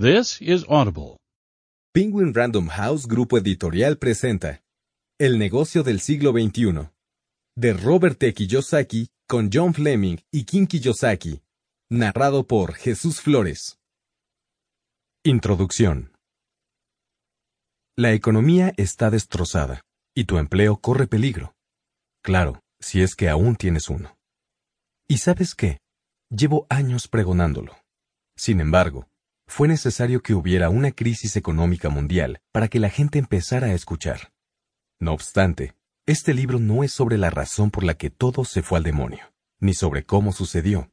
This is Audible. Penguin Random House Grupo Editorial presenta El negocio del siglo XXI, de Robert T. Kiyosaki con John Fleming y Kim Kiyosaki, narrado por Jesús Flores. Introducción. La economía está destrozada y tu empleo corre peligro. Claro, si es que aún tienes uno. ¿Y sabes qué? Llevo años pregonándolo. Sin embargo, fue necesario que hubiera una crisis económica mundial para que la gente empezara a escuchar. No obstante, este libro no es sobre la razón por la que todo se fue al demonio, ni sobre cómo sucedió.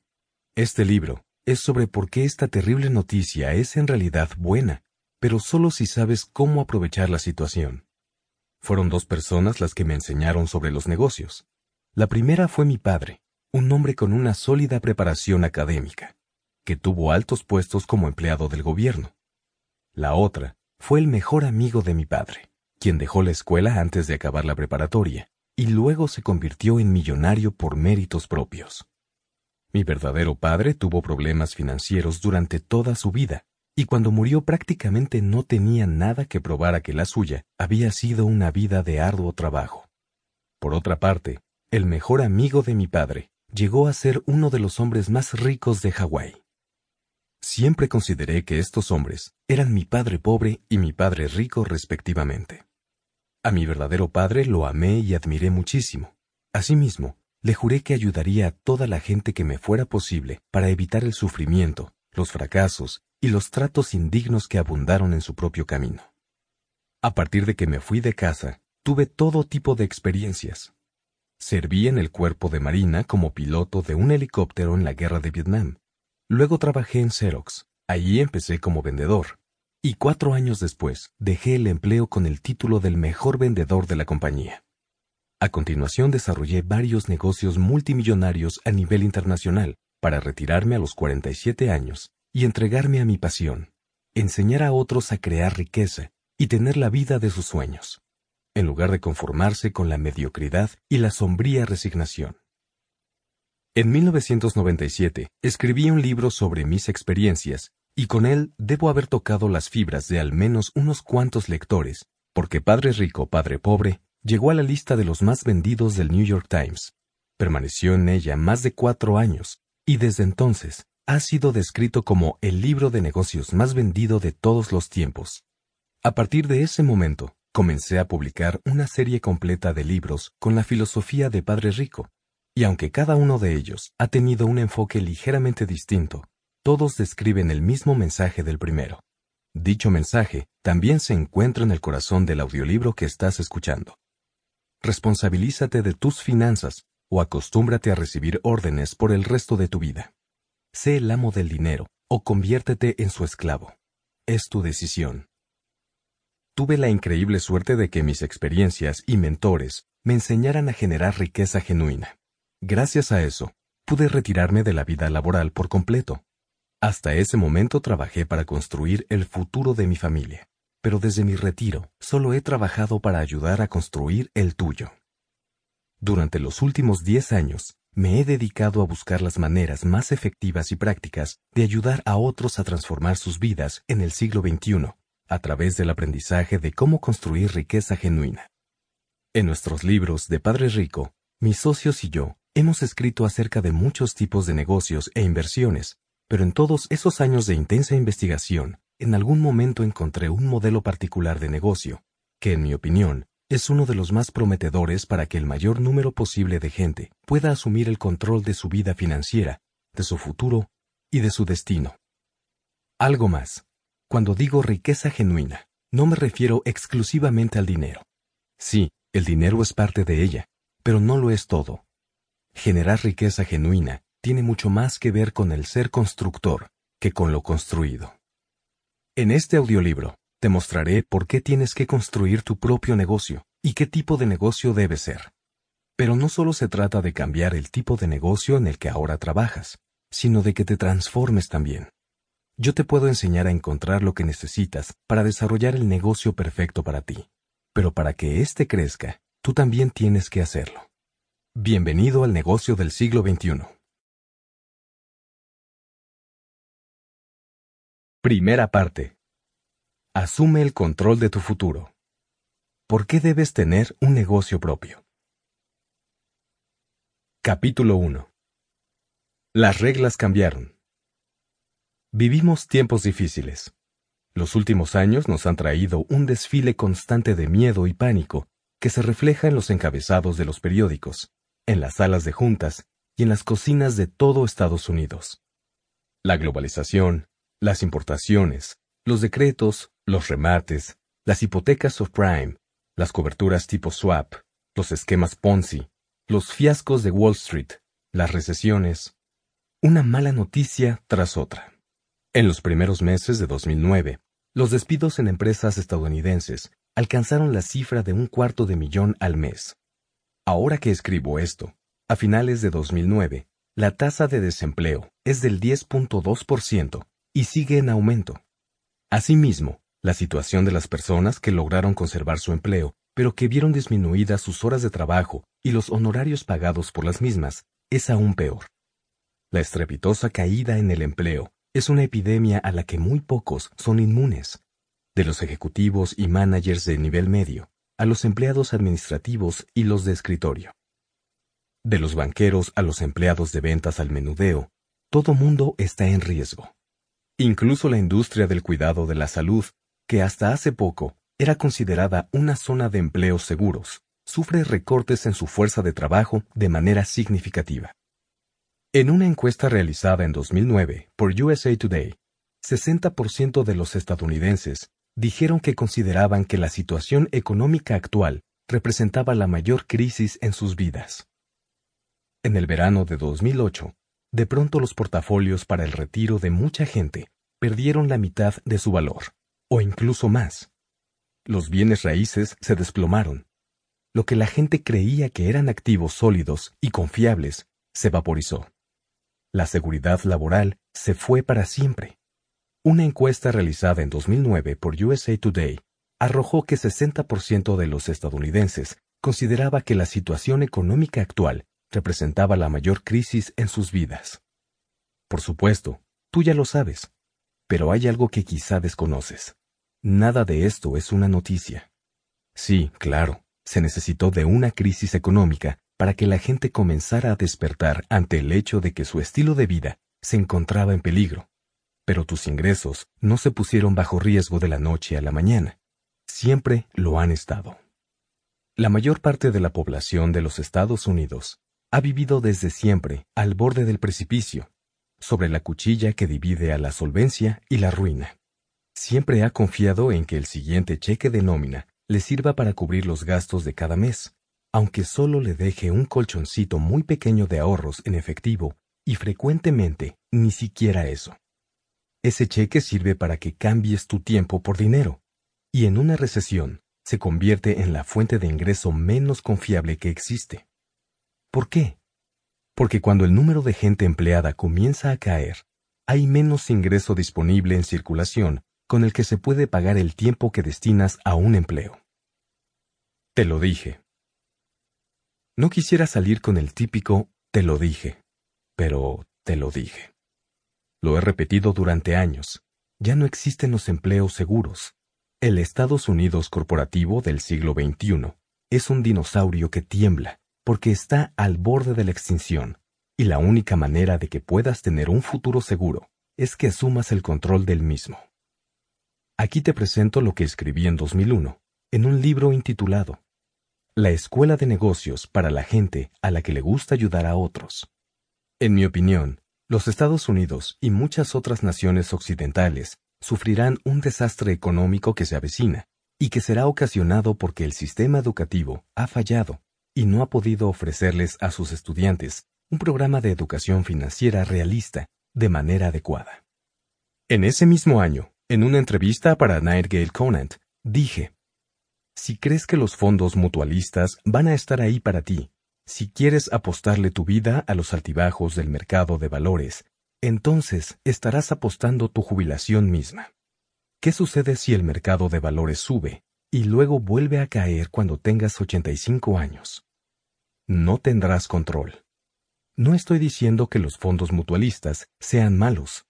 Este libro es sobre por qué esta terrible noticia es en realidad buena, pero solo si sabes cómo aprovechar la situación. Fueron dos personas las que me enseñaron sobre los negocios. La primera fue mi padre, un hombre con una sólida preparación académica que tuvo altos puestos como empleado del gobierno. La otra fue el mejor amigo de mi padre, quien dejó la escuela antes de acabar la preparatoria, y luego se convirtió en millonario por méritos propios. Mi verdadero padre tuvo problemas financieros durante toda su vida, y cuando murió prácticamente no tenía nada que probar a que la suya había sido una vida de arduo trabajo. Por otra parte, el mejor amigo de mi padre llegó a ser uno de los hombres más ricos de Hawái. Siempre consideré que estos hombres eran mi padre pobre y mi padre rico respectivamente. A mi verdadero padre lo amé y admiré muchísimo. Asimismo, le juré que ayudaría a toda la gente que me fuera posible para evitar el sufrimiento, los fracasos y los tratos indignos que abundaron en su propio camino. A partir de que me fui de casa, tuve todo tipo de experiencias. Serví en el cuerpo de Marina como piloto de un helicóptero en la guerra de Vietnam Luego trabajé en Xerox. Allí empecé como vendedor. Y cuatro años después dejé el empleo con el título del mejor vendedor de la compañía. A continuación desarrollé varios negocios multimillonarios a nivel internacional para retirarme a los 47 años y entregarme a mi pasión, enseñar a otros a crear riqueza y tener la vida de sus sueños, en lugar de conformarse con la mediocridad y la sombría resignación. En 1997 escribí un libro sobre mis experiencias, y con él debo haber tocado las fibras de al menos unos cuantos lectores, porque Padre Rico, Padre Pobre llegó a la lista de los más vendidos del New York Times. Permaneció en ella más de cuatro años, y desde entonces ha sido descrito como el libro de negocios más vendido de todos los tiempos. A partir de ese momento, comencé a publicar una serie completa de libros con la filosofía de Padre Rico, y aunque cada uno de ellos ha tenido un enfoque ligeramente distinto, todos describen el mismo mensaje del primero. Dicho mensaje también se encuentra en el corazón del audiolibro que estás escuchando. Responsabilízate de tus finanzas o acostúmbrate a recibir órdenes por el resto de tu vida. Sé el amo del dinero o conviértete en su esclavo. Es tu decisión. Tuve la increíble suerte de que mis experiencias y mentores me enseñaran a generar riqueza genuina. Gracias a eso, pude retirarme de la vida laboral por completo. Hasta ese momento trabajé para construir el futuro de mi familia, pero desde mi retiro solo he trabajado para ayudar a construir el tuyo. Durante los últimos 10 años, me he dedicado a buscar las maneras más efectivas y prácticas de ayudar a otros a transformar sus vidas en el siglo XXI, a través del aprendizaje de cómo construir riqueza genuina. En nuestros libros de Padre Rico, mis socios y yo Hemos escrito acerca de muchos tipos de negocios e inversiones, pero en todos esos años de intensa investigación, en algún momento encontré un modelo particular de negocio, que en mi opinión es uno de los más prometedores para que el mayor número posible de gente pueda asumir el control de su vida financiera, de su futuro y de su destino. Algo más. Cuando digo riqueza genuina, no me refiero exclusivamente al dinero. Sí, el dinero es parte de ella, pero no lo es todo. Generar riqueza genuina tiene mucho más que ver con el ser constructor que con lo construido. En este audiolibro te mostraré por qué tienes que construir tu propio negocio y qué tipo de negocio debe ser. Pero no solo se trata de cambiar el tipo de negocio en el que ahora trabajas, sino de que te transformes también. Yo te puedo enseñar a encontrar lo que necesitas para desarrollar el negocio perfecto para ti. Pero para que éste crezca, tú también tienes que hacerlo. Bienvenido al negocio del siglo XXI. Primera parte. Asume el control de tu futuro. ¿Por qué debes tener un negocio propio? Capítulo 1. Las reglas cambiaron. Vivimos tiempos difíciles. Los últimos años nos han traído un desfile constante de miedo y pánico que se refleja en los encabezados de los periódicos, en las salas de juntas y en las cocinas de todo Estados Unidos. La globalización, las importaciones, los decretos, los remates, las hipotecas subprime, las coberturas tipo swap, los esquemas Ponzi, los fiascos de Wall Street, las recesiones, una mala noticia tras otra. En los primeros meses de 2009, los despidos en empresas estadounidenses alcanzaron la cifra de un cuarto de millón al mes. Ahora que escribo esto, a finales de 2009, la tasa de desempleo es del 10.2% y sigue en aumento. Asimismo, la situación de las personas que lograron conservar su empleo, pero que vieron disminuidas sus horas de trabajo y los honorarios pagados por las mismas, es aún peor. La estrepitosa caída en el empleo es una epidemia a la que muy pocos son inmunes, de los ejecutivos y managers de nivel medio, a los empleados administrativos y los de escritorio. De los banqueros a los empleados de ventas al menudeo, todo mundo está en riesgo. Incluso la industria del cuidado de la salud, que hasta hace poco era considerada una zona de empleos seguros, sufre recortes en su fuerza de trabajo de manera significativa. En una encuesta realizada en 2009 por USA Today, 60% de los estadounidenses dijeron que consideraban que la situación económica actual representaba la mayor crisis en sus vidas. En el verano de 2008, de pronto los portafolios para el retiro de mucha gente perdieron la mitad de su valor, o incluso más. Los bienes raíces se desplomaron. Lo que la gente creía que eran activos sólidos y confiables se vaporizó. La seguridad laboral se fue para siempre. Una encuesta realizada en 2009 por USA Today arrojó que 60% de los estadounidenses consideraba que la situación económica actual representaba la mayor crisis en sus vidas. Por supuesto, tú ya lo sabes, pero hay algo que quizá desconoces. Nada de esto es una noticia. Sí, claro, se necesitó de una crisis económica para que la gente comenzara a despertar ante el hecho de que su estilo de vida se encontraba en peligro. Pero tus ingresos no se pusieron bajo riesgo de la noche a la mañana. Siempre lo han estado. La mayor parte de la población de los Estados Unidos ha vivido desde siempre al borde del precipicio, sobre la cuchilla que divide a la solvencia y la ruina. Siempre ha confiado en que el siguiente cheque de nómina le sirva para cubrir los gastos de cada mes, aunque solo le deje un colchoncito muy pequeño de ahorros en efectivo y frecuentemente ni siquiera eso. Ese cheque sirve para que cambies tu tiempo por dinero, y en una recesión se convierte en la fuente de ingreso menos confiable que existe. ¿Por qué? Porque cuando el número de gente empleada comienza a caer, hay menos ingreso disponible en circulación con el que se puede pagar el tiempo que destinas a un empleo. Te lo dije. No quisiera salir con el típico te lo dije, pero te lo dije. Lo he repetido durante años. Ya no existen los empleos seguros. El Estados Unidos corporativo del siglo XXI es un dinosaurio que tiembla porque está al borde de la extinción, y la única manera de que puedas tener un futuro seguro es que asumas el control del mismo. Aquí te presento lo que escribí en 2001, en un libro intitulado La Escuela de Negocios para la gente a la que le gusta ayudar a otros. En mi opinión, los Estados Unidos y muchas otras naciones occidentales sufrirán un desastre económico que se avecina y que será ocasionado porque el sistema educativo ha fallado y no ha podido ofrecerles a sus estudiantes un programa de educación financiera realista de manera adecuada. En ese mismo año, en una entrevista para Nightingale Conant, dije, Si crees que los fondos mutualistas van a estar ahí para ti, si quieres apostarle tu vida a los altibajos del mercado de valores, entonces estarás apostando tu jubilación misma. ¿Qué sucede si el mercado de valores sube y luego vuelve a caer cuando tengas 85 años? no tendrás control. No estoy diciendo que los fondos mutualistas sean malos.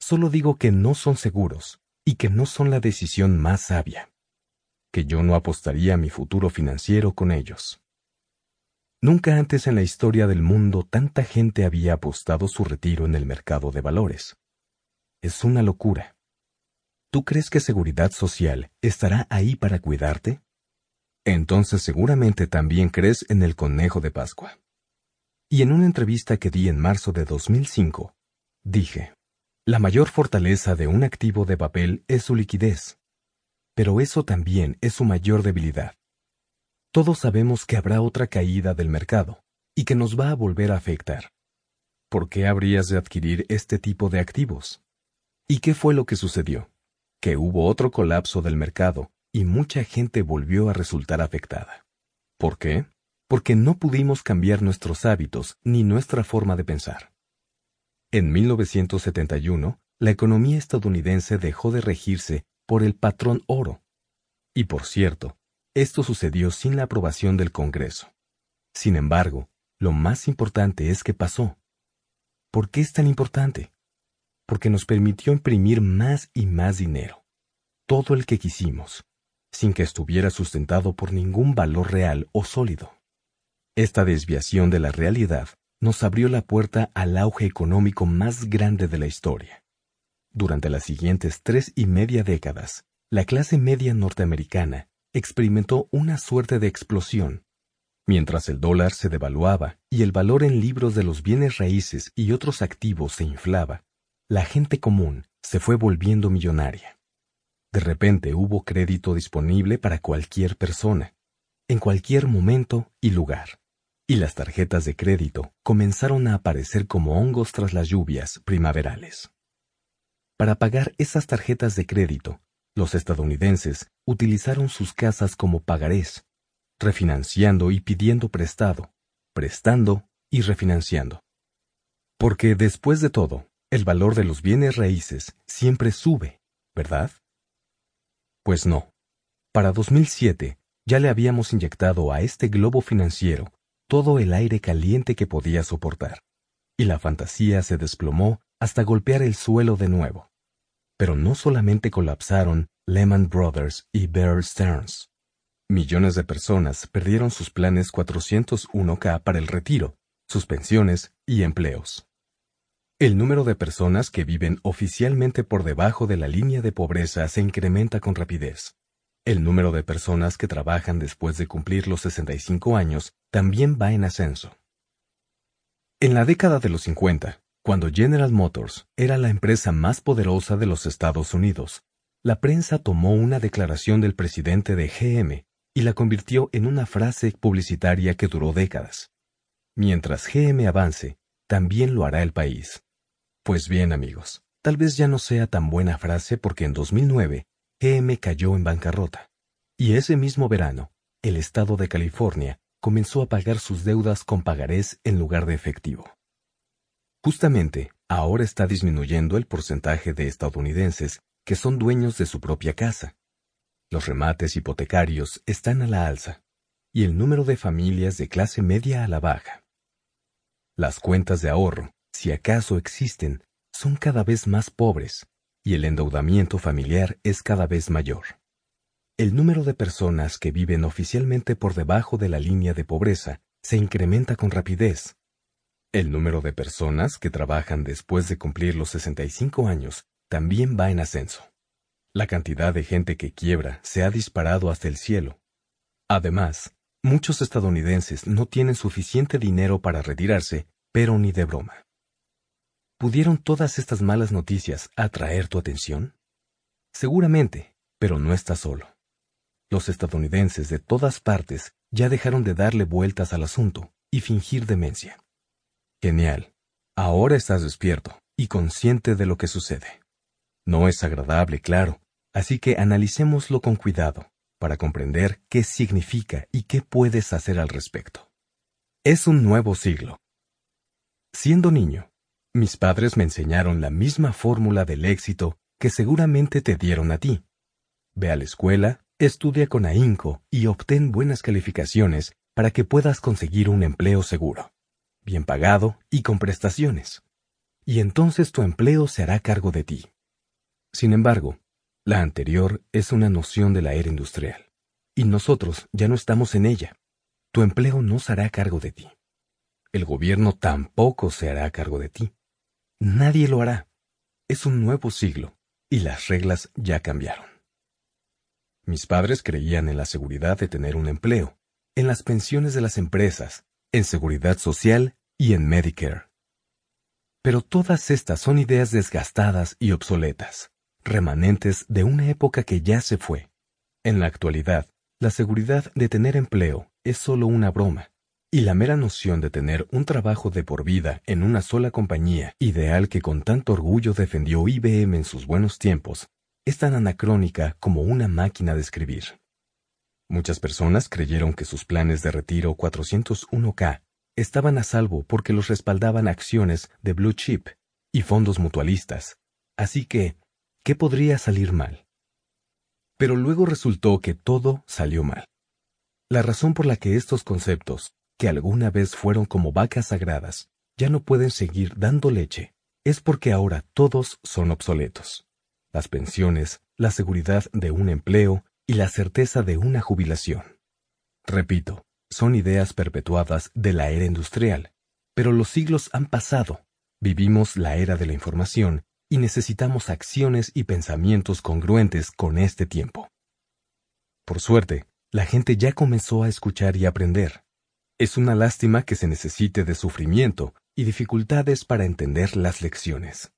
Solo digo que no son seguros y que no son la decisión más sabia. Que yo no apostaría mi futuro financiero con ellos. Nunca antes en la historia del mundo tanta gente había apostado su retiro en el mercado de valores. Es una locura. ¿Tú crees que Seguridad Social estará ahí para cuidarte? Entonces seguramente también crees en el conejo de Pascua. Y en una entrevista que di en marzo de 2005, dije, la mayor fortaleza de un activo de papel es su liquidez, pero eso también es su mayor debilidad. Todos sabemos que habrá otra caída del mercado y que nos va a volver a afectar. ¿Por qué habrías de adquirir este tipo de activos? ¿Y qué fue lo que sucedió? Que hubo otro colapso del mercado y mucha gente volvió a resultar afectada. ¿Por qué? Porque no pudimos cambiar nuestros hábitos ni nuestra forma de pensar. En 1971, la economía estadounidense dejó de regirse por el patrón oro. Y por cierto, esto sucedió sin la aprobación del Congreso. Sin embargo, lo más importante es que pasó. ¿Por qué es tan importante? Porque nos permitió imprimir más y más dinero, todo el que quisimos, sin que estuviera sustentado por ningún valor real o sólido. Esta desviación de la realidad nos abrió la puerta al auge económico más grande de la historia. Durante las siguientes tres y media décadas, la clase media norteamericana experimentó una suerte de explosión. Mientras el dólar se devaluaba y el valor en libros de los bienes raíces y otros activos se inflaba, la gente común se fue volviendo millonaria. De repente hubo crédito disponible para cualquier persona, en cualquier momento y lugar. Y las tarjetas de crédito comenzaron a aparecer como hongos tras las lluvias primaverales. Para pagar esas tarjetas de crédito, los estadounidenses utilizaron sus casas como pagarés, refinanciando y pidiendo prestado, prestando y refinanciando. Porque después de todo, el valor de los bienes raíces siempre sube, ¿verdad? Pues no. Para 2007 ya le habíamos inyectado a este globo financiero todo el aire caliente que podía soportar, y la fantasía se desplomó hasta golpear el suelo de nuevo. Pero no solamente colapsaron Lehman Brothers y Bear Stearns. Millones de personas perdieron sus planes 401k para el retiro, sus pensiones y empleos. El número de personas que viven oficialmente por debajo de la línea de pobreza se incrementa con rapidez. El número de personas que trabajan después de cumplir los 65 años también va en ascenso. En la década de los 50, cuando General Motors era la empresa más poderosa de los Estados Unidos, la prensa tomó una declaración del presidente de GM y la convirtió en una frase publicitaria que duró décadas. Mientras GM avance, también lo hará el país. Pues bien, amigos, tal vez ya no sea tan buena frase porque en 2009 GM cayó en bancarrota. Y ese mismo verano, el estado de California comenzó a pagar sus deudas con pagarés en lugar de efectivo. Justamente, ahora está disminuyendo el porcentaje de estadounidenses que son dueños de su propia casa. Los remates hipotecarios están a la alza, y el número de familias de clase media a la baja. Las cuentas de ahorro, si acaso existen, son cada vez más pobres, y el endeudamiento familiar es cada vez mayor. El número de personas que viven oficialmente por debajo de la línea de pobreza se incrementa con rapidez, el número de personas que trabajan después de cumplir los 65 años también va en ascenso. La cantidad de gente que quiebra se ha disparado hasta el cielo. Además, muchos estadounidenses no tienen suficiente dinero para retirarse, pero ni de broma. ¿Pudieron todas estas malas noticias atraer tu atención? Seguramente, pero no estás solo. Los estadounidenses de todas partes ya dejaron de darle vueltas al asunto y fingir demencia. Genial. Ahora estás despierto y consciente de lo que sucede. No es agradable, claro, así que analicémoslo con cuidado para comprender qué significa y qué puedes hacer al respecto. Es un nuevo siglo. Siendo niño, mis padres me enseñaron la misma fórmula del éxito que seguramente te dieron a ti. Ve a la escuela, estudia con ahínco y obtén buenas calificaciones para que puedas conseguir un empleo seguro bien pagado y con prestaciones. y entonces tu empleo se hará cargo de ti. Sin embargo, la anterior es una noción de la era industrial, y nosotros ya no estamos en ella. Tu empleo no se hará cargo de ti. El gobierno tampoco se hará cargo de ti. Nadie lo hará. Es un nuevo siglo, y las reglas ya cambiaron. Mis padres creían en la seguridad de tener un empleo, en las pensiones de las empresas, en seguridad social y en Medicare. Pero todas estas son ideas desgastadas y obsoletas, remanentes de una época que ya se fue. En la actualidad, la seguridad de tener empleo es solo una broma, y la mera noción de tener un trabajo de por vida en una sola compañía, ideal que con tanto orgullo defendió IBM en sus buenos tiempos, es tan anacrónica como una máquina de escribir. Muchas personas creyeron que sus planes de retiro 401k estaban a salvo porque los respaldaban acciones de blue chip y fondos mutualistas, así que, ¿qué podría salir mal? Pero luego resultó que todo salió mal. La razón por la que estos conceptos, que alguna vez fueron como vacas sagradas, ya no pueden seguir dando leche, es porque ahora todos son obsoletos. Las pensiones, la seguridad de un empleo y la certeza de una jubilación. Repito, son ideas perpetuadas de la era industrial, pero los siglos han pasado, vivimos la era de la información y necesitamos acciones y pensamientos congruentes con este tiempo. Por suerte, la gente ya comenzó a escuchar y aprender. Es una lástima que se necesite de sufrimiento y dificultades para entender las lecciones.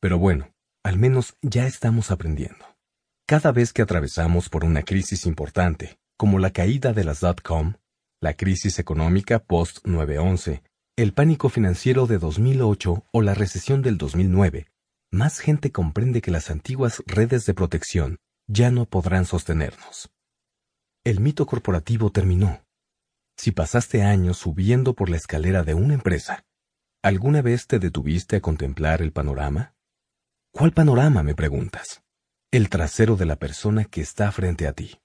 Pero bueno, al menos ya estamos aprendiendo. Cada vez que atravesamos por una crisis importante, como la caída de las dot-com, la crisis económica post-911, el pánico financiero de 2008 o la recesión del 2009, más gente comprende que las antiguas redes de protección ya no podrán sostenernos. El mito corporativo terminó. Si pasaste años subiendo por la escalera de una empresa, ¿alguna vez te detuviste a contemplar el panorama? ¿Cuál panorama, me preguntas? El trasero de la persona que está frente a ti.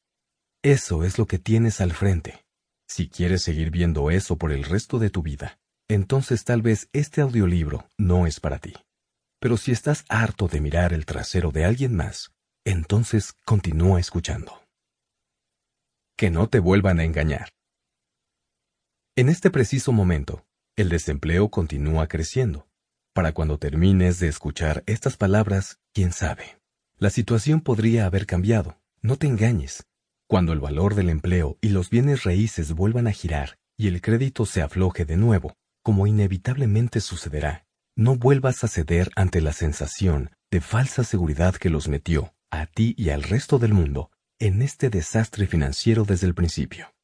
Eso es lo que tienes al frente. Si quieres seguir viendo eso por el resto de tu vida, entonces tal vez este audiolibro no es para ti. Pero si estás harto de mirar el trasero de alguien más, entonces continúa escuchando. Que no te vuelvan a engañar. En este preciso momento, el desempleo continúa creciendo. Para cuando termines de escuchar estas palabras, quién sabe. La situación podría haber cambiado. No te engañes. Cuando el valor del empleo y los bienes raíces vuelvan a girar y el crédito se afloje de nuevo, como inevitablemente sucederá, no vuelvas a ceder ante la sensación de falsa seguridad que los metió, a ti y al resto del mundo, en este desastre financiero desde el principio.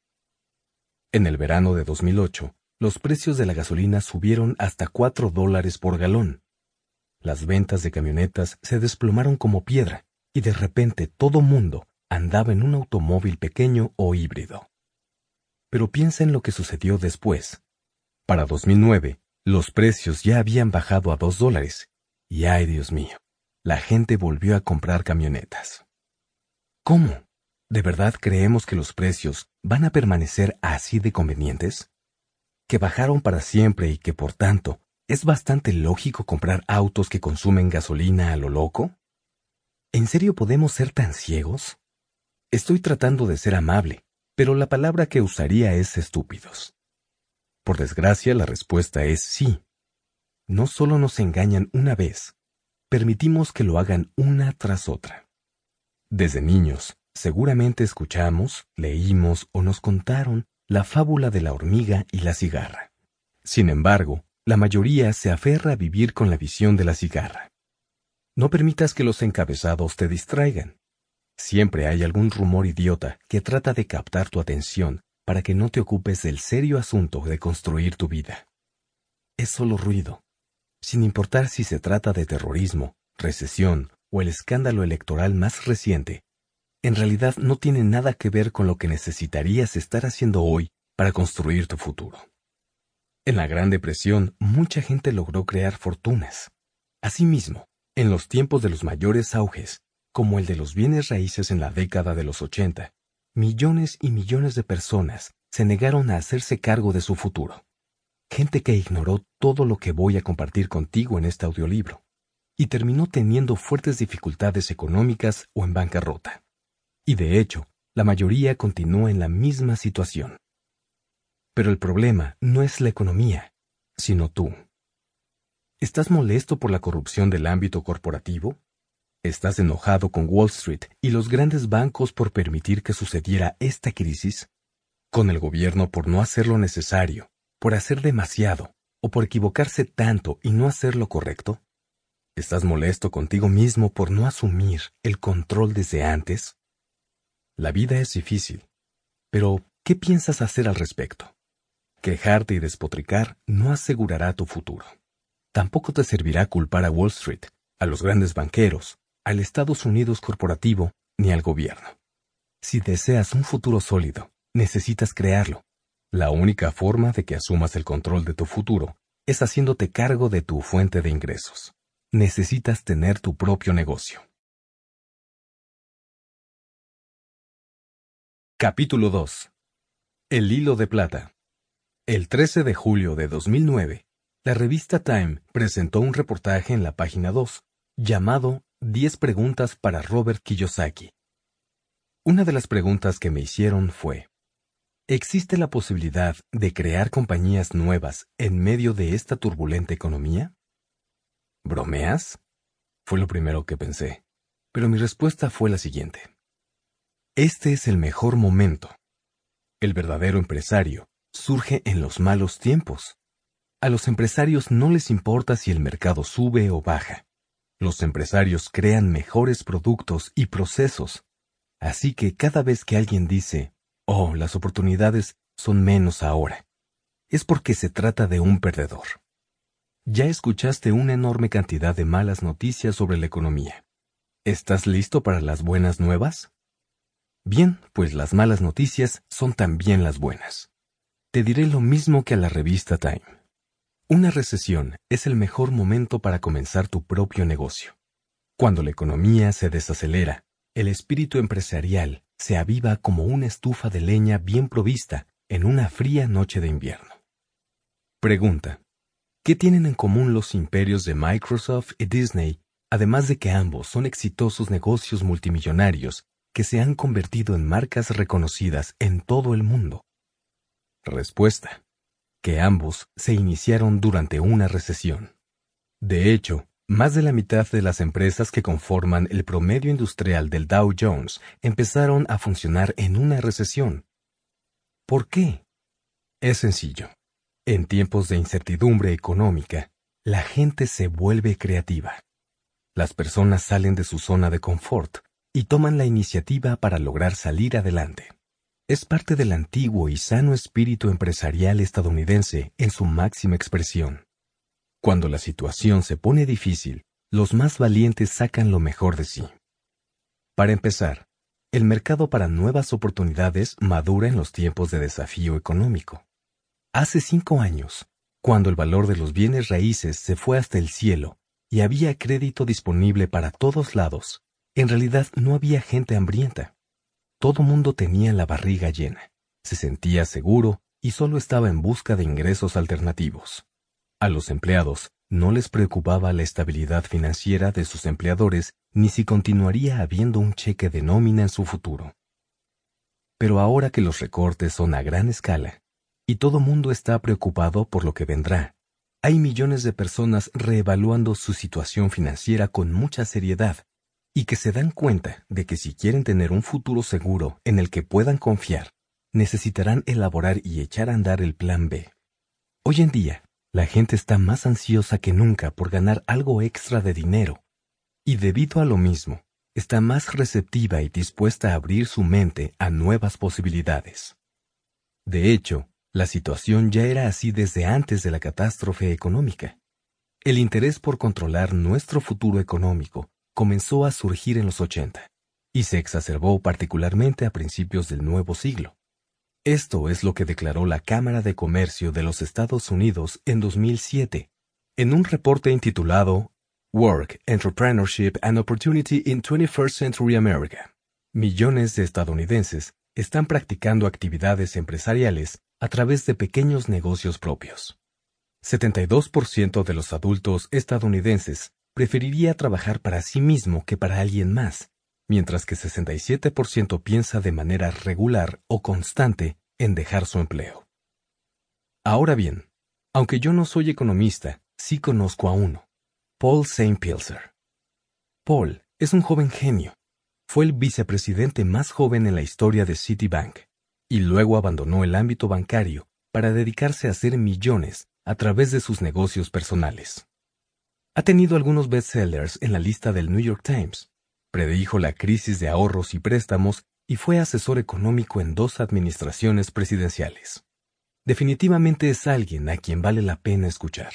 En el verano de 2008, los precios de la gasolina subieron hasta 4 dólares por galón. Las ventas de camionetas se desplomaron como piedra, y de repente todo mundo andaba en un automóvil pequeño o híbrido. Pero piensa en lo que sucedió después. Para 2009, los precios ya habían bajado a dos dólares. Y ay, Dios mío, la gente volvió a comprar camionetas. ¿Cómo? ¿De verdad creemos que los precios van a permanecer así de convenientes? ¿Que bajaron para siempre y que por tanto es bastante lógico comprar autos que consumen gasolina a lo loco? ¿En serio podemos ser tan ciegos? Estoy tratando de ser amable, pero la palabra que usaría es estúpidos. Por desgracia, la respuesta es sí. No solo nos engañan una vez, permitimos que lo hagan una tras otra. Desde niños, seguramente escuchamos, leímos o nos contaron la fábula de la hormiga y la cigarra. Sin embargo, la mayoría se aferra a vivir con la visión de la cigarra. No permitas que los encabezados te distraigan. Siempre hay algún rumor idiota que trata de captar tu atención para que no te ocupes del serio asunto de construir tu vida. Es solo ruido, sin importar si se trata de terrorismo, recesión o el escándalo electoral más reciente, en realidad no tiene nada que ver con lo que necesitarías estar haciendo hoy para construir tu futuro. En la Gran Depresión, mucha gente logró crear fortunas. Asimismo, en los tiempos de los mayores auges, como el de los bienes raíces en la década de los 80, millones y millones de personas se negaron a hacerse cargo de su futuro. gente que ignoró todo lo que voy a compartir contigo en este audiolibro y terminó teniendo fuertes dificultades económicas o en bancarrota. Y de hecho, la mayoría continúa en la misma situación. Pero el problema no es la economía, sino tú. ¿Estás molesto por la corrupción del ámbito corporativo? ¿Estás enojado con Wall Street y los grandes bancos por permitir que sucediera esta crisis? ¿Con el gobierno por no hacer lo necesario, por hacer demasiado, o por equivocarse tanto y no hacer lo correcto? ¿Estás molesto contigo mismo por no asumir el control desde antes? La vida es difícil, pero ¿qué piensas hacer al respecto? Quejarte y despotricar no asegurará tu futuro. Tampoco te servirá culpar a Wall Street, a los grandes banqueros, al Estados Unidos corporativo ni al gobierno. Si deseas un futuro sólido, necesitas crearlo. La única forma de que asumas el control de tu futuro es haciéndote cargo de tu fuente de ingresos. Necesitas tener tu propio negocio. Capítulo 2. El hilo de plata. El 13 de julio de 2009, la revista Time presentó un reportaje en la página 2, llamado 10 preguntas para Robert Kiyosaki. Una de las preguntas que me hicieron fue, ¿existe la posibilidad de crear compañías nuevas en medio de esta turbulenta economía? ¿Bromeas? Fue lo primero que pensé, pero mi respuesta fue la siguiente. Este es el mejor momento. El verdadero empresario surge en los malos tiempos. A los empresarios no les importa si el mercado sube o baja. Los empresarios crean mejores productos y procesos. Así que cada vez que alguien dice, oh, las oportunidades son menos ahora, es porque se trata de un perdedor. Ya escuchaste una enorme cantidad de malas noticias sobre la economía. ¿Estás listo para las buenas nuevas? Bien, pues las malas noticias son también las buenas. Te diré lo mismo que a la revista Time. Una recesión es el mejor momento para comenzar tu propio negocio. Cuando la economía se desacelera, el espíritu empresarial se aviva como una estufa de leña bien provista en una fría noche de invierno. Pregunta. ¿Qué tienen en común los imperios de Microsoft y Disney, además de que ambos son exitosos negocios multimillonarios que se han convertido en marcas reconocidas en todo el mundo? Respuesta. Ambos se iniciaron durante una recesión. De hecho, más de la mitad de las empresas que conforman el promedio industrial del Dow Jones empezaron a funcionar en una recesión. ¿Por qué? Es sencillo. En tiempos de incertidumbre económica, la gente se vuelve creativa. Las personas salen de su zona de confort y toman la iniciativa para lograr salir adelante. Es parte del antiguo y sano espíritu empresarial estadounidense en su máxima expresión. Cuando la situación se pone difícil, los más valientes sacan lo mejor de sí. Para empezar, el mercado para nuevas oportunidades madura en los tiempos de desafío económico. Hace cinco años, cuando el valor de los bienes raíces se fue hasta el cielo y había crédito disponible para todos lados, en realidad no había gente hambrienta. Todo mundo tenía la barriga llena, se sentía seguro y solo estaba en busca de ingresos alternativos. A los empleados no les preocupaba la estabilidad financiera de sus empleadores ni si continuaría habiendo un cheque de nómina en su futuro. Pero ahora que los recortes son a gran escala y todo mundo está preocupado por lo que vendrá, hay millones de personas reevaluando su situación financiera con mucha seriedad y que se dan cuenta de que si quieren tener un futuro seguro en el que puedan confiar, necesitarán elaborar y echar a andar el plan B. Hoy en día, la gente está más ansiosa que nunca por ganar algo extra de dinero, y debido a lo mismo, está más receptiva y dispuesta a abrir su mente a nuevas posibilidades. De hecho, la situación ya era así desde antes de la catástrofe económica. El interés por controlar nuestro futuro económico comenzó a surgir en los 80 y se exacerbó particularmente a principios del nuevo siglo. Esto es lo que declaró la Cámara de Comercio de los Estados Unidos en 2007, en un reporte intitulado Work, Entrepreneurship and Opportunity in 21st Century America. Millones de estadounidenses están practicando actividades empresariales a través de pequeños negocios propios. 72% de los adultos estadounidenses preferiría trabajar para sí mismo que para alguien más, mientras que 67% piensa de manera regular o constante en dejar su empleo. Ahora bien, aunque yo no soy economista, sí conozco a uno, Paul St. Pilser. Paul es un joven genio. Fue el vicepresidente más joven en la historia de Citibank, y luego abandonó el ámbito bancario para dedicarse a hacer millones a través de sus negocios personales. Ha tenido algunos bestsellers en la lista del New York Times, predijo la crisis de ahorros y préstamos y fue asesor económico en dos administraciones presidenciales. Definitivamente es alguien a quien vale la pena escuchar.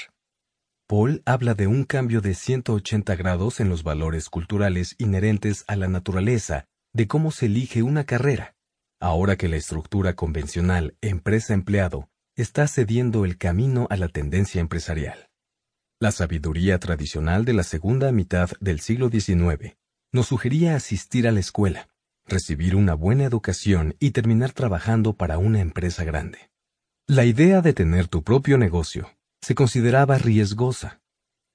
Paul habla de un cambio de 180 grados en los valores culturales inherentes a la naturaleza de cómo se elige una carrera, ahora que la estructura convencional empresa-empleado está cediendo el camino a la tendencia empresarial. La sabiduría tradicional de la segunda mitad del siglo XIX nos sugería asistir a la escuela, recibir una buena educación y terminar trabajando para una empresa grande. La idea de tener tu propio negocio se consideraba riesgosa,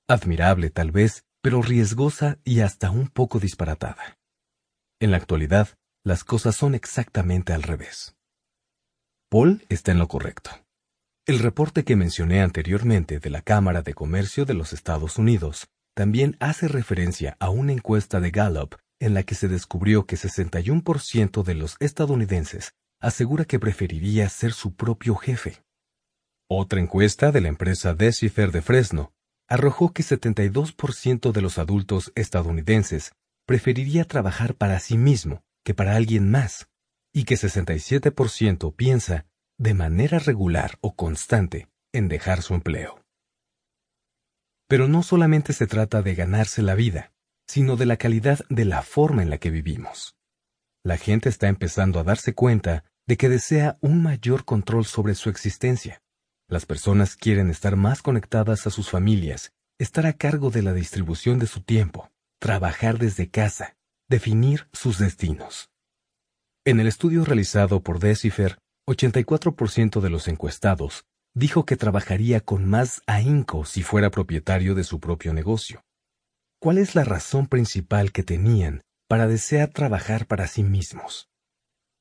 admirable tal vez, pero riesgosa y hasta un poco disparatada. En la actualidad, las cosas son exactamente al revés. Paul está en lo correcto. El reporte que mencioné anteriormente de la Cámara de Comercio de los Estados Unidos también hace referencia a una encuesta de Gallup en la que se descubrió que 61% de los estadounidenses asegura que preferiría ser su propio jefe. Otra encuesta de la empresa Decifer de Fresno arrojó que 72% de los adultos estadounidenses preferiría trabajar para sí mismo que para alguien más, y que 67% piensa de manera regular o constante en dejar su empleo. Pero no solamente se trata de ganarse la vida, sino de la calidad de la forma en la que vivimos. La gente está empezando a darse cuenta de que desea un mayor control sobre su existencia. Las personas quieren estar más conectadas a sus familias, estar a cargo de la distribución de su tiempo, trabajar desde casa, definir sus destinos. En el estudio realizado por Decifer, 84% de los encuestados dijo que trabajaría con más ahínco si fuera propietario de su propio negocio. ¿Cuál es la razón principal que tenían para desear trabajar para sí mismos?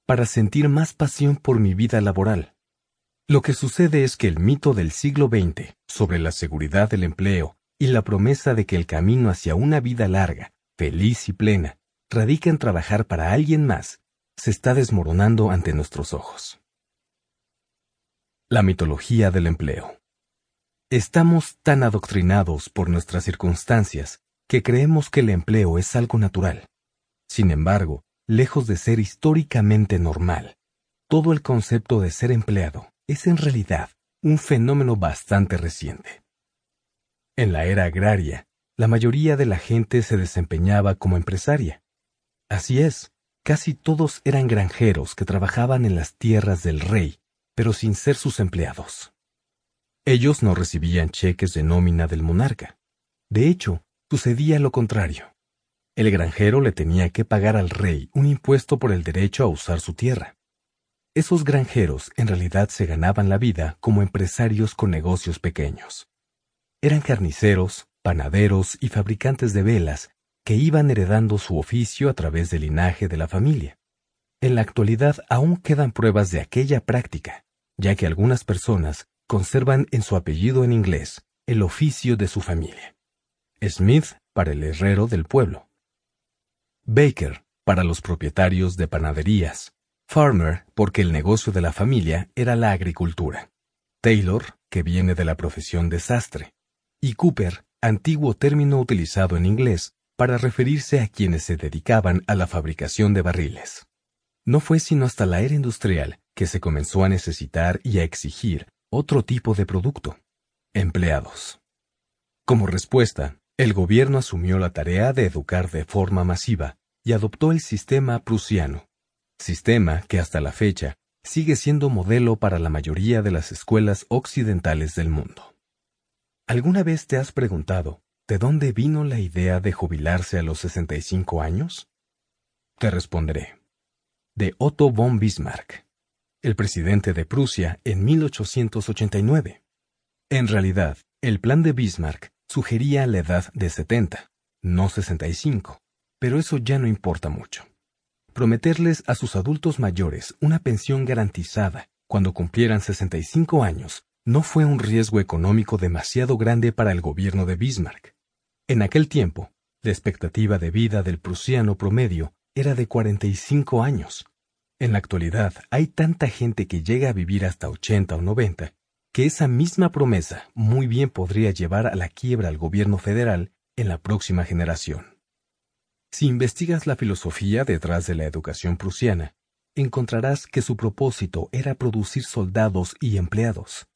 Para sentir más pasión por mi vida laboral. Lo que sucede es que el mito del siglo XX sobre la seguridad del empleo y la promesa de que el camino hacia una vida larga, feliz y plena, radica en trabajar para alguien más, se está desmoronando ante nuestros ojos. La mitología del empleo. Estamos tan adoctrinados por nuestras circunstancias que creemos que el empleo es algo natural. Sin embargo, lejos de ser históricamente normal, todo el concepto de ser empleado es en realidad un fenómeno bastante reciente. En la era agraria, la mayoría de la gente se desempeñaba como empresaria. Así es, casi todos eran granjeros que trabajaban en las tierras del rey pero sin ser sus empleados. Ellos no recibían cheques de nómina del monarca. De hecho, sucedía lo contrario. El granjero le tenía que pagar al rey un impuesto por el derecho a usar su tierra. Esos granjeros en realidad se ganaban la vida como empresarios con negocios pequeños. Eran carniceros, panaderos y fabricantes de velas que iban heredando su oficio a través del linaje de la familia. En la actualidad aún quedan pruebas de aquella práctica, ya que algunas personas conservan en su apellido en inglés el oficio de su familia. Smith para el herrero del pueblo. Baker para los propietarios de panaderías. Farmer porque el negocio de la familia era la agricultura. Taylor, que viene de la profesión de sastre. Y Cooper, antiguo término utilizado en inglés para referirse a quienes se dedicaban a la fabricación de barriles. No fue sino hasta la era industrial que se comenzó a necesitar y a exigir otro tipo de producto, empleados. Como respuesta, el gobierno asumió la tarea de educar de forma masiva y adoptó el sistema prusiano, sistema que hasta la fecha sigue siendo modelo para la mayoría de las escuelas occidentales del mundo. ¿Alguna vez te has preguntado de dónde vino la idea de jubilarse a los 65 años? Te responderé. De Otto von Bismarck el presidente de Prusia en 1889. En realidad, el plan de Bismarck sugería la edad de 70, no 65, pero eso ya no importa mucho. Prometerles a sus adultos mayores una pensión garantizada cuando cumplieran 65 años no fue un riesgo económico demasiado grande para el gobierno de Bismarck. En aquel tiempo, la expectativa de vida del prusiano promedio era de 45 años. En la actualidad hay tanta gente que llega a vivir hasta 80 o 90 que esa misma promesa muy bien podría llevar a la quiebra al gobierno federal en la próxima generación. Si investigas la filosofía detrás de la educación prusiana, encontrarás que su propósito era producir soldados y empleados,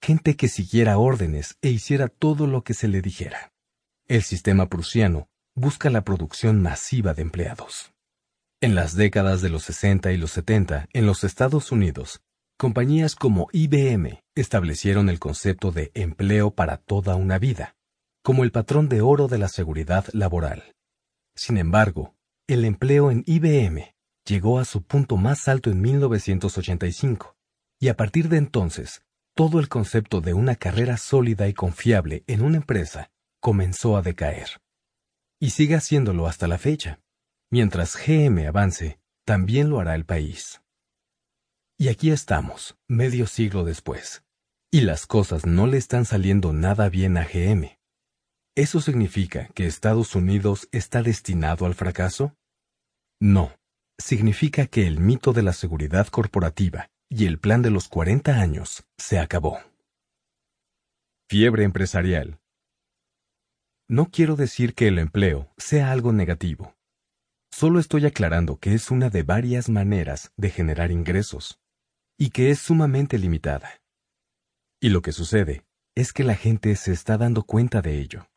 gente que siguiera órdenes e hiciera todo lo que se le dijera. El sistema prusiano busca la producción masiva de empleados. En las décadas de los 60 y los 70, en los Estados Unidos, compañías como IBM establecieron el concepto de empleo para toda una vida, como el patrón de oro de la seguridad laboral. Sin embargo, el empleo en IBM llegó a su punto más alto en 1985, y a partir de entonces, todo el concepto de una carrera sólida y confiable en una empresa comenzó a decaer. Y sigue haciéndolo hasta la fecha. Mientras GM avance, también lo hará el país. Y aquí estamos, medio siglo después. Y las cosas no le están saliendo nada bien a GM. ¿Eso significa que Estados Unidos está destinado al fracaso? No. Significa que el mito de la seguridad corporativa y el plan de los 40 años se acabó. Fiebre empresarial. No quiero decir que el empleo sea algo negativo. Solo estoy aclarando que es una de varias maneras de generar ingresos y que es sumamente limitada. Y lo que sucede es que la gente se está dando cuenta de ello.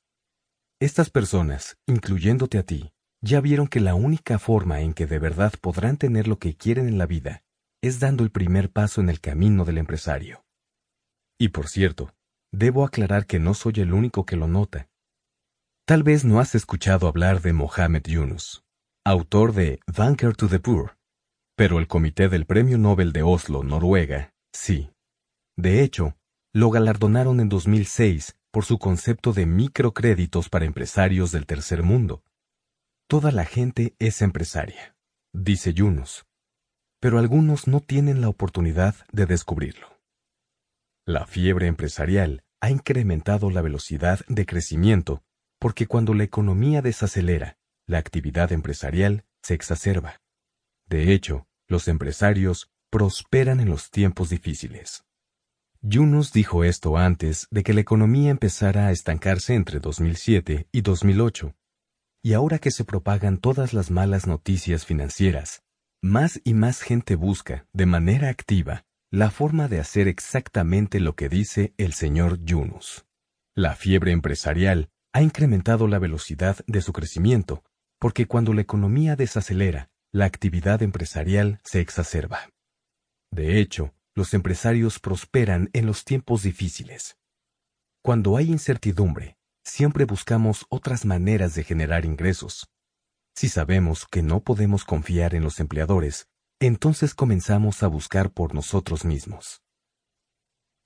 Estas personas, incluyéndote a ti, ya vieron que la única forma en que de verdad podrán tener lo que quieren en la vida es dando el primer paso en el camino del empresario. Y por cierto, debo aclarar que no soy el único que lo nota. Tal vez no has escuchado hablar de Mohamed Yunus, autor de Banker to the Poor, pero el Comité del Premio Nobel de Oslo, Noruega, sí. De hecho, lo galardonaron en 2006 por su concepto de microcréditos para empresarios del tercer mundo. Toda la gente es empresaria, dice Yunus, pero algunos no tienen la oportunidad de descubrirlo. La fiebre empresarial ha incrementado la velocidad de crecimiento porque cuando la economía desacelera, la actividad empresarial se exacerba. De hecho, los empresarios prosperan en los tiempos difíciles. Yunus dijo esto antes de que la economía empezara a estancarse entre 2007 y 2008. Y ahora que se propagan todas las malas noticias financieras, más y más gente busca, de manera activa, la forma de hacer exactamente lo que dice el señor Yunus. La fiebre empresarial ha incrementado la velocidad de su crecimiento, porque cuando la economía desacelera, la actividad empresarial se exacerba. De hecho, los empresarios prosperan en los tiempos difíciles. Cuando hay incertidumbre, siempre buscamos otras maneras de generar ingresos. Si sabemos que no podemos confiar en los empleadores, entonces comenzamos a buscar por nosotros mismos.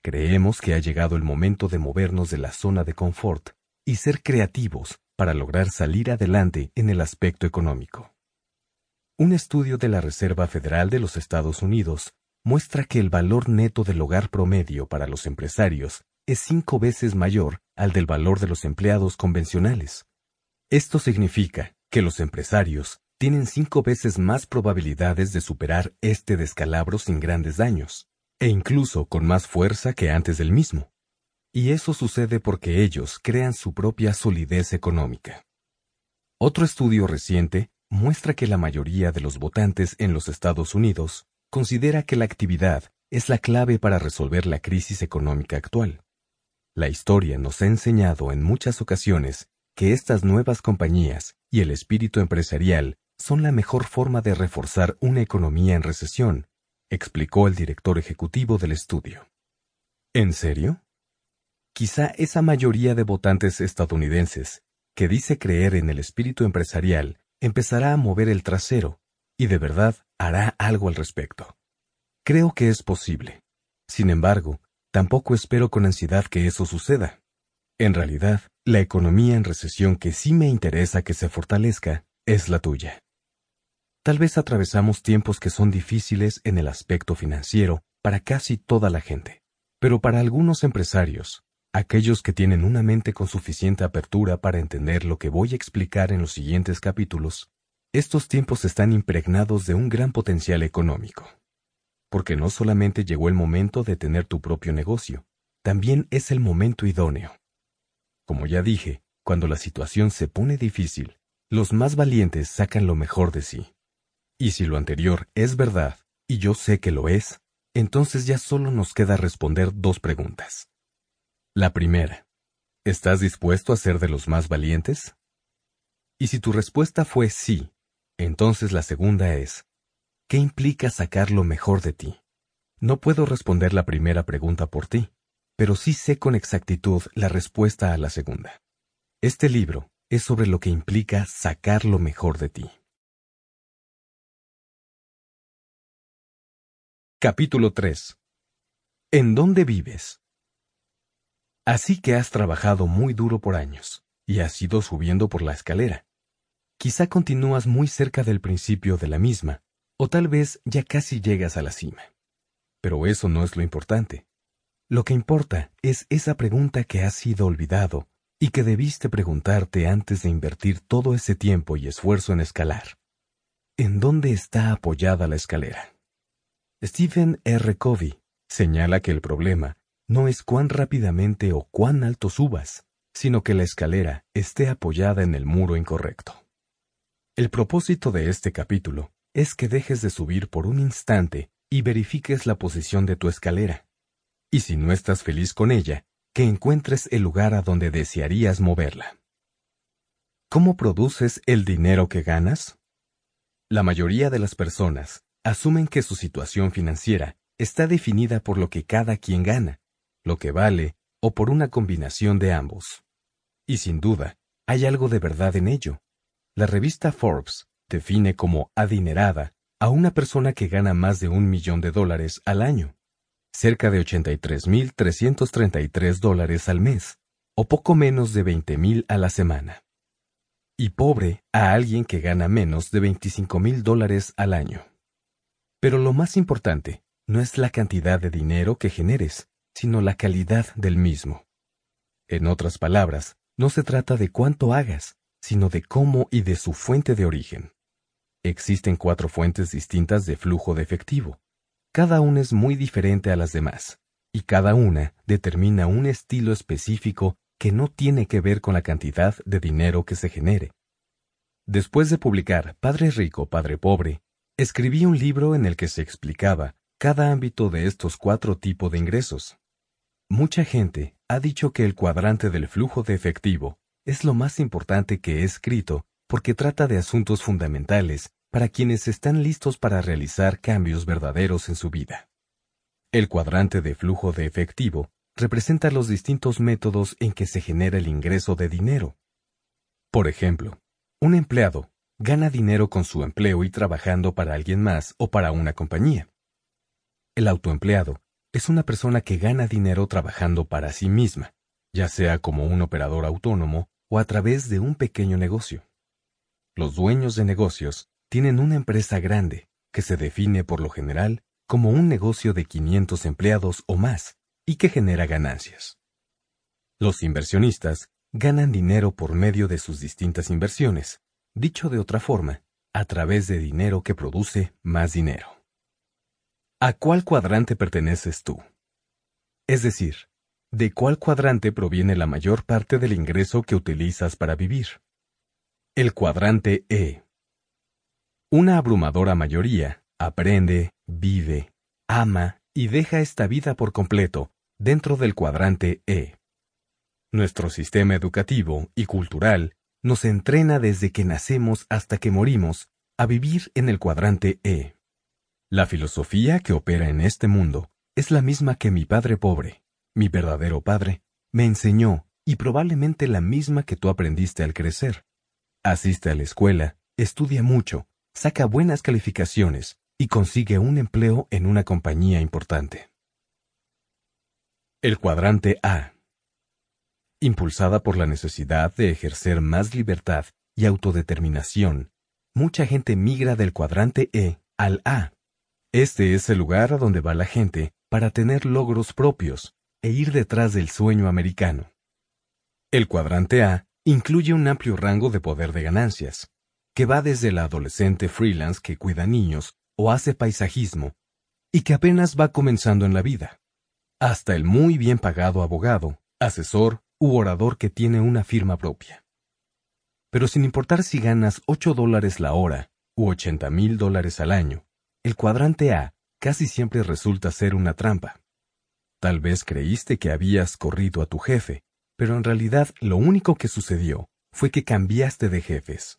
Creemos que ha llegado el momento de movernos de la zona de confort y ser creativos para lograr salir adelante en el aspecto económico. Un estudio de la Reserva Federal de los Estados Unidos muestra que el valor neto del hogar promedio para los empresarios es cinco veces mayor al del valor de los empleados convencionales. Esto significa que los empresarios tienen cinco veces más probabilidades de superar este descalabro sin grandes daños, e incluso con más fuerza que antes del mismo. Y eso sucede porque ellos crean su propia solidez económica. Otro estudio reciente muestra que la mayoría de los votantes en los Estados Unidos considera que la actividad es la clave para resolver la crisis económica actual. La historia nos ha enseñado en muchas ocasiones que estas nuevas compañías y el espíritu empresarial son la mejor forma de reforzar una economía en recesión, explicó el director ejecutivo del estudio. ¿En serio? Quizá esa mayoría de votantes estadounidenses, que dice creer en el espíritu empresarial, empezará a mover el trasero y de verdad hará algo al respecto. Creo que es posible. Sin embargo, tampoco espero con ansiedad que eso suceda. En realidad, la economía en recesión que sí me interesa que se fortalezca es la tuya. Tal vez atravesamos tiempos que son difíciles en el aspecto financiero para casi toda la gente, pero para algunos empresarios, aquellos que tienen una mente con suficiente apertura para entender lo que voy a explicar en los siguientes capítulos, estos tiempos están impregnados de un gran potencial económico. Porque no solamente llegó el momento de tener tu propio negocio, también es el momento idóneo. Como ya dije, cuando la situación se pone difícil, los más valientes sacan lo mejor de sí. Y si lo anterior es verdad, y yo sé que lo es, entonces ya solo nos queda responder dos preguntas. La primera, ¿estás dispuesto a ser de los más valientes? Y si tu respuesta fue sí, entonces la segunda es, ¿qué implica sacar lo mejor de ti? No puedo responder la primera pregunta por ti, pero sí sé con exactitud la respuesta a la segunda. Este libro es sobre lo que implica sacar lo mejor de ti. Capítulo 3 ¿En dónde vives? Así que has trabajado muy duro por años, y has ido subiendo por la escalera. Quizá continúas muy cerca del principio de la misma, o tal vez ya casi llegas a la cima. Pero eso no es lo importante. Lo que importa es esa pregunta que has sido olvidado y que debiste preguntarte antes de invertir todo ese tiempo y esfuerzo en escalar. ¿En dónde está apoyada la escalera? Stephen R. Covey señala que el problema no es cuán rápidamente o cuán alto subas, sino que la escalera esté apoyada en el muro incorrecto. El propósito de este capítulo es que dejes de subir por un instante y verifiques la posición de tu escalera. Y si no estás feliz con ella, que encuentres el lugar a donde desearías moverla. ¿Cómo produces el dinero que ganas? La mayoría de las personas asumen que su situación financiera está definida por lo que cada quien gana, lo que vale o por una combinación de ambos. Y sin duda, hay algo de verdad en ello. La revista Forbes define como adinerada a una persona que gana más de un millón de dólares al año, cerca de 83.333 dólares al mes, o poco menos de 20.000 a la semana. Y pobre a alguien que gana menos de 25.000 dólares al año. Pero lo más importante no es la cantidad de dinero que generes, sino la calidad del mismo. En otras palabras, no se trata de cuánto hagas, sino de cómo y de su fuente de origen. Existen cuatro fuentes distintas de flujo de efectivo. Cada una es muy diferente a las demás, y cada una determina un estilo específico que no tiene que ver con la cantidad de dinero que se genere. Después de publicar Padre Rico, Padre Pobre, escribí un libro en el que se explicaba cada ámbito de estos cuatro tipos de ingresos. Mucha gente ha dicho que el cuadrante del flujo de efectivo es lo más importante que he escrito porque trata de asuntos fundamentales para quienes están listos para realizar cambios verdaderos en su vida. El cuadrante de flujo de efectivo representa los distintos métodos en que se genera el ingreso de dinero. Por ejemplo, un empleado gana dinero con su empleo y trabajando para alguien más o para una compañía. El autoempleado es una persona que gana dinero trabajando para sí misma, ya sea como un operador autónomo o a través de un pequeño negocio. Los dueños de negocios tienen una empresa grande, que se define por lo general como un negocio de 500 empleados o más, y que genera ganancias. Los inversionistas ganan dinero por medio de sus distintas inversiones, dicho de otra forma, a través de dinero que produce más dinero. ¿A cuál cuadrante perteneces tú? Es decir, ¿de cuál cuadrante proviene la mayor parte del ingreso que utilizas para vivir? El cuadrante E. Una abrumadora mayoría aprende, vive, ama y deja esta vida por completo dentro del cuadrante E. Nuestro sistema educativo y cultural nos entrena desde que nacemos hasta que morimos a vivir en el cuadrante E. La filosofía que opera en este mundo es la misma que mi padre pobre, mi verdadero padre, me enseñó y probablemente la misma que tú aprendiste al crecer. Asiste a la escuela, estudia mucho, saca buenas calificaciones y consigue un empleo en una compañía importante. El cuadrante A. Impulsada por la necesidad de ejercer más libertad y autodeterminación, mucha gente migra del cuadrante E al A. Este es el lugar a donde va la gente para tener logros propios e ir detrás del sueño americano. El cuadrante A incluye un amplio rango de poder de ganancias, que va desde la adolescente freelance que cuida niños o hace paisajismo, y que apenas va comenzando en la vida, hasta el muy bien pagado abogado, asesor u orador que tiene una firma propia. Pero sin importar si ganas 8 dólares la hora u 80 mil dólares al año, el cuadrante A casi siempre resulta ser una trampa. Tal vez creíste que habías corrido a tu jefe, pero en realidad lo único que sucedió fue que cambiaste de jefes.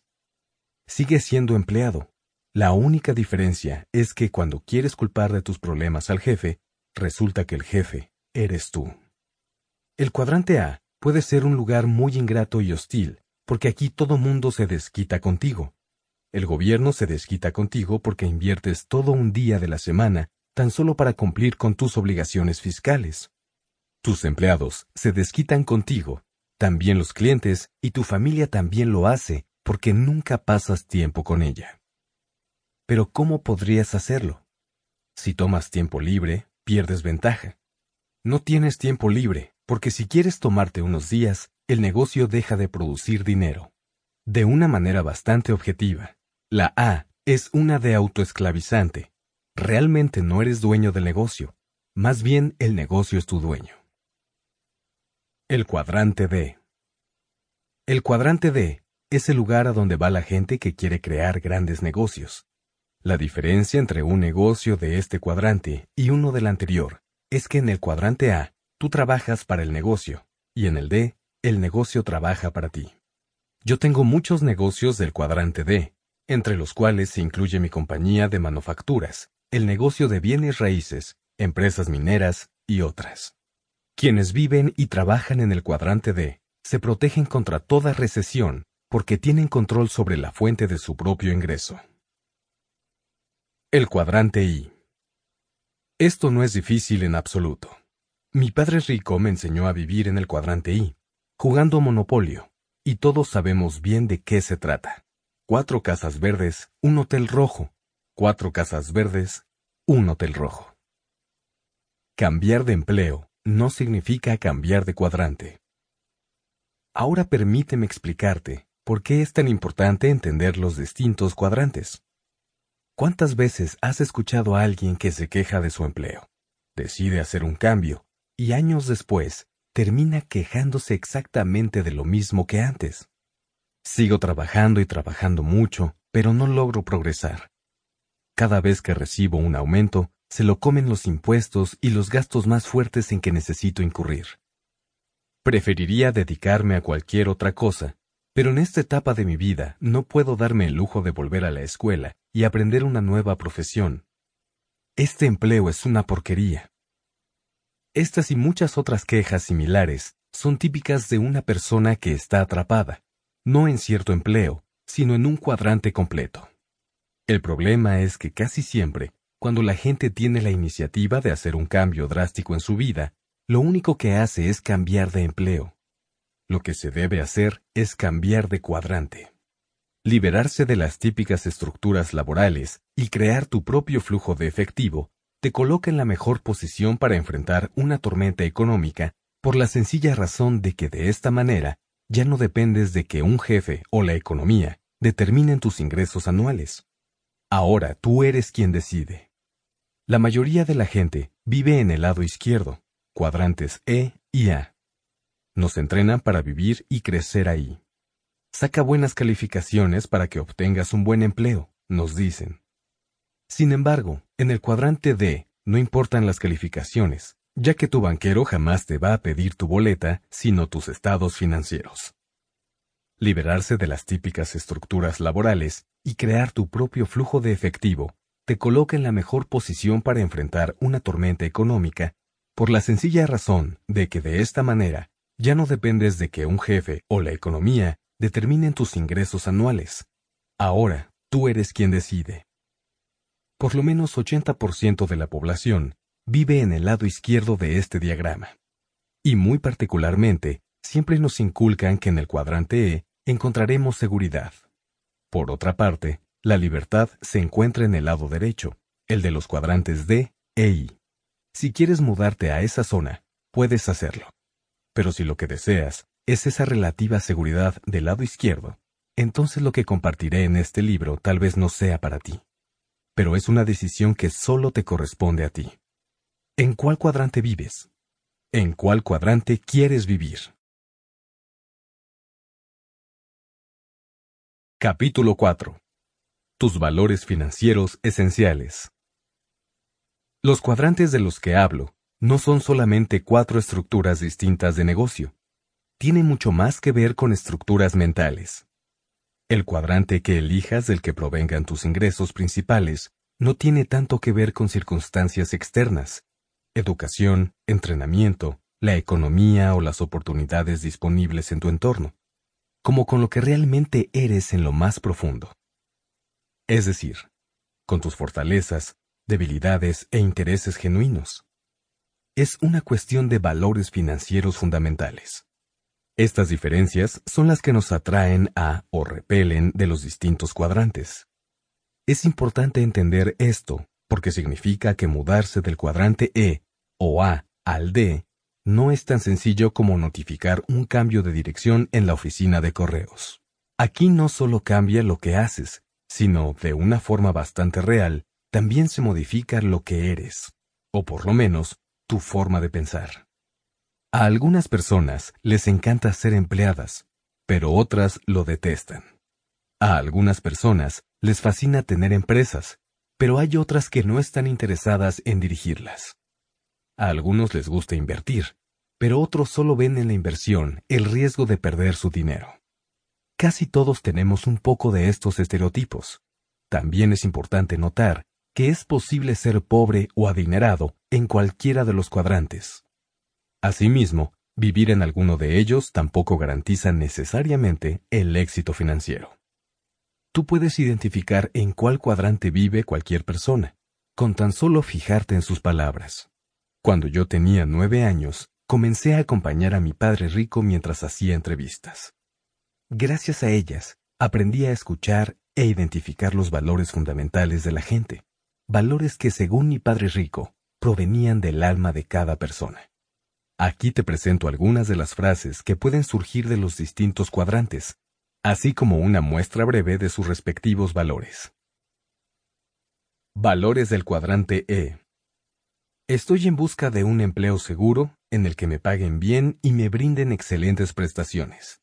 Sigues siendo empleado. La única diferencia es que cuando quieres culpar de tus problemas al jefe, resulta que el jefe eres tú. El cuadrante A puede ser un lugar muy ingrato y hostil, porque aquí todo mundo se desquita contigo. El gobierno se desquita contigo porque inviertes todo un día de la semana tan solo para cumplir con tus obligaciones fiscales. Tus empleados se desquitan contigo, también los clientes y tu familia también lo hace porque nunca pasas tiempo con ella. Pero ¿cómo podrías hacerlo? Si tomas tiempo libre, pierdes ventaja. No tienes tiempo libre, porque si quieres tomarte unos días, el negocio deja de producir dinero. De una manera bastante objetiva, la A es una de autoesclavizante. Realmente no eres dueño del negocio, más bien el negocio es tu dueño. El cuadrante D. El cuadrante D es el lugar a donde va la gente que quiere crear grandes negocios. La diferencia entre un negocio de este cuadrante y uno del anterior es que en el cuadrante A tú trabajas para el negocio y en el D el negocio trabaja para ti. Yo tengo muchos negocios del cuadrante D, entre los cuales se incluye mi compañía de manufacturas, el negocio de bienes raíces, empresas mineras y otras. Quienes viven y trabajan en el cuadrante D se protegen contra toda recesión porque tienen control sobre la fuente de su propio ingreso. El cuadrante I. Esto no es difícil en absoluto. Mi padre rico me enseñó a vivir en el cuadrante I, jugando Monopolio, y todos sabemos bien de qué se trata. Cuatro casas verdes, un hotel rojo. Cuatro casas verdes, un hotel rojo. Cambiar de empleo no significa cambiar de cuadrante. Ahora permíteme explicarte por qué es tan importante entender los distintos cuadrantes. ¿Cuántas veces has escuchado a alguien que se queja de su empleo, decide hacer un cambio y años después termina quejándose exactamente de lo mismo que antes? Sigo trabajando y trabajando mucho, pero no logro progresar. Cada vez que recibo un aumento, se lo comen los impuestos y los gastos más fuertes en que necesito incurrir. Preferiría dedicarme a cualquier otra cosa, pero en esta etapa de mi vida no puedo darme el lujo de volver a la escuela y aprender una nueva profesión. Este empleo es una porquería. Estas y muchas otras quejas similares son típicas de una persona que está atrapada, no en cierto empleo, sino en un cuadrante completo. El problema es que casi siempre cuando la gente tiene la iniciativa de hacer un cambio drástico en su vida, lo único que hace es cambiar de empleo. Lo que se debe hacer es cambiar de cuadrante. Liberarse de las típicas estructuras laborales y crear tu propio flujo de efectivo te coloca en la mejor posición para enfrentar una tormenta económica por la sencilla razón de que de esta manera ya no dependes de que un jefe o la economía determinen tus ingresos anuales. Ahora tú eres quien decide. La mayoría de la gente vive en el lado izquierdo, cuadrantes E y A. Nos entrenan para vivir y crecer ahí. Saca buenas calificaciones para que obtengas un buen empleo, nos dicen. Sin embargo, en el cuadrante D no importan las calificaciones, ya que tu banquero jamás te va a pedir tu boleta, sino tus estados financieros. Liberarse de las típicas estructuras laborales y crear tu propio flujo de efectivo te coloca en la mejor posición para enfrentar una tormenta económica, por la sencilla razón de que de esta manera ya no dependes de que un jefe o la economía determinen tus ingresos anuales. Ahora, tú eres quien decide. Por lo menos 80% de la población vive en el lado izquierdo de este diagrama, Y muy particularmente, siempre nos inculcan que en el cuadrante E encontraremos seguridad. Por otra parte, la libertad se encuentra en el lado derecho, el de los cuadrantes D e I. Si quieres mudarte a esa zona, puedes hacerlo. Pero si lo que deseas es esa relativa seguridad del lado izquierdo, entonces lo que compartiré en este libro tal vez no sea para ti. Pero es una decisión que solo te corresponde a ti. ¿En cuál cuadrante vives? ¿En cuál cuadrante quieres vivir? Capítulo 4. Tus valores financieros esenciales. Los cuadrantes de los que hablo no son solamente cuatro estructuras distintas de negocio. Tiene mucho más que ver con estructuras mentales. El cuadrante que elijas del que provengan tus ingresos principales no tiene tanto que ver con circunstancias externas, educación, entrenamiento, la economía o las oportunidades disponibles en tu entorno, como con lo que realmente eres en lo más profundo. Es decir, con tus fortalezas, debilidades e intereses genuinos. Es una cuestión de valores financieros fundamentales. Estas diferencias son las que nos atraen a o repelen de los distintos cuadrantes. Es importante entender esto porque significa que mudarse del cuadrante E o A al D no es tan sencillo como notificar un cambio de dirección en la oficina de correos. Aquí no solo cambia lo que haces, sino, de una forma bastante real, también se modifica lo que eres, o por lo menos, tu forma de pensar. A algunas personas les encanta ser empleadas, pero otras lo detestan. A algunas personas les fascina tener empresas, pero hay otras que no están interesadas en dirigirlas. A algunos les gusta invertir, pero otros solo ven en la inversión el riesgo de perder su dinero. Casi todos tenemos un poco de estos estereotipos. También es importante notar que es posible ser pobre o adinerado en cualquiera de los cuadrantes. Asimismo, vivir en alguno de ellos tampoco garantiza necesariamente el éxito financiero. Tú puedes identificar en cuál cuadrante vive cualquier persona, con tan solo fijarte en sus palabras. Cuando yo tenía nueve años, comencé a acompañar a mi padre rico mientras hacía entrevistas. Gracias a ellas, aprendí a escuchar e identificar los valores fundamentales de la gente, valores que según mi padre rico, provenían del alma de cada persona. Aquí te presento algunas de las frases que pueden surgir de los distintos cuadrantes, así como una muestra breve de sus respectivos valores. Valores del cuadrante E. Estoy en busca de un empleo seguro en el que me paguen bien y me brinden excelentes prestaciones.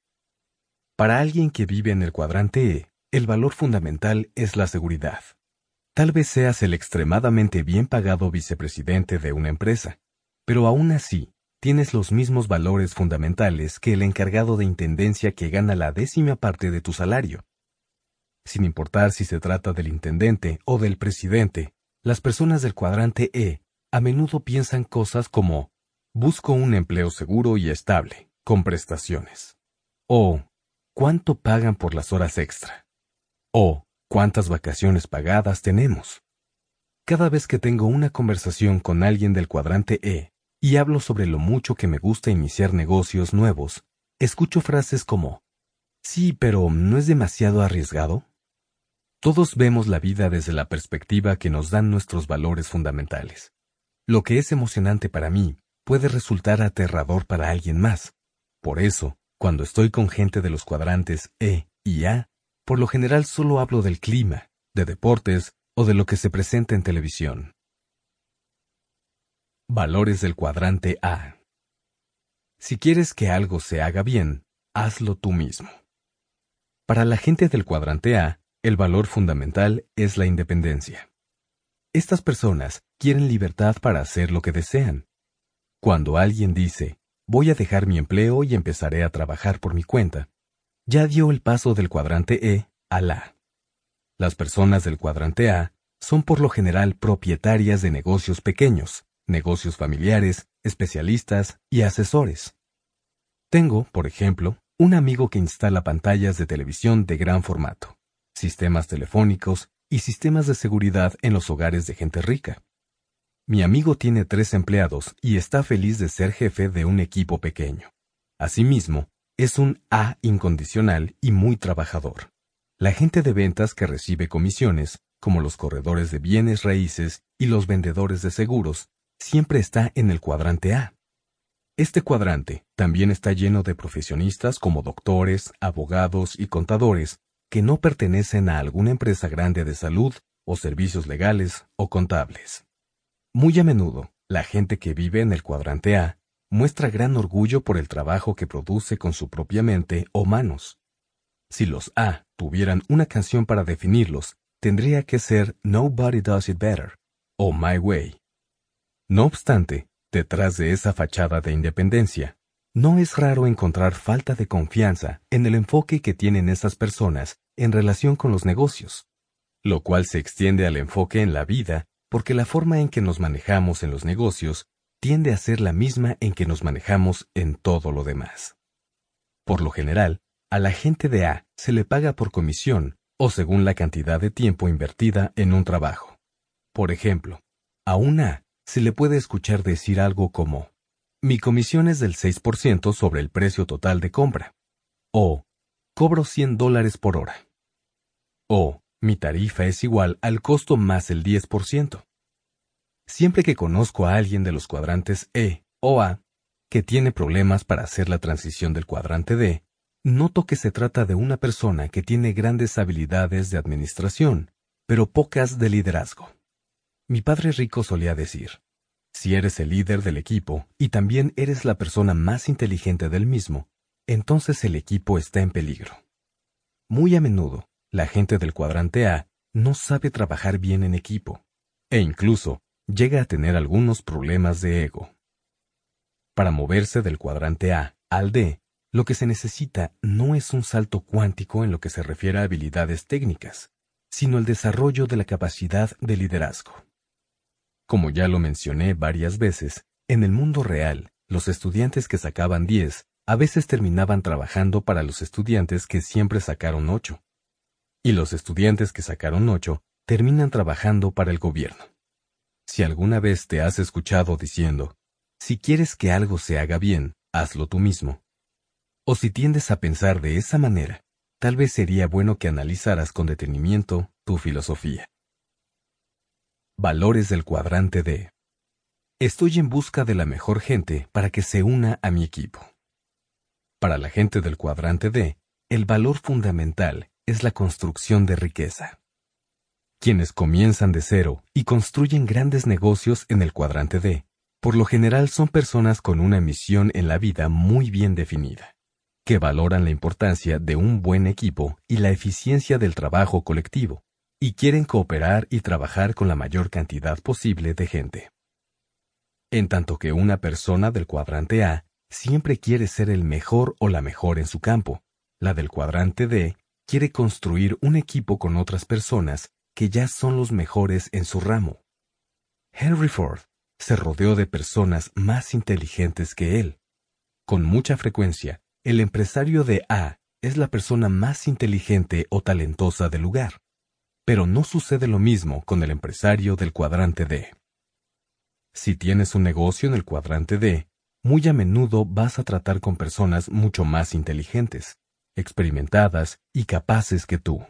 Para alguien que vive en el cuadrante E, el valor fundamental es la seguridad. Tal vez seas el extremadamente bien pagado vicepresidente de una empresa, pero aún así tienes los mismos valores fundamentales que el encargado de intendencia que gana la décima parte de tu salario. Sin importar si se trata del intendente o del presidente, las personas del cuadrante E a menudo piensan cosas como busco un empleo seguro y estable, con prestaciones. O ¿Cuánto pagan por las horas extra? ¿O cuántas vacaciones pagadas tenemos? Cada vez que tengo una conversación con alguien del cuadrante E y hablo sobre lo mucho que me gusta iniciar negocios nuevos, escucho frases como, sí, pero ¿no es demasiado arriesgado? Todos vemos la vida desde la perspectiva que nos dan nuestros valores fundamentales. Lo que es emocionante para mí puede resultar aterrador para alguien más. Por eso, cuando estoy con gente de los cuadrantes E y A, por lo general solo hablo del clima, de deportes o de lo que se presenta en televisión. Valores del cuadrante A. Si quieres que algo se haga bien, hazlo tú mismo. Para la gente del cuadrante A, el valor fundamental es la independencia. Estas personas quieren libertad para hacer lo que desean. Cuando alguien dice, voy a dejar mi empleo y empezaré a trabajar por mi cuenta. Ya dio el paso del cuadrante E a la. Las personas del cuadrante A son por lo general propietarias de negocios pequeños, negocios familiares, especialistas y asesores. Tengo, por ejemplo, un amigo que instala pantallas de televisión de gran formato, sistemas telefónicos y sistemas de seguridad en los hogares de gente rica. Mi amigo tiene tres empleados y está feliz de ser jefe de un equipo pequeño. Asimismo, es un A incondicional y muy trabajador. La gente de ventas que recibe comisiones, como los corredores de bienes raíces y los vendedores de seguros, siempre está en el cuadrante A. Este cuadrante también está lleno de profesionistas como doctores, abogados y contadores que no pertenecen a alguna empresa grande de salud o servicios legales o contables. Muy a menudo, la gente que vive en el cuadrante A muestra gran orgullo por el trabajo que produce con su propia mente o manos. Si los A tuvieran una canción para definirlos, tendría que ser Nobody Does It Better o My Way. No obstante, detrás de esa fachada de independencia, no es raro encontrar falta de confianza en el enfoque que tienen esas personas en relación con los negocios, lo cual se extiende al enfoque en la vida porque la forma en que nos manejamos en los negocios tiende a ser la misma en que nos manejamos en todo lo demás. Por lo general, a la gente de A se le paga por comisión o según la cantidad de tiempo invertida en un trabajo. Por ejemplo, a un A se le puede escuchar decir algo como, mi comisión es del 6% sobre el precio total de compra, o cobro 100 dólares por hora, o mi tarifa es igual al costo más el 10%. Siempre que conozco a alguien de los cuadrantes E o A que tiene problemas para hacer la transición del cuadrante D, noto que se trata de una persona que tiene grandes habilidades de administración, pero pocas de liderazgo. Mi padre rico solía decir, si eres el líder del equipo y también eres la persona más inteligente del mismo, entonces el equipo está en peligro. Muy a menudo, la gente del cuadrante A no sabe trabajar bien en equipo, e incluso llega a tener algunos problemas de ego. Para moverse del cuadrante A al D, lo que se necesita no es un salto cuántico en lo que se refiere a habilidades técnicas, sino el desarrollo de la capacidad de liderazgo. Como ya lo mencioné varias veces, en el mundo real, los estudiantes que sacaban 10 a veces terminaban trabajando para los estudiantes que siempre sacaron 8 y los estudiantes que sacaron ocho terminan trabajando para el gobierno. Si alguna vez te has escuchado diciendo, si quieres que algo se haga bien, hazlo tú mismo. O si tiendes a pensar de esa manera, tal vez sería bueno que analizaras con detenimiento tu filosofía. Valores del cuadrante D. Estoy en busca de la mejor gente para que se una a mi equipo. Para la gente del cuadrante D, el valor fundamental es la construcción de riqueza. Quienes comienzan de cero y construyen grandes negocios en el cuadrante D, por lo general son personas con una misión en la vida muy bien definida, que valoran la importancia de un buen equipo y la eficiencia del trabajo colectivo, y quieren cooperar y trabajar con la mayor cantidad posible de gente. En tanto que una persona del cuadrante A siempre quiere ser el mejor o la mejor en su campo, la del cuadrante D quiere construir un equipo con otras personas que ya son los mejores en su ramo. Henry Ford se rodeó de personas más inteligentes que él. Con mucha frecuencia, el empresario de A es la persona más inteligente o talentosa del lugar. Pero no sucede lo mismo con el empresario del cuadrante D. Si tienes un negocio en el cuadrante D, muy a menudo vas a tratar con personas mucho más inteligentes experimentadas y capaces que tú.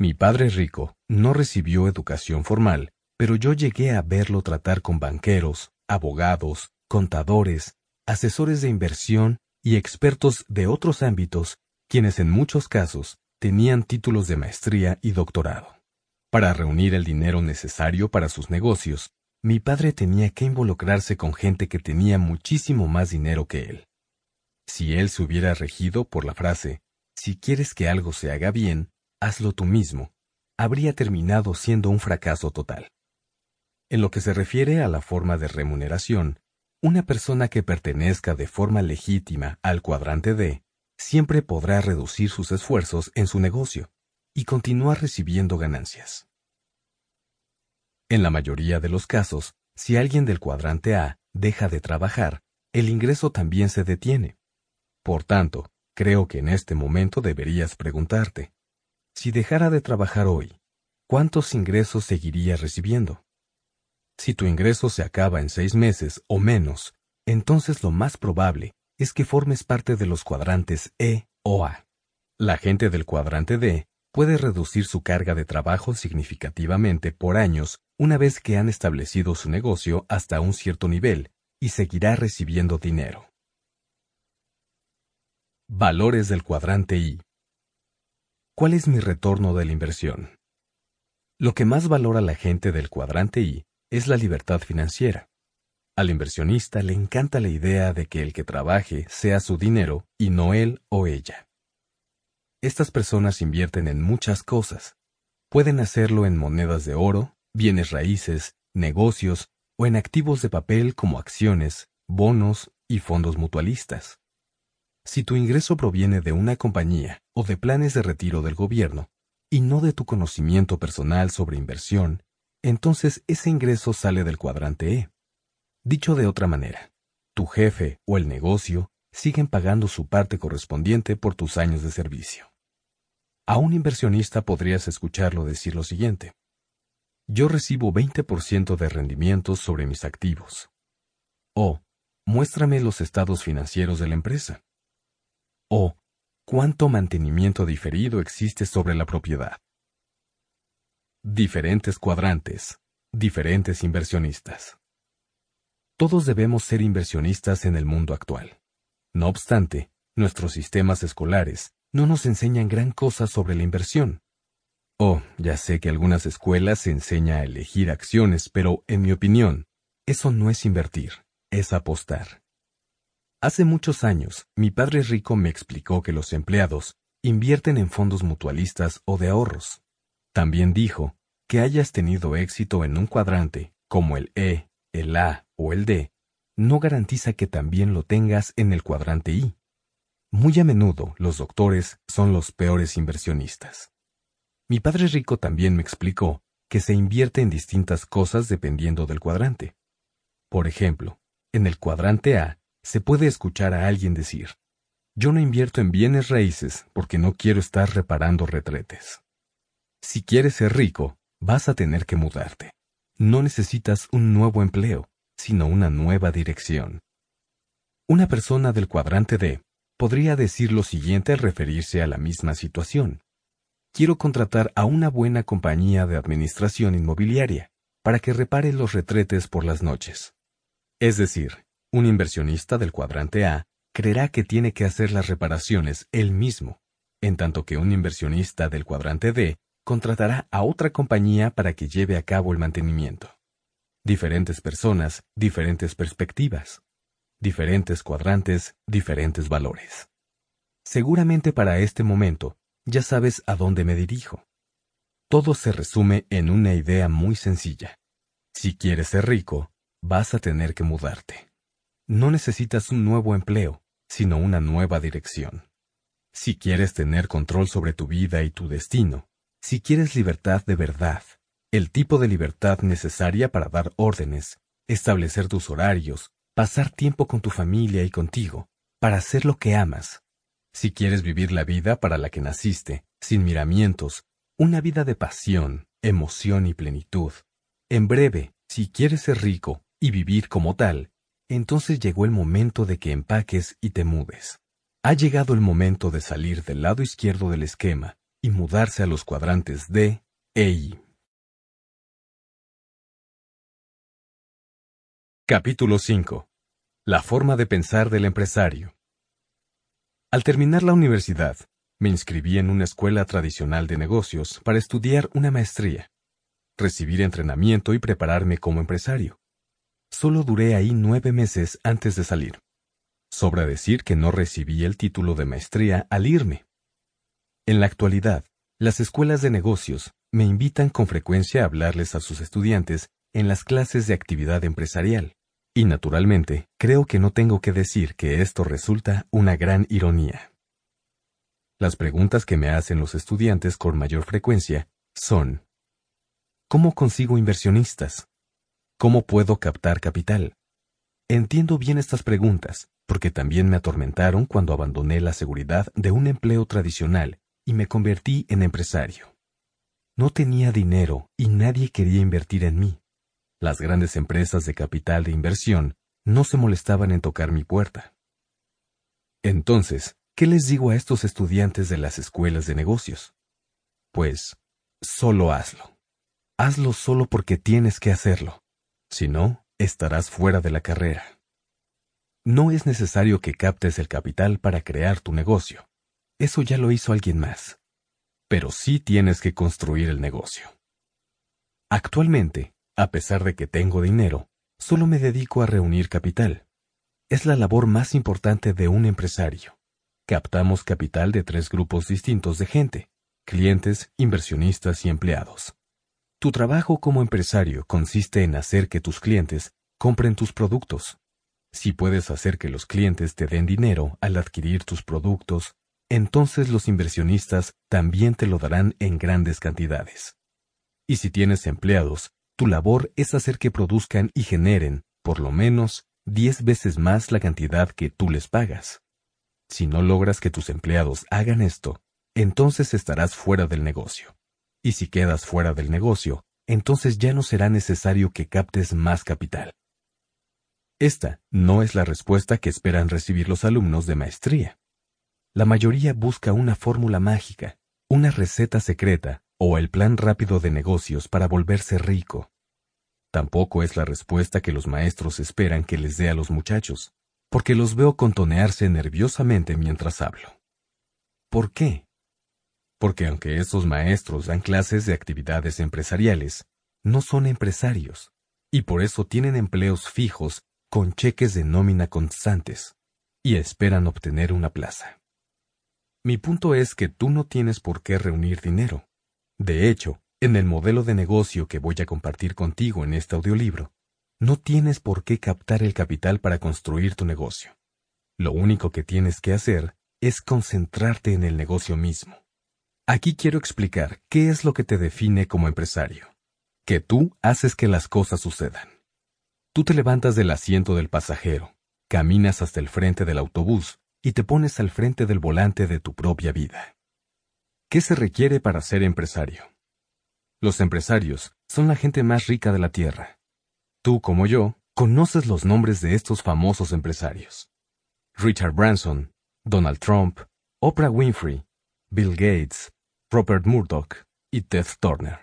Mi padre rico no recibió educación formal, pero yo llegué a verlo tratar con banqueros, abogados, contadores, asesores de inversión y expertos de otros ámbitos, quienes en muchos casos tenían títulos de maestría y doctorado. Para reunir el dinero necesario para sus negocios, mi padre tenía que involucrarse con gente que tenía muchísimo más dinero que él. Si él se hubiera regido por la frase, si quieres que algo se haga bien, hazlo tú mismo, habría terminado siendo un fracaso total. En lo que se refiere a la forma de remuneración, una persona que pertenezca de forma legítima al cuadrante D siempre podrá reducir sus esfuerzos en su negocio y continuar recibiendo ganancias. En la mayoría de los casos, si alguien del cuadrante A deja de trabajar, el ingreso también se detiene. Por tanto, Creo que en este momento deberías preguntarte, si dejara de trabajar hoy, ¿cuántos ingresos seguiría recibiendo? Si tu ingreso se acaba en seis meses o menos, entonces lo más probable es que formes parte de los cuadrantes E o A. La gente del cuadrante D puede reducir su carga de trabajo significativamente por años una vez que han establecido su negocio hasta un cierto nivel y seguirá recibiendo dinero. Valores del cuadrante I. ¿Cuál es mi retorno de la inversión? Lo que más valora la gente del cuadrante I es la libertad financiera. Al inversionista le encanta la idea de que el que trabaje sea su dinero y no él o ella. Estas personas invierten en muchas cosas. Pueden hacerlo en monedas de oro, bienes raíces, negocios o en activos de papel como acciones, bonos y fondos mutualistas. Si tu ingreso proviene de una compañía o de planes de retiro del gobierno, y no de tu conocimiento personal sobre inversión, entonces ese ingreso sale del cuadrante E. Dicho de otra manera, tu jefe o el negocio siguen pagando su parte correspondiente por tus años de servicio. A un inversionista podrías escucharlo decir lo siguiente. Yo recibo 20% de rendimientos sobre mis activos. O, muéstrame los estados financieros de la empresa. O, ¿cuánto mantenimiento diferido existe sobre la propiedad? Diferentes cuadrantes, diferentes inversionistas. Todos debemos ser inversionistas en el mundo actual. No obstante, nuestros sistemas escolares no nos enseñan gran cosa sobre la inversión. Oh, ya sé que algunas escuelas se enseña a elegir acciones, pero, en mi opinión, eso no es invertir, es apostar. Hace muchos años, mi padre rico me explicó que los empleados invierten en fondos mutualistas o de ahorros. También dijo que hayas tenido éxito en un cuadrante, como el E, el A o el D, no garantiza que también lo tengas en el cuadrante I. Muy a menudo los doctores son los peores inversionistas. Mi padre rico también me explicó que se invierte en distintas cosas dependiendo del cuadrante. Por ejemplo, en el cuadrante A se puede escuchar a alguien decir, yo no invierto en bienes raíces porque no quiero estar reparando retretes. Si quieres ser rico, vas a tener que mudarte. No necesitas un nuevo empleo, sino una nueva dirección. Una persona del cuadrante D podría decir lo siguiente al referirse a la misma situación. Quiero contratar a una buena compañía de administración inmobiliaria para que repare los retretes por las noches. Es decir, un inversionista del cuadrante A creerá que tiene que hacer las reparaciones él mismo, en tanto que un inversionista del cuadrante D contratará a otra compañía para que lleve a cabo el mantenimiento. Diferentes personas, diferentes perspectivas. Diferentes cuadrantes, diferentes valores. Seguramente para este momento ya sabes a dónde me dirijo. Todo se resume en una idea muy sencilla. Si quieres ser rico, vas a tener que mudarte. No necesitas un nuevo empleo, sino una nueva dirección. Si quieres tener control sobre tu vida y tu destino, si quieres libertad de verdad, el tipo de libertad necesaria para dar órdenes, establecer tus horarios, pasar tiempo con tu familia y contigo, para hacer lo que amas. Si quieres vivir la vida para la que naciste, sin miramientos, una vida de pasión, emoción y plenitud. En breve, si quieres ser rico y vivir como tal, entonces llegó el momento de que empaques y te mudes. Ha llegado el momento de salir del lado izquierdo del esquema y mudarse a los cuadrantes D e I. Capítulo 5. La forma de pensar del empresario. Al terminar la universidad, me inscribí en una escuela tradicional de negocios para estudiar una maestría, recibir entrenamiento y prepararme como empresario. Solo duré ahí nueve meses antes de salir. Sobra decir que no recibí el título de maestría al irme. En la actualidad, las escuelas de negocios me invitan con frecuencia a hablarles a sus estudiantes en las clases de actividad empresarial. Y naturalmente, creo que no tengo que decir que esto resulta una gran ironía. Las preguntas que me hacen los estudiantes con mayor frecuencia son, ¿Cómo consigo inversionistas? ¿Cómo puedo captar capital? Entiendo bien estas preguntas, porque también me atormentaron cuando abandoné la seguridad de un empleo tradicional y me convertí en empresario. No tenía dinero y nadie quería invertir en mí. Las grandes empresas de capital de inversión no se molestaban en tocar mi puerta. Entonces, ¿qué les digo a estos estudiantes de las escuelas de negocios? Pues, solo hazlo. Hazlo solo porque tienes que hacerlo. Si no, estarás fuera de la carrera. No es necesario que captes el capital para crear tu negocio. Eso ya lo hizo alguien más. Pero sí tienes que construir el negocio. Actualmente, a pesar de que tengo dinero, solo me dedico a reunir capital. Es la labor más importante de un empresario. Captamos capital de tres grupos distintos de gente, clientes, inversionistas y empleados. Tu trabajo como empresario consiste en hacer que tus clientes compren tus productos. Si puedes hacer que los clientes te den dinero al adquirir tus productos, entonces los inversionistas también te lo darán en grandes cantidades. Y si tienes empleados, tu labor es hacer que produzcan y generen, por lo menos, diez veces más la cantidad que tú les pagas. Si no logras que tus empleados hagan esto, entonces estarás fuera del negocio. Y si quedas fuera del negocio, entonces ya no será necesario que captes más capital. Esta no es la respuesta que esperan recibir los alumnos de maestría. La mayoría busca una fórmula mágica, una receta secreta o el plan rápido de negocios para volverse rico. Tampoco es la respuesta que los maestros esperan que les dé a los muchachos, porque los veo contonearse nerviosamente mientras hablo. ¿Por qué? Porque aunque estos maestros dan clases de actividades empresariales, no son empresarios, y por eso tienen empleos fijos con cheques de nómina constantes, y esperan obtener una plaza. Mi punto es que tú no tienes por qué reunir dinero. De hecho, en el modelo de negocio que voy a compartir contigo en este audiolibro, no tienes por qué captar el capital para construir tu negocio. Lo único que tienes que hacer es concentrarte en el negocio mismo. Aquí quiero explicar qué es lo que te define como empresario. Que tú haces que las cosas sucedan. Tú te levantas del asiento del pasajero, caminas hasta el frente del autobús y te pones al frente del volante de tu propia vida. ¿Qué se requiere para ser empresario? Los empresarios son la gente más rica de la Tierra. Tú, como yo, conoces los nombres de estos famosos empresarios. Richard Branson, Donald Trump, Oprah Winfrey, Bill Gates, Robert Murdoch y Ted Turner.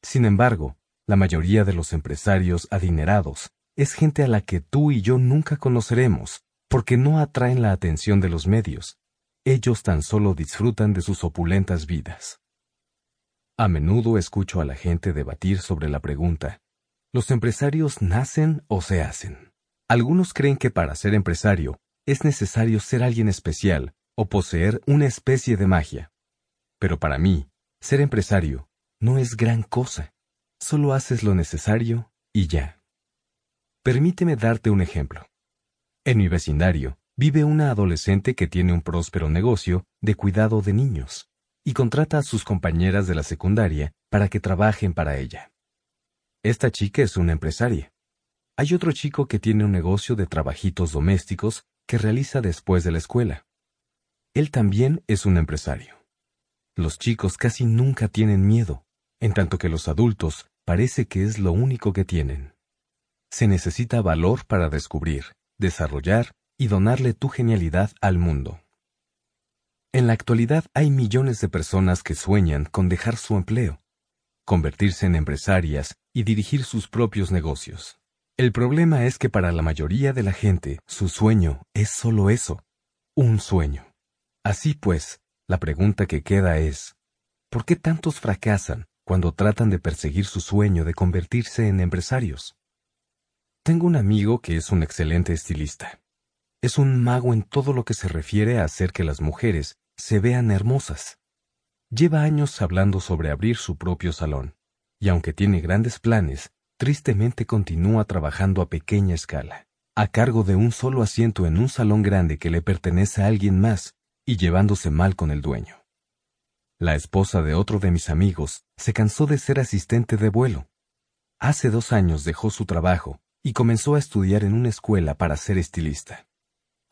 Sin embargo, la mayoría de los empresarios adinerados es gente a la que tú y yo nunca conoceremos porque no atraen la atención de los medios. Ellos tan solo disfrutan de sus opulentas vidas. A menudo escucho a la gente debatir sobre la pregunta, ¿los empresarios nacen o se hacen? Algunos creen que para ser empresario es necesario ser alguien especial o poseer una especie de magia. Pero para mí, ser empresario no es gran cosa. Solo haces lo necesario y ya. Permíteme darte un ejemplo. En mi vecindario vive una adolescente que tiene un próspero negocio de cuidado de niños y contrata a sus compañeras de la secundaria para que trabajen para ella. Esta chica es una empresaria. Hay otro chico que tiene un negocio de trabajitos domésticos que realiza después de la escuela. Él también es un empresario. Los chicos casi nunca tienen miedo, en tanto que los adultos parece que es lo único que tienen. Se necesita valor para descubrir, desarrollar y donarle tu genialidad al mundo. En la actualidad hay millones de personas que sueñan con dejar su empleo, convertirse en empresarias y dirigir sus propios negocios. El problema es que para la mayoría de la gente su sueño es solo eso, un sueño. Así pues, la pregunta que queda es, ¿por qué tantos fracasan cuando tratan de perseguir su sueño de convertirse en empresarios? Tengo un amigo que es un excelente estilista. Es un mago en todo lo que se refiere a hacer que las mujeres se vean hermosas. Lleva años hablando sobre abrir su propio salón, y aunque tiene grandes planes, tristemente continúa trabajando a pequeña escala, a cargo de un solo asiento en un salón grande que le pertenece a alguien más y llevándose mal con el dueño. La esposa de otro de mis amigos se cansó de ser asistente de vuelo. Hace dos años dejó su trabajo y comenzó a estudiar en una escuela para ser estilista.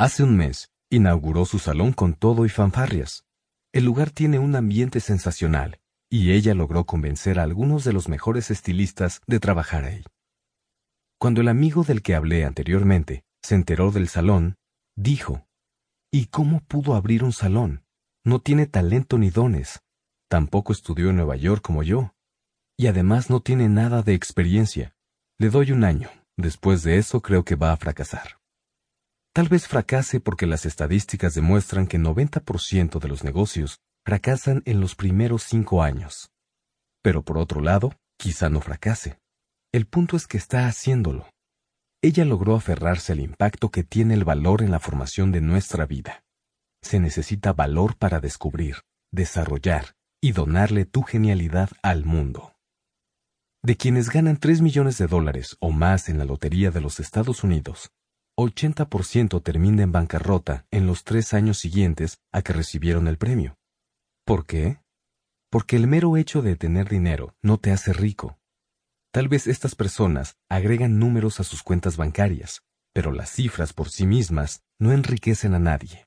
Hace un mes, inauguró su salón con todo y fanfarrias. El lugar tiene un ambiente sensacional, y ella logró convencer a algunos de los mejores estilistas de trabajar ahí. Cuando el amigo del que hablé anteriormente se enteró del salón, dijo, ¿Y cómo pudo abrir un salón? No tiene talento ni dones. Tampoco estudió en Nueva York como yo. Y además no tiene nada de experiencia. Le doy un año. Después de eso creo que va a fracasar. Tal vez fracase porque las estadísticas demuestran que 90% de los negocios fracasan en los primeros cinco años. Pero por otro lado, quizá no fracase. El punto es que está haciéndolo. Ella logró aferrarse al impacto que tiene el valor en la formación de nuestra vida. Se necesita valor para descubrir, desarrollar y donarle tu genialidad al mundo. De quienes ganan 3 millones de dólares o más en la Lotería de los Estados Unidos, 80% termina en bancarrota en los tres años siguientes a que recibieron el premio. ¿Por qué? Porque el mero hecho de tener dinero no te hace rico. Tal vez estas personas agregan números a sus cuentas bancarias, pero las cifras por sí mismas no enriquecen a nadie.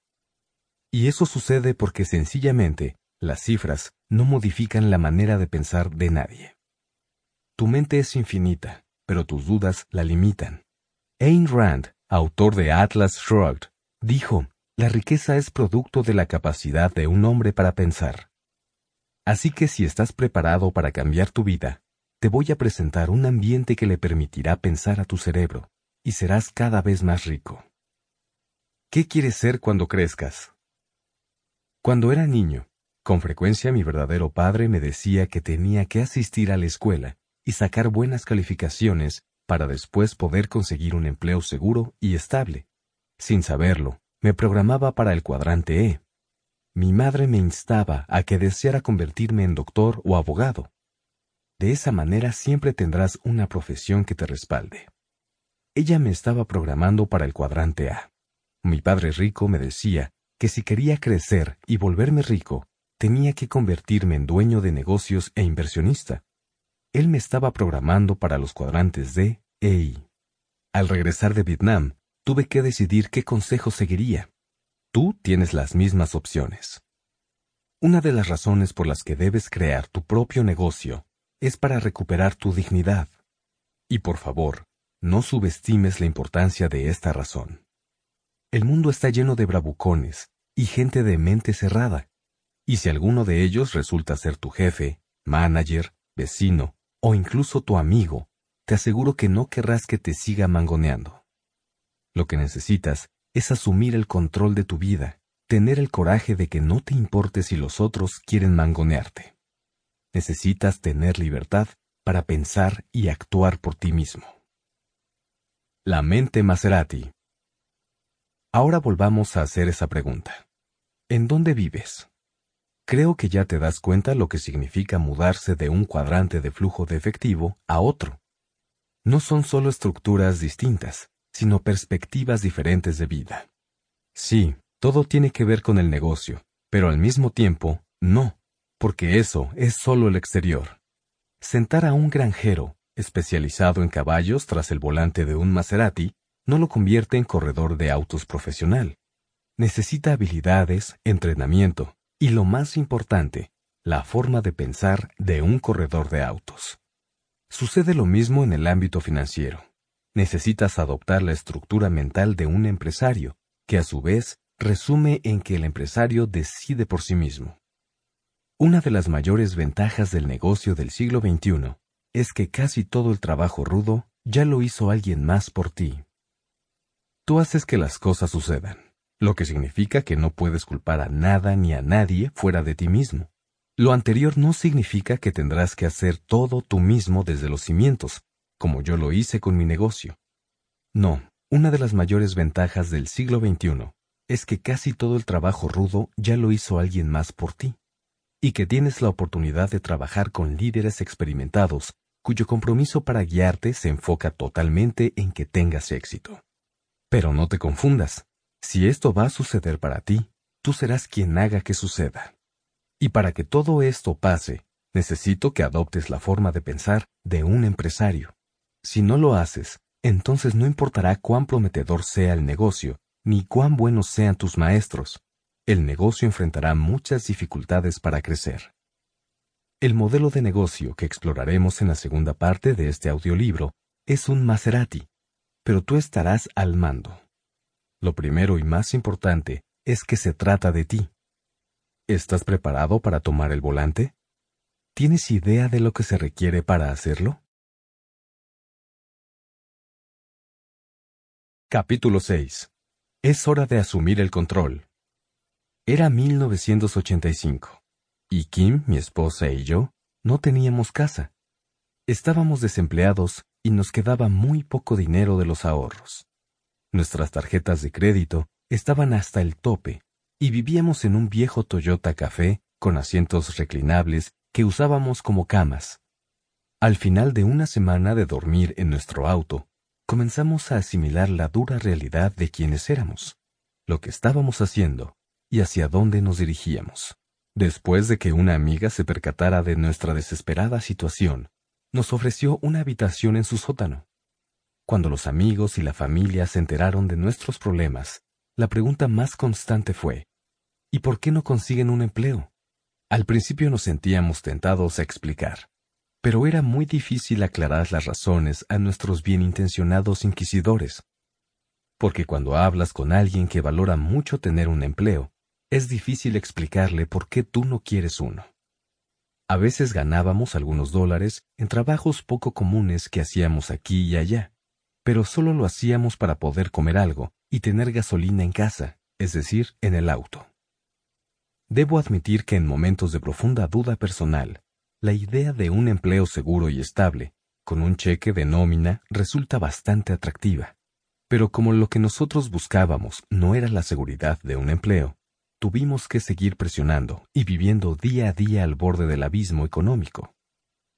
Y eso sucede porque sencillamente las cifras no modifican la manera de pensar de nadie. Tu mente es infinita, pero tus dudas la limitan. Ayn Rand, autor de Atlas Shrugged, dijo, la riqueza es producto de la capacidad de un hombre para pensar. Así que si estás preparado para cambiar tu vida, te voy a presentar un ambiente que le permitirá pensar a tu cerebro, y serás cada vez más rico. ¿Qué quieres ser cuando crezcas? Cuando era niño, con frecuencia mi verdadero padre me decía que tenía que asistir a la escuela y sacar buenas calificaciones para después poder conseguir un empleo seguro y estable. Sin saberlo, me programaba para el cuadrante E. Mi madre me instaba a que deseara convertirme en doctor o abogado. De esa manera siempre tendrás una profesión que te respalde. Ella me estaba programando para el cuadrante A. Mi padre rico me decía que si quería crecer y volverme rico, tenía que convertirme en dueño de negocios e inversionista. Él me estaba programando para los cuadrantes D e I. Al regresar de Vietnam, tuve que decidir qué consejo seguiría. Tú tienes las mismas opciones. Una de las razones por las que debes crear tu propio negocio es para recuperar tu dignidad. Y por favor, no subestimes la importancia de esta razón. El mundo está lleno de bravucones y gente de mente cerrada. Y si alguno de ellos resulta ser tu jefe, manager, vecino o incluso tu amigo, te aseguro que no querrás que te siga mangoneando. Lo que necesitas es asumir el control de tu vida, tener el coraje de que no te importe si los otros quieren mangonearte. Necesitas tener libertad para pensar y actuar por ti mismo. La mente Maserati. Ahora volvamos a hacer esa pregunta. ¿En dónde vives? Creo que ya te das cuenta lo que significa mudarse de un cuadrante de flujo de efectivo a otro. No son solo estructuras distintas, sino perspectivas diferentes de vida. Sí, todo tiene que ver con el negocio, pero al mismo tiempo, no, porque eso es solo el exterior. Sentar a un granjero, especializado en caballos tras el volante de un Maserati, no lo convierte en corredor de autos profesional. Necesita habilidades, entrenamiento, y lo más importante, la forma de pensar de un corredor de autos. Sucede lo mismo en el ámbito financiero. Necesitas adoptar la estructura mental de un empresario, que a su vez resume en que el empresario decide por sí mismo. Una de las mayores ventajas del negocio del siglo XXI es que casi todo el trabajo rudo ya lo hizo alguien más por ti. Tú haces que las cosas sucedan lo que significa que no puedes culpar a nada ni a nadie fuera de ti mismo. Lo anterior no significa que tendrás que hacer todo tú mismo desde los cimientos, como yo lo hice con mi negocio. No, una de las mayores ventajas del siglo XXI es que casi todo el trabajo rudo ya lo hizo alguien más por ti, y que tienes la oportunidad de trabajar con líderes experimentados cuyo compromiso para guiarte se enfoca totalmente en que tengas éxito. Pero no te confundas, si esto va a suceder para ti, tú serás quien haga que suceda. Y para que todo esto pase, necesito que adoptes la forma de pensar de un empresario. Si no lo haces, entonces no importará cuán prometedor sea el negocio, ni cuán buenos sean tus maestros. El negocio enfrentará muchas dificultades para crecer. El modelo de negocio que exploraremos en la segunda parte de este audiolibro es un Maserati, pero tú estarás al mando. Lo primero y más importante es que se trata de ti. ¿Estás preparado para tomar el volante? ¿Tienes idea de lo que se requiere para hacerlo? Capítulo 6. Es hora de asumir el control. Era 1985, y Kim, mi esposa y yo no teníamos casa. Estábamos desempleados y nos quedaba muy poco dinero de los ahorros. Nuestras tarjetas de crédito estaban hasta el tope y vivíamos en un viejo Toyota Café con asientos reclinables que usábamos como camas. Al final de una semana de dormir en nuestro auto, comenzamos a asimilar la dura realidad de quienes éramos, lo que estábamos haciendo y hacia dónde nos dirigíamos. Después de que una amiga se percatara de nuestra desesperada situación, nos ofreció una habitación en su sótano. Cuando los amigos y la familia se enteraron de nuestros problemas, la pregunta más constante fue, ¿y por qué no consiguen un empleo? Al principio nos sentíamos tentados a explicar, pero era muy difícil aclarar las razones a nuestros bien intencionados inquisidores. Porque cuando hablas con alguien que valora mucho tener un empleo, es difícil explicarle por qué tú no quieres uno. A veces ganábamos algunos dólares en trabajos poco comunes que hacíamos aquí y allá, pero solo lo hacíamos para poder comer algo y tener gasolina en casa, es decir, en el auto. Debo admitir que en momentos de profunda duda personal, la idea de un empleo seguro y estable, con un cheque de nómina, resulta bastante atractiva. Pero como lo que nosotros buscábamos no era la seguridad de un empleo, tuvimos que seguir presionando y viviendo día a día al borde del abismo económico.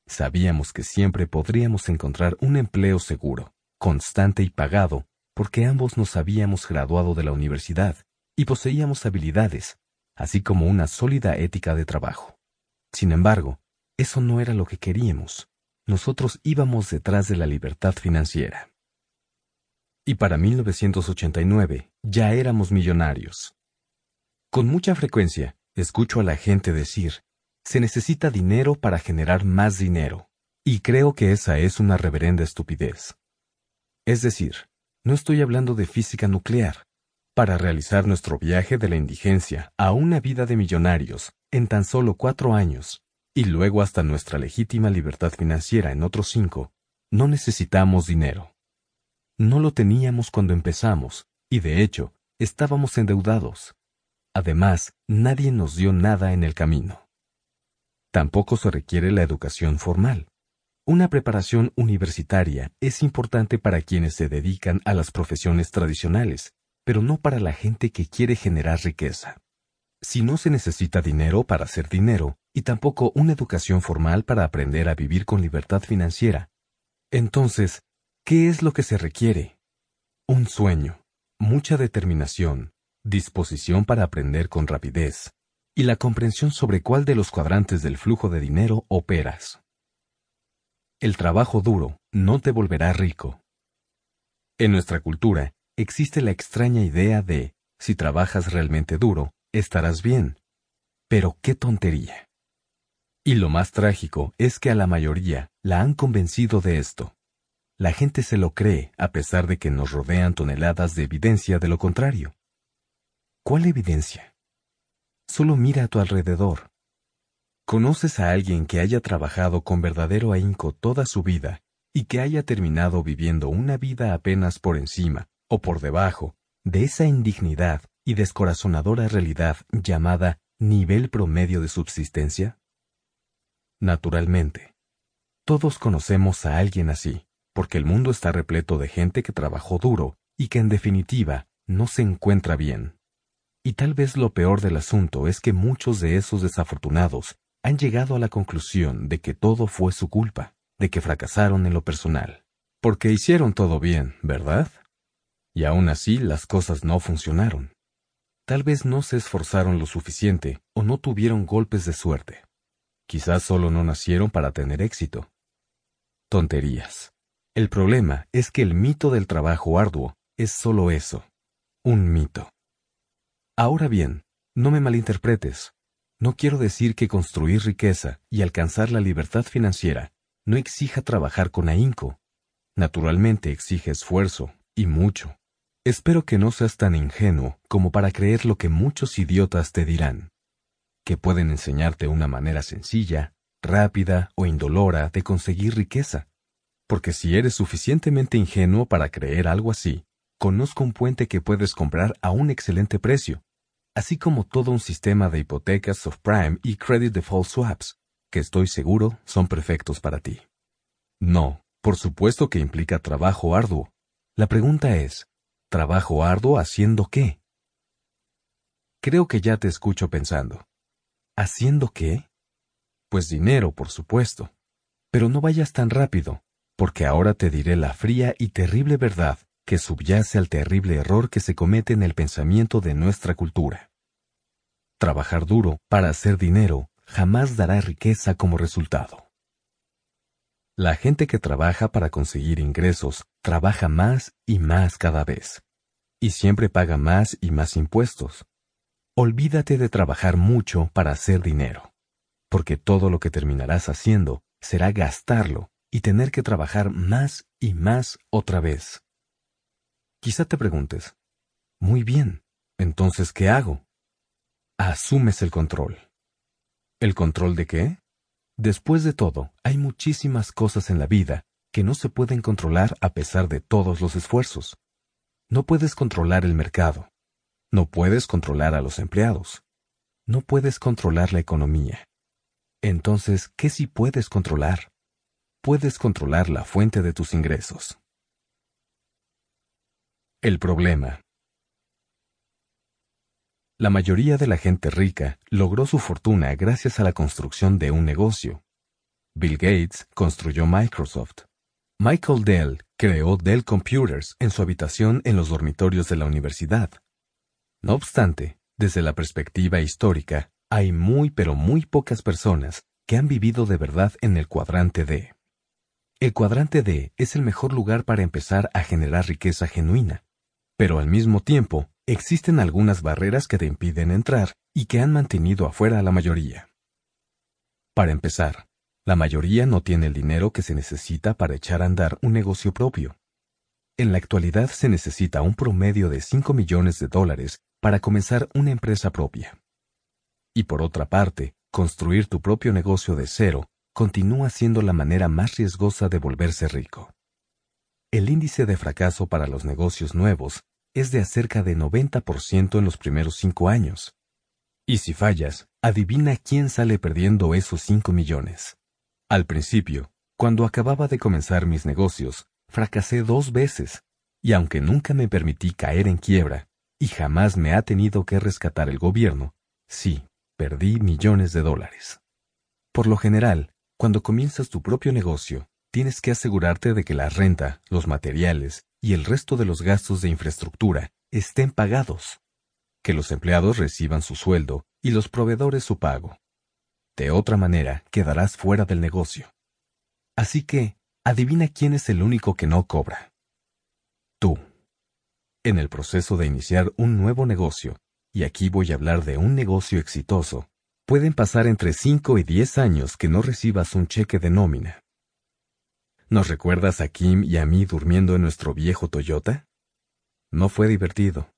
Sabíamos que siempre podríamos encontrar un empleo seguro, constante y pagado, porque ambos nos habíamos graduado de la universidad y poseíamos habilidades, así como una sólida ética de trabajo. Sin embargo, eso no era lo que queríamos. Nosotros íbamos detrás de la libertad financiera. Y para 1989 ya éramos millonarios. Con mucha frecuencia, escucho a la gente decir, se necesita dinero para generar más dinero, y creo que esa es una reverenda estupidez. Es decir, no estoy hablando de física nuclear. Para realizar nuestro viaje de la indigencia a una vida de millonarios en tan solo cuatro años, y luego hasta nuestra legítima libertad financiera en otros cinco, no necesitamos dinero. No lo teníamos cuando empezamos, y de hecho, estábamos endeudados. Además, nadie nos dio nada en el camino. Tampoco se requiere la educación formal. Una preparación universitaria es importante para quienes se dedican a las profesiones tradicionales, pero no para la gente que quiere generar riqueza. Si no se necesita dinero para hacer dinero, y tampoco una educación formal para aprender a vivir con libertad financiera. Entonces, ¿qué es lo que se requiere? Un sueño, mucha determinación, disposición para aprender con rapidez, y la comprensión sobre cuál de los cuadrantes del flujo de dinero operas. El trabajo duro no te volverá rico. En nuestra cultura existe la extraña idea de, si trabajas realmente duro, estarás bien. Pero qué tontería. Y lo más trágico es que a la mayoría la han convencido de esto. La gente se lo cree a pesar de que nos rodean toneladas de evidencia de lo contrario. ¿Cuál evidencia? Solo mira a tu alrededor. ¿Conoces a alguien que haya trabajado con verdadero ahínco toda su vida y que haya terminado viviendo una vida apenas por encima o por debajo de esa indignidad y descorazonadora realidad llamada nivel promedio de subsistencia? Naturalmente. Todos conocemos a alguien así, porque el mundo está repleto de gente que trabajó duro y que en definitiva no se encuentra bien. Y tal vez lo peor del asunto es que muchos de esos desafortunados han llegado a la conclusión de que todo fue su culpa, de que fracasaron en lo personal. Porque hicieron todo bien, ¿verdad? Y aún así las cosas no funcionaron. Tal vez no se esforzaron lo suficiente o no tuvieron golpes de suerte. Quizás solo no nacieron para tener éxito. Tonterías. El problema es que el mito del trabajo arduo es solo eso, un mito. Ahora bien, no me malinterpretes. No quiero decir que construir riqueza y alcanzar la libertad financiera no exija trabajar con ahínco. Naturalmente exige esfuerzo, y mucho. Espero que no seas tan ingenuo como para creer lo que muchos idiotas te dirán. Que pueden enseñarte una manera sencilla, rápida o indolora de conseguir riqueza. Porque si eres suficientemente ingenuo para creer algo así, conozco un puente que puedes comprar a un excelente precio, así como todo un sistema de hipotecas subprime y credit default swaps, que estoy seguro son perfectos para ti. No, por supuesto que implica trabajo arduo. La pregunta es, ¿trabajo arduo haciendo qué? Creo que ya te escucho pensando. ¿Haciendo qué? Pues dinero, por supuesto. Pero no vayas tan rápido, porque ahora te diré la fría y terrible verdad que subyace al terrible error que se comete en el pensamiento de nuestra cultura. Trabajar duro para hacer dinero jamás dará riqueza como resultado. La gente que trabaja para conseguir ingresos trabaja más y más cada vez, y siempre paga más y más impuestos. Olvídate de trabajar mucho para hacer dinero, porque todo lo que terminarás haciendo será gastarlo y tener que trabajar más y más otra vez. Quizá te preguntes, muy bien, entonces, ¿qué hago? Asumes el control. ¿El control de qué? Después de todo, hay muchísimas cosas en la vida que no se pueden controlar a pesar de todos los esfuerzos. No puedes controlar el mercado. No puedes controlar a los empleados. No puedes controlar la economía. Entonces, ¿qué sí puedes controlar? Puedes controlar la fuente de tus ingresos. El problema. La mayoría de la gente rica logró su fortuna gracias a la construcción de un negocio. Bill Gates construyó Microsoft. Michael Dell creó Dell Computers en su habitación en los dormitorios de la universidad. No obstante, desde la perspectiva histórica, hay muy pero muy pocas personas que han vivido de verdad en el cuadrante D. El cuadrante D es el mejor lugar para empezar a generar riqueza genuina. Pero al mismo tiempo, existen algunas barreras que te impiden entrar y que han mantenido afuera a la mayoría. Para empezar, la mayoría no tiene el dinero que se necesita para echar a andar un negocio propio. En la actualidad se necesita un promedio de 5 millones de dólares para comenzar una empresa propia. Y por otra parte, construir tu propio negocio de cero continúa siendo la manera más riesgosa de volverse rico el índice de fracaso para los negocios nuevos es de acerca de 90% en los primeros cinco años. Y si fallas, adivina quién sale perdiendo esos 5 millones. Al principio, cuando acababa de comenzar mis negocios, fracasé dos veces, y aunque nunca me permití caer en quiebra, y jamás me ha tenido que rescatar el gobierno, sí, perdí millones de dólares. Por lo general, cuando comienzas tu propio negocio, tienes que asegurarte de que la renta, los materiales y el resto de los gastos de infraestructura estén pagados, que los empleados reciban su sueldo y los proveedores su pago. De otra manera, quedarás fuera del negocio. Así que, adivina quién es el único que no cobra. Tú. En el proceso de iniciar un nuevo negocio, y aquí voy a hablar de un negocio exitoso, pueden pasar entre 5 y 10 años que no recibas un cheque de nómina. ¿Nos recuerdas a Kim y a mí durmiendo en nuestro viejo Toyota? No fue divertido.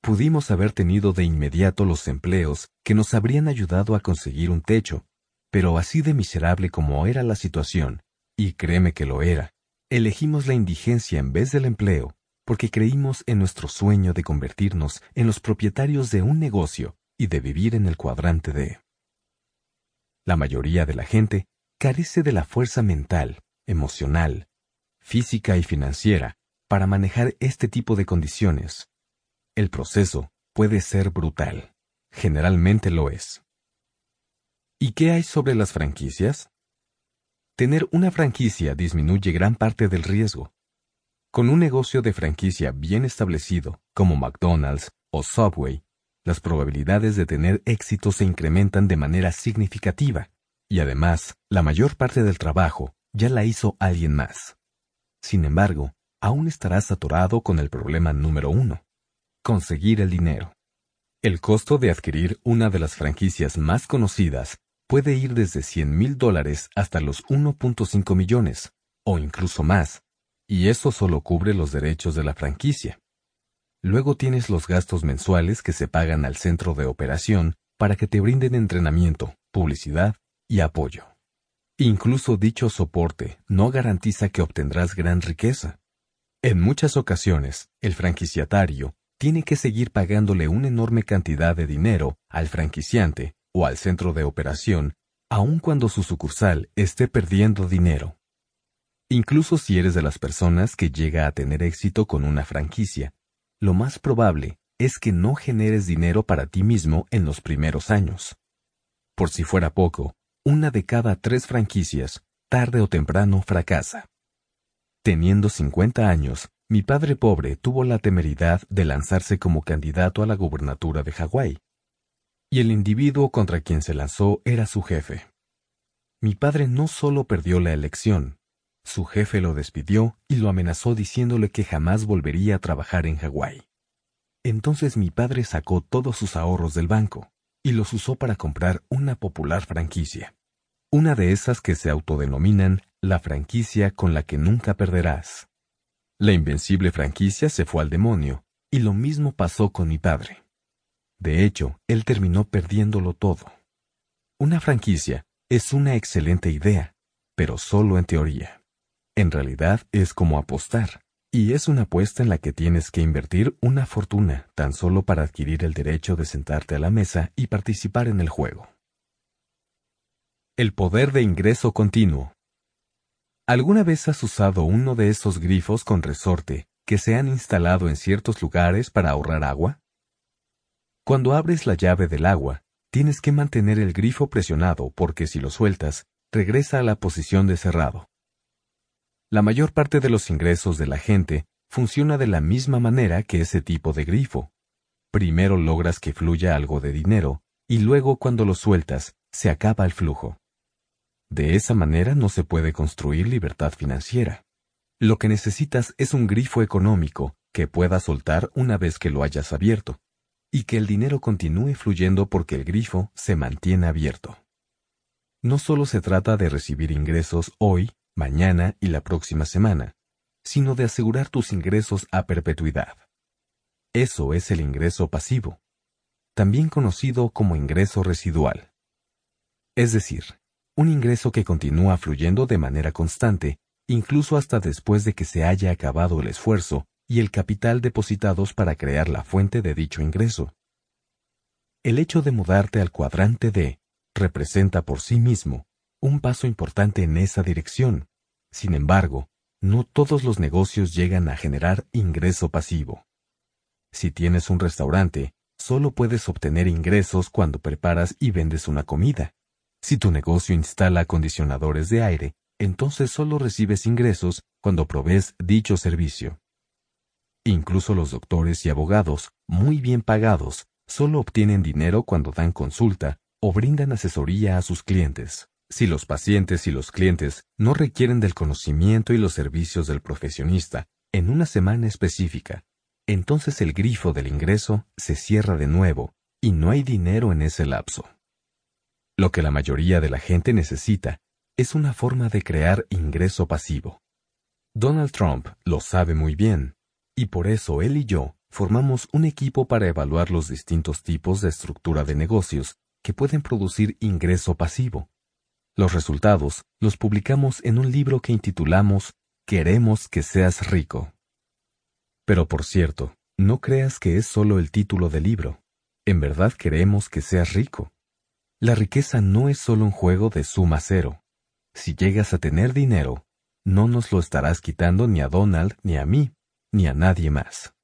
Pudimos haber tenido de inmediato los empleos que nos habrían ayudado a conseguir un techo, pero así de miserable como era la situación, y créeme que lo era, elegimos la indigencia en vez del empleo, porque creímos en nuestro sueño de convertirnos en los propietarios de un negocio y de vivir en el cuadrante de. La mayoría de la gente carece de la fuerza mental emocional, física y financiera para manejar este tipo de condiciones. El proceso puede ser brutal. Generalmente lo es. ¿Y qué hay sobre las franquicias? Tener una franquicia disminuye gran parte del riesgo. Con un negocio de franquicia bien establecido, como McDonald's o Subway, las probabilidades de tener éxito se incrementan de manera significativa, y además, la mayor parte del trabajo ya la hizo alguien más. Sin embargo, aún estarás atorado con el problema número uno, conseguir el dinero. El costo de adquirir una de las franquicias más conocidas puede ir desde 100 mil dólares hasta los 1.5 millones, o incluso más. y eso solo cubre los derechos de la franquicia. Luego tienes los gastos mensuales que se pagan al centro de operación para que te brinden entrenamiento, publicidad y apoyo. Incluso dicho soporte no garantiza que obtendrás gran riqueza. En muchas ocasiones, el franquiciatario tiene que seguir pagándole una enorme cantidad de dinero al franquiciante o al centro de operación, aun cuando su sucursal esté perdiendo dinero. Incluso si eres de las personas que llega a tener éxito con una franquicia, lo más probable es que no generes dinero para ti mismo en los primeros años. Por si fuera poco, una de cada tres franquicias, tarde o temprano, fracasa. Teniendo 50 años, mi padre pobre tuvo la temeridad de lanzarse como candidato a la gubernatura de Hawái. Y el individuo contra quien se lanzó era su jefe. Mi padre no solo perdió la elección, su jefe lo despidió y lo amenazó diciéndole que jamás volvería a trabajar en Hawái. Entonces mi padre sacó todos sus ahorros del banco y los usó para comprar una popular franquicia. Una de esas que se autodenominan la franquicia con la que nunca perderás. La invencible franquicia se fue al demonio, y lo mismo pasó con mi padre. De hecho, él terminó perdiéndolo todo. Una franquicia es una excelente idea, pero solo en teoría. En realidad es como apostar, y es una apuesta en la que tienes que invertir una fortuna tan solo para adquirir el derecho de sentarte a la mesa y participar en el juego. El poder de ingreso continuo. ¿Alguna vez has usado uno de esos grifos con resorte que se han instalado en ciertos lugares para ahorrar agua? Cuando abres la llave del agua, tienes que mantener el grifo presionado porque si lo sueltas, regresa a la posición de cerrado. La mayor parte de los ingresos de la gente funciona de la misma manera que ese tipo de grifo. Primero logras que fluya algo de dinero, y luego cuando lo sueltas, se acaba el flujo. De esa manera no se puede construir libertad financiera. Lo que necesitas es un grifo económico que pueda soltar una vez que lo hayas abierto, y que el dinero continúe fluyendo porque el grifo se mantiene abierto. No solo se trata de recibir ingresos hoy, mañana y la próxima semana, sino de asegurar tus ingresos a perpetuidad. Eso es el ingreso pasivo, también conocido como ingreso residual. Es decir, un ingreso que continúa fluyendo de manera constante, incluso hasta después de que se haya acabado el esfuerzo y el capital depositados para crear la fuente de dicho ingreso. El hecho de mudarte al cuadrante D representa por sí mismo un paso importante en esa dirección. Sin embargo, no todos los negocios llegan a generar ingreso pasivo. Si tienes un restaurante, solo puedes obtener ingresos cuando preparas y vendes una comida. Si tu negocio instala acondicionadores de aire, entonces solo recibes ingresos cuando provees dicho servicio. Incluso los doctores y abogados, muy bien pagados, solo obtienen dinero cuando dan consulta o brindan asesoría a sus clientes. Si los pacientes y los clientes no requieren del conocimiento y los servicios del profesionista en una semana específica, entonces el grifo del ingreso se cierra de nuevo y no hay dinero en ese lapso. Lo que la mayoría de la gente necesita es una forma de crear ingreso pasivo. Donald Trump lo sabe muy bien, y por eso él y yo formamos un equipo para evaluar los distintos tipos de estructura de negocios que pueden producir ingreso pasivo. Los resultados los publicamos en un libro que intitulamos Queremos que seas rico. Pero por cierto, no creas que es solo el título del libro. En verdad queremos que seas rico. La riqueza no es solo un juego de suma cero. Si llegas a tener dinero, no nos lo estarás quitando ni a Donald, ni a mí, ni a nadie más.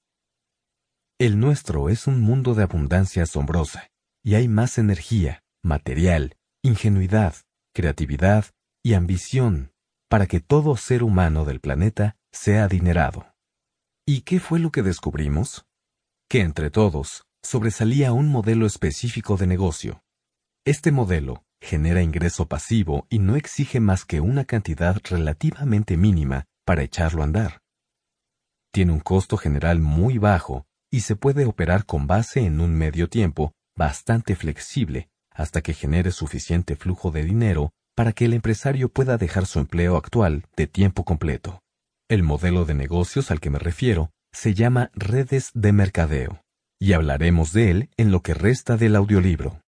El nuestro es un mundo de abundancia asombrosa, y hay más energía, material, ingenuidad, creatividad y ambición para que todo ser humano del planeta sea adinerado. ¿Y qué fue lo que descubrimos? Que entre todos sobresalía un modelo específico de negocio, este modelo genera ingreso pasivo y no exige más que una cantidad relativamente mínima para echarlo a andar. Tiene un costo general muy bajo y se puede operar con base en un medio tiempo bastante flexible hasta que genere suficiente flujo de dinero para que el empresario pueda dejar su empleo actual de tiempo completo. El modelo de negocios al que me refiero se llama redes de mercadeo, y hablaremos de él en lo que resta del audiolibro.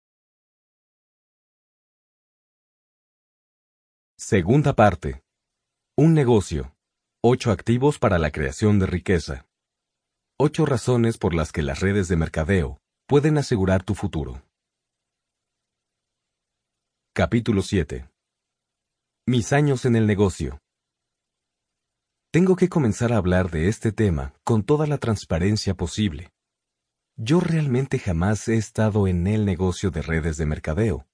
Segunda parte. Un negocio. Ocho activos para la creación de riqueza. Ocho razones por las que las redes de mercadeo pueden asegurar tu futuro. Capítulo 7. Mis años en el negocio. Tengo que comenzar a hablar de este tema con toda la transparencia posible. Yo realmente jamás he estado en el negocio de redes de mercadeo.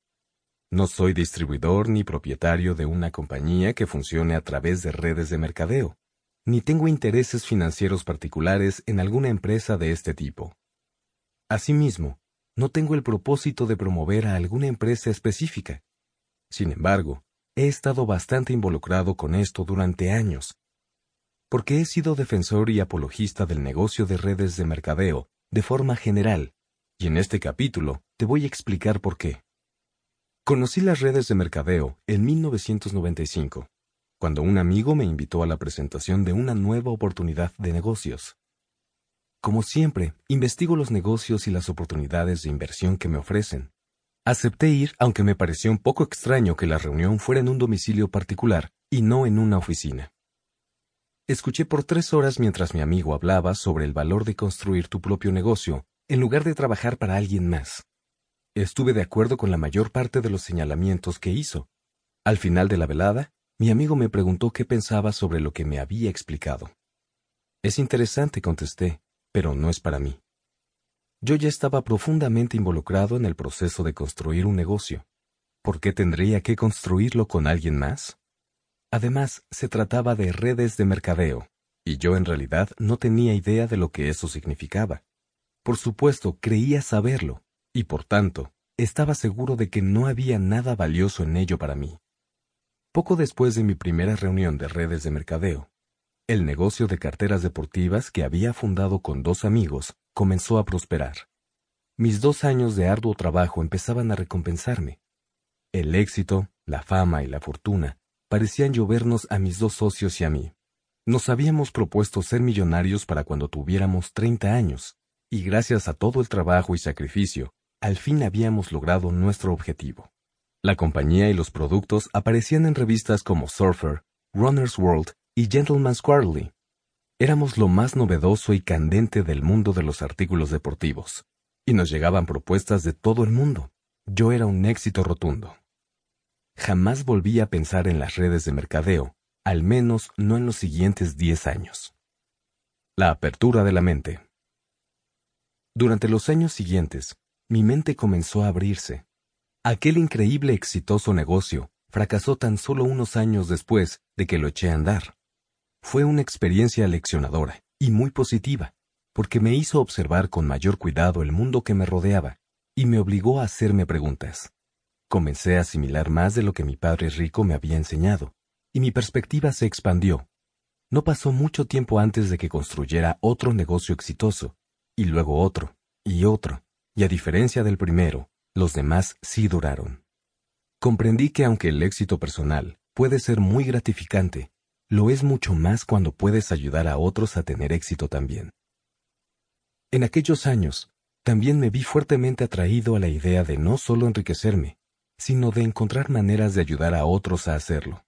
No soy distribuidor ni propietario de una compañía que funcione a través de redes de mercadeo, ni tengo intereses financieros particulares en alguna empresa de este tipo. Asimismo, no tengo el propósito de promover a alguna empresa específica. Sin embargo, he estado bastante involucrado con esto durante años porque he sido defensor y apologista del negocio de redes de mercadeo de forma general, y en este capítulo te voy a explicar por qué. Conocí las redes de mercadeo en 1995, cuando un amigo me invitó a la presentación de una nueva oportunidad de negocios. Como siempre, investigo los negocios y las oportunidades de inversión que me ofrecen. Acepté ir aunque me pareció un poco extraño que la reunión fuera en un domicilio particular y no en una oficina. Escuché por tres horas mientras mi amigo hablaba sobre el valor de construir tu propio negocio, en lugar de trabajar para alguien más. Estuve de acuerdo con la mayor parte de los señalamientos que hizo. Al final de la velada, mi amigo me preguntó qué pensaba sobre lo que me había explicado. Es interesante, contesté, pero no es para mí. Yo ya estaba profundamente involucrado en el proceso de construir un negocio. ¿Por qué tendría que construirlo con alguien más? Además, se trataba de redes de mercadeo, y yo en realidad no tenía idea de lo que eso significaba. Por supuesto, creía saberlo, y por tanto, estaba seguro de que no había nada valioso en ello para mí. Poco después de mi primera reunión de redes de mercadeo, el negocio de carteras deportivas que había fundado con dos amigos comenzó a prosperar. Mis dos años de arduo trabajo empezaban a recompensarme. El éxito, la fama y la fortuna parecían llovernos a mis dos socios y a mí. Nos habíamos propuesto ser millonarios para cuando tuviéramos 30 años, y gracias a todo el trabajo y sacrificio, al fin habíamos logrado nuestro objetivo. La compañía y los productos aparecían en revistas como Surfer, Runner's World y Gentleman's Quarterly. Éramos lo más novedoso y candente del mundo de los artículos deportivos, y nos llegaban propuestas de todo el mundo. Yo era un éxito rotundo. Jamás volví a pensar en las redes de mercadeo, al menos no en los siguientes 10 años. La apertura de la mente. Durante los años siguientes, mi mente comenzó a abrirse. Aquel increíble exitoso negocio fracasó tan solo unos años después de que lo eché a andar. Fue una experiencia leccionadora y muy positiva, porque me hizo observar con mayor cuidado el mundo que me rodeaba y me obligó a hacerme preguntas. Comencé a asimilar más de lo que mi padre rico me había enseñado, y mi perspectiva se expandió. No pasó mucho tiempo antes de que construyera otro negocio exitoso, y luego otro, y otro, y a diferencia del primero, los demás sí duraron. Comprendí que aunque el éxito personal puede ser muy gratificante, lo es mucho más cuando puedes ayudar a otros a tener éxito también. En aquellos años, también me vi fuertemente atraído a la idea de no solo enriquecerme, sino de encontrar maneras de ayudar a otros a hacerlo.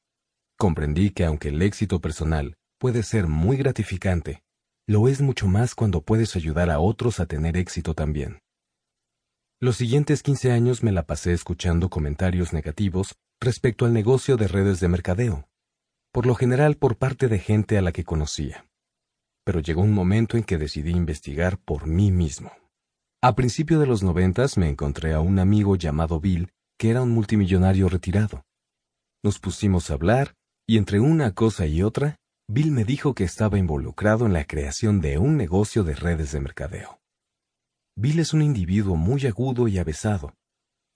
Comprendí que aunque el éxito personal puede ser muy gratificante, lo es mucho más cuando puedes ayudar a otros a tener éxito también. Los siguientes 15 años me la pasé escuchando comentarios negativos respecto al negocio de redes de mercadeo, por lo general por parte de gente a la que conocía. Pero llegó un momento en que decidí investigar por mí mismo. A principio de los noventas me encontré a un amigo llamado Bill que era un multimillonario retirado. Nos pusimos a hablar, y entre una cosa y otra, Bill me dijo que estaba involucrado en la creación de un negocio de redes de mercadeo. Bill es un individuo muy agudo y avesado.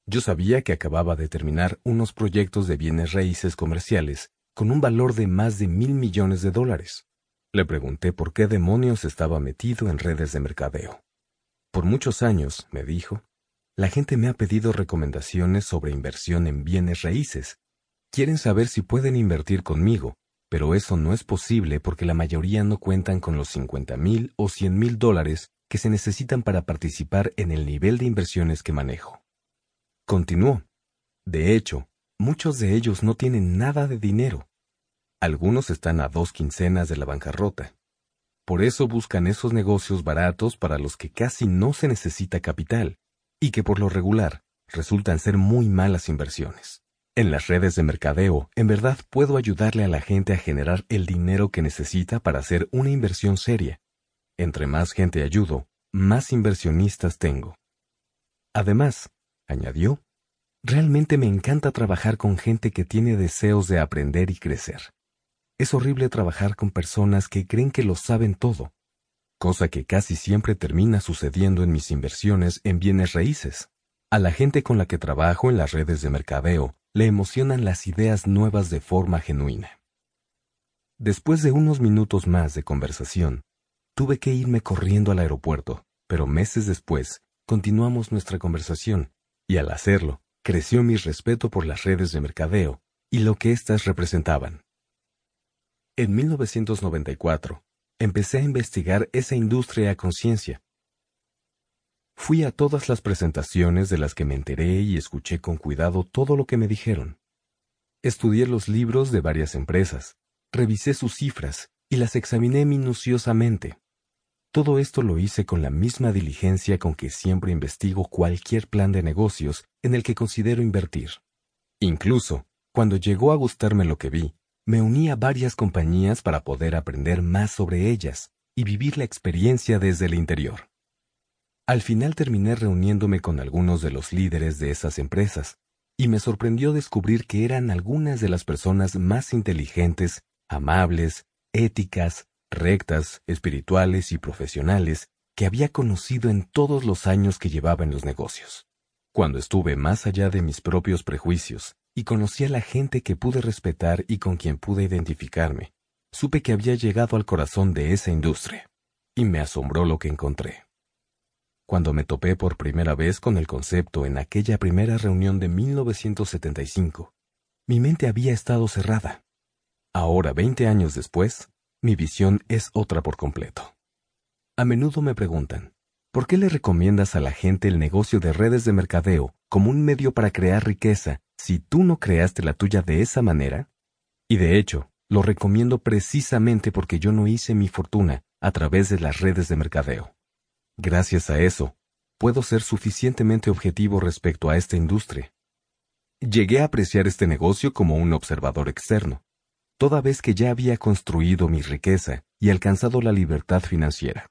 Yo sabía que acababa de terminar unos proyectos de bienes raíces comerciales con un valor de más de mil millones de dólares. Le pregunté por qué demonios estaba metido en redes de mercadeo. Por muchos años, me dijo, la gente me ha pedido recomendaciones sobre inversión en bienes raíces. Quieren saber si pueden invertir conmigo, pero eso no es posible porque la mayoría no cuentan con los 50 mil o 100 mil dólares que se necesitan para participar en el nivel de inversiones que manejo. Continuó. De hecho, muchos de ellos no tienen nada de dinero. Algunos están a dos quincenas de la bancarrota. Por eso buscan esos negocios baratos para los que casi no se necesita capital y que por lo regular resultan ser muy malas inversiones. En las redes de mercadeo, en verdad puedo ayudarle a la gente a generar el dinero que necesita para hacer una inversión seria. Entre más gente ayudo, más inversionistas tengo. Además, añadió, realmente me encanta trabajar con gente que tiene deseos de aprender y crecer. Es horrible trabajar con personas que creen que lo saben todo, cosa que casi siempre termina sucediendo en mis inversiones en bienes raíces. A la gente con la que trabajo en las redes de mercadeo, le emocionan las ideas nuevas de forma genuina. Después de unos minutos más de conversación, tuve que irme corriendo al aeropuerto, pero meses después continuamos nuestra conversación, y al hacerlo, creció mi respeto por las redes de mercadeo y lo que éstas representaban. En 1994, empecé a investigar esa industria a conciencia Fui a todas las presentaciones de las que me enteré y escuché con cuidado todo lo que me dijeron. Estudié los libros de varias empresas, revisé sus cifras y las examiné minuciosamente. Todo esto lo hice con la misma diligencia con que siempre investigo cualquier plan de negocios en el que considero invertir. Incluso, cuando llegó a gustarme lo que vi, me uní a varias compañías para poder aprender más sobre ellas y vivir la experiencia desde el interior. Al final terminé reuniéndome con algunos de los líderes de esas empresas, y me sorprendió descubrir que eran algunas de las personas más inteligentes, amables, éticas, rectas, espirituales y profesionales que había conocido en todos los años que llevaba en los negocios. Cuando estuve más allá de mis propios prejuicios y conocí a la gente que pude respetar y con quien pude identificarme, supe que había llegado al corazón de esa industria, y me asombró lo que encontré. Cuando me topé por primera vez con el concepto en aquella primera reunión de 1975, mi mente había estado cerrada. Ahora, 20 años después, mi visión es otra por completo. A menudo me preguntan, ¿por qué le recomiendas a la gente el negocio de redes de mercadeo como un medio para crear riqueza si tú no creaste la tuya de esa manera? Y de hecho, lo recomiendo precisamente porque yo no hice mi fortuna a través de las redes de mercadeo. Gracias a eso, puedo ser suficientemente objetivo respecto a esta industria. Llegué a apreciar este negocio como un observador externo, toda vez que ya había construido mi riqueza y alcanzado la libertad financiera.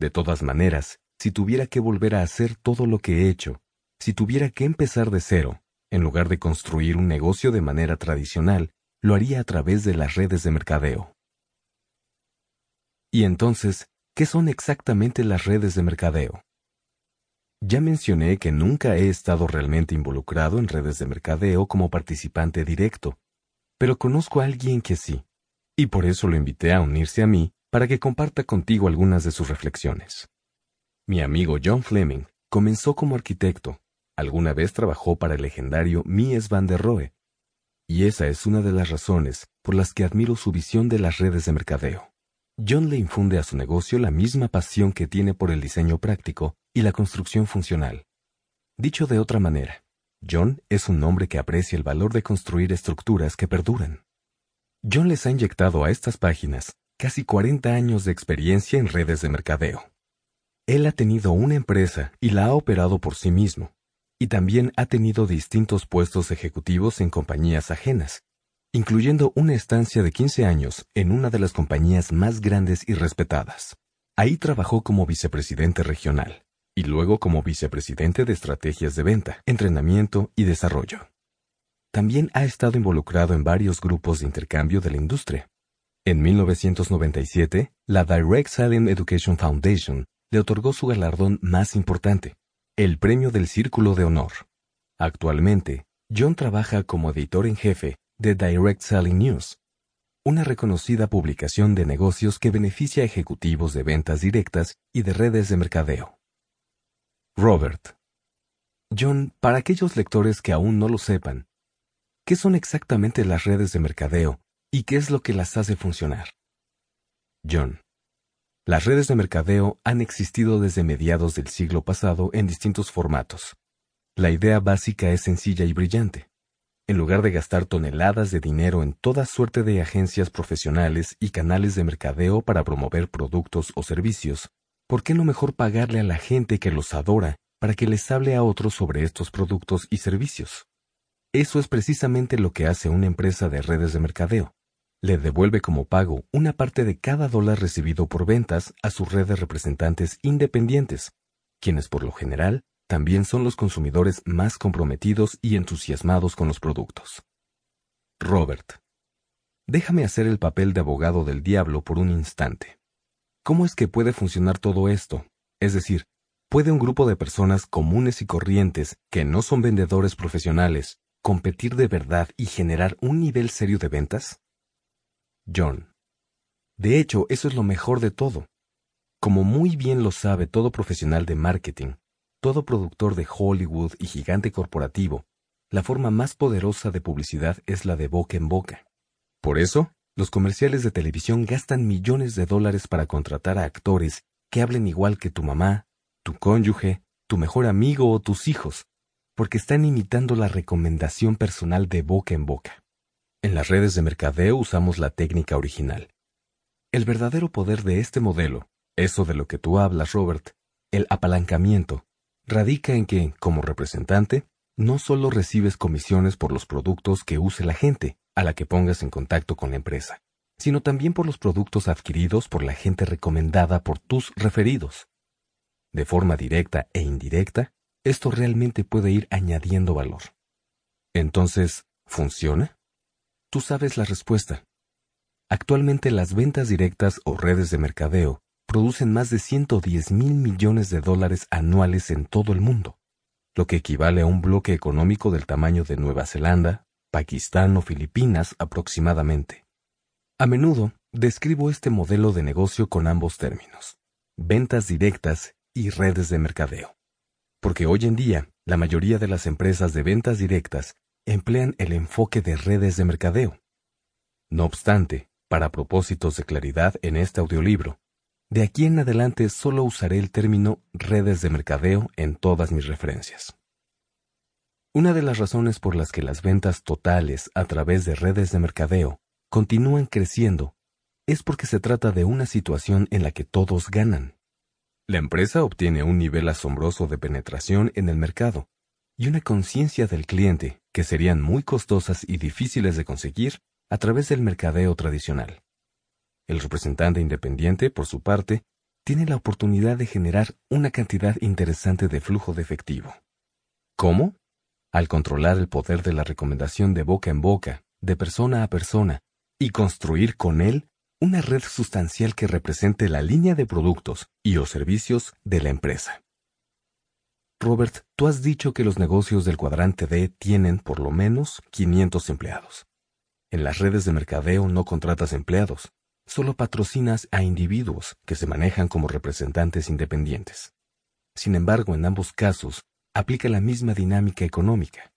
De todas maneras, si tuviera que volver a hacer todo lo que he hecho, si tuviera que empezar de cero, en lugar de construir un negocio de manera tradicional, lo haría a través de las redes de mercadeo. Y entonces, ¿Qué son exactamente las redes de mercadeo? Ya mencioné que nunca he estado realmente involucrado en redes de mercadeo como participante directo, pero conozco a alguien que sí, y por eso lo invité a unirse a mí para que comparta contigo algunas de sus reflexiones. Mi amigo John Fleming comenzó como arquitecto, alguna vez trabajó para el legendario Mies van der Rohe, y esa es una de las razones por las que admiro su visión de las redes de mercadeo. John le infunde a su negocio la misma pasión que tiene por el diseño práctico y la construcción funcional. Dicho de otra manera, John es un hombre que aprecia el valor de construir estructuras que perduran. John les ha inyectado a estas páginas casi 40 años de experiencia en redes de mercadeo. Él ha tenido una empresa y la ha operado por sí mismo, y también ha tenido distintos puestos ejecutivos en compañías ajenas, incluyendo una estancia de 15 años en una de las compañías más grandes y respetadas. Ahí trabajó como vicepresidente regional y luego como vicepresidente de estrategias de venta, entrenamiento y desarrollo. También ha estado involucrado en varios grupos de intercambio de la industria. En 1997, la Direct Selling Education Foundation le otorgó su galardón más importante, el Premio del Círculo de Honor. Actualmente, John trabaja como editor en jefe de Direct Selling News, una reconocida publicación de negocios que beneficia a ejecutivos de ventas directas y de redes de mercadeo. Robert. John, para aquellos lectores que aún no lo sepan, ¿qué son exactamente las redes de mercadeo ¿Y qué es lo que las hace funcionar? John. Las redes de mercadeo han existido desde mediados del siglo pasado en distintos formatos. La idea básica es sencilla y brillante. En lugar de gastar toneladas de dinero en toda suerte de agencias profesionales y canales de mercadeo para promover productos o servicios, ¿por qué no mejor pagarle a la gente que los adora para que les hable a otros sobre estos productos y servicios? Eso es precisamente lo que hace una empresa de redes de mercadeo. Le devuelve como pago una parte de cada dólar recibido por ventas a sus redes de representantes independientes, quienes por lo general también son los consumidores más comprometidos y entusiasmados con los productos. Robert. Déjame hacer el papel de abogado del diablo por un instante. ¿Cómo es que puede funcionar todo esto? Es decir, ¿puede un grupo de personas comunes y corrientes que no son vendedores profesionales competir de verdad y generar un nivel serio de ventas? John. De hecho, eso es lo mejor de todo. Como muy bien lo sabe todo profesional de marketing, todo productor de Hollywood y gigante corporativo, la forma más poderosa de publicidad es la de boca en boca. Por eso, los comerciales de televisión gastan millones de dólares para contratar a actores que hablen igual que tu mamá, tu cónyuge, tu mejor amigo o tus hijos, porque están imitando la recomendación personal de boca en boca. En las redes de mercadeo usamos la técnica original. El verdadero poder de este modelo, eso de lo que tú hablas, Robert, el apalancamiento, radica en que, como representante, no solo recibes comisiones por los productos que use la gente a la que pongas en contacto con la empresa, sino también por los productos adquiridos por la gente recomendada por tus referidos. De forma directa e indirecta, esto realmente puede ir añadiendo valor. Entonces, ¿funciona? Tú sabes la respuesta. Actualmente las ventas directas o redes de mercadeo producen más de 110 mil millones de dólares anuales en todo el mundo, lo que equivale a un bloque económico del tamaño de Nueva Zelanda, Pakistán o Filipinas aproximadamente. A menudo describo este modelo de negocio con ambos términos, ventas directas y redes de mercadeo porque hoy en día la mayoría de las empresas de ventas directas emplean el enfoque de redes de mercadeo. No obstante, para propósitos de claridad en este audiolibro, de aquí en adelante solo usaré el término redes de mercadeo en todas mis referencias. Una de las razones por las que las ventas totales a través de redes de mercadeo continúan creciendo es porque se trata de una situación en la que todos ganan. La empresa obtiene un nivel asombroso de penetración en el mercado y una conciencia del cliente que serían muy costosas y difíciles de conseguir a través del mercadeo tradicional. El representante independiente, por su parte, tiene la oportunidad de generar una cantidad interesante de flujo de efectivo. ¿Cómo? Al controlar el poder de la recomendación de boca en boca, de persona a persona, y construir con él una red sustancial que represente la línea de productos y o servicios de la empresa. Robert, tú has dicho que los negocios del cuadrante D tienen por lo menos 500 empleados. En las redes de mercadeo no contratas empleados, solo patrocinas a individuos que se manejan como representantes independientes. Sin embargo, en ambos casos, aplica la misma dinámica económica.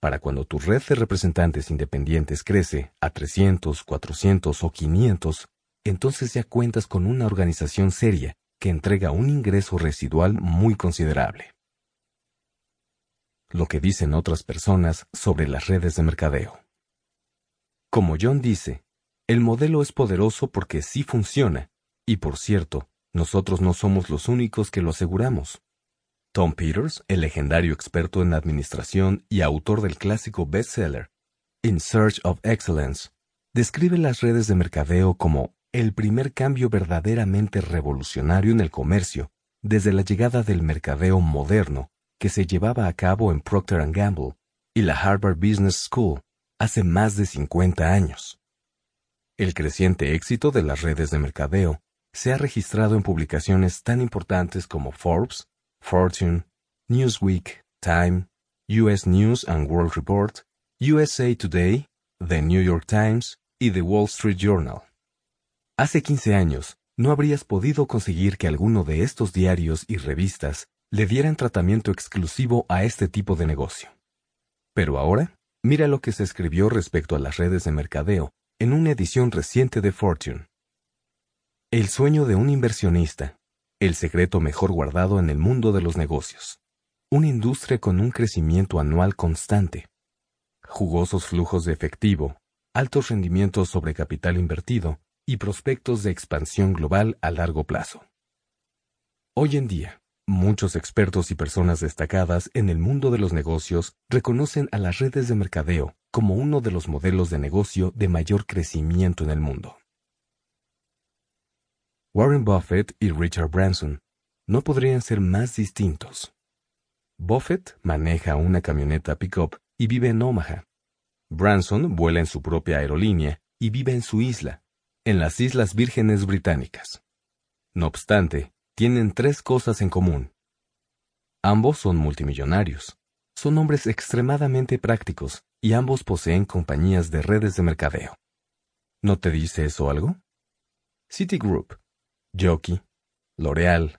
Para cuando tu red de representantes independientes crece a 300, 400 o 500, entonces ya cuentas con una organización seria que entrega un ingreso residual muy considerable. Lo que dicen otras personas sobre las redes de mercadeo. Como John dice, el modelo es poderoso porque sí funciona, y por cierto, nosotros no somos los únicos que lo aseguramos. Tom Peters, el legendario experto en administración y autor del clásico bestseller In Search of Excellence, describe las redes de mercadeo como el primer cambio verdaderamente revolucionario en el comercio desde la llegada del mercadeo moderno que se llevaba a cabo en Procter ⁇ Gamble y la Harvard Business School hace más de 50 años. El creciente éxito de las redes de mercadeo se ha registrado en publicaciones tan importantes como Forbes, Fortune, Newsweek, Time, US News and World Report, USA Today, The New York Times y The Wall Street Journal. Hace 15 años, no habrías podido conseguir que alguno de estos diarios y revistas le dieran tratamiento exclusivo a este tipo de negocio. Pero ahora, mira lo que se escribió respecto a las redes de mercadeo en una edición reciente de Fortune. El sueño de un inversionista, el secreto mejor guardado en el mundo de los negocios. Una industria con un crecimiento anual constante. Jugosos flujos de efectivo, altos rendimientos sobre capital invertido y prospectos de expansión global a largo plazo. Hoy en día, muchos expertos y personas destacadas en el mundo de los negocios reconocen a las redes de mercadeo como uno de los modelos de negocio de mayor crecimiento en el mundo. Warren Buffett y Richard Branson no podrían ser más distintos. Buffett maneja una camioneta pickup y vive en Omaha. Branson vuela en su propia aerolínea y vive en su isla, en las Islas Vírgenes Británicas. No obstante, tienen tres cosas en común. Ambos son multimillonarios, son hombres extremadamente prácticos y ambos poseen compañías de redes de mercadeo. ¿No te dice eso algo? Citigroup, Jockey, L'Oreal,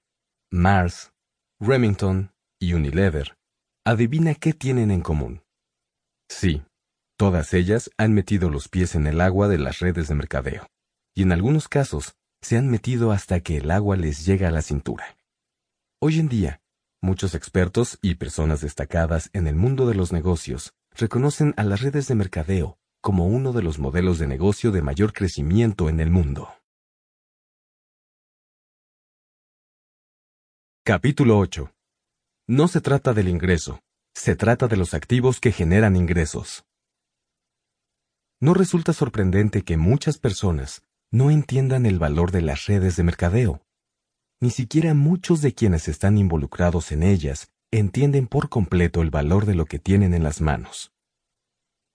Mars, Remington y Unilever. Adivina qué tienen en común. Sí, todas ellas han metido los pies en el agua de las redes de mercadeo, y en algunos casos se han metido hasta que el agua les llega a la cintura. Hoy en día, muchos expertos y personas destacadas en el mundo de los negocios reconocen a las redes de mercadeo como uno de los modelos de negocio de mayor crecimiento en el mundo. Capítulo 8. No se trata del ingreso, se trata de los activos que generan ingresos. No resulta sorprendente que muchas personas no entiendan el valor de las redes de mercadeo. Ni siquiera muchos de quienes están involucrados en ellas entienden por completo el valor de lo que tienen en las manos.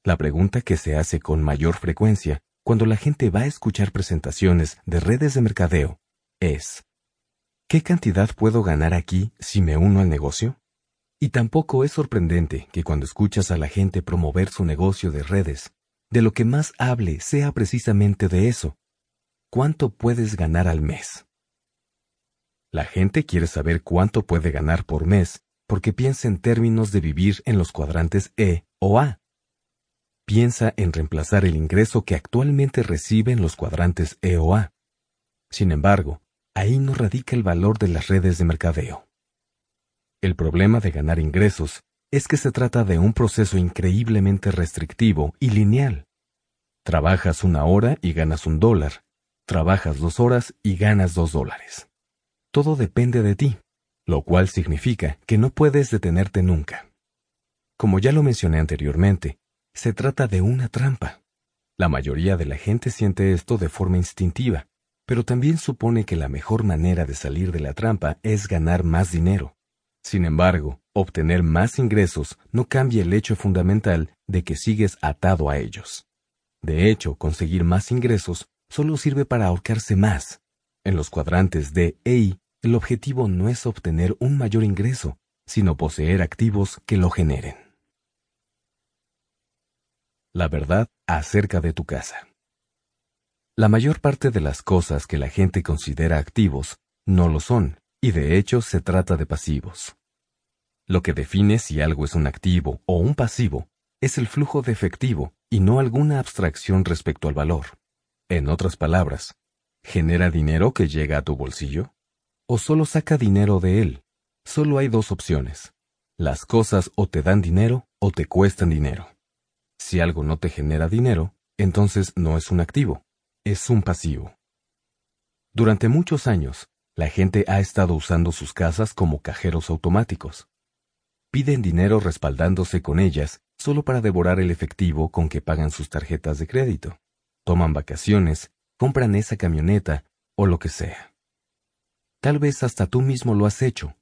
La pregunta que se hace con mayor frecuencia cuando la gente va a escuchar presentaciones de redes de mercadeo es, ¿qué cantidad puedo ganar aquí si me uno al negocio? Y tampoco es sorprendente que cuando escuchas a la gente promover su negocio de redes, de lo que más hable sea precisamente de eso. ¿Cuánto puedes ganar al mes? La gente quiere saber cuánto puede ganar por mes porque piensa en términos de vivir en los cuadrantes E o A. Piensa en reemplazar el ingreso que actualmente recibe en los cuadrantes E o A. Sin embargo, ahí no radica el valor de las redes de mercadeo. El problema de ganar ingresos es que se trata de un proceso increíblemente restrictivo y lineal. Trabajas una hora y ganas un dólar. Trabajas dos horas y ganas dos dólares. Todo depende de ti, lo cual significa que no puedes detenerte nunca. Como ya lo mencioné anteriormente, se trata de una trampa. La mayoría de la gente siente esto de forma instintiva, pero también supone que la mejor manera de salir de la trampa es ganar más dinero. Sin embargo, obtener más ingresos no cambia el hecho fundamental de que sigues atado a ellos. De hecho, conseguir más ingresos solo sirve para ahorcarse más. En los cuadrantes D e I, el objetivo no es obtener un mayor ingreso, sino poseer activos que lo generen. La verdad acerca de tu casa. La mayor parte de las cosas que la gente considera activos no lo son, y de hecho se trata de pasivos. Lo que define si algo es un activo o un pasivo es el flujo de efectivo y no alguna abstracción respecto al valor. En otras palabras, ¿genera dinero que llega a tu bolsillo? ¿O solo saca dinero de él? Solo hay dos opciones. Las cosas o te dan dinero o te cuestan dinero. Si algo no te genera dinero, entonces no es un activo, es un pasivo. Durante muchos años, la gente ha estado usando sus casas como cajeros automáticos. Piden dinero respaldándose con ellas solo para devorar el efectivo con que pagan sus tarjetas de crédito. Toman vacaciones, compran esa camioneta o lo que sea. Tal vez hasta tú mismo lo has hecho.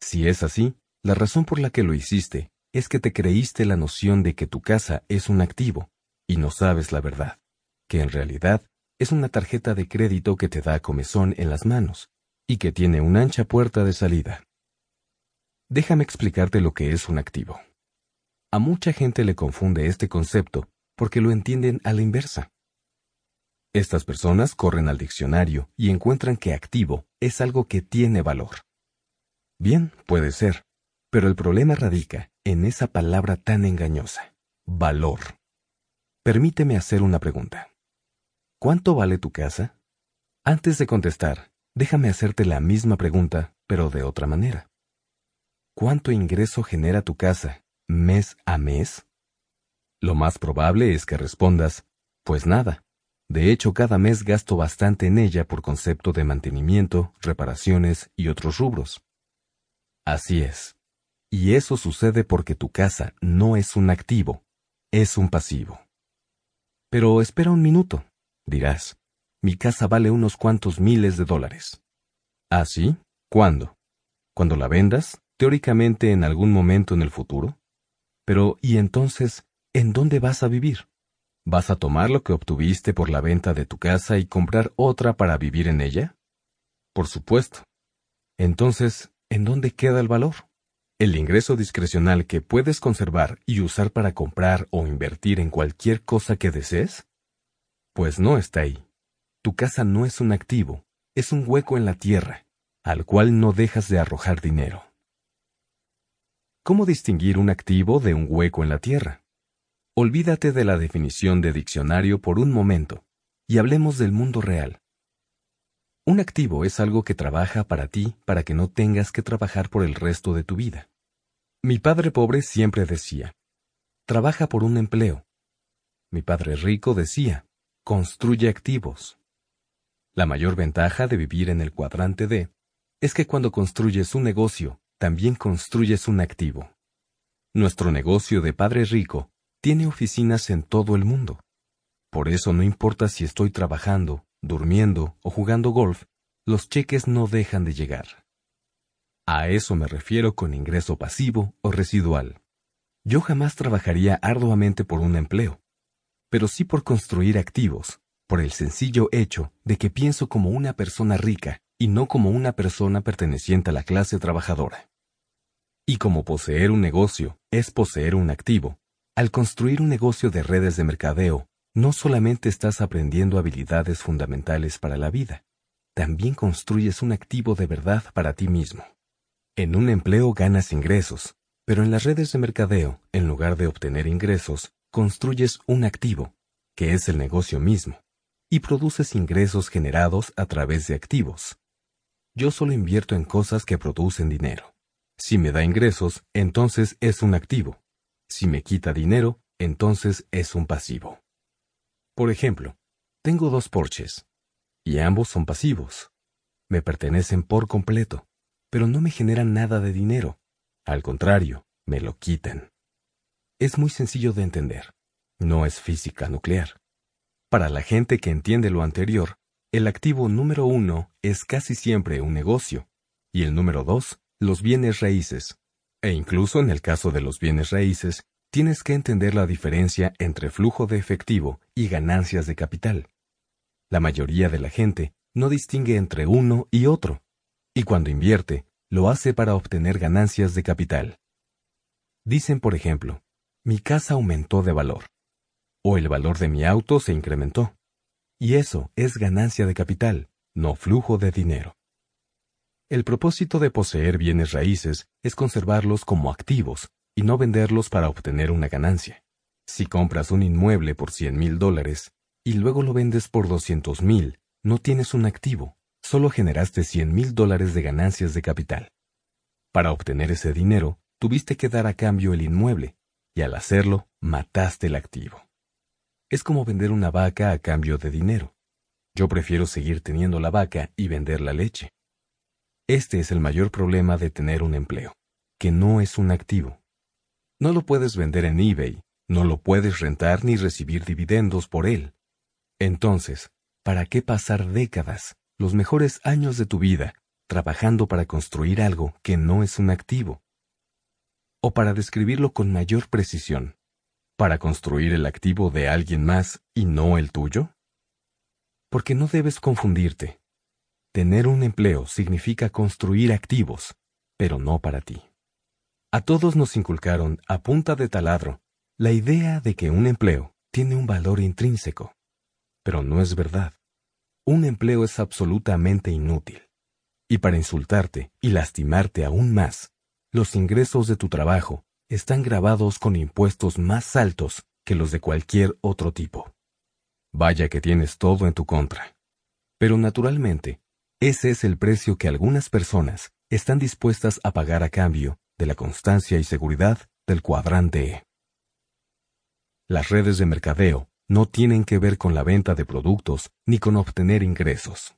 Si es así, la razón por la que lo hiciste es que te creíste la noción de que tu casa es un activo, y no sabes la verdad, que en realidad es una tarjeta de crédito que te da comezón en las manos, y que tiene una ancha puerta de salida. Déjame explicarte lo que es un activo. A mucha gente le confunde este concepto porque lo entienden a la inversa. Estas personas corren al diccionario y encuentran que activo es algo que tiene valor. Bien, puede ser, pero el problema radica en esa palabra tan engañosa, valor. Permíteme hacer una pregunta. ¿Cuánto vale tu casa? Antes de contestar, déjame hacerte la misma pregunta, pero de otra manera. ¿Cuánto ingreso genera tu casa mes a mes? Lo más probable es que respondas, pues nada. De hecho, cada mes gasto bastante en ella por concepto de mantenimiento, reparaciones y otros rubros. Así es. Y eso sucede porque tu casa no es un activo, es un pasivo. Pero espera un minuto, dirás. Mi casa vale unos cuantos miles de dólares. ¿Ah, sí? ¿Cuándo? ¿Cuando la vendas? Teóricamente en algún momento en el futuro. Pero, ¿y entonces, en dónde vas a vivir? ¿Vas a tomar lo que obtuviste por la venta de tu casa y comprar otra para vivir en ella? Por supuesto. Entonces, ¿en dónde queda el valor? El ingreso discrecional que puedes conservar y usar para comprar o invertir en cualquier cosa que desees? Pues no está ahí. Tu casa no es un activo, es un hueco en la tierra, al cual no dejas de arrojar dinero. ¿Cómo distinguir un activo de un hueco en la tierra? Olvídate de la definición de diccionario por un momento y hablemos del mundo real. Un activo es algo que trabaja para ti para que no tengas que trabajar por el resto de tu vida. Mi padre pobre siempre decía, trabaja por un empleo. Mi padre rico decía, construye activos. La mayor ventaja de vivir en el cuadrante D es que cuando construyes un negocio, también construyes un activo. Nuestro negocio de padre rico tiene oficinas en todo el mundo. Por eso no importa si estoy trabajando, durmiendo o jugando golf, los cheques no dejan de llegar. A eso me refiero con ingreso pasivo o residual. Yo jamás trabajaría arduamente por un empleo, pero sí por construir activos, por el sencillo hecho de que pienso como una persona rica y no como una persona perteneciente a la clase trabajadora. Y como poseer un negocio es poseer un activo, al construir un negocio de redes de mercadeo, no solamente estás aprendiendo habilidades fundamentales para la vida, también construyes un activo de verdad para ti mismo. En un empleo ganas ingresos, pero en las redes de mercadeo, en lugar de obtener ingresos, construyes un activo, que es el negocio mismo, y produces ingresos generados a través de activos. Yo solo invierto en cosas que producen dinero. Si me da ingresos, entonces es un activo. Si me quita dinero, entonces es un pasivo. Por ejemplo, tengo dos Porsches, y ambos son pasivos. Me pertenecen por completo, pero no me generan nada de dinero. Al contrario, me lo quitan. Es muy sencillo de entender. No es física nuclear. Para la gente que entiende lo anterior, el activo número uno es casi siempre un negocio, y el número dos, los bienes raíces, e incluso en el caso de los bienes raíces, tienes que entender la diferencia entre flujo de efectivo y ganancias de capital. La mayoría de la gente no distingue entre uno y otro, y cuando invierte, lo hace para obtener ganancias de capital. Dicen, por ejemplo, mi casa aumentó de valor, o el valor de mi auto se incrementó, y eso es ganancia de capital, no flujo de dinero. El propósito de poseer bienes raíces es conservarlos como activos y no venderlos para obtener una ganancia. Si compras un inmueble por 100 mil dólares y luego lo vendes por 200 mil, no tienes un activo, solo generaste 100 mil dólares de ganancias de capital. Para obtener ese dinero, tuviste que dar a cambio el inmueble, y al hacerlo, mataste el activo. Es como vender una vaca a cambio de dinero. Yo prefiero seguir teniendo la vaca y vender la leche. Este es el mayor problema de tener un empleo, que no es un activo. No lo puedes vender en eBay, no lo puedes rentar ni recibir dividendos por él. Entonces, ¿para qué pasar décadas, los mejores años de tu vida, trabajando para construir algo que no es un activo? O para describirlo con mayor precisión, ¿para construir el activo de alguien más y no el tuyo? Porque no debes confundirte. Tener un empleo significa construir activos, pero no para ti. A todos nos inculcaron, a punta de taladro, la idea de que un empleo tiene un valor intrínseco. Pero no es verdad. Un empleo es absolutamente inútil. Y para insultarte y lastimarte aún más, los ingresos de tu trabajo están grabados con impuestos más altos que los de cualquier otro tipo. Vaya que tienes todo en tu contra. Pero naturalmente, ese es el precio que algunas personas están dispuestas a pagar a cambio de la constancia y seguridad del cuadrante E. Las redes de mercadeo no tienen que ver con la venta de productos ni con obtener ingresos.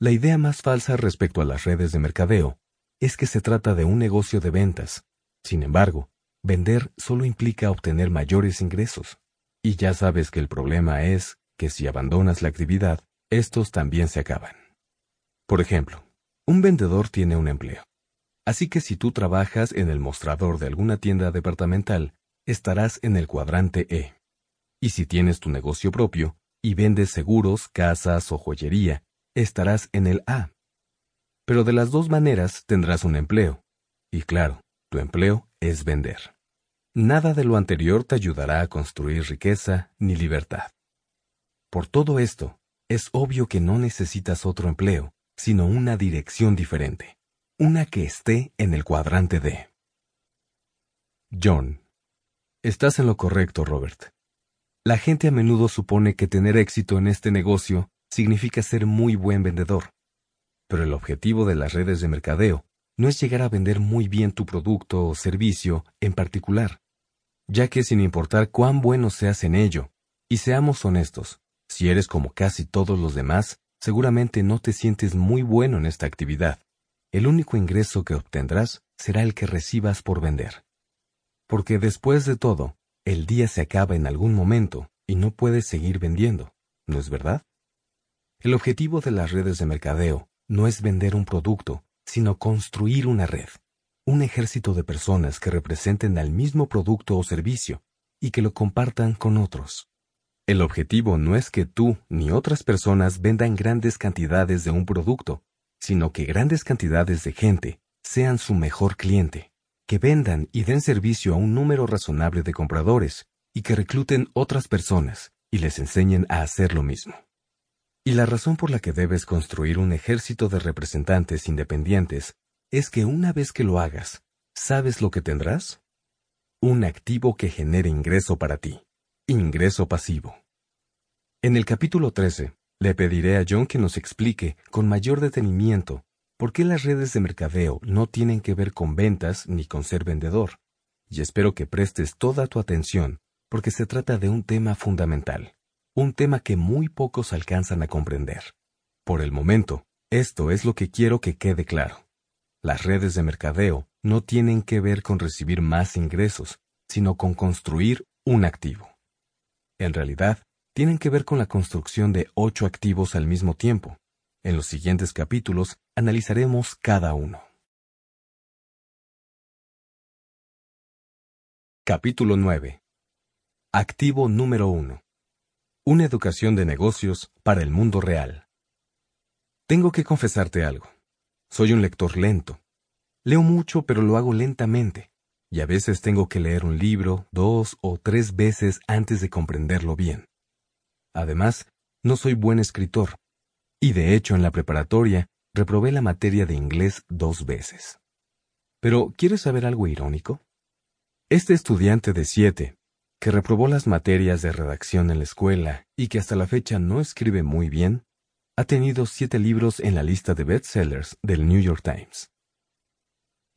La idea más falsa respecto a las redes de mercadeo es que se trata de un negocio de ventas. Sin embargo, vender solo implica obtener mayores ingresos. Y ya sabes que el problema es que si abandonas la actividad, estos también se acaban. Por ejemplo, un vendedor tiene un empleo. Así que si tú trabajas en el mostrador de alguna tienda departamental, estarás en el cuadrante E. Y si tienes tu negocio propio y vendes seguros, casas o joyería, estarás en el A. Pero de las dos maneras tendrás un empleo. Y claro, tu empleo es vender. Nada de lo anterior te ayudará a construir riqueza ni libertad. Por todo esto, es obvio que no necesitas otro empleo, sino una dirección diferente, una que esté en el cuadrante D. John. Estás en lo correcto, Robert. La gente a menudo supone que tener éxito en este negocio significa ser muy buen vendedor. Pero el objetivo de las redes de mercadeo no es llegar a vender muy bien tu producto o servicio en particular, ya que sin importar cuán bueno seas en ello, y seamos honestos, si eres como casi todos los demás, seguramente no te sientes muy bueno en esta actividad. El único ingreso que obtendrás será el que recibas por vender. Porque después de todo, el día se acaba en algún momento y no puedes seguir vendiendo, ¿no es verdad? El objetivo de las redes de mercadeo no es vender un producto, sino construir una red, un ejército de personas que representen al mismo producto o servicio y que lo compartan con otros. El objetivo no es que tú ni otras personas vendan grandes cantidades de un producto, sino que grandes cantidades de gente sean su mejor cliente, que vendan y den servicio a un número razonable de compradores y que recluten otras personas y les enseñen a hacer lo mismo. Y la razón por la que debes construir un ejército de representantes independientes es que una vez que lo hagas, ¿sabes lo que tendrás? Un activo que genere ingreso para ti. Ingreso pasivo. En el capítulo 13, le pediré a John que nos explique con mayor detenimiento por qué las redes de mercadeo no tienen que ver con ventas ni con ser vendedor. Y espero que prestes toda tu atención, porque se trata de un tema fundamental un tema que muy pocos alcanzan a comprender. Por el momento, esto es lo que quiero que quede claro. Las redes de mercadeo no tienen que ver con recibir más ingresos, sino con construir un activo. En realidad, tienen que ver con la construcción de ocho activos al mismo tiempo. En los siguientes capítulos analizaremos cada uno. Capítulo 9. Activo número 1. Una educación de negocios para el mundo real. Tengo que confesarte algo. Soy un lector lento. Leo mucho, pero lo hago lentamente, y a veces tengo que leer un libro dos o tres veces antes de comprenderlo bien. Además, no soy buen escritor, y de hecho en la preparatoria reprobé la materia de inglés dos veces. Pero, ¿quieres saber algo irónico? Este estudiante de siete, que reprobó las materias de redacción en la escuela y que hasta la fecha no escribe muy bien, ha tenido siete libros en la lista de bestsellers del New York Times.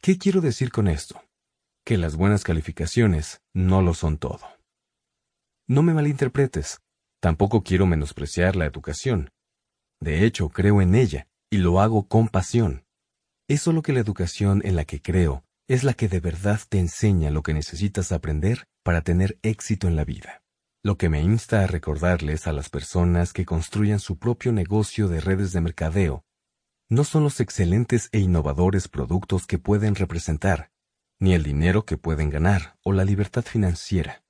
¿Qué quiero decir con esto? Que las buenas calificaciones no lo son todo. No me malinterpretes, tampoco quiero menospreciar la educación. De hecho, creo en ella y lo hago con pasión. Es solo que la educación en la que creo es la que de verdad te enseña lo que necesitas aprender para tener éxito en la vida. Lo que me insta a recordarles a las personas que construyan su propio negocio de redes de mercadeo, no son los excelentes e innovadores productos que pueden representar, ni el dinero que pueden ganar o la libertad financiera.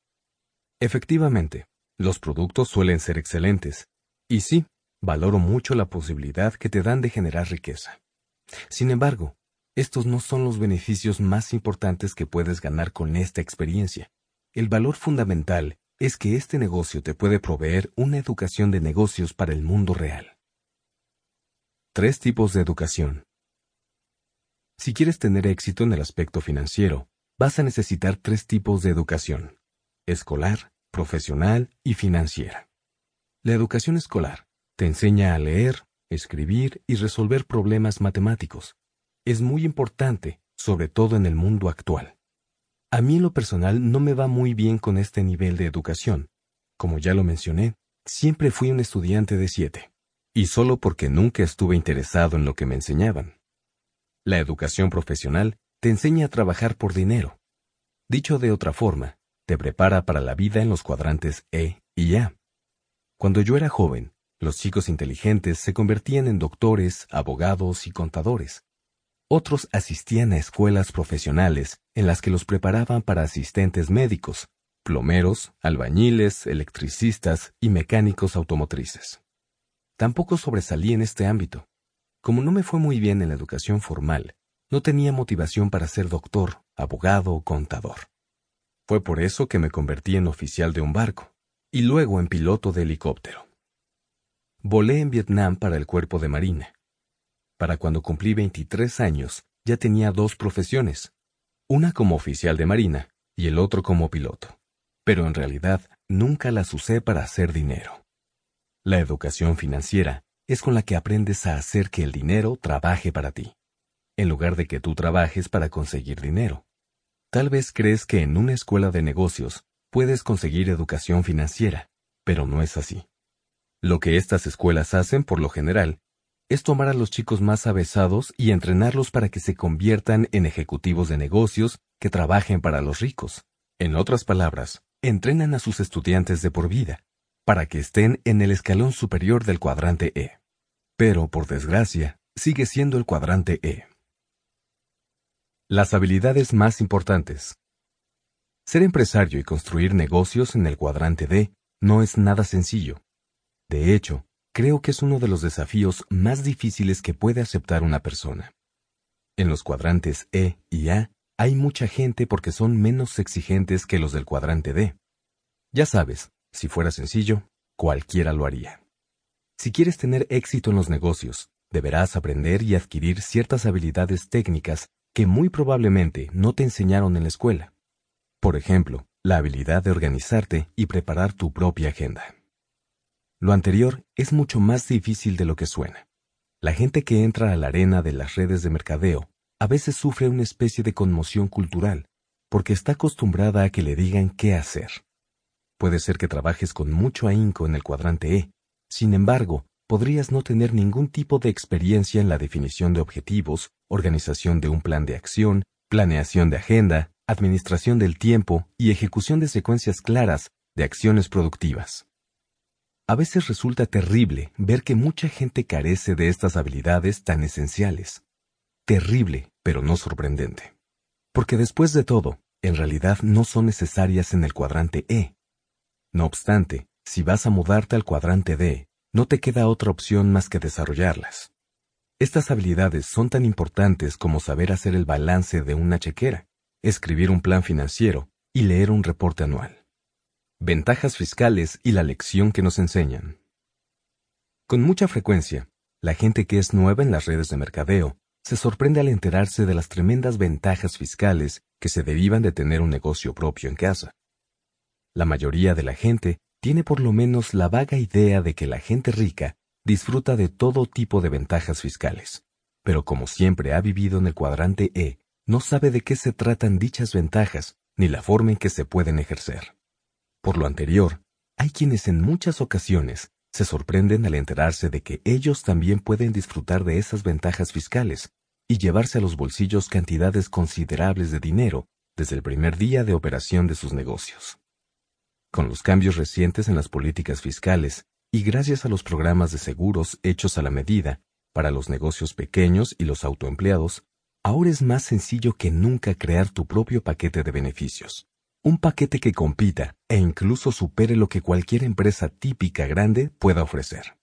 Efectivamente, los productos suelen ser excelentes, y sí, valoro mucho la posibilidad que te dan de generar riqueza. Sin embargo, estos no son los beneficios más importantes que puedes ganar con esta experiencia. El valor fundamental es que este negocio te puede proveer una educación de negocios para el mundo real. Tres tipos de educación. Si quieres tener éxito en el aspecto financiero, vas a necesitar tres tipos de educación, escolar, profesional y financiera. La educación escolar te enseña a leer, escribir y resolver problemas matemáticos. Es muy importante, sobre todo en el mundo actual. A mí en lo personal no me va muy bien con este nivel de educación. Como ya lo mencioné, siempre fui un estudiante de siete, y solo porque nunca estuve interesado en lo que me enseñaban. La educación profesional te enseña a trabajar por dinero. Dicho de otra forma, te prepara para la vida en los cuadrantes E y A. Cuando yo era joven, los chicos inteligentes se convertían en doctores, abogados y contadores. Otros asistían a escuelas profesionales en las que los preparaban para asistentes médicos, plomeros, albañiles, electricistas y mecánicos automotrices. Tampoco sobresalí en este ámbito. Como no me fue muy bien en la educación formal, no tenía motivación para ser doctor, abogado o contador. Fue por eso que me convertí en oficial de un barco, y luego en piloto de helicóptero. Volé en Vietnam para el cuerpo de marina. Para cuando cumplí 23 años, ya tenía dos profesiones, una como oficial de marina y el otro como piloto. Pero en realidad nunca las usé para hacer dinero. La educación financiera es con la que aprendes a hacer que el dinero trabaje para ti, en lugar de que tú trabajes para conseguir dinero. Tal vez crees que en una escuela de negocios puedes conseguir educación financiera, pero no es así. Lo que estas escuelas hacen, por lo general, es tomar a los chicos más avesados y entrenarlos para que se conviertan en ejecutivos de negocios que trabajen para los ricos. En otras palabras, entrenan a sus estudiantes de por vida, para que estén en el escalón superior del cuadrante E. Pero, por desgracia, sigue siendo el cuadrante E. Las habilidades más importantes. Ser empresario y construir negocios en el cuadrante D no es nada sencillo. De hecho, creo que es uno de los desafíos más difíciles que puede aceptar una persona. En los cuadrantes E y A hay mucha gente porque son menos exigentes que los del cuadrante D. Ya sabes, si fuera sencillo, cualquiera lo haría. Si quieres tener éxito en los negocios, deberás aprender y adquirir ciertas habilidades técnicas que muy probablemente no te enseñaron en la escuela. Por ejemplo, la habilidad de organizarte y preparar tu propia agenda. Lo anterior es mucho más difícil de lo que suena. La gente que entra a la arena de las redes de mercadeo a veces sufre una especie de conmoción cultural, porque está acostumbrada a que le digan qué hacer. Puede ser que trabajes con mucho ahínco en el cuadrante E, sin embargo, podrías no tener ningún tipo de experiencia en la definición de objetivos, organización de un plan de acción, planeación de agenda, administración del tiempo y ejecución de secuencias claras de acciones productivas. A veces resulta terrible ver que mucha gente carece de estas habilidades tan esenciales. Terrible, pero no sorprendente. Porque después de todo, en realidad no son necesarias en el cuadrante E. No obstante, si vas a mudarte al cuadrante D, no te queda otra opción más que desarrollarlas. Estas habilidades son tan importantes como saber hacer el balance de una chequera, escribir un plan financiero y leer un reporte anual. Ventajas fiscales y la lección que nos enseñan. Con mucha frecuencia, la gente que es nueva en las redes de mercadeo se sorprende al enterarse de las tremendas ventajas fiscales que se derivan de tener un negocio propio en casa. La mayoría de la gente tiene por lo menos la vaga idea de que la gente rica disfruta de todo tipo de ventajas fiscales, pero como siempre ha vivido en el cuadrante E, no sabe de qué se tratan dichas ventajas ni la forma en que se pueden ejercer. Por lo anterior, hay quienes en muchas ocasiones se sorprenden al enterarse de que ellos también pueden disfrutar de esas ventajas fiscales y llevarse a los bolsillos cantidades considerables de dinero desde el primer día de operación de sus negocios. Con los cambios recientes en las políticas fiscales y gracias a los programas de seguros hechos a la medida para los negocios pequeños y los autoempleados, ahora es más sencillo que nunca crear tu propio paquete de beneficios un paquete que compita e incluso supere lo que cualquier empresa típica grande pueda ofrecer.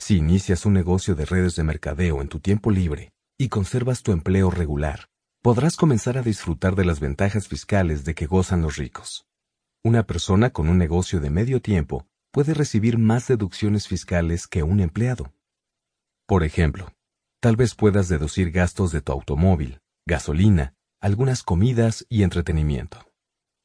Si inicias un negocio de redes de mercadeo en tu tiempo libre y conservas tu empleo regular, podrás comenzar a disfrutar de las ventajas fiscales de que gozan los ricos. Una persona con un negocio de medio tiempo puede recibir más deducciones fiscales que un empleado. Por ejemplo, tal vez puedas deducir gastos de tu automóvil, gasolina, algunas comidas y entretenimiento.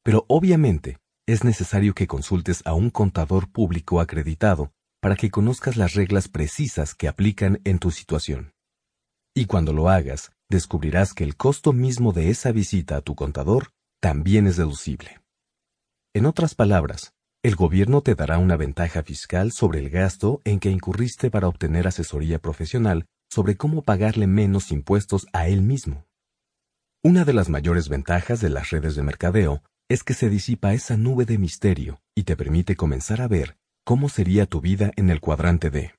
Pero obviamente, es necesario que consultes a un contador público acreditado para que conozcas las reglas precisas que aplican en tu situación. Y cuando lo hagas, descubrirás que el costo mismo de esa visita a tu contador también es deducible. En otras palabras, el gobierno te dará una ventaja fiscal sobre el gasto en que incurriste para obtener asesoría profesional sobre cómo pagarle menos impuestos a él mismo. Una de las mayores ventajas de las redes de mercadeo es que se disipa esa nube de misterio y te permite comenzar a ver cómo sería tu vida en el cuadrante D.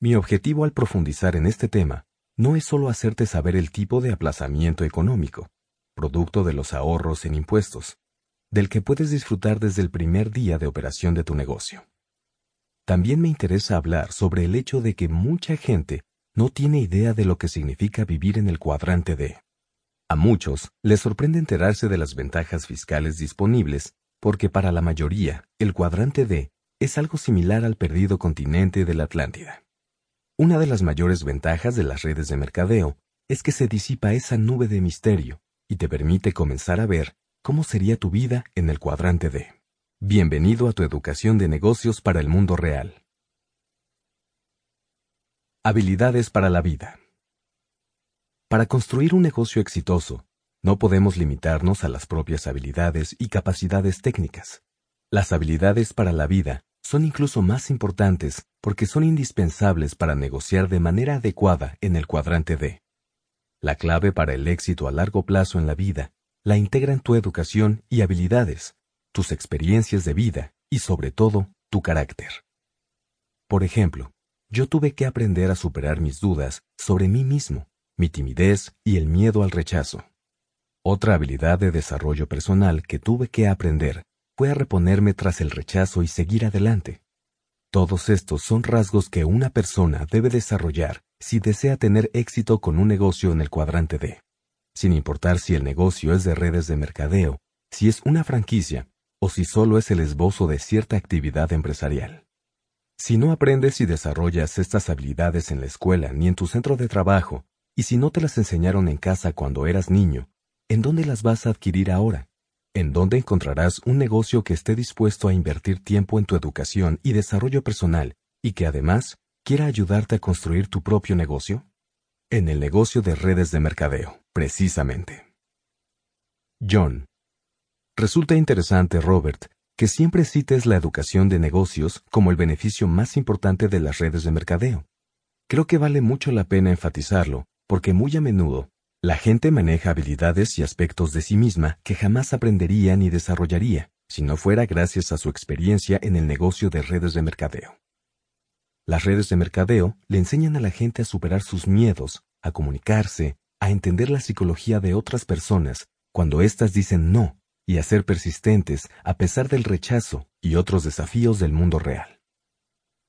Mi objetivo al profundizar en este tema no es solo hacerte saber el tipo de aplazamiento económico, producto de los ahorros en impuestos, del que puedes disfrutar desde el primer día de operación de tu negocio. También me interesa hablar sobre el hecho de que mucha gente no tiene idea de lo que significa vivir en el cuadrante D. A muchos les sorprende enterarse de las ventajas fiscales disponibles porque para la mayoría el cuadrante D es algo similar al perdido continente de la Atlántida. Una de las mayores ventajas de las redes de mercadeo es que se disipa esa nube de misterio y te permite comenzar a ver cómo sería tu vida en el cuadrante D. Bienvenido a tu educación de negocios para el mundo real. Habilidades para la vida. Para construir un negocio exitoso, no podemos limitarnos a las propias habilidades y capacidades técnicas. Las habilidades para la vida son incluso más importantes porque son indispensables para negociar de manera adecuada en el cuadrante D. La clave para el éxito a largo plazo en la vida la integran tu educación y habilidades, tus experiencias de vida y sobre todo tu carácter. Por ejemplo, yo tuve que aprender a superar mis dudas sobre mí mismo, mi timidez y el miedo al rechazo. Otra habilidad de desarrollo personal que tuve que aprender fue a reponerme tras el rechazo y seguir adelante. Todos estos son rasgos que una persona debe desarrollar si desea tener éxito con un negocio en el cuadrante D. Sin importar si el negocio es de redes de mercadeo, si es una franquicia o si solo es el esbozo de cierta actividad empresarial. Si no aprendes y desarrollas estas habilidades en la escuela ni en tu centro de trabajo, y si no te las enseñaron en casa cuando eras niño, ¿en dónde las vas a adquirir ahora? ¿En dónde encontrarás un negocio que esté dispuesto a invertir tiempo en tu educación y desarrollo personal y que además quiera ayudarte a construir tu propio negocio? En el negocio de redes de mercadeo, precisamente. John. Resulta interesante, Robert, que siempre cites la educación de negocios como el beneficio más importante de las redes de mercadeo. Creo que vale mucho la pena enfatizarlo, porque muy a menudo la gente maneja habilidades y aspectos de sí misma que jamás aprendería ni desarrollaría si no fuera gracias a su experiencia en el negocio de redes de mercadeo. Las redes de mercadeo le enseñan a la gente a superar sus miedos, a comunicarse, a entender la psicología de otras personas cuando éstas dicen no y a ser persistentes a pesar del rechazo y otros desafíos del mundo real.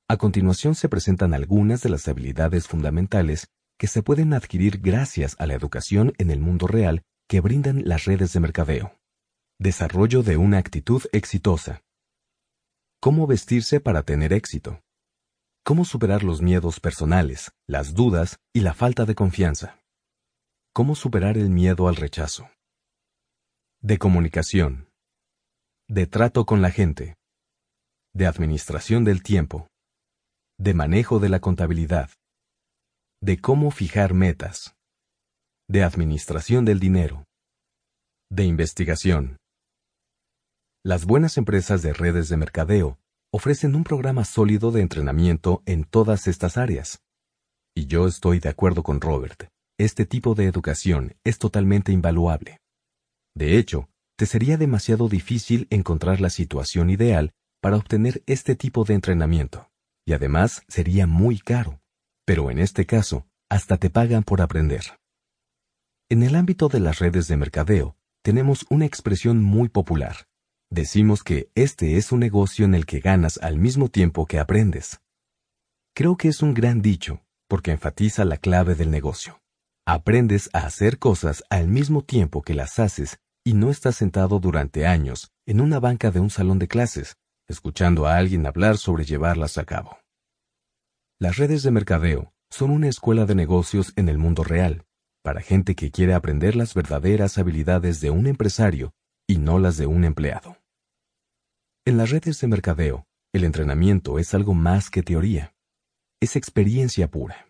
A continuación se presentan algunas de las habilidades fundamentales que se pueden adquirir gracias a la educación en el mundo real que brindan las redes de mercadeo. Desarrollo de una actitud exitosa. ¿Cómo vestirse para tener éxito? ¿Cómo superar los miedos personales, las dudas y la falta de confianza? ¿Cómo superar el miedo al rechazo? De comunicación. De trato con la gente. De administración del tiempo. De manejo de la contabilidad de cómo fijar metas, de administración del dinero, de investigación. Las buenas empresas de redes de mercadeo ofrecen un programa sólido de entrenamiento en todas estas áreas. Y yo estoy de acuerdo con Robert, este tipo de educación es totalmente invaluable. De hecho, te sería demasiado difícil encontrar la situación ideal para obtener este tipo de entrenamiento, y además sería muy caro pero en este caso, hasta te pagan por aprender. En el ámbito de las redes de mercadeo, tenemos una expresión muy popular. Decimos que este es un negocio en el que ganas al mismo tiempo que aprendes. Creo que es un gran dicho, porque enfatiza la clave del negocio. Aprendes a hacer cosas al mismo tiempo que las haces y no estás sentado durante años en una banca de un salón de clases, escuchando a alguien hablar sobre llevarlas a cabo. Las redes de mercadeo son una escuela de negocios en el mundo real, para gente que quiere aprender las verdaderas habilidades de un empresario y no las de un empleado. En las redes de mercadeo, el entrenamiento es algo más que teoría. Es experiencia pura.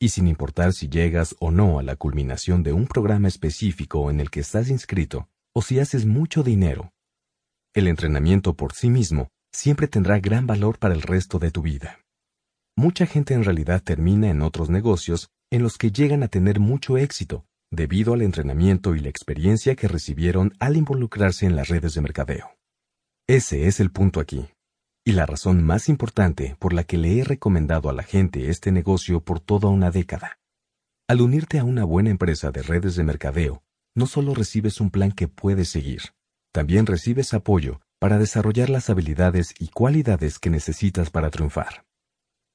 Y sin importar si llegas o no a la culminación de un programa específico en el que estás inscrito, o si haces mucho dinero, el entrenamiento por sí mismo siempre tendrá gran valor para el resto de tu vida. Mucha gente en realidad termina en otros negocios en los que llegan a tener mucho éxito debido al entrenamiento y la experiencia que recibieron al involucrarse en las redes de mercadeo. Ese es el punto aquí, y la razón más importante por la que le he recomendado a la gente este negocio por toda una década. Al unirte a una buena empresa de redes de mercadeo, no solo recibes un plan que puedes seguir, también recibes apoyo para desarrollar las habilidades y cualidades que necesitas para triunfar.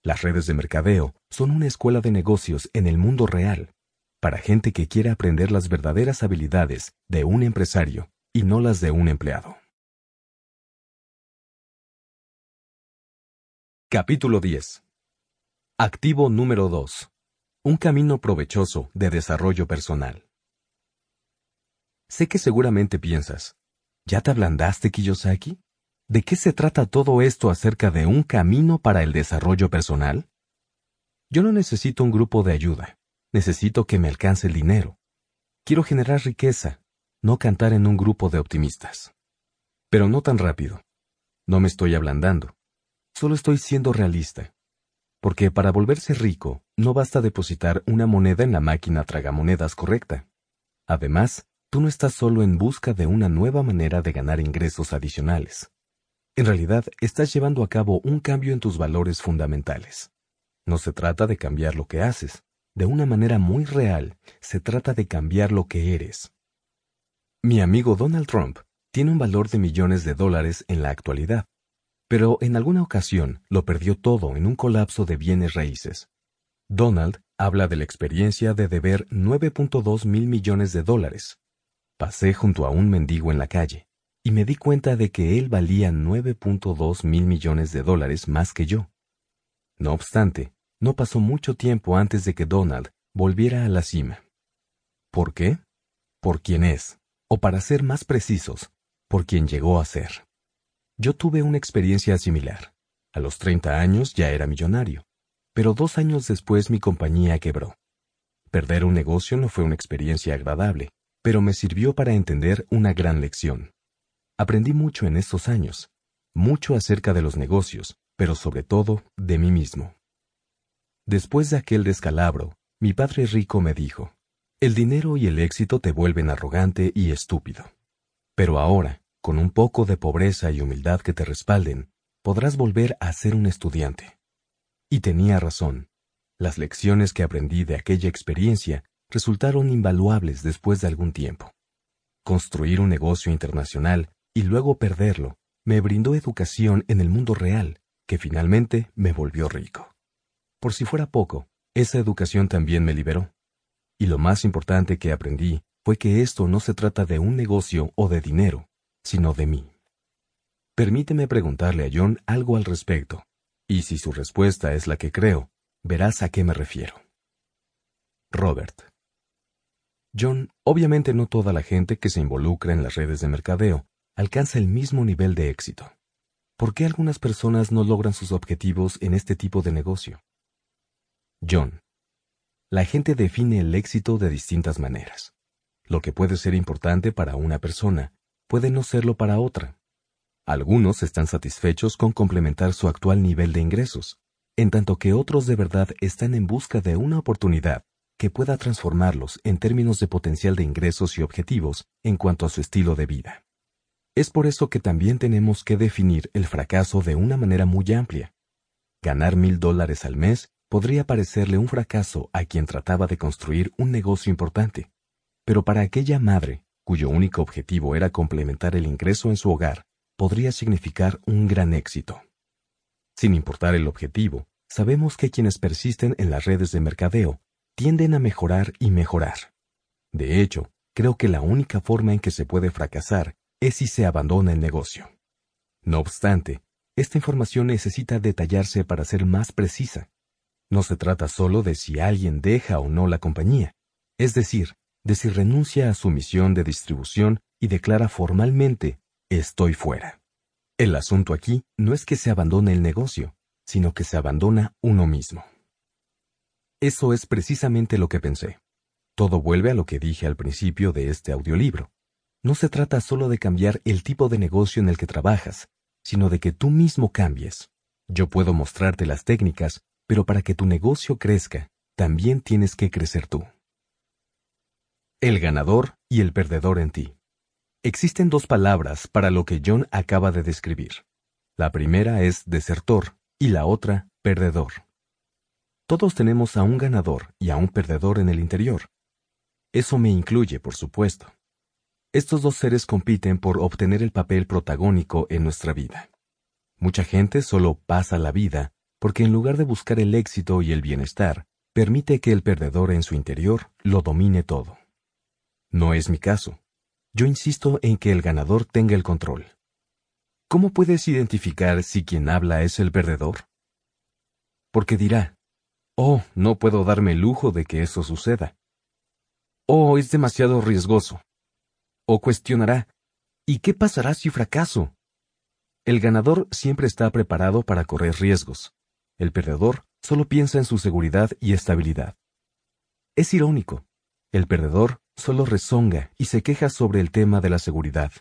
Las redes de mercadeo son una escuela de negocios en el mundo real, para gente que quiere aprender las verdaderas habilidades de un empresario y no las de un empleado. Capítulo 10. Activo número 2. Un camino provechoso de desarrollo personal. Sé que seguramente piensas, ¿ya te ablandaste, Kiyosaki? ¿De qué se trata todo esto acerca de un camino para el desarrollo personal? Yo no necesito un grupo de ayuda. Necesito que me alcance el dinero. Quiero generar riqueza, no cantar en un grupo de optimistas. Pero no tan rápido. No me estoy ablandando. Solo estoy siendo realista. Porque para volverse rico, no basta depositar una moneda en la máquina tragamonedas correcta. Además, tú no estás solo en busca de una nueva manera de ganar ingresos adicionales. En realidad, estás llevando a cabo un cambio en tus valores fundamentales. No se trata de cambiar lo que haces, de una manera muy real, se trata de cambiar lo que eres. Mi amigo Donald Trump tiene un valor de millones de dólares en la actualidad, pero en alguna ocasión lo perdió todo en un colapso de bienes raíces. Donald habla de la experiencia de deber 9.2 mil millones de dólares. Pasé junto a un mendigo en la calle y me di cuenta de que él valía 9.2 mil millones de dólares más que yo. No obstante, no pasó mucho tiempo antes de que Donald volviera a la cima. ¿Por qué? Por quién es, o para ser más precisos, por quien llegó a ser. Yo tuve una experiencia similar. A los 30 años ya era millonario, pero dos años después mi compañía quebró. Perder un negocio no fue una experiencia agradable, pero me sirvió para entender una gran lección. Aprendí mucho en estos años, mucho acerca de los negocios, pero sobre todo de mí mismo. Después de aquel descalabro, mi padre rico me dijo, el dinero y el éxito te vuelven arrogante y estúpido. Pero ahora, con un poco de pobreza y humildad que te respalden, podrás volver a ser un estudiante. Y tenía razón. Las lecciones que aprendí de aquella experiencia resultaron invaluables después de algún tiempo. Construir un negocio internacional y luego perderlo me brindó educación en el mundo real, que finalmente me volvió rico. Por si fuera poco, esa educación también me liberó. Y lo más importante que aprendí fue que esto no se trata de un negocio o de dinero, sino de mí. Permíteme preguntarle a John algo al respecto, y si su respuesta es la que creo, verás a qué me refiero. Robert. John, obviamente no toda la gente que se involucra en las redes de mercadeo alcanza el mismo nivel de éxito. ¿Por qué algunas personas no logran sus objetivos en este tipo de negocio? John. La gente define el éxito de distintas maneras. Lo que puede ser importante para una persona puede no serlo para otra. Algunos están satisfechos con complementar su actual nivel de ingresos, en tanto que otros de verdad están en busca de una oportunidad que pueda transformarlos en términos de potencial de ingresos y objetivos en cuanto a su estilo de vida. Es por eso que también tenemos que definir el fracaso de una manera muy amplia. Ganar mil dólares al mes podría parecerle un fracaso a quien trataba de construir un negocio importante, pero para aquella madre, cuyo único objetivo era complementar el ingreso en su hogar, podría significar un gran éxito. Sin importar el objetivo, sabemos que quienes persisten en las redes de mercadeo tienden a mejorar y mejorar. De hecho, creo que la única forma en que se puede fracasar es si se abandona el negocio. No obstante, esta información necesita detallarse para ser más precisa. No se trata solo de si alguien deja o no la compañía, es decir, de si renuncia a su misión de distribución y declara formalmente estoy fuera. El asunto aquí no es que se abandone el negocio, sino que se abandona uno mismo. Eso es precisamente lo que pensé. Todo vuelve a lo que dije al principio de este audiolibro. No se trata solo de cambiar el tipo de negocio en el que trabajas, sino de que tú mismo cambies. Yo puedo mostrarte las técnicas, pero para que tu negocio crezca, también tienes que crecer tú. El ganador y el perdedor en ti. Existen dos palabras para lo que John acaba de describir. La primera es desertor y la otra perdedor. Todos tenemos a un ganador y a un perdedor en el interior. Eso me incluye, por supuesto. Estos dos seres compiten por obtener el papel protagónico en nuestra vida. Mucha gente solo pasa la vida porque en lugar de buscar el éxito y el bienestar, permite que el perdedor en su interior lo domine todo. No es mi caso. Yo insisto en que el ganador tenga el control. ¿Cómo puedes identificar si quien habla es el perdedor? Porque dirá, oh, no puedo darme el lujo de que eso suceda. Oh, es demasiado riesgoso. O cuestionará, ¿y qué pasará si fracaso? El ganador siempre está preparado para correr riesgos. El perdedor solo piensa en su seguridad y estabilidad. Es irónico. El perdedor solo rezonga y se queja sobre el tema de la seguridad,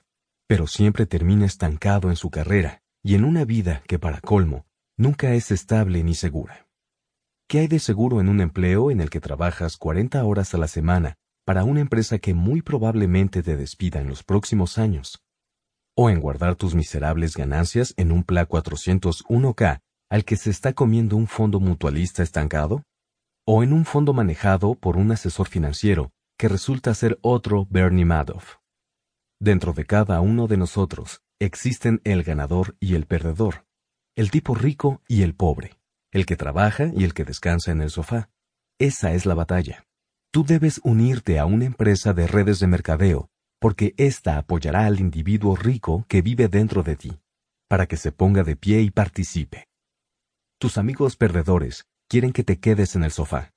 pero siempre termina estancado en su carrera y en una vida que, para colmo, nunca es estable ni segura. ¿Qué hay de seguro en un empleo en el que trabajas 40 horas a la semana para una empresa que muy probablemente te despida en los próximos años? ¿O en guardar tus miserables ganancias en un PLA 401k al que se está comiendo un fondo mutualista estancado? ¿O en un fondo manejado por un asesor financiero que resulta ser otro Bernie Madoff. Dentro de cada uno de nosotros existen el ganador y el perdedor, el tipo rico y el pobre, el que trabaja y el que descansa en el sofá. Esa es la batalla. Tú debes unirte a una empresa de redes de mercadeo, porque ésta apoyará al individuo rico que vive dentro de ti, para que se ponga de pie y participe. Tus amigos perdedores quieren que te quedes en el sofá,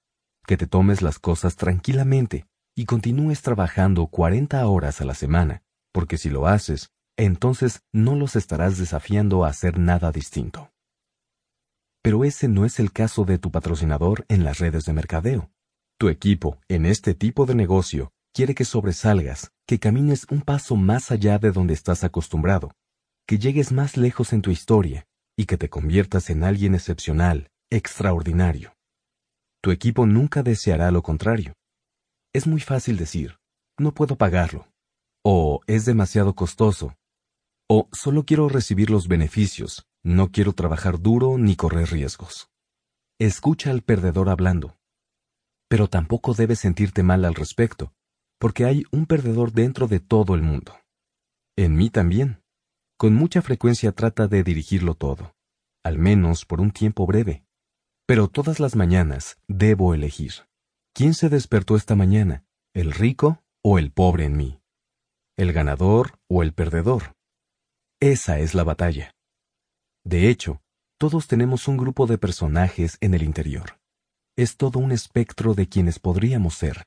que te tomes las cosas tranquilamente, y continúes trabajando 40 horas a la semana, porque si lo haces, entonces no los estarás desafiando a hacer nada distinto. Pero ese no es el caso de tu patrocinador en las redes de mercadeo. Tu equipo, en este tipo de negocio, quiere que sobresalgas, que camines un paso más allá de donde estás acostumbrado, que llegues más lejos en tu historia y que te conviertas en alguien excepcional, extraordinario. Tu equipo nunca deseará lo contrario. Es muy fácil decir, no puedo pagarlo, o es demasiado costoso, o solo quiero recibir los beneficios, no quiero trabajar duro ni correr riesgos. Escucha al perdedor hablando. Pero tampoco debes sentirte mal al respecto, porque hay un perdedor dentro de todo el mundo. En mí también. Con mucha frecuencia trata de dirigirlo todo, al menos por un tiempo breve. Pero todas las mañanas debo elegir. ¿Quién se despertó esta mañana? ¿El rico o el pobre en mí? ¿El ganador o el perdedor? Esa es la batalla. De hecho, todos tenemos un grupo de personajes en el interior. Es todo un espectro de quienes podríamos ser.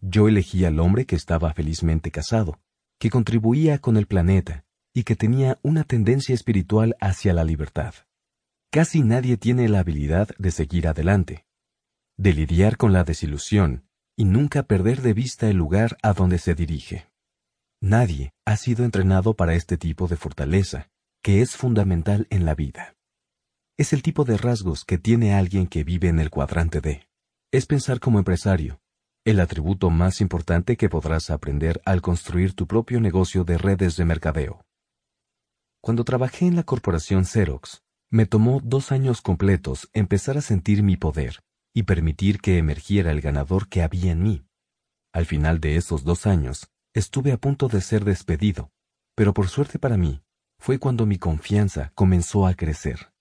Yo elegí al hombre que estaba felizmente casado, que contribuía con el planeta y que tenía una tendencia espiritual hacia la libertad. Casi nadie tiene la habilidad de seguir adelante, de lidiar con la desilusión y nunca perder de vista el lugar a donde se dirige. Nadie ha sido entrenado para este tipo de fortaleza, que es fundamental en la vida. Es el tipo de rasgos que tiene alguien que vive en el cuadrante D. Es pensar como empresario, el atributo más importante que podrás aprender al construir tu propio negocio de redes de mercadeo. Cuando trabajé en la corporación Xerox, me tomó dos años completos empezar a sentir mi poder y permitir que emergiera el ganador que había en mí. Al final de esos dos años, estuve a punto de ser despedido, pero por suerte para mí, fue cuando mi confianza comenzó a crecer.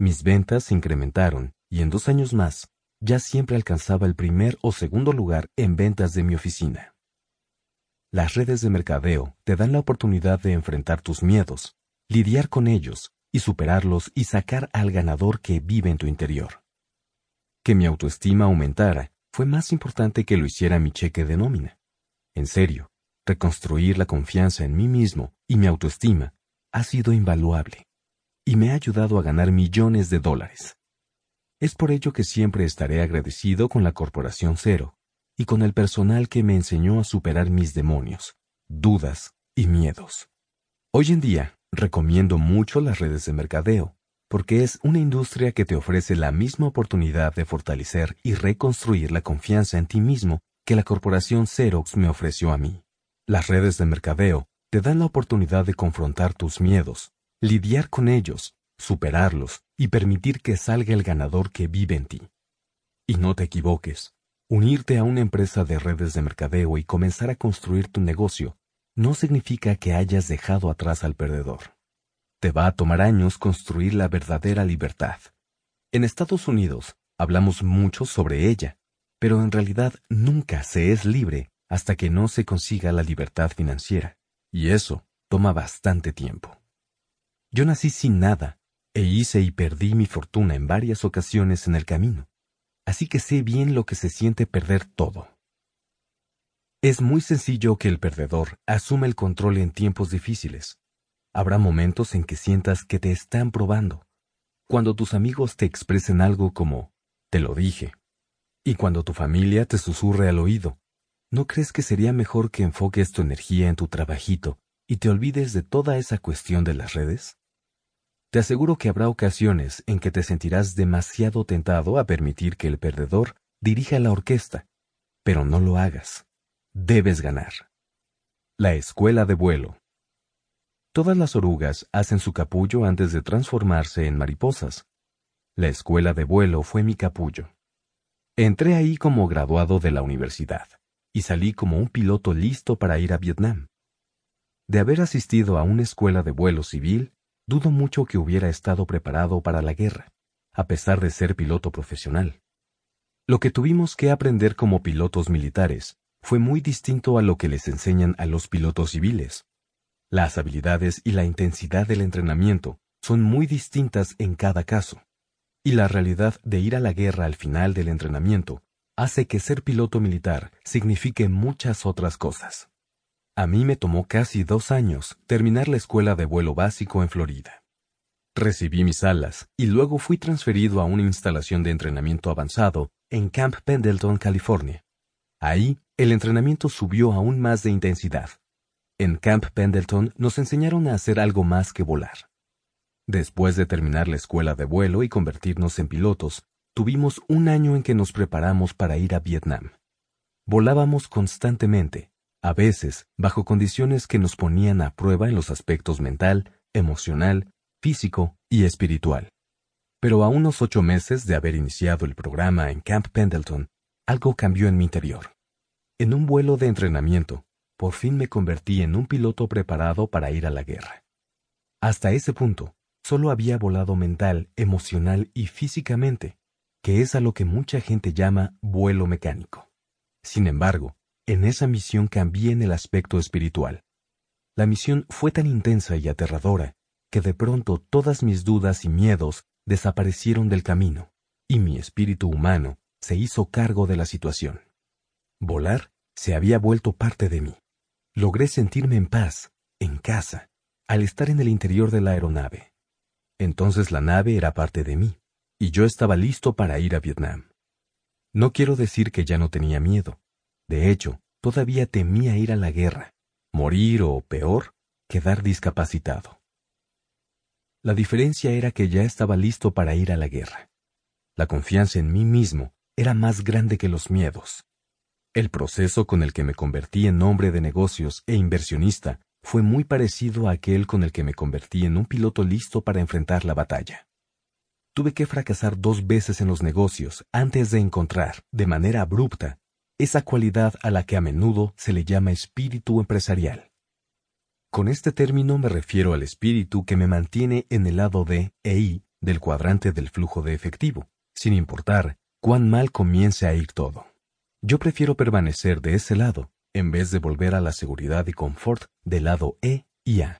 Mis ventas se incrementaron y en dos años más, ya siempre alcanzaba el primer o segundo lugar en ventas de mi oficina. Las redes de mercadeo te dan la oportunidad de enfrentar tus miedos, lidiar con ellos y superarlos y sacar al ganador que vive en tu interior. Que mi autoestima aumentara fue más importante que lo hiciera mi cheque de nómina. En serio, reconstruir la confianza en mí mismo y mi autoestima ha sido invaluable y me ha ayudado a ganar millones de dólares. Es por ello que siempre estaré agradecido con la Corporación Cero y con el personal que me enseñó a superar mis demonios, dudas y miedos. Hoy en día, recomiendo mucho las redes de mercadeo, porque es una industria que te ofrece la misma oportunidad de fortalecer y reconstruir la confianza en ti mismo que la corporación Xerox me ofreció a mí. Las redes de mercadeo te dan la oportunidad de confrontar tus miedos, lidiar con ellos, superarlos y permitir que salga el ganador que vive en ti. Y no te equivoques, unirte a una empresa de redes de mercadeo y comenzar a construir tu negocio no significa que hayas dejado atrás al perdedor. Te va a tomar años construir la verdadera libertad. En Estados Unidos hablamos mucho sobre ella, pero en realidad nunca se es libre hasta que no se consiga la libertad financiera, y eso toma bastante tiempo. Yo nací sin nada, e hice y perdí mi fortuna en varias ocasiones en el camino, así que sé bien lo que se siente perder todo. Es muy sencillo que el perdedor asume el control en tiempos difíciles. Habrá momentos en que sientas que te están probando, cuando tus amigos te expresen algo como, te lo dije, y cuando tu familia te susurre al oído, ¿no crees que sería mejor que enfoques tu energía en tu trabajito y te olvides de toda esa cuestión de las redes? Te aseguro que habrá ocasiones en que te sentirás demasiado tentado a permitir que el perdedor dirija la orquesta, pero no lo hagas. Debes ganar. La escuela de vuelo. Todas las orugas hacen su capullo antes de transformarse en mariposas. La escuela de vuelo fue mi capullo. Entré ahí como graduado de la universidad y salí como un piloto listo para ir a Vietnam. De haber asistido a una escuela de vuelo civil, dudo mucho que hubiera estado preparado para la guerra, a pesar de ser piloto profesional. Lo que tuvimos que aprender como pilotos militares fue muy distinto a lo que les enseñan a los pilotos civiles. Las habilidades y la intensidad del entrenamiento son muy distintas en cada caso y la realidad de ir a la guerra al final del entrenamiento hace que ser piloto militar signifique muchas otras cosas. A mí me tomó casi dos años terminar la escuela de vuelo básico en Florida. Recibí mis alas y luego fui transferido a una instalación de entrenamiento avanzado en Camp Pendleton, California. Ahí, el entrenamiento subió aún más de intensidad. En Camp Pendleton nos enseñaron a hacer algo más que volar. Después de terminar la escuela de vuelo y convertirnos en pilotos, tuvimos un año en que nos preparamos para ir a Vietnam. Volábamos constantemente, a veces bajo condiciones que nos ponían a prueba en los aspectos mental, emocional, físico y espiritual. Pero a unos ocho meses de haber iniciado el programa en Camp Pendleton, algo cambió en mi interior. En un vuelo de entrenamiento, por fin me convertí en un piloto preparado para ir a la guerra. Hasta ese punto, solo había volado mental, emocional y físicamente, que es a lo que mucha gente llama vuelo mecánico. Sin embargo, en esa misión cambié en el aspecto espiritual. La misión fue tan intensa y aterradora que de pronto todas mis dudas y miedos desaparecieron del camino, y mi espíritu humano se hizo cargo de la situación. Volar se había vuelto parte de mí. Logré sentirme en paz, en casa, al estar en el interior de la aeronave. Entonces la nave era parte de mí, y yo estaba listo para ir a Vietnam. No quiero decir que ya no tenía miedo. De hecho, todavía temía ir a la guerra, morir o, peor, quedar discapacitado. La diferencia era que ya estaba listo para ir a la guerra. La confianza en mí mismo era más grande que los miedos. El proceso con el que me convertí en hombre de negocios e inversionista fue muy parecido a aquel con el que me convertí en un piloto listo para enfrentar la batalla. Tuve que fracasar dos veces en los negocios antes de encontrar, de manera abrupta, esa cualidad a la que a menudo se le llama espíritu empresarial. Con este término me refiero al espíritu que me mantiene en el lado de e del cuadrante del flujo de efectivo, sin importar cuán mal comience a ir todo. Yo prefiero permanecer de ese lado en vez de volver a la seguridad y confort del lado E y A.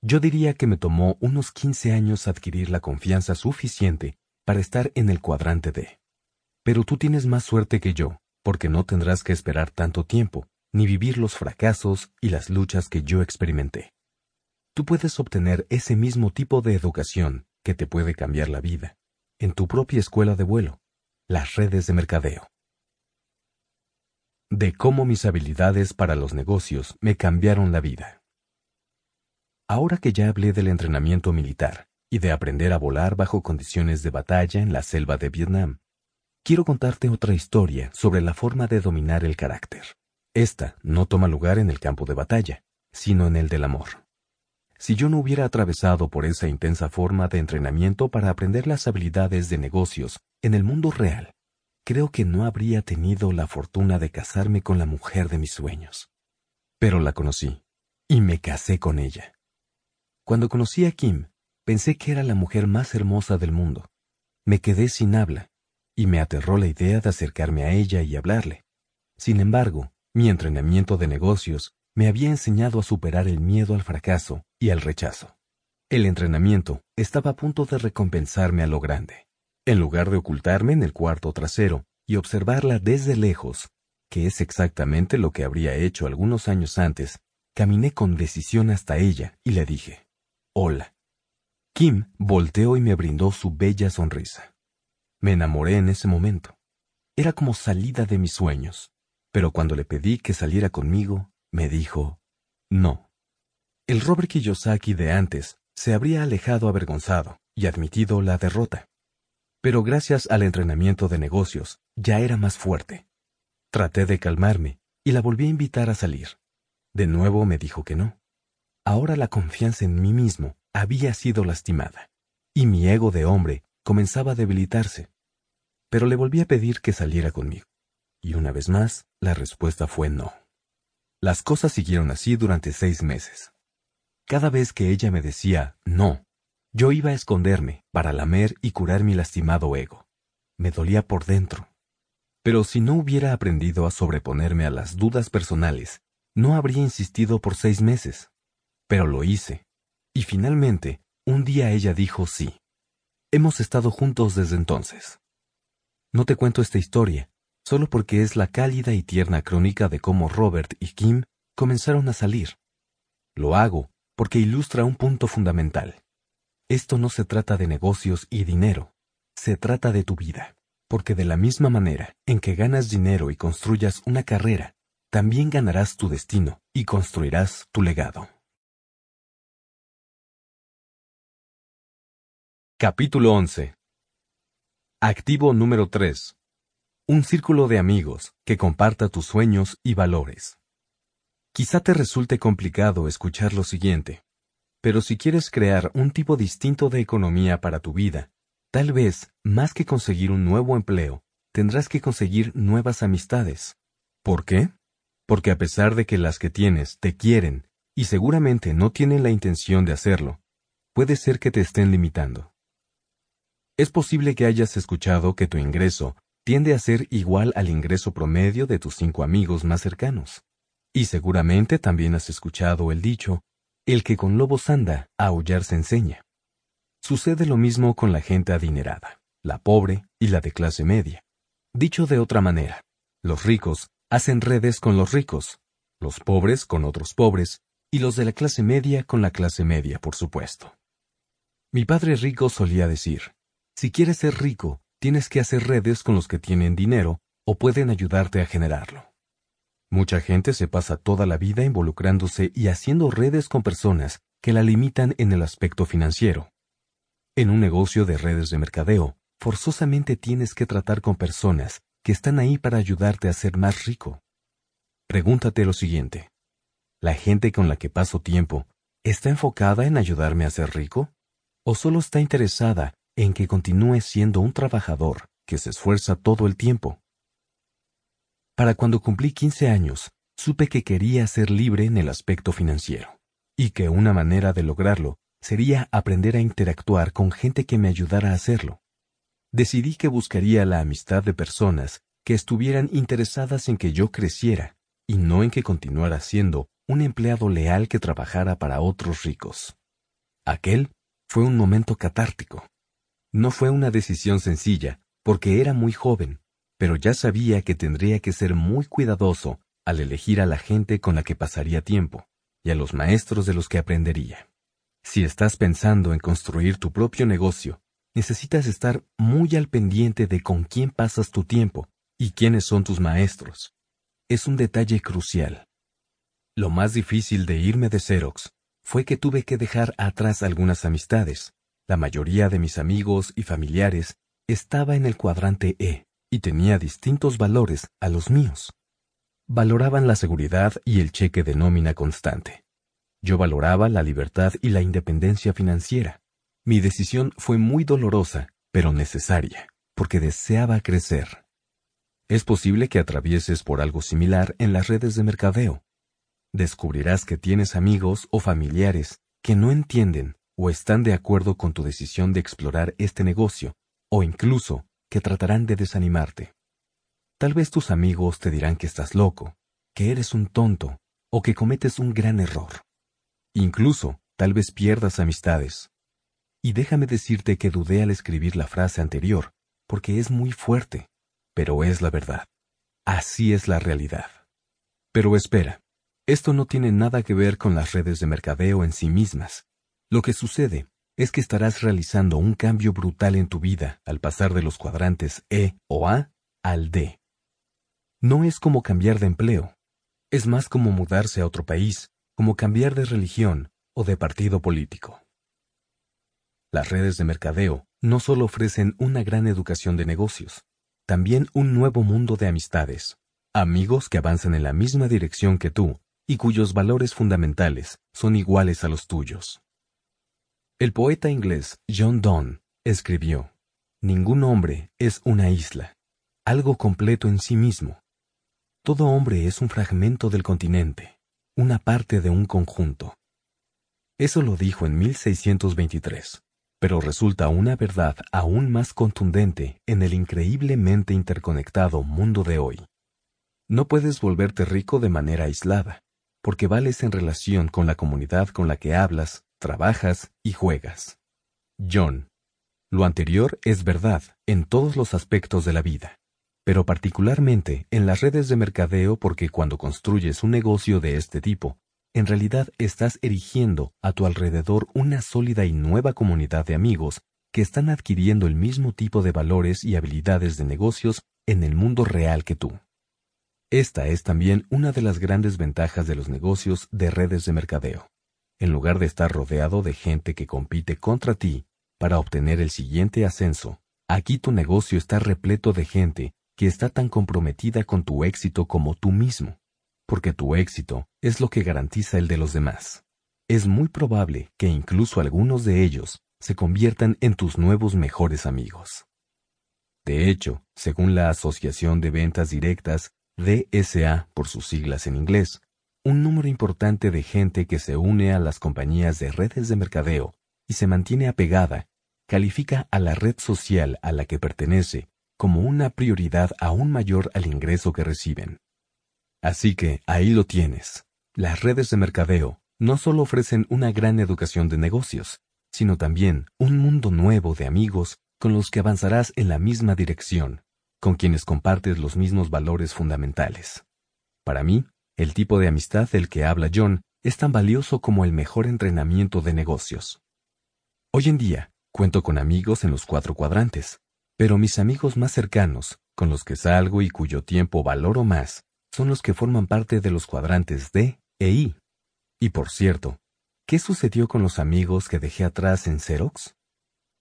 Yo diría que me tomó unos 15 años adquirir la confianza suficiente para estar en el cuadrante D. Pero tú tienes más suerte que yo, porque no tendrás que esperar tanto tiempo, ni vivir los fracasos y las luchas que yo experimenté. tú puedes obtener ese mismo tipo de educación que te puede cambiar la vida en tu propia escuela de vuelo, las redes de mercadeo. De cómo mis habilidades para los negocios me cambiaron la vida. Ahora que ya hablé del entrenamiento militar y de aprender a volar bajo condiciones de batalla en la selva de Vietnam, quiero contarte otra historia sobre la forma de dominar el carácter. Esta no toma lugar en el campo de batalla, sino en el del amor. Si yo no hubiera atravesado por esa intensa forma de entrenamiento para aprender las habilidades de negocios en el mundo real, creo que no habría tenido la fortuna de casarme con la mujer de mis sueños. Pero la conocí, y me casé con ella. Cuando conocí a Kim, pensé que era la mujer más hermosa del mundo. Me quedé sin habla, y me aterró la idea de acercarme a ella y hablarle. Sin embargo, mi entrenamiento de negocios me había enseñado a superar el miedo al fracaso y al rechazo. El entrenamiento estaba a punto de recompensarme a lo grande. En lugar de ocultarme en el cuarto trasero y observarla desde lejos, que es exactamente lo que habría hecho algunos años antes, caminé con decisión hasta ella y le dije, Hola. Kim volteó y me brindó su bella sonrisa. Me enamoré en ese momento. Era como salida de mis sueños, pero cuando le pedí que saliera conmigo, me dijo, no. El Robert Kiyosaki de antes se habría alejado avergonzado y admitido la derrota. Pero gracias al entrenamiento de negocios, ya era más fuerte. Traté de calmarme y la volví a invitar a salir. De nuevo me dijo que no. Ahora la confianza en mí mismo había sido lastimada, y mi ego de hombre comenzaba a debilitarse. Pero le volví a pedir que saliera conmigo, y una vez más la respuesta fue no. Las cosas siguieron así durante seis meses. Cada vez que ella me decía no, yo iba a esconderme para lamer y curar mi lastimado ego. Me dolía por dentro. Pero si no hubiera aprendido a sobreponerme a las dudas personales, no habría insistido por seis meses. Pero lo hice. Y finalmente, un día ella dijo sí. Hemos estado juntos desde entonces. No te cuento esta historia, solo porque es la cálida y tierna crónica de cómo Robert y Kim comenzaron a salir. Lo hago porque ilustra un punto fundamental. Esto no se trata de negocios y dinero, se trata de tu vida, porque de la misma manera en que ganas dinero y construyas una carrera, también ganarás tu destino y construirás tu legado. Capítulo 11 Activo número 3. Un círculo de amigos que comparta tus sueños y valores. Quizá te resulte complicado escuchar lo siguiente, pero si quieres crear un tipo distinto de economía para tu vida, tal vez, más que conseguir un nuevo empleo, tendrás que conseguir nuevas amistades. ¿Por qué? Porque a pesar de que las que tienes te quieren y seguramente no tienen la intención de hacerlo, puede ser que te estén limitando. Es posible que hayas escuchado que tu ingreso tiende a ser igual al ingreso promedio de tus cinco amigos más cercanos. Y seguramente también has escuchado el dicho, el que con lobos anda, a aullar se enseña. Sucede lo mismo con la gente adinerada, la pobre y la de clase media. Dicho de otra manera, los ricos hacen redes con los ricos, los pobres con otros pobres, y los de la clase media con la clase media, por supuesto. Mi padre rico solía decir, si quieres ser rico, tienes que hacer redes con los que tienen dinero o pueden ayudarte a generarlo. Mucha gente se pasa toda la vida involucrándose y haciendo redes con personas que la limitan en el aspecto financiero. En un negocio de redes de mercadeo, forzosamente tienes que tratar con personas que están ahí para ayudarte a ser más rico. Pregúntate lo siguiente. ¿La gente con la que paso tiempo está enfocada en ayudarme a ser rico? ¿O solo está interesada en que continúe siendo un trabajador que se esfuerza todo el tiempo. Para cuando cumplí 15 años, supe que quería ser libre en el aspecto financiero, y que una manera de lograrlo sería aprender a interactuar con gente que me ayudara a hacerlo. Decidí que buscaría la amistad de personas que estuvieran interesadas en que yo creciera, y no en que continuara siendo un empleado leal que trabajara para otros ricos. Aquel fue un momento catártico. No fue una decisión sencilla, porque era muy joven, pero ya sabía que tendría que ser muy cuidadoso al elegir a la gente con la que pasaría tiempo, y a los maestros de los que aprendería. Si estás pensando en construir tu propio negocio, necesitas estar muy al pendiente de con quién pasas tu tiempo y quiénes son tus maestros. Es un detalle crucial. Lo más difícil de irme de Xerox fue que tuve que dejar atrás algunas amistades. La mayoría de mis amigos y familiares estaba en el cuadrante E y tenía distintos valores a los míos. Valoraban la seguridad y el cheque de nómina constante. Yo valoraba la libertad y la independencia financiera. Mi decisión fue muy dolorosa, pero necesaria, porque deseaba crecer. Es posible que atravieses por algo similar en las redes de mercadeo. Descubrirás que tienes amigos o familiares que no entienden o están de acuerdo con tu decisión de explorar este negocio, o incluso que tratarán de desanimarte. Tal vez tus amigos te dirán que estás loco, que eres un tonto o que cometes un gran error. Incluso, tal vez pierdas amistades. Y déjame decirte que dudé al escribir la frase anterior, porque es muy fuerte, pero es la verdad. Así es la realidad. Pero espera, esto no tiene nada que ver con las redes de mercadeo en sí mismas. Lo que sucede es que estarás realizando un cambio brutal en tu vida al pasar de los cuadrantes E o A al D. No es como cambiar de empleo, es más como mudarse a otro país, como cambiar de religión o de partido político. Las redes de mercadeo no solo ofrecen una gran educación de negocios, también un nuevo mundo de amistades, amigos que avanzan en la misma dirección que tú y cuyos valores fundamentales son iguales a los tuyos. El poeta inglés John Donne escribió, Ningún hombre es una isla, algo completo en sí mismo. Todo hombre es un fragmento del continente, una parte de un conjunto. Eso lo dijo en 1623 pero resulta una verdad aún más contundente en el increíblemente interconectado mundo de hoy. No puedes volverte rico de manera aislada, porque vales en relación con la comunidad con la que hablas, trabajas y juegas. John. Lo anterior es verdad en todos los aspectos de la vida, pero particularmente en las redes de mercadeo porque cuando construyes un negocio de este tipo, en realidad estás erigiendo a tu alrededor una sólida y nueva comunidad de amigos que están adquiriendo el mismo tipo de valores y habilidades de negocios en el mundo real que tú. Esta es también una de las grandes ventajas de los negocios de redes de mercadeo. En lugar de estar rodeado de gente que compite contra ti para obtener el siguiente ascenso, aquí tu negocio está repleto de gente que está tan comprometida con tu éxito como tú mismo porque tu éxito es lo que garantiza el de los demás. Es muy probable que incluso algunos de ellos se conviertan en tus nuevos mejores amigos. De hecho, según la Asociación de Ventas Directas, DSA por sus siglas en inglés, un número importante de gente que se une a las compañías de redes de mercadeo y se mantiene apegada, califica a la red social a la que pertenece como una prioridad aún mayor al ingreso que reciben. Así que ahí lo tienes. Las redes de mercadeo no solo ofrecen una gran educación de negocios, sino también un mundo nuevo de amigos con los que avanzarás en la misma dirección, con quienes compartes los mismos valores fundamentales. Para mí, el tipo de amistad del que habla John es tan valioso como el mejor entrenamiento de negocios. Hoy en día, cuento con amigos en los cuatro cuadrantes, pero mis amigos más cercanos, con los que salgo y cuyo tiempo valoro más, son los que forman parte de los cuadrantes D e I. Y por cierto, ¿qué sucedió con los amigos que dejé atrás en Xerox?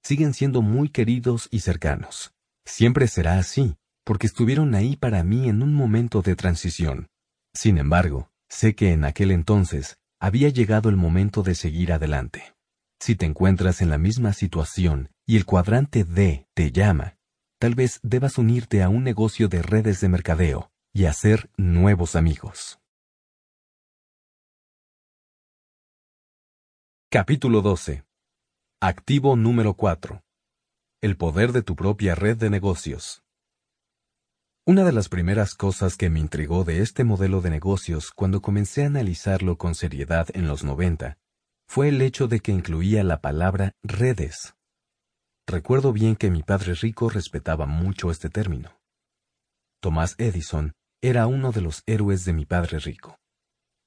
Siguen siendo muy queridos y cercanos. Siempre será así, porque estuvieron ahí para mí en un momento de transición. Sin embargo, sé que en aquel entonces había llegado el momento de seguir adelante. Si te encuentras en la misma situación y el cuadrante D te llama, tal vez debas unirte a un negocio de redes de mercadeo, y hacer nuevos amigos. Capítulo 12. Activo número 4. El poder de tu propia red de negocios. Una de las primeras cosas que me intrigó de este modelo de negocios cuando comencé a analizarlo con seriedad en los 90 fue el hecho de que incluía la palabra redes. Recuerdo bien que mi padre rico respetaba mucho este término. Tomás Edison era uno de los héroes de mi padre rico.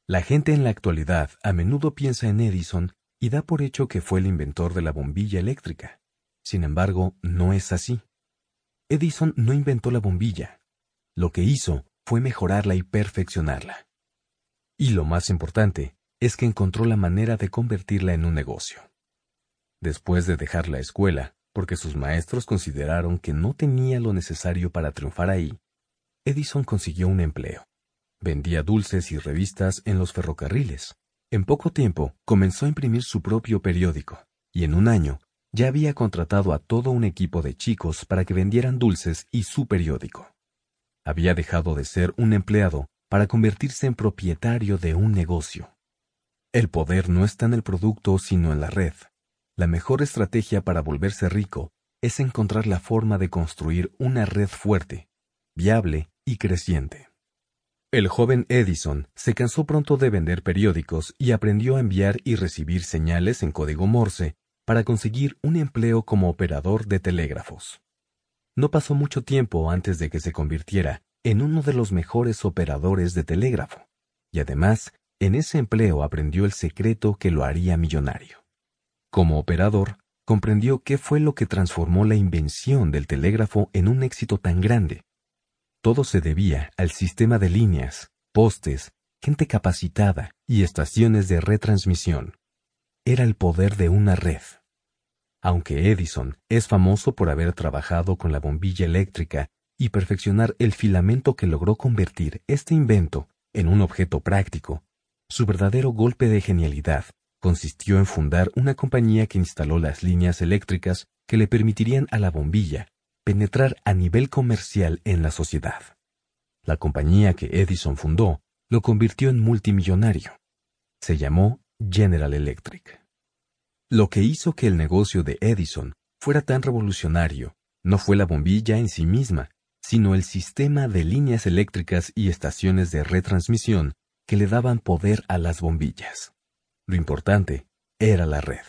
La gente en la actualidad a menudo piensa en Edison y da por hecho que fue el inventor de la bombilla eléctrica. Sin embargo, no es así. Edison no inventó la bombilla. Lo que hizo fue mejorarla y perfeccionarla. Y lo más importante es que encontró la manera de convertirla en un negocio. Después de dejar la escuela, porque sus maestros consideraron que no tenía lo necesario para triunfar ahí, Edison consiguió un empleo. Vendía dulces y revistas en los ferrocarriles. En poco tiempo comenzó a imprimir su propio periódico, y en un año ya había contratado a todo un equipo de chicos para que vendieran dulces y su periódico. Había dejado de ser un empleado para convertirse en propietario de un negocio. El poder no está en el producto sino en la red. La mejor estrategia para volverse rico es encontrar la forma de construir una red fuerte, viable y creciente. El joven Edison se cansó pronto de vender periódicos y aprendió a enviar y recibir señales en código Morse para conseguir un empleo como operador de telégrafos. No pasó mucho tiempo antes de que se convirtiera en uno de los mejores operadores de telégrafo, y además en ese empleo aprendió el secreto que lo haría millonario. Como operador, comprendió qué fue lo que transformó la invención del telégrafo en un éxito tan grande, todo se debía al sistema de líneas, postes, gente capacitada y estaciones de retransmisión. Era el poder de una red. Aunque Edison es famoso por haber trabajado con la bombilla eléctrica y perfeccionar el filamento que logró convertir este invento en un objeto práctico, su verdadero golpe de genialidad consistió en fundar una compañía que instaló las líneas eléctricas que le permitirían a la bombilla penetrar a nivel comercial en la sociedad. La compañía que Edison fundó lo convirtió en multimillonario. Se llamó General Electric. Lo que hizo que el negocio de Edison fuera tan revolucionario no fue la bombilla en sí misma, sino el sistema de líneas eléctricas y estaciones de retransmisión que le daban poder a las bombillas. Lo importante era la red.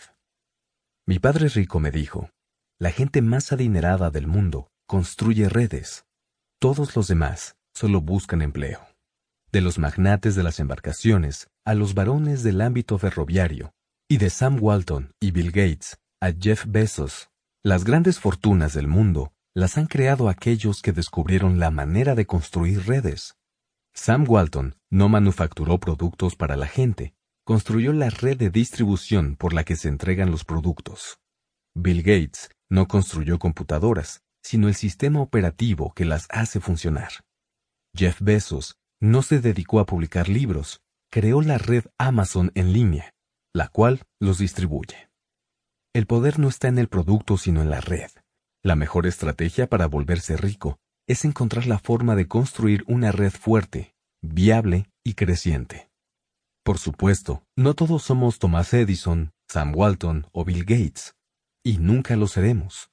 Mi padre rico me dijo, la gente más adinerada del mundo construye redes. Todos los demás solo buscan empleo. De los magnates de las embarcaciones a los varones del ámbito ferroviario, y de Sam Walton y Bill Gates a Jeff Bezos, las grandes fortunas del mundo las han creado aquellos que descubrieron la manera de construir redes. Sam Walton no manufacturó productos para la gente, construyó la red de distribución por la que se entregan los productos. Bill Gates no construyó computadoras, sino el sistema operativo que las hace funcionar. Jeff Bezos no se dedicó a publicar libros, creó la red Amazon en línea, la cual los distribuye. El poder no está en el producto sino en la red. La mejor estrategia para volverse rico es encontrar la forma de construir una red fuerte, viable y creciente. Por supuesto, no todos somos Thomas Edison, Sam Walton o Bill Gates, y nunca lo seremos.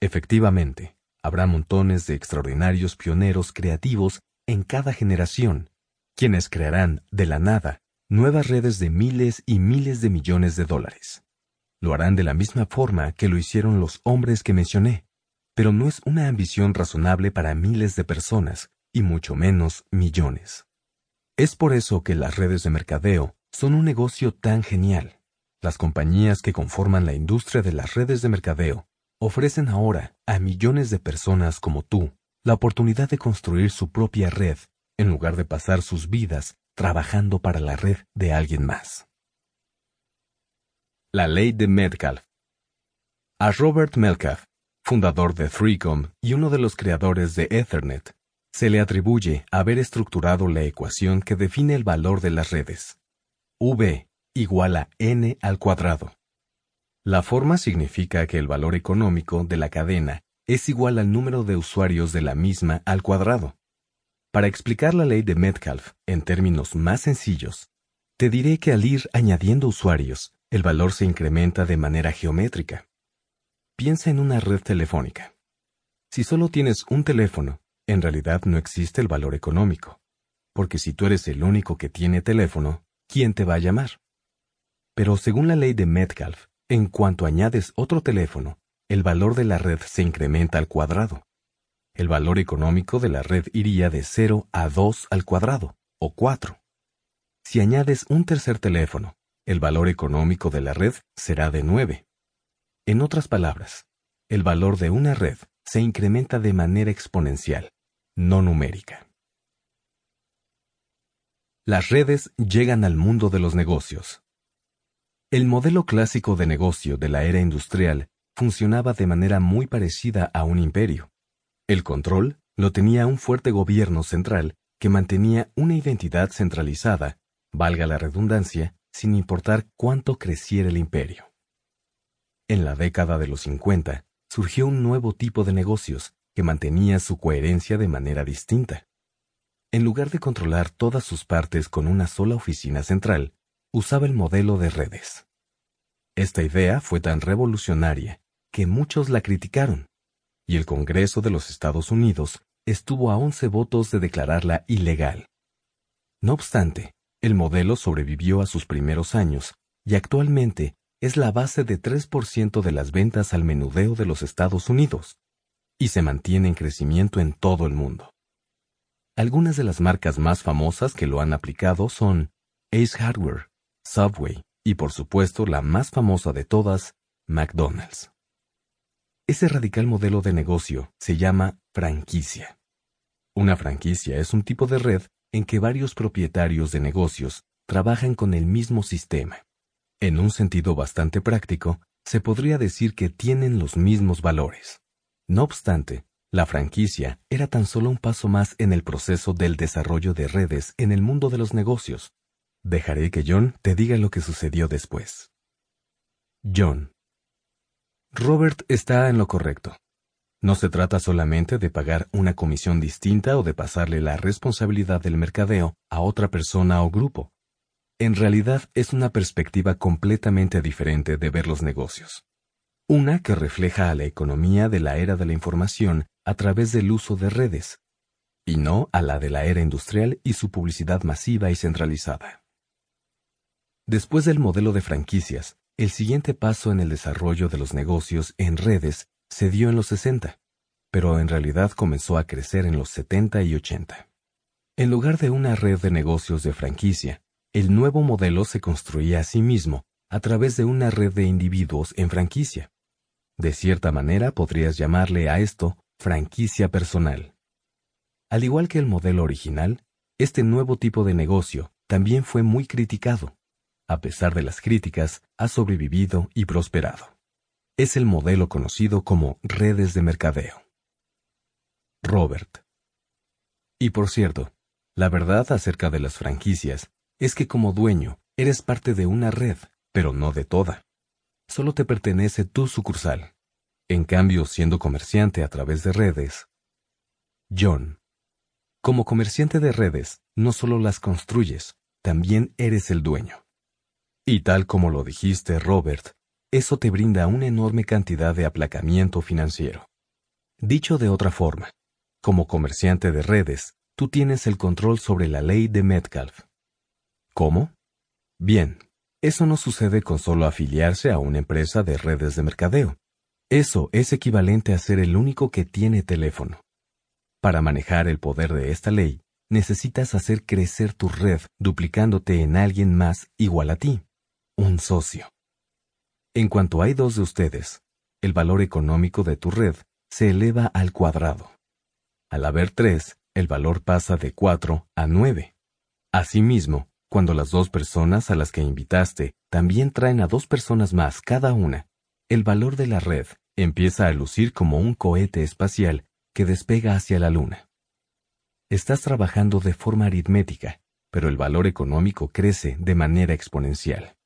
Efectivamente, habrá montones de extraordinarios pioneros creativos en cada generación, quienes crearán, de la nada, nuevas redes de miles y miles de millones de dólares. Lo harán de la misma forma que lo hicieron los hombres que mencioné, pero no es una ambición razonable para miles de personas, y mucho menos millones. Es por eso que las redes de mercadeo son un negocio tan genial. Las compañías que conforman la industria de las redes de mercadeo ofrecen ahora a millones de personas como tú la oportunidad de construir su propia red en lugar de pasar sus vidas trabajando para la red de alguien más. La ley de Metcalf. A Robert Metcalf, fundador de Threecom y uno de los creadores de Ethernet, se le atribuye haber estructurado la ecuación que define el valor de las redes. V igual a n al cuadrado. La forma significa que el valor económico de la cadena es igual al número de usuarios de la misma al cuadrado. Para explicar la ley de Metcalf en términos más sencillos, te diré que al ir añadiendo usuarios, el valor se incrementa de manera geométrica. Piensa en una red telefónica. Si solo tienes un teléfono, en realidad no existe el valor económico, porque si tú eres el único que tiene teléfono, ¿quién te va a llamar? Pero según la ley de Metcalf, en cuanto añades otro teléfono, el valor de la red se incrementa al cuadrado. El valor económico de la red iría de 0 a 2 al cuadrado, o 4. Si añades un tercer teléfono, el valor económico de la red será de 9. En otras palabras, el valor de una red se incrementa de manera exponencial, no numérica. Las redes llegan al mundo de los negocios. El modelo clásico de negocio de la era industrial funcionaba de manera muy parecida a un imperio. El control lo tenía un fuerte gobierno central que mantenía una identidad centralizada, valga la redundancia, sin importar cuánto creciera el imperio. En la década de los 50 surgió un nuevo tipo de negocios que mantenía su coherencia de manera distinta. En lugar de controlar todas sus partes con una sola oficina central, usaba el modelo de redes. Esta idea fue tan revolucionaria que muchos la criticaron, y el Congreso de los Estados Unidos estuvo a 11 votos de declararla ilegal. No obstante, el modelo sobrevivió a sus primeros años y actualmente es la base de 3% de las ventas al menudeo de los Estados Unidos y se mantiene en crecimiento en todo el mundo. Algunas de las marcas más famosas que lo han aplicado son Ace Hardware, Subway y por supuesto la más famosa de todas, McDonald's. Ese radical modelo de negocio se llama franquicia. Una franquicia es un tipo de red en que varios propietarios de negocios trabajan con el mismo sistema. En un sentido bastante práctico, se podría decir que tienen los mismos valores. No obstante, la franquicia era tan solo un paso más en el proceso del desarrollo de redes en el mundo de los negocios. Dejaré que John te diga lo que sucedió después. John. Robert está en lo correcto. No se trata solamente de pagar una comisión distinta o de pasarle la responsabilidad del mercadeo a otra persona o grupo. En realidad es una perspectiva completamente diferente de ver los negocios. Una que refleja a la economía de la era de la información a través del uso de redes, y no a la de la era industrial y su publicidad masiva y centralizada. Después del modelo de franquicias, el siguiente paso en el desarrollo de los negocios en redes se dio en los 60, pero en realidad comenzó a crecer en los 70 y 80. En lugar de una red de negocios de franquicia, el nuevo modelo se construía a sí mismo a través de una red de individuos en franquicia. De cierta manera podrías llamarle a esto franquicia personal. Al igual que el modelo original, este nuevo tipo de negocio también fue muy criticado. A pesar de las críticas, ha sobrevivido y prosperado. Es el modelo conocido como redes de mercadeo. Robert. Y por cierto, la verdad acerca de las franquicias es que como dueño eres parte de una red, pero no de toda. Solo te pertenece tu sucursal. En cambio, siendo comerciante a través de redes. John. Como comerciante de redes, no solo las construyes, también eres el dueño. Y tal como lo dijiste, Robert, eso te brinda una enorme cantidad de aplacamiento financiero. Dicho de otra forma, como comerciante de redes, tú tienes el control sobre la ley de Metcalf. ¿Cómo? Bien, eso no sucede con solo afiliarse a una empresa de redes de mercadeo. Eso es equivalente a ser el único que tiene teléfono. Para manejar el poder de esta ley, necesitas hacer crecer tu red duplicándote en alguien más igual a ti, un socio. En cuanto hay dos de ustedes, el valor económico de tu red se eleva al cuadrado. Al haber tres, el valor pasa de cuatro a nueve. Asimismo, cuando las dos personas a las que invitaste también traen a dos personas más cada una, el valor de la red empieza a lucir como un cohete espacial que despega hacia la luna. Estás trabajando de forma aritmética, pero el valor económico crece de manera exponencial.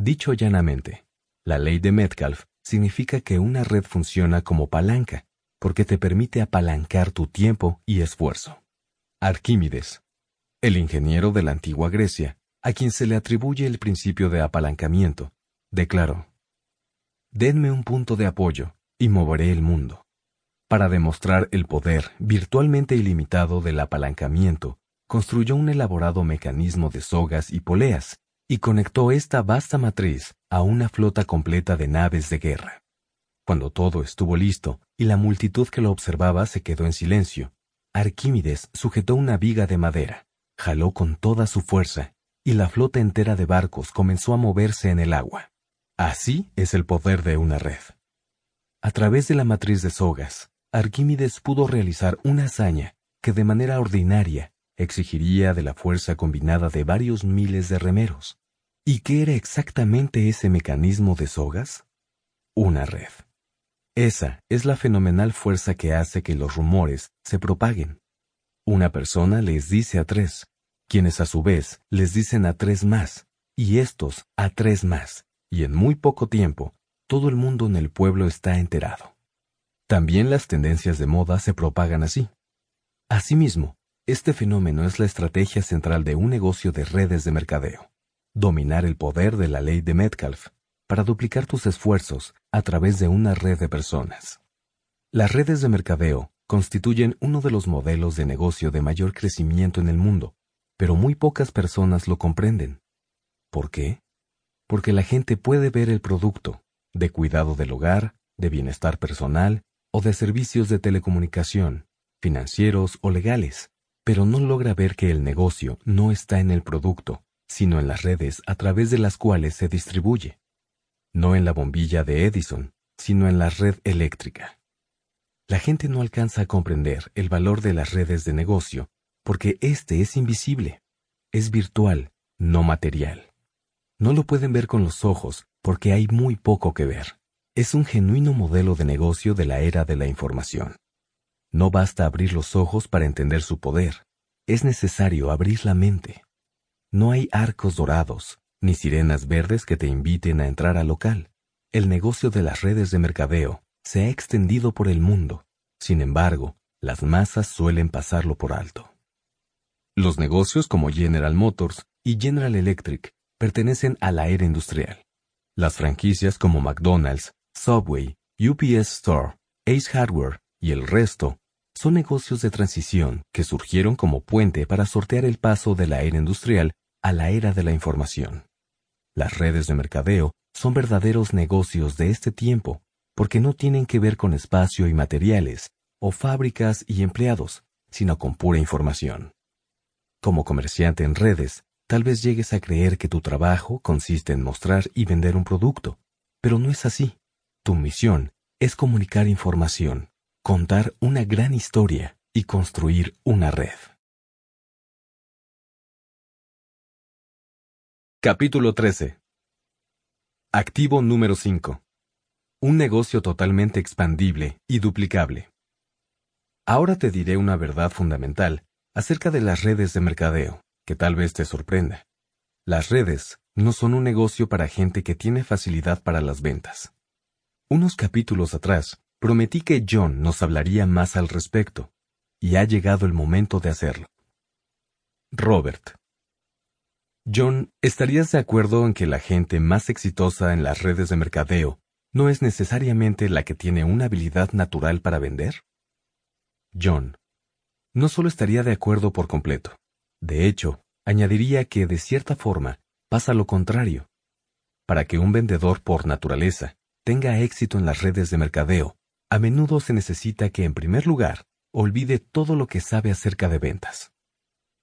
Dicho llanamente, la ley de Metcalf significa que una red funciona como palanca, porque te permite apalancar tu tiempo y esfuerzo. Arquímedes, el ingeniero de la antigua Grecia, a quien se le atribuye el principio de apalancamiento, declaró, Denme un punto de apoyo y moveré el mundo. Para demostrar el poder virtualmente ilimitado del apalancamiento, construyó un elaborado mecanismo de sogas y poleas y conectó esta vasta matriz a una flota completa de naves de guerra. Cuando todo estuvo listo y la multitud que lo observaba se quedó en silencio, Arquímedes sujetó una viga de madera, jaló con toda su fuerza y la flota entera de barcos comenzó a moverse en el agua. Así es el poder de una red. A través de la matriz de sogas, Arquímedes pudo realizar una hazaña que de manera ordinaria exigiría de la fuerza combinada de varios miles de remeros. ¿Y qué era exactamente ese mecanismo de sogas? Una red. Esa es la fenomenal fuerza que hace que los rumores se propaguen. Una persona les dice a tres, quienes a su vez les dicen a tres más, y estos a tres más, y en muy poco tiempo, todo el mundo en el pueblo está enterado. También las tendencias de moda se propagan así. Asimismo, este fenómeno es la estrategia central de un negocio de redes de mercadeo. Dominar el poder de la ley de Metcalf para duplicar tus esfuerzos a través de una red de personas. Las redes de mercadeo constituyen uno de los modelos de negocio de mayor crecimiento en el mundo, pero muy pocas personas lo comprenden. ¿Por qué? Porque la gente puede ver el producto, de cuidado del hogar, de bienestar personal o de servicios de telecomunicación, financieros o legales, pero no logra ver que el negocio no está en el producto, sino en las redes a través de las cuales se distribuye. No en la bombilla de Edison, sino en la red eléctrica. La gente no alcanza a comprender el valor de las redes de negocio porque éste es invisible, es virtual, no material. No lo pueden ver con los ojos porque hay muy poco que ver. Es un genuino modelo de negocio de la era de la información. No basta abrir los ojos para entender su poder, es necesario abrir la mente. No hay arcos dorados, ni sirenas verdes que te inviten a entrar al local. El negocio de las redes de mercadeo se ha extendido por el mundo. Sin embargo, las masas suelen pasarlo por alto. Los negocios como General Motors y General Electric pertenecen a la era industrial. Las franquicias como McDonald's, Subway, UPS Store, Ace Hardware y el resto son negocios de transición que surgieron como puente para sortear el paso de la era industrial a la era de la información. Las redes de mercadeo son verdaderos negocios de este tiempo porque no tienen que ver con espacio y materiales, o fábricas y empleados, sino con pura información. Como comerciante en redes, tal vez llegues a creer que tu trabajo consiste en mostrar y vender un producto, pero no es así. Tu misión es comunicar información, contar una gran historia y construir una red. Capítulo 13 Activo número 5. Un negocio totalmente expandible y duplicable. Ahora te diré una verdad fundamental acerca de las redes de mercadeo, que tal vez te sorprenda. Las redes no son un negocio para gente que tiene facilidad para las ventas. Unos capítulos atrás, prometí que John nos hablaría más al respecto, y ha llegado el momento de hacerlo. Robert. John, ¿estarías de acuerdo en que la gente más exitosa en las redes de mercadeo no es necesariamente la que tiene una habilidad natural para vender? John. No solo estaría de acuerdo por completo. De hecho, añadiría que, de cierta forma, pasa lo contrario. Para que un vendedor por naturaleza tenga éxito en las redes de mercadeo, a menudo se necesita que, en primer lugar, olvide todo lo que sabe acerca de ventas.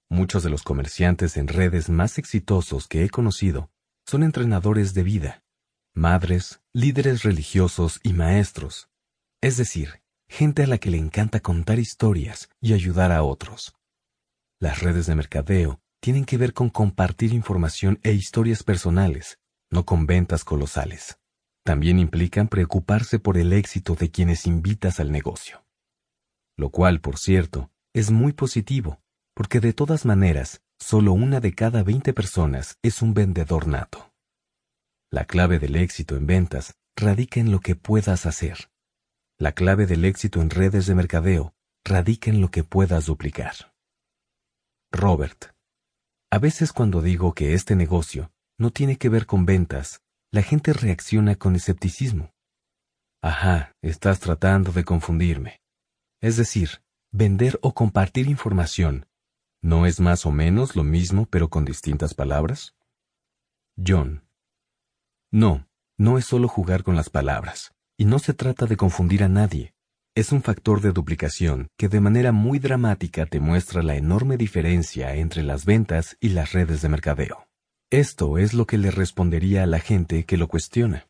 Muchos de los comerciantes en redes más exitosos que he conocido son entrenadores de vida, madres, líderes religiosos y maestros, es decir, gente a la que le encanta contar historias y ayudar a otros. Las redes de mercadeo tienen que ver con compartir información e historias personales, no con ventas colosales. También implican preocuparse por el éxito de quienes invitas al negocio. Lo cual, por cierto, es muy positivo, porque de todas maneras, solo una de cada 20 personas es un vendedor nato. La clave del éxito en ventas radica en lo que puedas hacer. La clave del éxito en redes de mercadeo radica en lo que puedas duplicar. Robert. A veces cuando digo que este negocio no tiene que ver con ventas, la gente reacciona con escepticismo. Ajá, estás tratando de confundirme. Es decir, vender o compartir información, ¿no es más o menos lo mismo pero con distintas palabras? John. No, no es solo jugar con las palabras, y no se trata de confundir a nadie. Es un factor de duplicación que de manera muy dramática te muestra la enorme diferencia entre las ventas y las redes de mercadeo. Esto es lo que le respondería a la gente que lo cuestiona.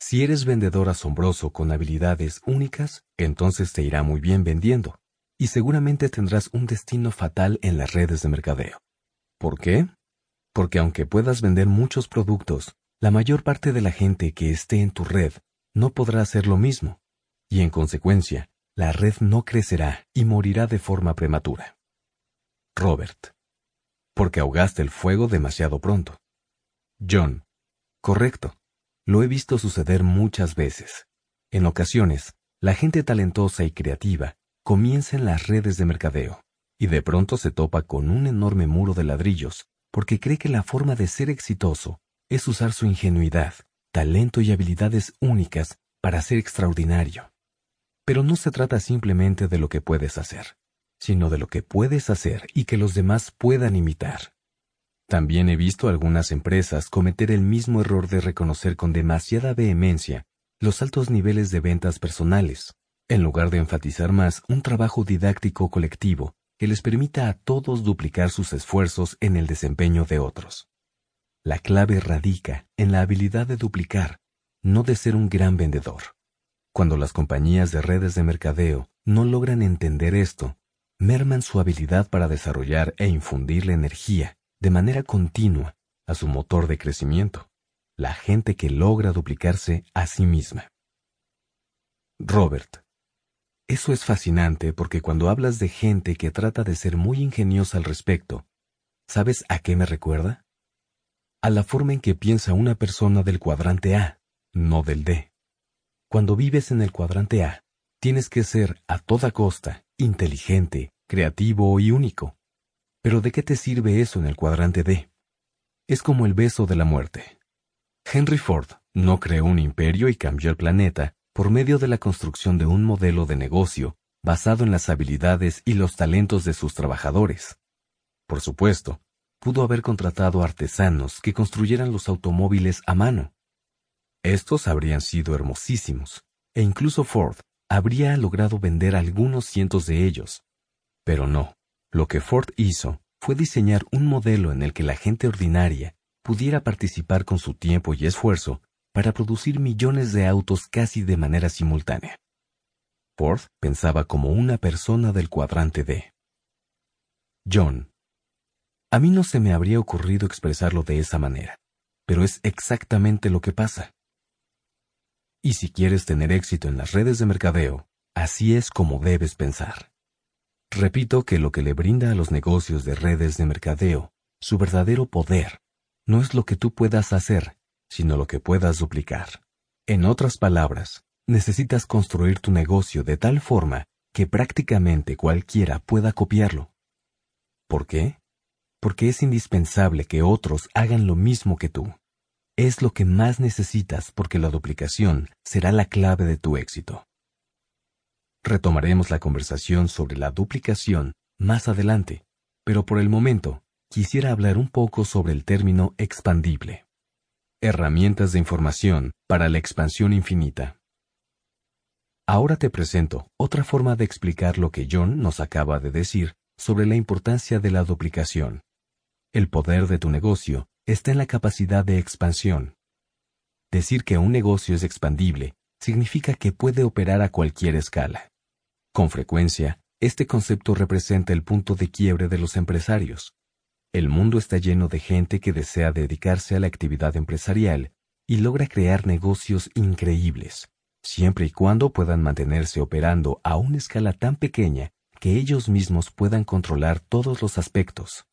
Si eres vendedor asombroso con habilidades únicas, entonces te irá muy bien vendiendo, y seguramente tendrás un destino fatal en las redes de mercadeo. ¿Por qué? Porque aunque puedas vender muchos productos, la mayor parte de la gente que esté en tu red no podrá hacer lo mismo, y en consecuencia, la red no crecerá y morirá de forma prematura. Robert. Porque ahogaste el fuego demasiado pronto. John. Correcto. Lo he visto suceder muchas veces. En ocasiones, la gente talentosa y creativa comienza en las redes de mercadeo, y de pronto se topa con un enorme muro de ladrillos, porque cree que la forma de ser exitoso es usar su ingenuidad, talento y habilidades únicas para ser extraordinario. Pero no se trata simplemente de lo que puedes hacer, sino de lo que puedes hacer y que los demás puedan imitar. También he visto algunas empresas cometer el mismo error de reconocer con demasiada vehemencia los altos niveles de ventas personales, en lugar de enfatizar más un trabajo didáctico colectivo que les permita a todos duplicar sus esfuerzos en el desempeño de otros. La clave radica en la habilidad de duplicar, no de ser un gran vendedor. Cuando las compañías de redes de mercadeo no logran entender esto, merman su habilidad para desarrollar e infundir la energía de manera continua a su motor de crecimiento, la gente que logra duplicarse a sí misma. Robert. Eso es fascinante porque cuando hablas de gente que trata de ser muy ingeniosa al respecto, ¿sabes a qué me recuerda? a la forma en que piensa una persona del cuadrante A, no del D. Cuando vives en el cuadrante A, tienes que ser a toda costa inteligente, creativo y único. Pero ¿de qué te sirve eso en el cuadrante D? Es como el beso de la muerte. Henry Ford no creó un imperio y cambió el planeta por medio de la construcción de un modelo de negocio basado en las habilidades y los talentos de sus trabajadores. Por supuesto, pudo haber contratado artesanos que construyeran los automóviles a mano. Estos habrían sido hermosísimos, e incluso Ford habría logrado vender algunos cientos de ellos. Pero no, lo que Ford hizo fue diseñar un modelo en el que la gente ordinaria pudiera participar con su tiempo y esfuerzo para producir millones de autos casi de manera simultánea. Ford pensaba como una persona del cuadrante D. John, a mí no se me habría ocurrido expresarlo de esa manera, pero es exactamente lo que pasa. Y si quieres tener éxito en las redes de mercadeo, así es como debes pensar. Repito que lo que le brinda a los negocios de redes de mercadeo su verdadero poder no es lo que tú puedas hacer, sino lo que puedas duplicar. En otras palabras, necesitas construir tu negocio de tal forma que prácticamente cualquiera pueda copiarlo. ¿Por qué? porque es indispensable que otros hagan lo mismo que tú. Es lo que más necesitas porque la duplicación será la clave de tu éxito. Retomaremos la conversación sobre la duplicación más adelante, pero por el momento quisiera hablar un poco sobre el término expandible. Herramientas de información para la expansión infinita. Ahora te presento otra forma de explicar lo que John nos acaba de decir sobre la importancia de la duplicación. El poder de tu negocio está en la capacidad de expansión. Decir que un negocio es expandible significa que puede operar a cualquier escala. Con frecuencia, este concepto representa el punto de quiebre de los empresarios. El mundo está lleno de gente que desea dedicarse a la actividad empresarial y logra crear negocios increíbles, siempre y cuando puedan mantenerse operando a una escala tan pequeña que ellos mismos puedan controlar todos los aspectos.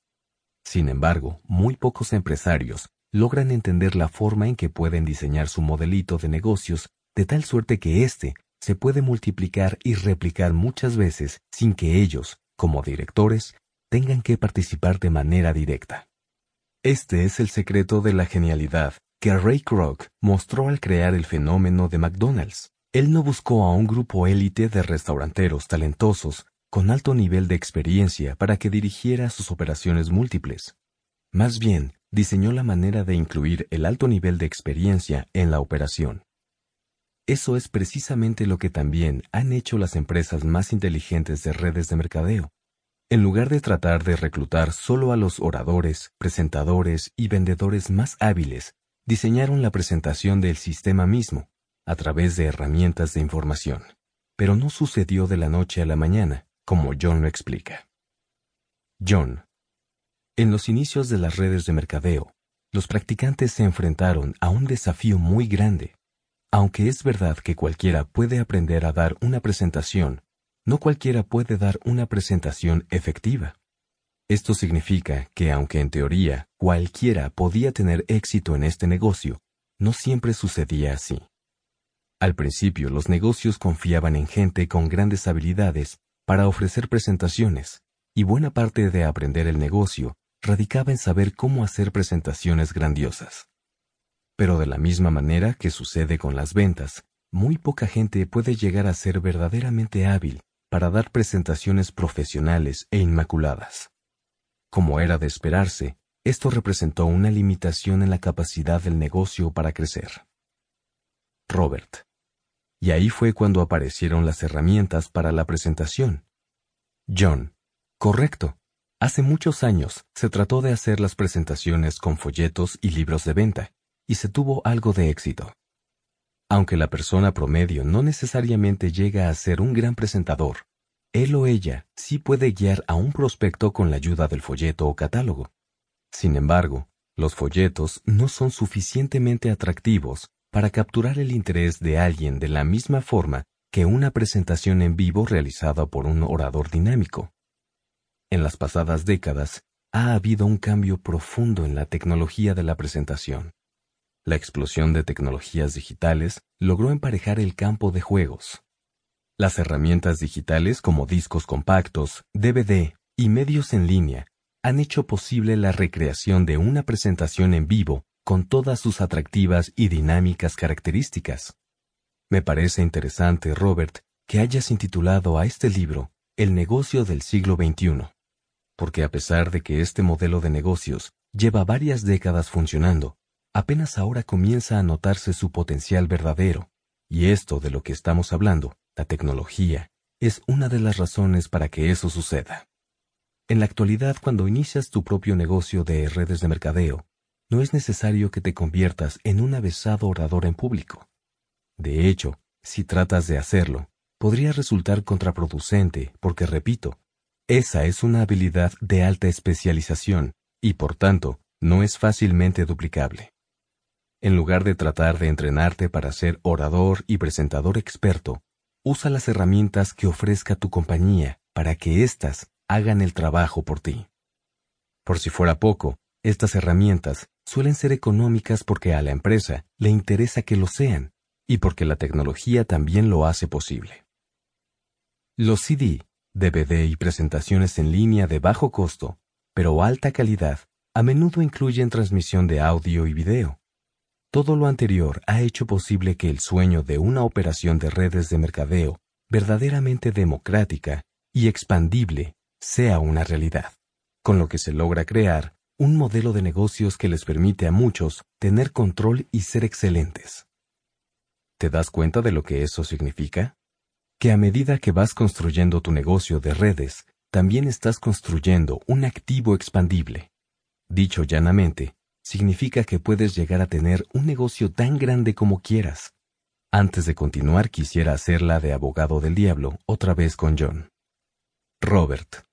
Sin embargo, muy pocos empresarios logran entender la forma en que pueden diseñar su modelito de negocios de tal suerte que éste se puede multiplicar y replicar muchas veces sin que ellos, como directores, tengan que participar de manera directa. Este es el secreto de la genialidad que Ray Kroc mostró al crear el fenómeno de McDonald's. Él no buscó a un grupo élite de restauranteros talentosos con alto nivel de experiencia para que dirigiera sus operaciones múltiples. Más bien, diseñó la manera de incluir el alto nivel de experiencia en la operación. Eso es precisamente lo que también han hecho las empresas más inteligentes de redes de mercadeo. en lugar de tratar de reclutar solo a los oradores, presentadores y vendedores más hábiles, diseñaron la presentación del sistema mismo, a través de herramientas de información. Pero no sucedió de la noche a la mañana, como John lo explica. John. En los inicios de las redes de mercadeo, los practicantes se enfrentaron a un desafío muy grande. Aunque es verdad que cualquiera puede aprender a dar una presentación, no cualquiera puede dar una presentación efectiva. Esto significa que aunque en teoría cualquiera podía tener éxito en este negocio, no siempre sucedía así. Al principio los negocios confiaban en gente con grandes habilidades para ofrecer presentaciones, y buena parte de aprender el negocio radicaba en saber cómo hacer presentaciones grandiosas. Pero de la misma manera que sucede con las ventas, muy poca gente puede llegar a ser verdaderamente hábil para dar presentaciones profesionales e inmaculadas. Como era de esperarse, esto representó una limitación en la capacidad del negocio para crecer. Robert. Y ahí fue cuando aparecieron las herramientas para la presentación. John. Correcto. Hace muchos años se trató de hacer las presentaciones con folletos y libros de venta, y se tuvo algo de éxito. Aunque la persona promedio no necesariamente llega a ser un gran presentador, él o ella sí puede guiar a un prospecto con la ayuda del folleto o catálogo. Sin embargo, los folletos no son suficientemente atractivos para capturar el interés de alguien de la misma forma que una presentación en vivo realizada por un orador dinámico. En las pasadas décadas, ha habido un cambio profundo en la tecnología de la presentación. La explosión de tecnologías digitales logró emparejar el campo de juegos. Las herramientas digitales como discos compactos, DVD y medios en línea han hecho posible la recreación de una presentación en vivo con todas sus atractivas y dinámicas características. Me parece interesante, Robert, que hayas intitulado a este libro El negocio del siglo XXI, porque a pesar de que este modelo de negocios lleva varias décadas funcionando, apenas ahora comienza a notarse su potencial verdadero, y esto de lo que estamos hablando, la tecnología, es una de las razones para que eso suceda. En la actualidad, cuando inicias tu propio negocio de redes de mercadeo, no es necesario que te conviertas en un avesado orador en público. De hecho, si tratas de hacerlo, podría resultar contraproducente porque, repito, esa es una habilidad de alta especialización y, por tanto, no es fácilmente duplicable. En lugar de tratar de entrenarte para ser orador y presentador experto, usa las herramientas que ofrezca tu compañía para que éstas hagan el trabajo por ti. Por si fuera poco, estas herramientas suelen ser económicas porque a la empresa le interesa que lo sean y porque la tecnología también lo hace posible. Los CD, DVD y presentaciones en línea de bajo costo, pero alta calidad, a menudo incluyen transmisión de audio y video, todo lo anterior ha hecho posible que el sueño de una operación de redes de mercadeo verdaderamente democrática y expandible sea una realidad, con lo que se logra crear un modelo de negocios que les permite a muchos tener control y ser excelentes. ¿Te das cuenta de lo que eso significa? Que a medida que vas construyendo tu negocio de redes, también estás construyendo un activo expandible. Dicho llanamente, significa que puedes llegar a tener un negocio tan grande como quieras. Antes de continuar quisiera hacerla de abogado del diablo otra vez con John. Robert.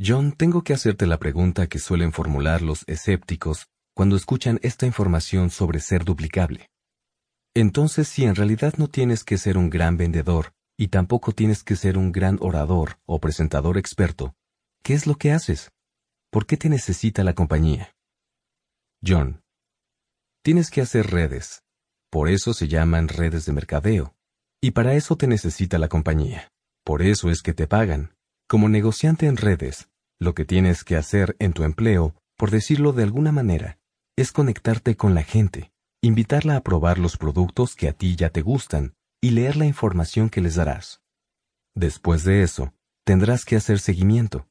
John, tengo que hacerte la pregunta que suelen formular los escépticos cuando escuchan esta información sobre ser duplicable. Entonces, si en realidad no tienes que ser un gran vendedor y tampoco tienes que ser un gran orador o presentador experto, ¿qué es lo que haces? ¿Por qué te necesita la compañía? John. Tienes que hacer redes. Por eso se llaman redes de mercadeo. Y para eso te necesita la compañía. Por eso es que te pagan. Como negociante en redes, lo que tienes que hacer en tu empleo, por decirlo de alguna manera, es conectarte con la gente, invitarla a probar los productos que a ti ya te gustan y leer la información que les darás. Después de eso, tendrás que hacer seguimiento.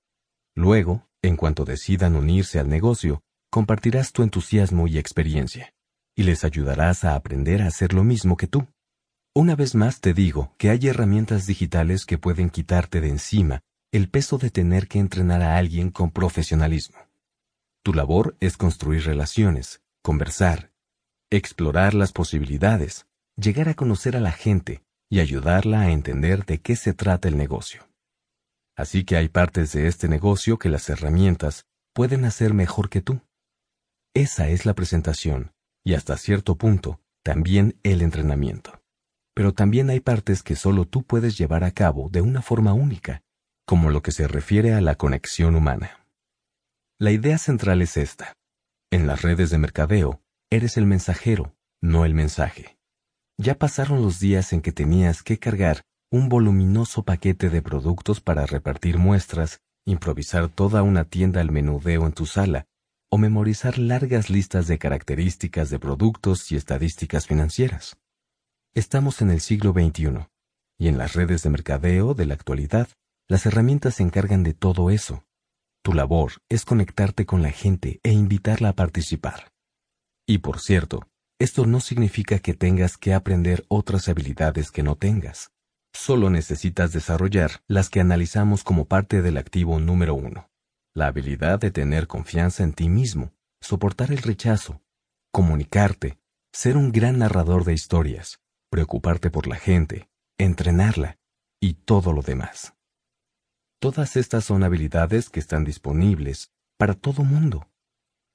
Luego, en cuanto decidan unirse al negocio, compartirás tu entusiasmo y experiencia, y les ayudarás a aprender a hacer lo mismo que tú. Una vez más te digo que hay herramientas digitales que pueden quitarte de encima el peso de tener que entrenar a alguien con profesionalismo. Tu labor es construir relaciones, conversar, explorar las posibilidades, llegar a conocer a la gente y ayudarla a entender de qué se trata el negocio. Así que hay partes de este negocio que las herramientas pueden hacer mejor que tú. Esa es la presentación, y hasta cierto punto, también el entrenamiento. Pero también hay partes que solo tú puedes llevar a cabo de una forma única, como lo que se refiere a la conexión humana. La idea central es esta. En las redes de mercadeo, eres el mensajero, no el mensaje. Ya pasaron los días en que tenías que cargar un voluminoso paquete de productos para repartir muestras, improvisar toda una tienda al menudeo en tu sala, o memorizar largas listas de características de productos y estadísticas financieras. Estamos en el siglo XXI, y en las redes de mercadeo de la actualidad, las herramientas se encargan de todo eso. Tu labor es conectarte con la gente e invitarla a participar. Y por cierto, esto no significa que tengas que aprender otras habilidades que no tengas. Solo necesitas desarrollar las que analizamos como parte del activo número uno. La habilidad de tener confianza en ti mismo, soportar el rechazo, comunicarte, ser un gran narrador de historias, preocuparte por la gente, entrenarla y todo lo demás. Todas estas son habilidades que están disponibles para todo mundo.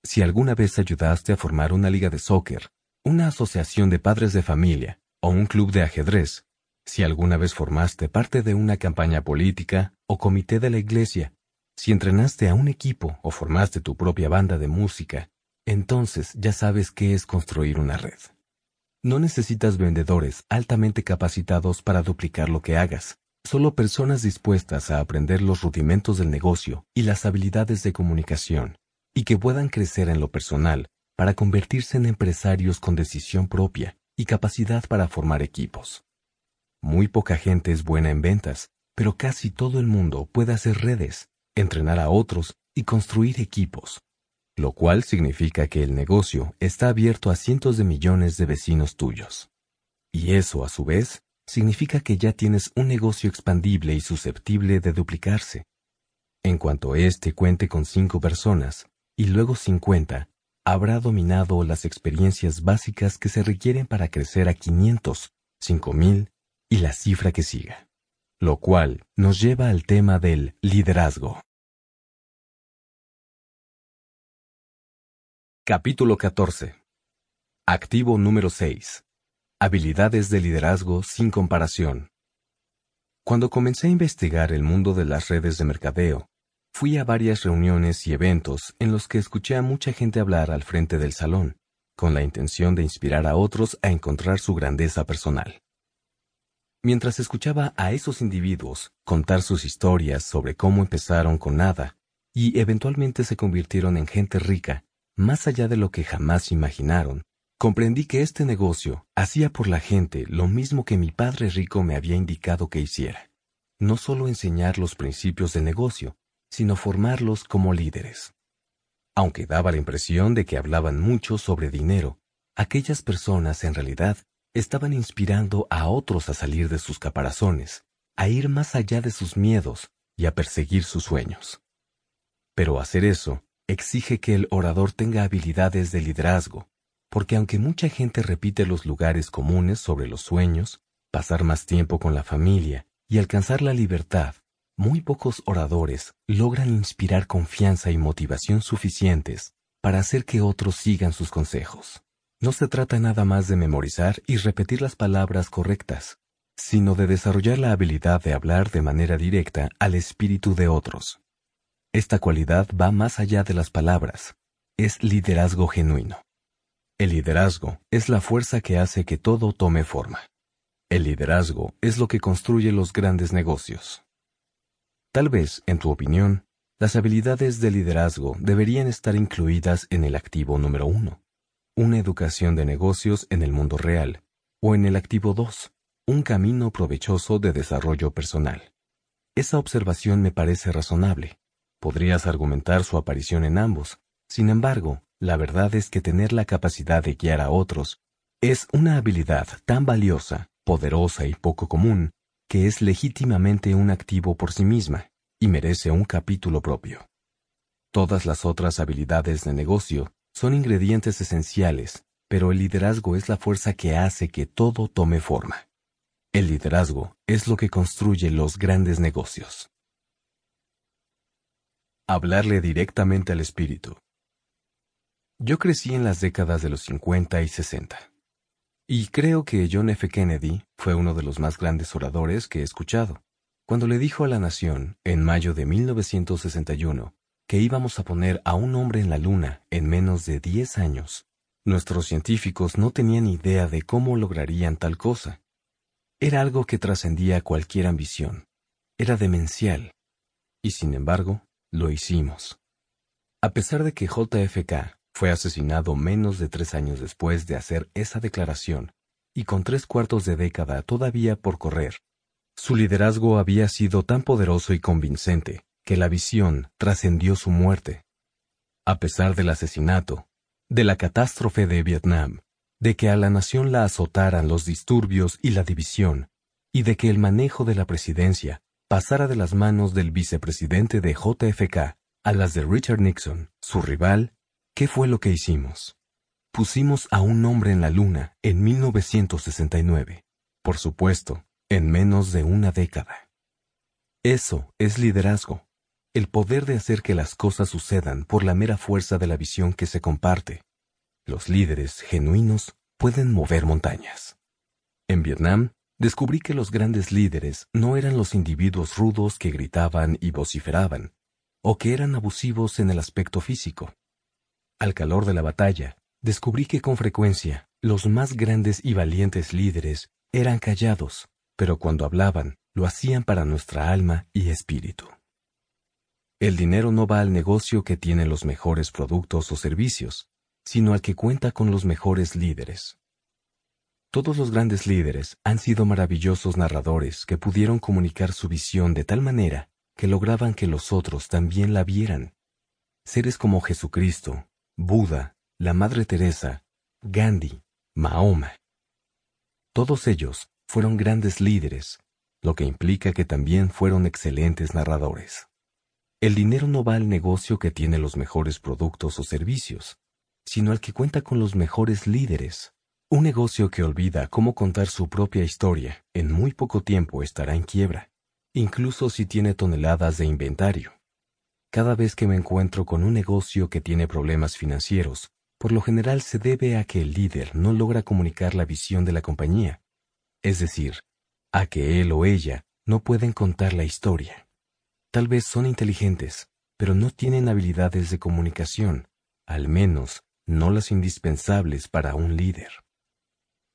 Si alguna vez ayudaste a formar una liga de soccer, una asociación de padres de familia o un club de ajedrez, si alguna vez formaste parte de una campaña política o comité de la iglesia, si entrenaste a un equipo o formaste tu propia banda de música, entonces ya sabes qué es construir una red. No necesitas vendedores altamente capacitados para duplicar lo que hagas, solo personas dispuestas a aprender los rudimentos del negocio y las habilidades de comunicación, y que puedan crecer en lo personal para convertirse en empresarios con decisión propia y capacidad para formar equipos. Muy poca gente es buena en ventas, pero casi todo el mundo puede hacer redes, entrenar a otros y construir equipos, lo cual significa que el negocio está abierto a cientos de millones de vecinos tuyos. Y eso, a su vez, significa que ya tienes un negocio expandible y susceptible de duplicarse. En cuanto éste cuente con cinco personas, y luego cincuenta, habrá dominado las experiencias básicas que se requieren para crecer a 500, 5000 y la cifra que siga. Lo cual nos lleva al tema del liderazgo. Capítulo 14. Activo número 6. Habilidades de liderazgo sin comparación. Cuando comencé a investigar el mundo de las redes de mercadeo, fui a varias reuniones y eventos en los que escuché a mucha gente hablar al frente del salón, con la intención de inspirar a otros a encontrar su grandeza personal. Mientras escuchaba a esos individuos contar sus historias sobre cómo empezaron con nada y eventualmente se convirtieron en gente rica, más allá de lo que jamás imaginaron, comprendí que este negocio hacía por la gente lo mismo que mi padre rico me había indicado que hiciera. No solo enseñar los principios del negocio, sino formarlos como líderes. Aunque daba la impresión de que hablaban mucho sobre dinero, aquellas personas en realidad estaban inspirando a otros a salir de sus caparazones, a ir más allá de sus miedos y a perseguir sus sueños. Pero hacer eso exige que el orador tenga habilidades de liderazgo, porque aunque mucha gente repite los lugares comunes sobre los sueños, pasar más tiempo con la familia y alcanzar la libertad, muy pocos oradores logran inspirar confianza y motivación suficientes para hacer que otros sigan sus consejos. No se trata nada más de memorizar y repetir las palabras correctas, sino de desarrollar la habilidad de hablar de manera directa al espíritu de otros. Esta cualidad va más allá de las palabras, es liderazgo genuino. El liderazgo es la fuerza que hace que todo tome forma. El liderazgo es lo que construye los grandes negocios. Tal vez, en tu opinión, las habilidades de liderazgo deberían estar incluidas en el activo número uno una educación de negocios en el mundo real, o en el activo 2, un camino provechoso de desarrollo personal. Esa observación me parece razonable. Podrías argumentar su aparición en ambos. Sin embargo, la verdad es que tener la capacidad de guiar a otros es una habilidad tan valiosa, poderosa y poco común, que es legítimamente un activo por sí misma, y merece un capítulo propio. Todas las otras habilidades de negocio son ingredientes esenciales, pero el liderazgo es la fuerza que hace que todo tome forma. El liderazgo es lo que construye los grandes negocios. Hablarle directamente al espíritu. Yo crecí en las décadas de los 50 y 60. Y creo que John F. Kennedy fue uno de los más grandes oradores que he escuchado, cuando le dijo a la nación, en mayo de 1961, que íbamos a poner a un hombre en la Luna en menos de 10 años. Nuestros científicos no tenían idea de cómo lograrían tal cosa. Era algo que trascendía cualquier ambición. Era demencial. Y sin embargo, lo hicimos. A pesar de que JFK fue asesinado menos de tres años después de hacer esa declaración, y con tres cuartos de década todavía por correr, su liderazgo había sido tan poderoso y convincente que la visión trascendió su muerte. A pesar del asesinato, de la catástrofe de Vietnam, de que a la nación la azotaran los disturbios y la división, y de que el manejo de la presidencia pasara de las manos del vicepresidente de JFK a las de Richard Nixon, su rival, ¿qué fue lo que hicimos? Pusimos a un hombre en la luna en 1969. Por supuesto, en menos de una década. Eso es liderazgo el poder de hacer que las cosas sucedan por la mera fuerza de la visión que se comparte. Los líderes genuinos pueden mover montañas. En Vietnam, descubrí que los grandes líderes no eran los individuos rudos que gritaban y vociferaban, o que eran abusivos en el aspecto físico. Al calor de la batalla, descubrí que con frecuencia los más grandes y valientes líderes eran callados, pero cuando hablaban, lo hacían para nuestra alma y espíritu. El dinero no va al negocio que tiene los mejores productos o servicios, sino al que cuenta con los mejores líderes. Todos los grandes líderes han sido maravillosos narradores que pudieron comunicar su visión de tal manera que lograban que los otros también la vieran. Seres como Jesucristo, Buda, la Madre Teresa, Gandhi, Mahoma. Todos ellos fueron grandes líderes, lo que implica que también fueron excelentes narradores. El dinero no va al negocio que tiene los mejores productos o servicios, sino al que cuenta con los mejores líderes. Un negocio que olvida cómo contar su propia historia en muy poco tiempo estará en quiebra, incluso si tiene toneladas de inventario. Cada vez que me encuentro con un negocio que tiene problemas financieros, por lo general se debe a que el líder no logra comunicar la visión de la compañía, es decir, a que él o ella no pueden contar la historia. Tal vez son inteligentes, pero no tienen habilidades de comunicación, al menos no las indispensables para un líder.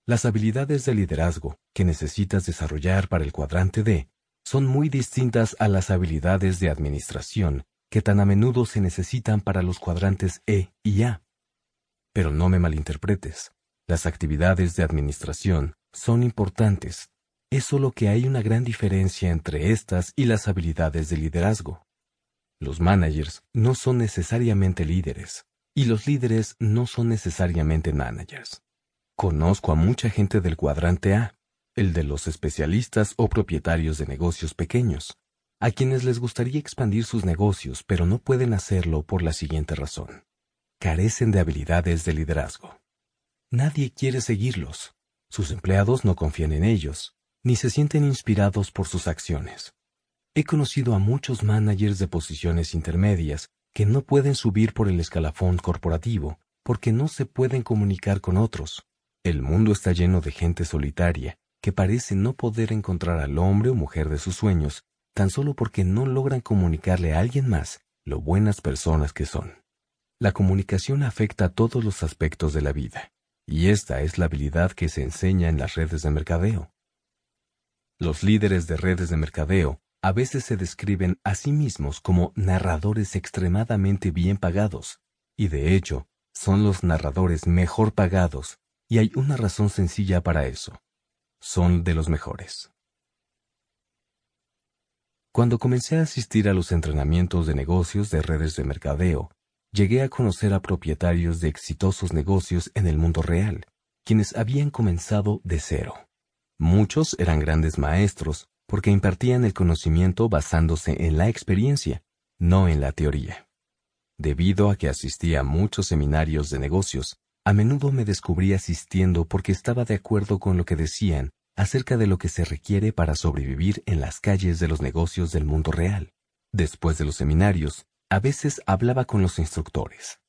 Las habilidades de liderazgo que necesitas desarrollar para el cuadrante D son muy distintas a las habilidades de administración que tan a menudo se necesitan para los cuadrantes E y A. Pero no me malinterpretes, las actividades de administración son importantes, es solo que hay una gran diferencia entre estas y las habilidades de liderazgo. Los managers no son necesariamente líderes, y los líderes no son necesariamente managers. Conozco a mucha gente del cuadrante A, el de los especialistas o propietarios de negocios pequeños, a quienes les gustaría expandir sus negocios, pero no pueden hacerlo por la siguiente razón. Carecen de habilidades de liderazgo. Nadie quiere seguirlos. Sus empleados no confían en ellos, ni se sienten inspirados por sus acciones. He conocido a muchos managers de posiciones intermedias que no pueden subir por el escalafón corporativo porque no se pueden comunicar con otros. El mundo está lleno de gente solitaria que parece no poder encontrar al hombre o mujer de sus sueños tan solo porque no logran comunicarle a alguien más lo buenas personas que son. La comunicación afecta a todos los aspectos de la vida, y esta es la habilidad que se enseña en las redes de mercadeo. Los líderes de redes de mercadeo a veces se describen a sí mismos como narradores extremadamente bien pagados, y de hecho, son los narradores mejor pagados, y hay una razón sencilla para eso. Son de los mejores. Cuando comencé a asistir a los entrenamientos de negocios de redes de mercadeo, llegué a conocer a propietarios de exitosos negocios en el mundo real, quienes habían comenzado de cero. Muchos eran grandes maestros, porque impartían el conocimiento basándose en la experiencia, no en la teoría. Debido a que asistía a muchos seminarios de negocios, a menudo me descubrí asistiendo porque estaba de acuerdo con lo que decían acerca de lo que se requiere para sobrevivir en las calles de los negocios del mundo real. Después de los seminarios, a veces hablaba con los instructores.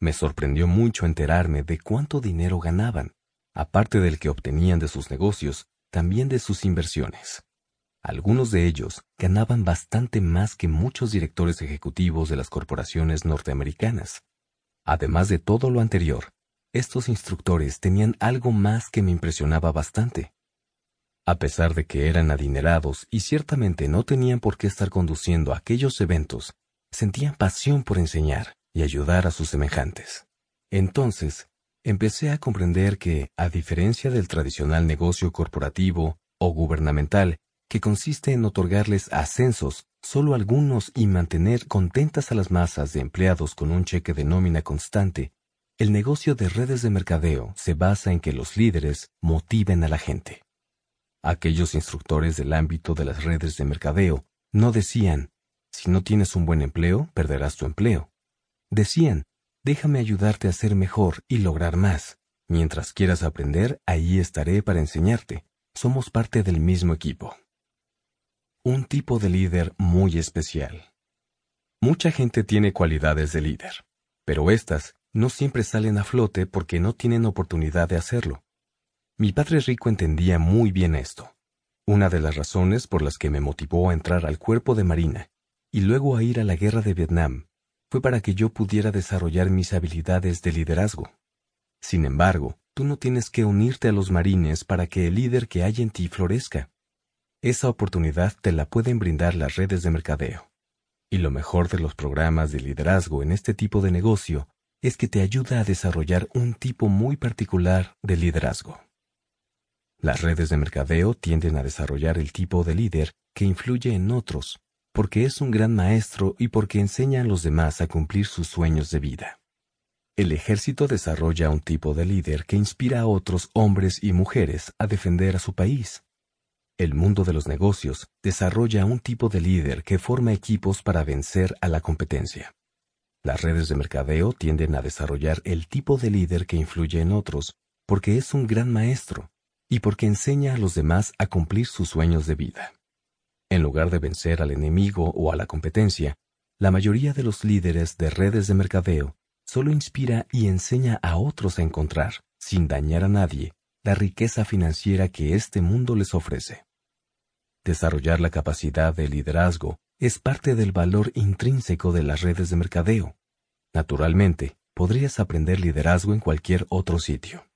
Me sorprendió mucho enterarme de cuánto dinero ganaban, aparte del que obtenían de sus negocios, también de sus inversiones. Algunos de ellos ganaban bastante más que muchos directores ejecutivos de las corporaciones norteamericanas. Además de todo lo anterior, estos instructores tenían algo más que me impresionaba bastante. A pesar de que eran adinerados y ciertamente no tenían por qué estar conduciendo aquellos eventos, sentían pasión por enseñar y ayudar a sus semejantes. Entonces, empecé a comprender que, a diferencia del tradicional negocio corporativo o gubernamental, que consiste en otorgarles ascensos solo algunos y mantener contentas a las masas de empleados con un cheque de nómina constante, el negocio de redes de mercadeo se basa en que los líderes motiven a la gente. Aquellos instructores del ámbito de las redes de mercadeo no decían, si no tienes un buen empleo, perderás tu empleo. Decían, déjame ayudarte a ser mejor y lograr más. Mientras quieras aprender, ahí estaré para enseñarte. Somos parte del mismo equipo. Un tipo de líder muy especial. Mucha gente tiene cualidades de líder, pero estas no siempre salen a flote porque no tienen oportunidad de hacerlo. Mi padre rico entendía muy bien esto. Una de las razones por las que me motivó a entrar al cuerpo de Marina y luego a ir a la guerra de Vietnam fue para que yo pudiera desarrollar mis habilidades de liderazgo. Sin embargo, tú no tienes que unirte a los marines para que el líder que hay en ti florezca. Esa oportunidad te la pueden brindar las redes de mercadeo. Y lo mejor de los programas de liderazgo en este tipo de negocio es que te ayuda a desarrollar un tipo muy particular de liderazgo. Las redes de mercadeo tienden a desarrollar el tipo de líder que influye en otros, porque es un gran maestro y porque enseña a los demás a cumplir sus sueños de vida. El ejército desarrolla un tipo de líder que inspira a otros hombres y mujeres a defender a su país. El mundo de los negocios desarrolla un tipo de líder que forma equipos para vencer a la competencia. Las redes de mercadeo tienden a desarrollar el tipo de líder que influye en otros, porque es un gran maestro, y porque enseña a los demás a cumplir sus sueños de vida. En lugar de vencer al enemigo o a la competencia, la mayoría de los líderes de redes de mercadeo solo inspira y enseña a otros a encontrar, sin dañar a nadie, la riqueza financiera que este mundo les ofrece. Desarrollar la capacidad de liderazgo es parte del valor intrínseco de las redes de mercadeo. Naturalmente, podrías aprender liderazgo en cualquier otro sitio.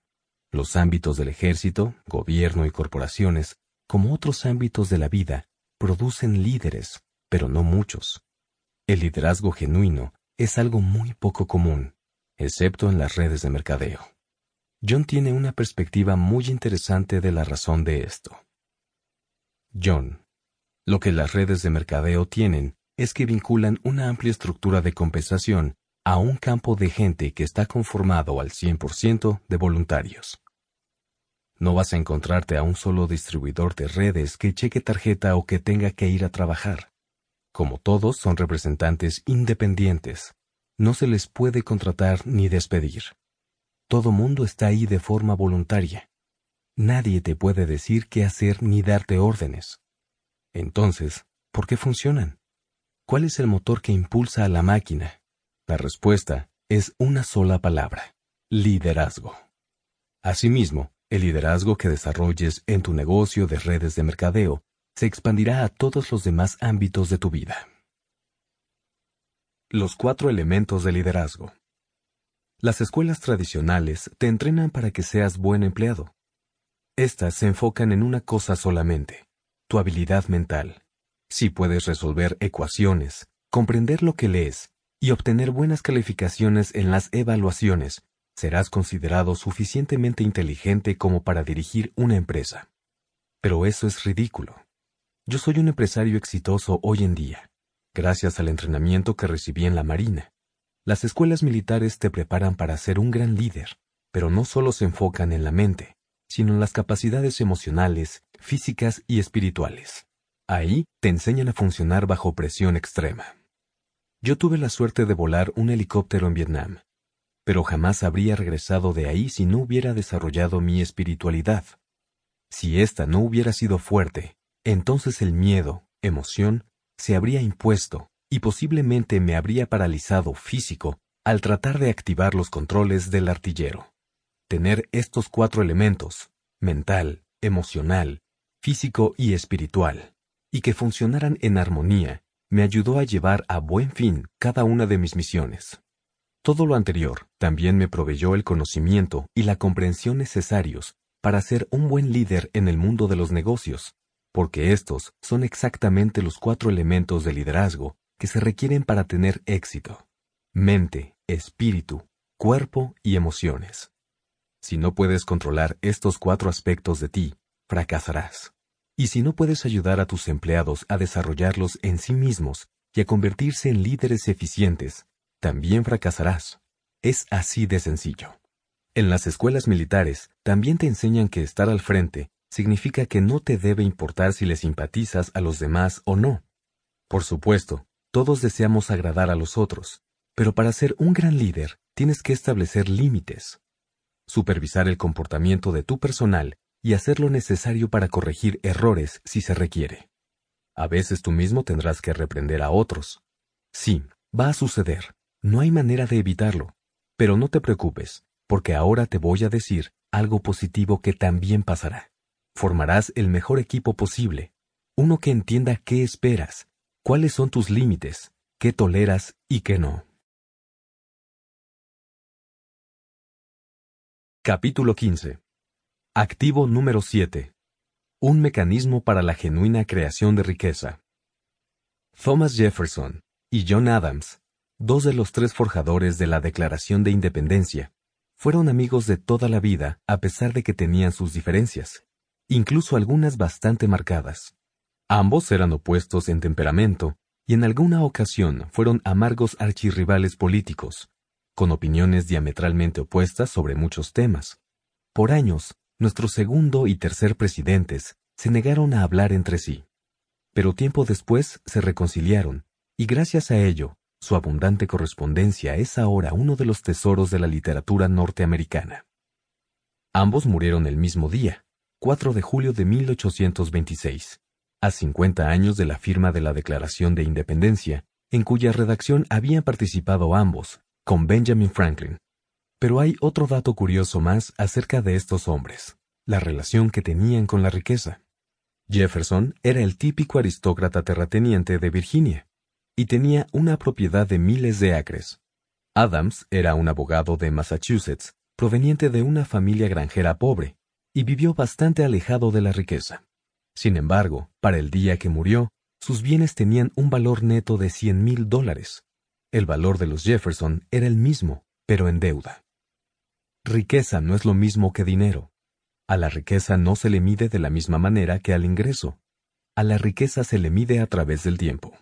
Los ámbitos del ejército, gobierno y corporaciones, como otros ámbitos de la vida, producen líderes, pero no muchos. El liderazgo genuino es algo muy poco común, excepto en las redes de mercadeo. John tiene una perspectiva muy interesante de la razón de esto. John. Lo que las redes de mercadeo tienen es que vinculan una amplia estructura de compensación a un campo de gente que está conformado al 100% de voluntarios. No vas a encontrarte a un solo distribuidor de redes que cheque tarjeta o que tenga que ir a trabajar. Como todos son representantes independientes, no se les puede contratar ni despedir. Todo mundo está ahí de forma voluntaria. Nadie te puede decir qué hacer ni darte órdenes. Entonces, ¿por qué funcionan? ¿Cuál es el motor que impulsa a la máquina? La respuesta es una sola palabra, liderazgo. Asimismo, el liderazgo que desarrolles en tu negocio de redes de mercadeo se expandirá a todos los demás ámbitos de tu vida. Los cuatro elementos de liderazgo. Las escuelas tradicionales te entrenan para que seas buen empleado. Estas se enfocan en una cosa solamente, tu habilidad mental. Si puedes resolver ecuaciones, comprender lo que lees y obtener buenas calificaciones en las evaluaciones, serás considerado suficientemente inteligente como para dirigir una empresa. Pero eso es ridículo. Yo soy un empresario exitoso hoy en día, gracias al entrenamiento que recibí en la Marina. Las escuelas militares te preparan para ser un gran líder, pero no solo se enfocan en la mente, sino en las capacidades emocionales, físicas y espirituales. Ahí te enseñan a funcionar bajo presión extrema. Yo tuve la suerte de volar un helicóptero en Vietnam, pero jamás habría regresado de ahí si no hubiera desarrollado mi espiritualidad. Si ésta no hubiera sido fuerte, entonces el miedo, emoción, se habría impuesto y posiblemente me habría paralizado físico al tratar de activar los controles del artillero. Tener estos cuatro elementos, mental, emocional, físico y espiritual, y que funcionaran en armonía, me ayudó a llevar a buen fin cada una de mis misiones. Todo lo anterior también me proveyó el conocimiento y la comprensión necesarios para ser un buen líder en el mundo de los negocios, porque estos son exactamente los cuatro elementos de liderazgo que se requieren para tener éxito. Mente, espíritu, cuerpo y emociones. Si no puedes controlar estos cuatro aspectos de ti, fracasarás. Y si no puedes ayudar a tus empleados a desarrollarlos en sí mismos y a convertirse en líderes eficientes, también fracasarás. Es así de sencillo. En las escuelas militares también te enseñan que estar al frente significa que no te debe importar si le simpatizas a los demás o no. Por supuesto, todos deseamos agradar a los otros, pero para ser un gran líder tienes que establecer límites, supervisar el comportamiento de tu personal y hacer lo necesario para corregir errores si se requiere. A veces tú mismo tendrás que reprender a otros. Sí, va a suceder, no hay manera de evitarlo, pero no te preocupes, porque ahora te voy a decir algo positivo que también pasará. Formarás el mejor equipo posible, uno que entienda qué esperas, cuáles son tus límites, qué toleras y qué no. Capítulo 15. Activo número 7. Un mecanismo para la genuina creación de riqueza. Thomas Jefferson y John Adams, dos de los tres forjadores de la Declaración de Independencia, fueron amigos de toda la vida a pesar de que tenían sus diferencias, incluso algunas bastante marcadas. Ambos eran opuestos en temperamento y en alguna ocasión fueron amargos archirrivales políticos, con opiniones diametralmente opuestas sobre muchos temas. Por años, nuestros segundo y tercer presidentes se negaron a hablar entre sí. Pero tiempo después se reconciliaron, y gracias a ello, su abundante correspondencia es ahora uno de los tesoros de la literatura norteamericana. Ambos murieron el mismo día, 4 de julio de 1826, a 50 años de la firma de la Declaración de Independencia, en cuya redacción habían participado ambos, con Benjamin Franklin. Pero hay otro dato curioso más acerca de estos hombres, la relación que tenían con la riqueza. Jefferson era el típico aristócrata terrateniente de Virginia, y tenía una propiedad de miles de acres. Adams era un abogado de Massachusetts, proveniente de una familia granjera pobre, y vivió bastante alejado de la riqueza. Sin embargo, para el día que murió, sus bienes tenían un valor neto de cien mil dólares. El valor de los Jefferson era el mismo, pero en deuda. Riqueza no es lo mismo que dinero. A la riqueza no se le mide de la misma manera que al ingreso. A la riqueza se le mide a través del tiempo.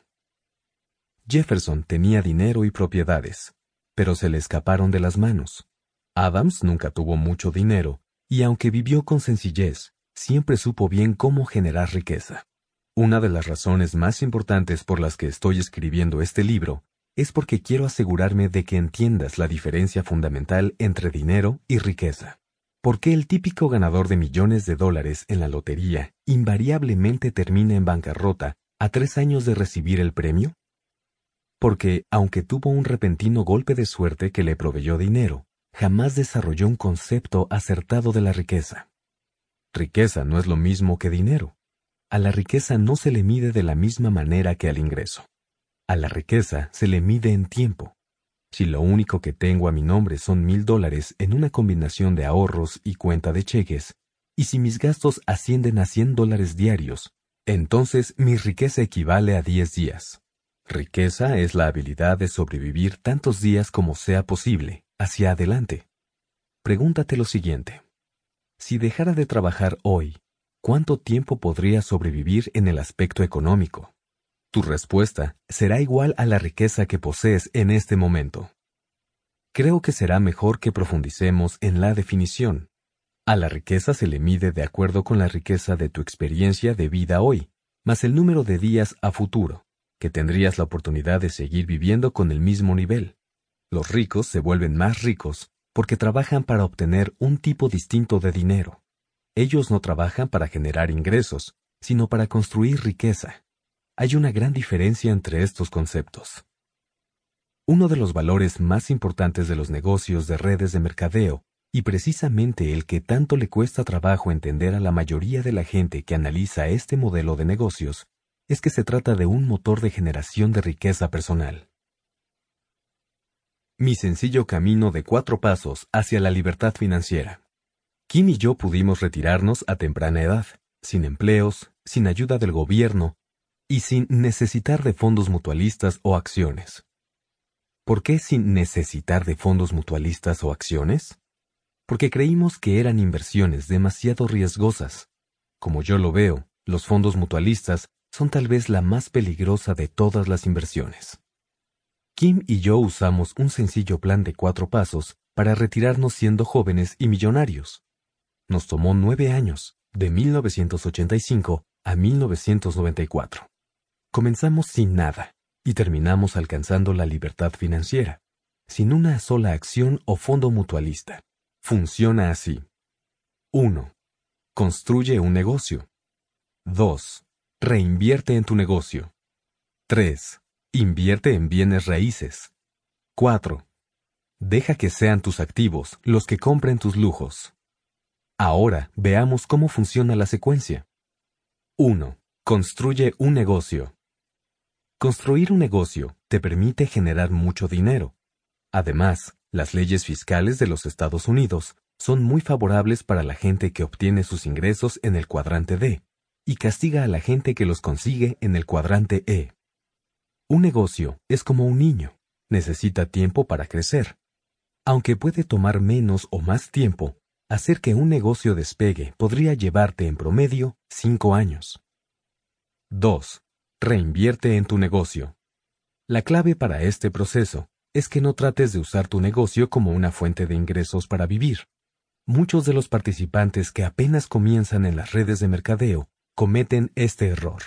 Jefferson tenía dinero y propiedades, pero se le escaparon de las manos. Adams nunca tuvo mucho dinero, y aunque vivió con sencillez, siempre supo bien cómo generar riqueza. Una de las razones más importantes por las que estoy escribiendo este libro es porque quiero asegurarme de que entiendas la diferencia fundamental entre dinero y riqueza. ¿Por qué el típico ganador de millones de dólares en la lotería invariablemente termina en bancarrota a tres años de recibir el premio? Porque, aunque tuvo un repentino golpe de suerte que le proveyó dinero, jamás desarrolló un concepto acertado de la riqueza. Riqueza no es lo mismo que dinero. A la riqueza no se le mide de la misma manera que al ingreso. A la riqueza se le mide en tiempo. Si lo único que tengo a mi nombre son mil dólares en una combinación de ahorros y cuenta de cheques, y si mis gastos ascienden a cien dólares diarios, entonces mi riqueza equivale a diez días. Riqueza es la habilidad de sobrevivir tantos días como sea posible, hacia adelante. Pregúntate lo siguiente. Si dejara de trabajar hoy, ¿cuánto tiempo podría sobrevivir en el aspecto económico? Tu respuesta será igual a la riqueza que posees en este momento. Creo que será mejor que profundicemos en la definición. A la riqueza se le mide de acuerdo con la riqueza de tu experiencia de vida hoy, más el número de días a futuro, que tendrías la oportunidad de seguir viviendo con el mismo nivel. Los ricos se vuelven más ricos porque trabajan para obtener un tipo distinto de dinero. Ellos no trabajan para generar ingresos, sino para construir riqueza. Hay una gran diferencia entre estos conceptos. Uno de los valores más importantes de los negocios de redes de mercadeo, y precisamente el que tanto le cuesta trabajo entender a la mayoría de la gente que analiza este modelo de negocios, es que se trata de un motor de generación de riqueza personal. Mi sencillo camino de cuatro pasos hacia la libertad financiera. Kim y yo pudimos retirarnos a temprana edad, sin empleos, sin ayuda del gobierno y sin necesitar de fondos mutualistas o acciones. ¿Por qué sin necesitar de fondos mutualistas o acciones? Porque creímos que eran inversiones demasiado riesgosas. Como yo lo veo, los fondos mutualistas son tal vez la más peligrosa de todas las inversiones. Kim y yo usamos un sencillo plan de cuatro pasos para retirarnos siendo jóvenes y millonarios. Nos tomó nueve años, de 1985 a 1994. Comenzamos sin nada y terminamos alcanzando la libertad financiera, sin una sola acción o fondo mutualista. Funciona así. 1. Construye un negocio. 2. Reinvierte en tu negocio. 3. Invierte en bienes raíces. 4. Deja que sean tus activos los que compren tus lujos. Ahora veamos cómo funciona la secuencia. 1. Construye un negocio. Construir un negocio te permite generar mucho dinero. Además, las leyes fiscales de los Estados Unidos son muy favorables para la gente que obtiene sus ingresos en el cuadrante D y castiga a la gente que los consigue en el cuadrante E. Un negocio es como un niño, necesita tiempo para crecer. Aunque puede tomar menos o más tiempo, hacer que un negocio despegue podría llevarte en promedio cinco años. 2. Reinvierte en tu negocio. La clave para este proceso es que no trates de usar tu negocio como una fuente de ingresos para vivir. Muchos de los participantes que apenas comienzan en las redes de mercadeo cometen este error.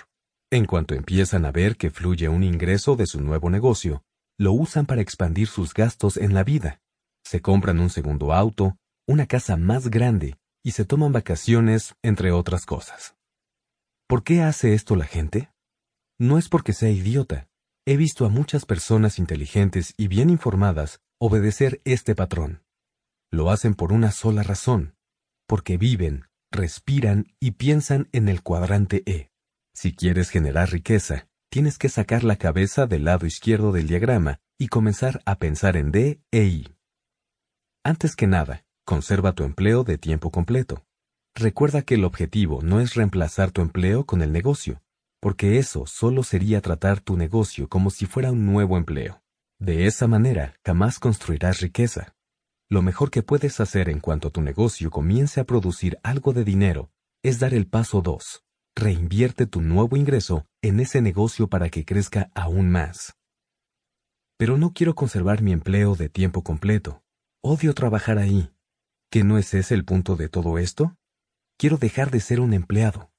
En cuanto empiezan a ver que fluye un ingreso de su nuevo negocio, lo usan para expandir sus gastos en la vida. Se compran un segundo auto, una casa más grande y se toman vacaciones, entre otras cosas. ¿Por qué hace esto la gente? No es porque sea idiota. He visto a muchas personas inteligentes y bien informadas obedecer este patrón. Lo hacen por una sola razón, porque viven, respiran y piensan en el cuadrante E. Si quieres generar riqueza, tienes que sacar la cabeza del lado izquierdo del diagrama y comenzar a pensar en D e I. Antes que nada, Conserva tu empleo de tiempo completo. Recuerda que el objetivo no es reemplazar tu empleo con el negocio, porque eso solo sería tratar tu negocio como si fuera un nuevo empleo. De esa manera, jamás construirás riqueza. Lo mejor que puedes hacer en cuanto tu negocio comience a producir algo de dinero es dar el paso 2. Reinvierte tu nuevo ingreso en ese negocio para que crezca aún más. Pero no quiero conservar mi empleo de tiempo completo. Odio trabajar ahí. ¿Que no es ese el punto de todo esto? Quiero dejar de ser un empleado.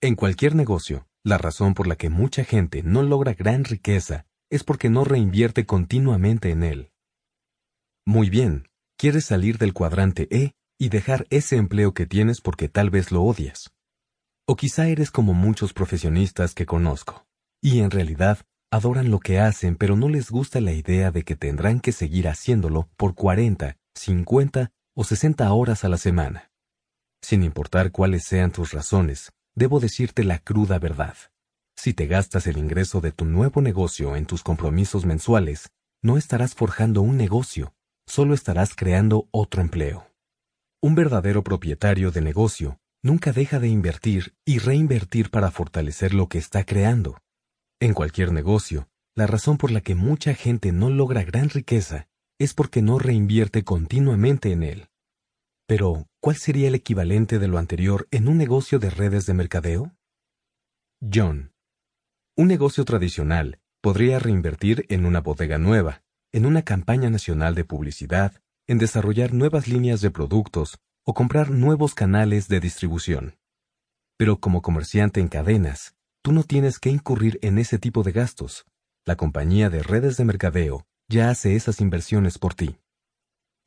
En cualquier negocio, la razón por la que mucha gente no logra gran riqueza es porque no reinvierte continuamente en él. Muy bien, quieres salir del cuadrante E y dejar ese empleo que tienes porque tal vez lo odias. O quizá eres como muchos profesionistas que conozco, y en realidad adoran lo que hacen pero no les gusta la idea de que tendrán que seguir haciéndolo por 40, 50 o 60 horas a la semana. Sin importar cuáles sean tus razones, debo decirte la cruda verdad. Si te gastas el ingreso de tu nuevo negocio en tus compromisos mensuales, no estarás forjando un negocio, solo estarás creando otro empleo. Un verdadero propietario de negocio nunca deja de invertir y reinvertir para fortalecer lo que está creando. En cualquier negocio, la razón por la que mucha gente no logra gran riqueza es porque no reinvierte continuamente en él. Pero, ¿cuál sería el equivalente de lo anterior en un negocio de redes de mercadeo? John. Un negocio tradicional podría reinvertir en una bodega nueva, en una campaña nacional de publicidad, en desarrollar nuevas líneas de productos o comprar nuevos canales de distribución. Pero como comerciante en cadenas, tú no tienes que incurrir en ese tipo de gastos. La compañía de redes de mercadeo ya hace esas inversiones por ti.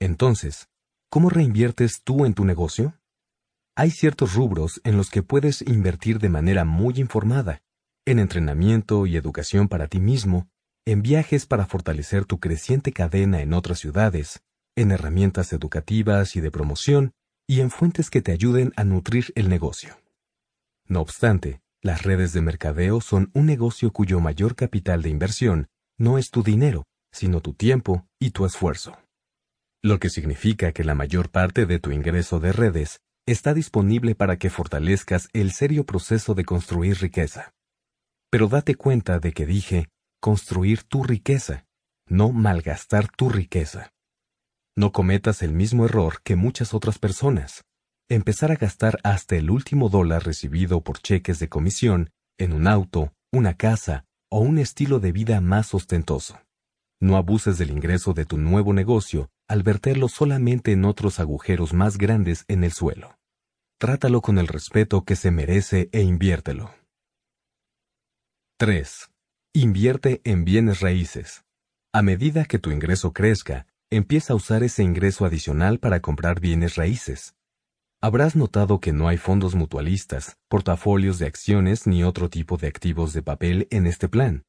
Entonces, ¿cómo reinviertes tú en tu negocio? Hay ciertos rubros en los que puedes invertir de manera muy informada, en entrenamiento y educación para ti mismo, en viajes para fortalecer tu creciente cadena en otras ciudades, en herramientas educativas y de promoción, y en fuentes que te ayuden a nutrir el negocio. No obstante, las redes de mercadeo son un negocio cuyo mayor capital de inversión no es tu dinero, sino tu tiempo y tu esfuerzo. Lo que significa que la mayor parte de tu ingreso de redes está disponible para que fortalezcas el serio proceso de construir riqueza. Pero date cuenta de que dije construir tu riqueza, no malgastar tu riqueza. No cometas el mismo error que muchas otras personas. Empezar a gastar hasta el último dólar recibido por cheques de comisión en un auto, una casa o un estilo de vida más ostentoso. No abuses del ingreso de tu nuevo negocio al verterlo solamente en otros agujeros más grandes en el suelo. Trátalo con el respeto que se merece e inviértelo. 3. Invierte en bienes raíces. A medida que tu ingreso crezca, empieza a usar ese ingreso adicional para comprar bienes raíces. Habrás notado que no hay fondos mutualistas, portafolios de acciones ni otro tipo de activos de papel en este plan.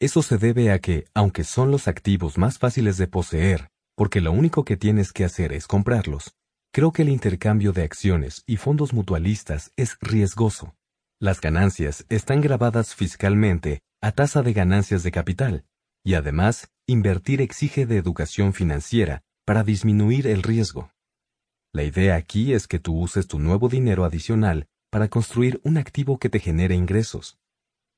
Eso se debe a que, aunque son los activos más fáciles de poseer, porque lo único que tienes que hacer es comprarlos, Creo que el intercambio de acciones y fondos mutualistas es riesgoso. Las ganancias están grabadas fiscalmente a tasa de ganancias de capital, y además, invertir exige de educación financiera para disminuir el riesgo. La idea aquí es que tú uses tu nuevo dinero adicional para construir un activo que te genere ingresos.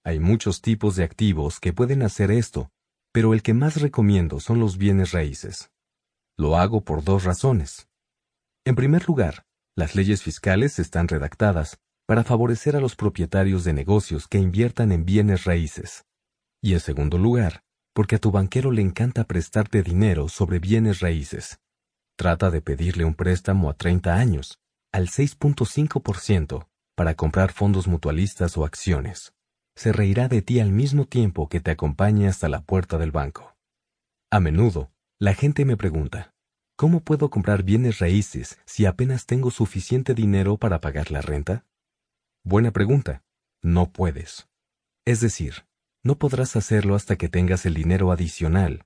Hay muchos tipos de activos que pueden hacer esto, pero el que más recomiendo son los bienes raíces. Lo hago por dos razones. En primer lugar, las leyes fiscales están redactadas para favorecer a los propietarios de negocios que inviertan en bienes raíces. Y en segundo lugar, porque a tu banquero le encanta prestarte dinero sobre bienes raíces. Trata de pedirle un préstamo a 30 años, al 6.5%, para comprar fondos mutualistas o acciones. Se reirá de ti al mismo tiempo que te acompañe hasta la puerta del banco. A menudo, la gente me pregunta, ¿Cómo puedo comprar bienes raíces si apenas tengo suficiente dinero para pagar la renta? Buena pregunta. No puedes. Es decir, no podrás hacerlo hasta que tengas el dinero adicional.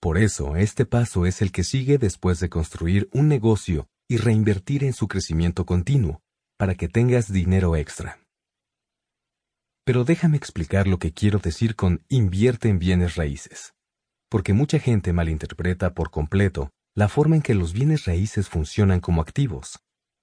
Por eso, este paso es el que sigue después de construir un negocio y reinvertir en su crecimiento continuo, para que tengas dinero extra. Pero déjame explicar lo que quiero decir con invierte en bienes raíces, porque mucha gente malinterpreta por completo la forma en que los bienes raíces funcionan como activos.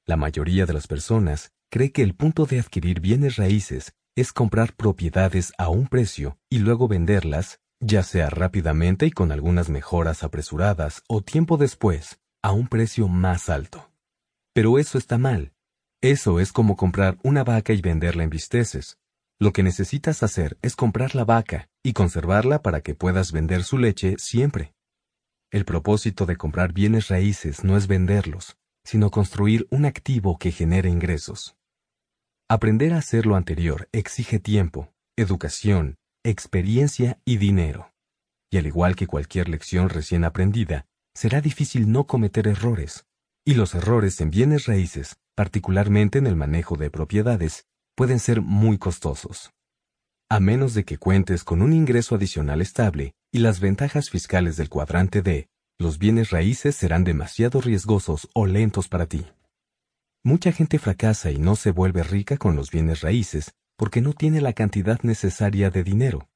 La mayoría de las personas cree que el punto de adquirir bienes raíces es comprar propiedades a un precio y luego venderlas, ya sea rápidamente y con algunas mejoras apresuradas o tiempo después, a un precio más alto. Pero eso está mal. Eso es como comprar una vaca y venderla en bisteces. Lo que necesitas hacer es comprar la vaca y conservarla para que puedas vender su leche siempre. El propósito de comprar bienes raíces no es venderlos, sino construir un activo que genere ingresos. Aprender a hacer lo anterior exige tiempo, educación, experiencia y dinero. Y al igual que cualquier lección recién aprendida, será difícil no cometer errores. Y los errores en bienes raíces, particularmente en el manejo de propiedades, pueden ser muy costosos. A menos de que cuentes con un ingreso adicional estable, y las ventajas fiscales del cuadrante D, los bienes raíces serán demasiado riesgosos o lentos para ti. Mucha gente fracasa y no se vuelve rica con los bienes raíces porque no tiene la cantidad necesaria de dinero.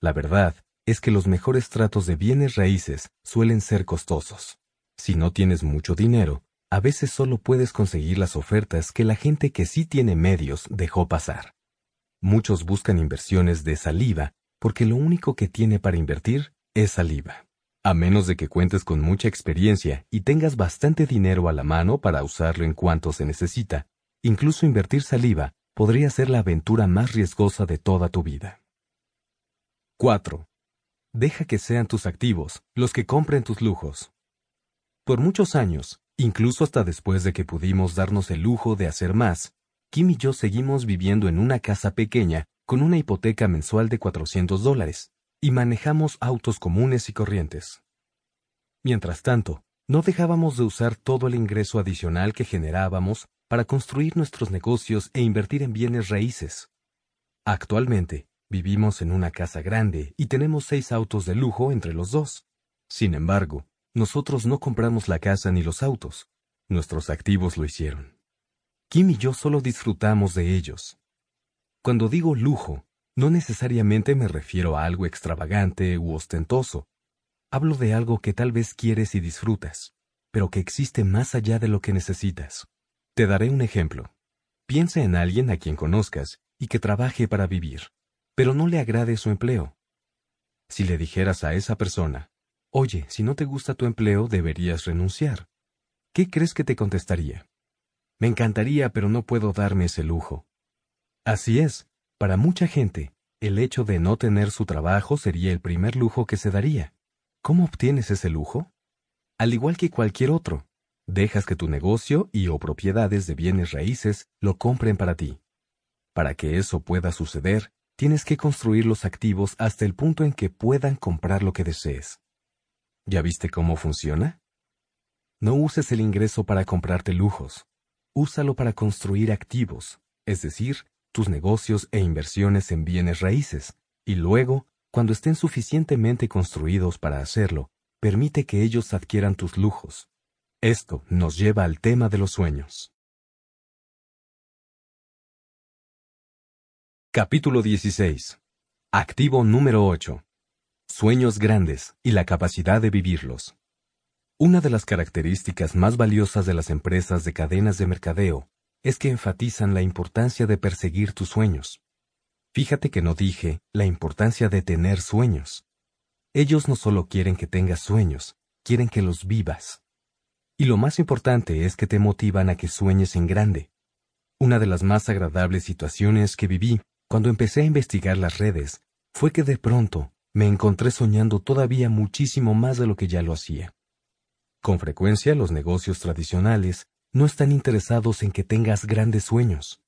La verdad es que los mejores tratos de bienes raíces suelen ser costosos. Si no tienes mucho dinero, a veces solo puedes conseguir las ofertas que la gente que sí tiene medios dejó pasar. Muchos buscan inversiones de saliva porque lo único que tiene para invertir es saliva. A menos de que cuentes con mucha experiencia y tengas bastante dinero a la mano para usarlo en cuanto se necesita, incluso invertir saliva podría ser la aventura más riesgosa de toda tu vida. 4. Deja que sean tus activos los que compren tus lujos. Por muchos años, incluso hasta después de que pudimos darnos el lujo de hacer más, Kim y yo seguimos viviendo en una casa pequeña con una hipoteca mensual de 400 dólares, y manejamos autos comunes y corrientes. Mientras tanto, no dejábamos de usar todo el ingreso adicional que generábamos para construir nuestros negocios e invertir en bienes raíces. Actualmente, vivimos en una casa grande y tenemos seis autos de lujo entre los dos. Sin embargo, nosotros no compramos la casa ni los autos. Nuestros activos lo hicieron. Kim y yo solo disfrutamos de ellos. Cuando digo lujo, no necesariamente me refiero a algo extravagante u ostentoso. Hablo de algo que tal vez quieres y disfrutas, pero que existe más allá de lo que necesitas. Te daré un ejemplo. Piensa en alguien a quien conozcas y que trabaje para vivir, pero no le agrade su empleo. Si le dijeras a esa persona, oye, si no te gusta tu empleo, deberías renunciar. ¿Qué crees que te contestaría? Me encantaría, pero no puedo darme ese lujo. Así es, para mucha gente, el hecho de no tener su trabajo sería el primer lujo que se daría. ¿Cómo obtienes ese lujo? Al igual que cualquier otro, dejas que tu negocio y o propiedades de bienes raíces lo compren para ti. Para que eso pueda suceder, tienes que construir los activos hasta el punto en que puedan comprar lo que desees. ¿Ya viste cómo funciona? No uses el ingreso para comprarte lujos. Úsalo para construir activos, es decir, tus negocios e inversiones en bienes raíces, y luego, cuando estén suficientemente construidos para hacerlo, permite que ellos adquieran tus lujos. Esto nos lleva al tema de los sueños. Capítulo 16. Activo número 8. Sueños grandes y la capacidad de vivirlos. Una de las características más valiosas de las empresas de cadenas de mercadeo es que enfatizan la importancia de perseguir tus sueños. Fíjate que no dije la importancia de tener sueños. Ellos no solo quieren que tengas sueños, quieren que los vivas. Y lo más importante es que te motivan a que sueñes en grande. Una de las más agradables situaciones que viví cuando empecé a investigar las redes fue que de pronto me encontré soñando todavía muchísimo más de lo que ya lo hacía. Con frecuencia los negocios tradicionales no están interesados en que tengas grandes sueños.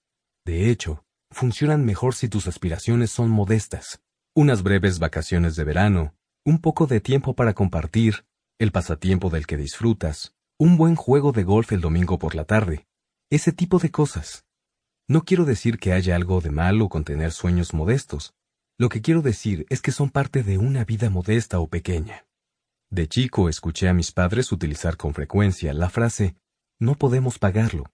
De hecho, funcionan mejor si tus aspiraciones son modestas. Unas breves vacaciones de verano, un poco de tiempo para compartir, el pasatiempo del que disfrutas, un buen juego de golf el domingo por la tarde, ese tipo de cosas. No quiero decir que haya algo de malo con tener sueños modestos. Lo que quiero decir es que son parte de una vida modesta o pequeña. De chico escuché a mis padres utilizar con frecuencia la frase no podemos pagarlo.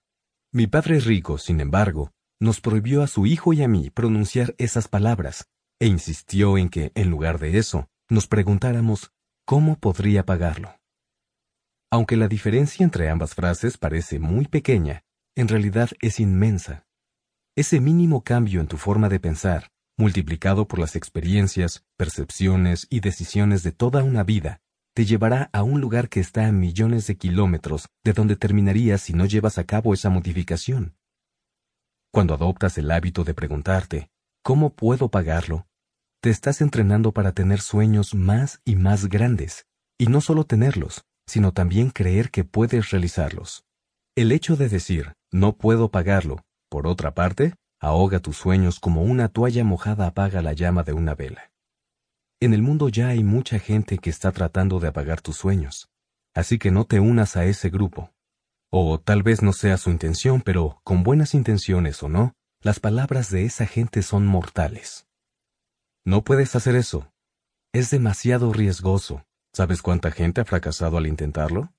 Mi padre rico, sin embargo, nos prohibió a su hijo y a mí pronunciar esas palabras, e insistió en que, en lugar de eso, nos preguntáramos cómo podría pagarlo. Aunque la diferencia entre ambas frases parece muy pequeña, en realidad es inmensa. Ese mínimo cambio en tu forma de pensar, multiplicado por las experiencias, percepciones y decisiones de toda una vida, te llevará a un lugar que está a millones de kilómetros de donde terminarías si no llevas a cabo esa modificación. Cuando adoptas el hábito de preguntarte, ¿cómo puedo pagarlo? Te estás entrenando para tener sueños más y más grandes, y no solo tenerlos, sino también creer que puedes realizarlos. El hecho de decir, no puedo pagarlo, por otra parte, ahoga tus sueños como una toalla mojada apaga la llama de una vela. En el mundo ya hay mucha gente que está tratando de apagar tus sueños, así que no te unas a ese grupo. O tal vez no sea su intención, pero con buenas intenciones o no, las palabras de esa gente son mortales. No puedes hacer eso. Es demasiado riesgoso. ¿Sabes cuánta gente ha fracasado al intentarlo?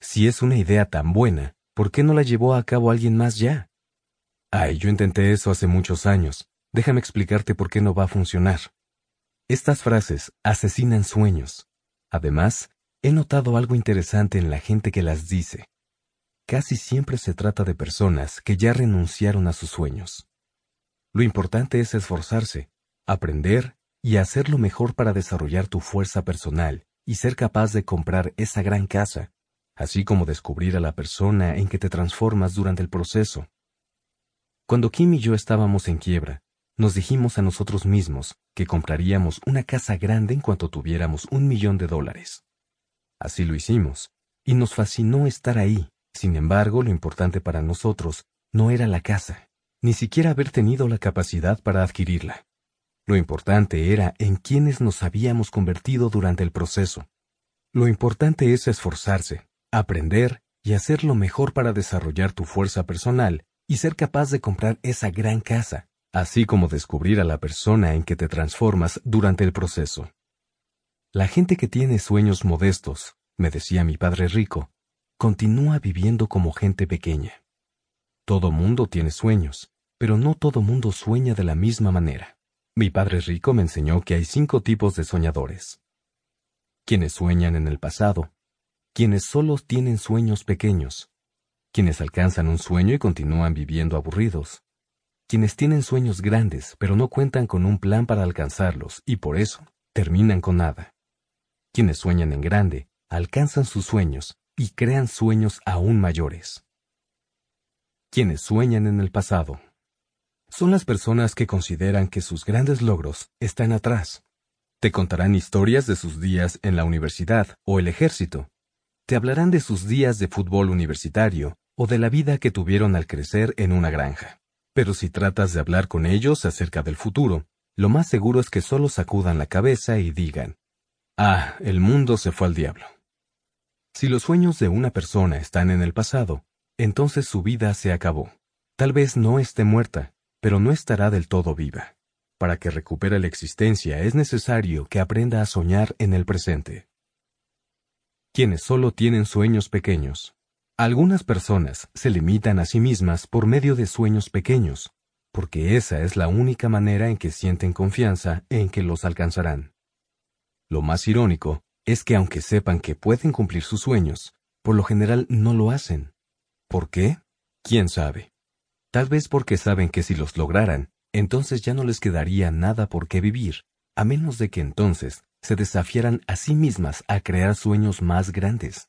Si es una idea tan buena, ¿por qué no la llevó a cabo alguien más ya? Ay, yo intenté eso hace muchos años. Déjame explicarte por qué no va a funcionar. Estas frases asesinan sueños. Además, he notado algo interesante en la gente que las dice. Casi siempre se trata de personas que ya renunciaron a sus sueños. Lo importante es esforzarse, aprender y hacer lo mejor para desarrollar tu fuerza personal y ser capaz de comprar esa gran casa, así como descubrir a la persona en que te transformas durante el proceso. Cuando Kim y yo estábamos en quiebra, nos dijimos a nosotros mismos que compraríamos una casa grande en cuanto tuviéramos un millón de dólares. Así lo hicimos, y nos fascinó estar ahí. Sin embargo, lo importante para nosotros no era la casa, ni siquiera haber tenido la capacidad para adquirirla. Lo importante era en quienes nos habíamos convertido durante el proceso. Lo importante es esforzarse, aprender y hacer lo mejor para desarrollar tu fuerza personal y ser capaz de comprar esa gran casa, así como descubrir a la persona en que te transformas durante el proceso. La gente que tiene sueños modestos, me decía mi padre rico, continúa viviendo como gente pequeña. Todo mundo tiene sueños, pero no todo mundo sueña de la misma manera. Mi padre rico me enseñó que hay cinco tipos de soñadores. Quienes sueñan en el pasado, quienes solo tienen sueños pequeños, quienes alcanzan un sueño y continúan viviendo aburridos, quienes tienen sueños grandes pero no cuentan con un plan para alcanzarlos y por eso terminan con nada, quienes sueñan en grande, alcanzan sus sueños y crean sueños aún mayores. Quienes sueñan en el pasado son las personas que consideran que sus grandes logros están atrás. Te contarán historias de sus días en la universidad o el ejército. Te hablarán de sus días de fútbol universitario o de la vida que tuvieron al crecer en una granja. Pero si tratas de hablar con ellos acerca del futuro, lo más seguro es que solo sacudan la cabeza y digan, Ah, el mundo se fue al diablo. Si los sueños de una persona están en el pasado, entonces su vida se acabó. Tal vez no esté muerta, pero no estará del todo viva. Para que recupere la existencia es necesario que aprenda a soñar en el presente. Quienes solo tienen sueños pequeños. Algunas personas se limitan a sí mismas por medio de sueños pequeños, porque esa es la única manera en que sienten confianza en que los alcanzarán. Lo más irónico es que aunque sepan que pueden cumplir sus sueños, por lo general no lo hacen. ¿Por qué? ¿Quién sabe? Tal vez porque saben que si los lograran, entonces ya no les quedaría nada por qué vivir, a menos de que entonces se desafiaran a sí mismas a crear sueños más grandes.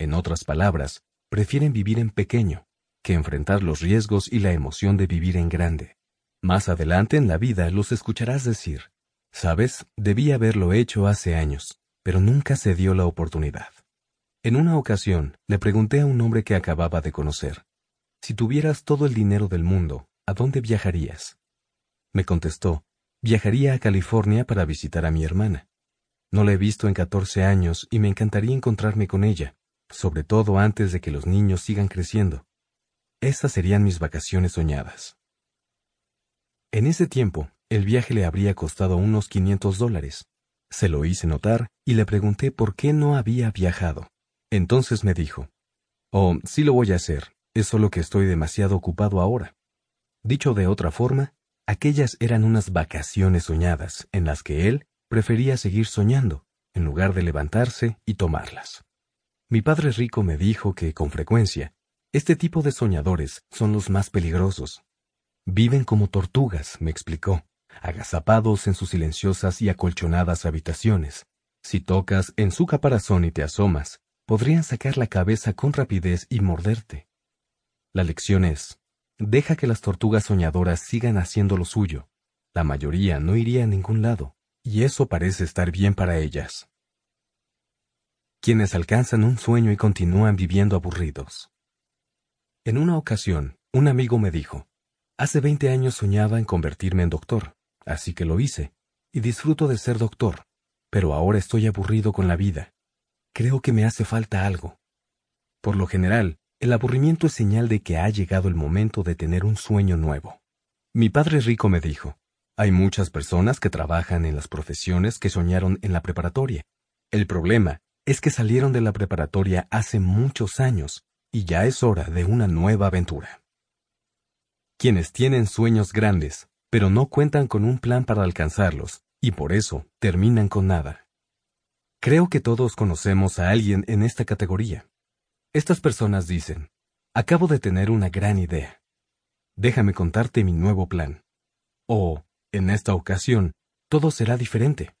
En otras palabras, prefieren vivir en pequeño, que enfrentar los riesgos y la emoción de vivir en grande. Más adelante en la vida los escucharás decir, Sabes, debí haberlo hecho hace años, pero nunca se dio la oportunidad. En una ocasión, le pregunté a un hombre que acababa de conocer, si tuvieras todo el dinero del mundo, ¿a dónde viajarías? Me contestó, viajaría a California para visitar a mi hermana. No la he visto en catorce años y me encantaría encontrarme con ella, sobre todo antes de que los niños sigan creciendo. Esas serían mis vacaciones soñadas. En ese tiempo, el viaje le habría costado unos 500 dólares. Se lo hice notar y le pregunté por qué no había viajado. Entonces me dijo, Oh, sí lo voy a hacer, es solo que estoy demasiado ocupado ahora. Dicho de otra forma, aquellas eran unas vacaciones soñadas en las que él prefería seguir soñando, en lugar de levantarse y tomarlas. Mi padre rico me dijo que, con frecuencia, este tipo de soñadores son los más peligrosos. Viven como tortugas, me explicó agazapados en sus silenciosas y acolchonadas habitaciones. Si tocas en su caparazón y te asomas, podrían sacar la cabeza con rapidez y morderte. La lección es, deja que las tortugas soñadoras sigan haciendo lo suyo. La mayoría no iría a ningún lado, y eso parece estar bien para ellas. Quienes alcanzan un sueño y continúan viviendo aburridos. En una ocasión, un amigo me dijo, hace veinte años soñaba en convertirme en doctor. Así que lo hice, y disfruto de ser doctor, pero ahora estoy aburrido con la vida. Creo que me hace falta algo. Por lo general, el aburrimiento es señal de que ha llegado el momento de tener un sueño nuevo. Mi padre rico me dijo, hay muchas personas que trabajan en las profesiones que soñaron en la preparatoria. El problema es que salieron de la preparatoria hace muchos años y ya es hora de una nueva aventura. Quienes tienen sueños grandes pero no cuentan con un plan para alcanzarlos, y por eso terminan con nada. Creo que todos conocemos a alguien en esta categoría. Estas personas dicen, acabo de tener una gran idea. Déjame contarte mi nuevo plan. O, en esta ocasión, todo será diferente.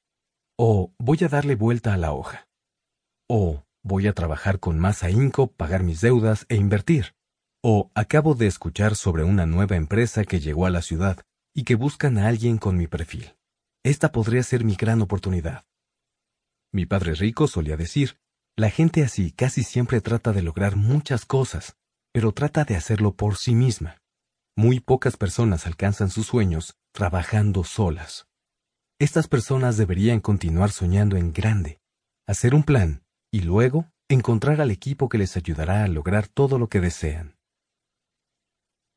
O, voy a darle vuelta a la hoja. O, voy a trabajar con más ahínco, pagar mis deudas e invertir. O, acabo de escuchar sobre una nueva empresa que llegó a la ciudad y que buscan a alguien con mi perfil. Esta podría ser mi gran oportunidad. Mi padre rico solía decir, la gente así casi siempre trata de lograr muchas cosas, pero trata de hacerlo por sí misma. Muy pocas personas alcanzan sus sueños trabajando solas. Estas personas deberían continuar soñando en grande, hacer un plan y luego encontrar al equipo que les ayudará a lograr todo lo que desean.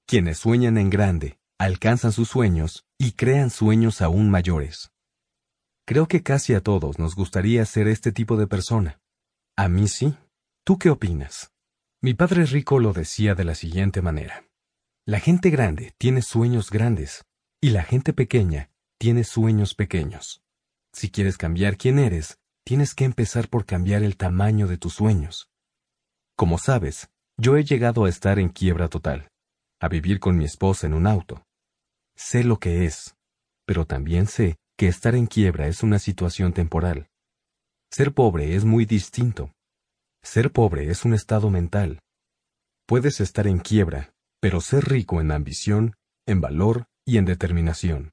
Quienes sueñan en grande, alcanzan sus sueños y crean sueños aún mayores. Creo que casi a todos nos gustaría ser este tipo de persona. A mí sí. ¿Tú qué opinas? Mi padre rico lo decía de la siguiente manera. La gente grande tiene sueños grandes y la gente pequeña tiene sueños pequeños. Si quieres cambiar quién eres, tienes que empezar por cambiar el tamaño de tus sueños. Como sabes, yo he llegado a estar en quiebra total, a vivir con mi esposa en un auto. Sé lo que es, pero también sé que estar en quiebra es una situación temporal. Ser pobre es muy distinto. Ser pobre es un estado mental. Puedes estar en quiebra, pero ser rico en ambición, en valor y en determinación.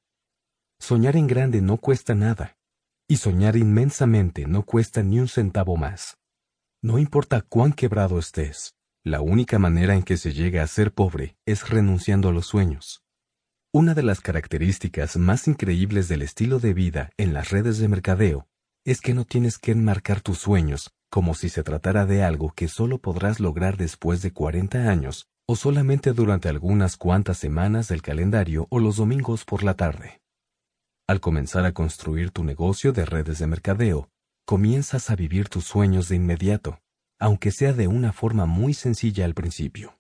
Soñar en grande no cuesta nada, y soñar inmensamente no cuesta ni un centavo más. No importa cuán quebrado estés, la única manera en que se llega a ser pobre es renunciando a los sueños. Una de las características más increíbles del estilo de vida en las redes de mercadeo es que no tienes que enmarcar tus sueños como si se tratara de algo que solo podrás lograr después de 40 años o solamente durante algunas cuantas semanas del calendario o los domingos por la tarde. Al comenzar a construir tu negocio de redes de mercadeo, comienzas a vivir tus sueños de inmediato, aunque sea de una forma muy sencilla al principio.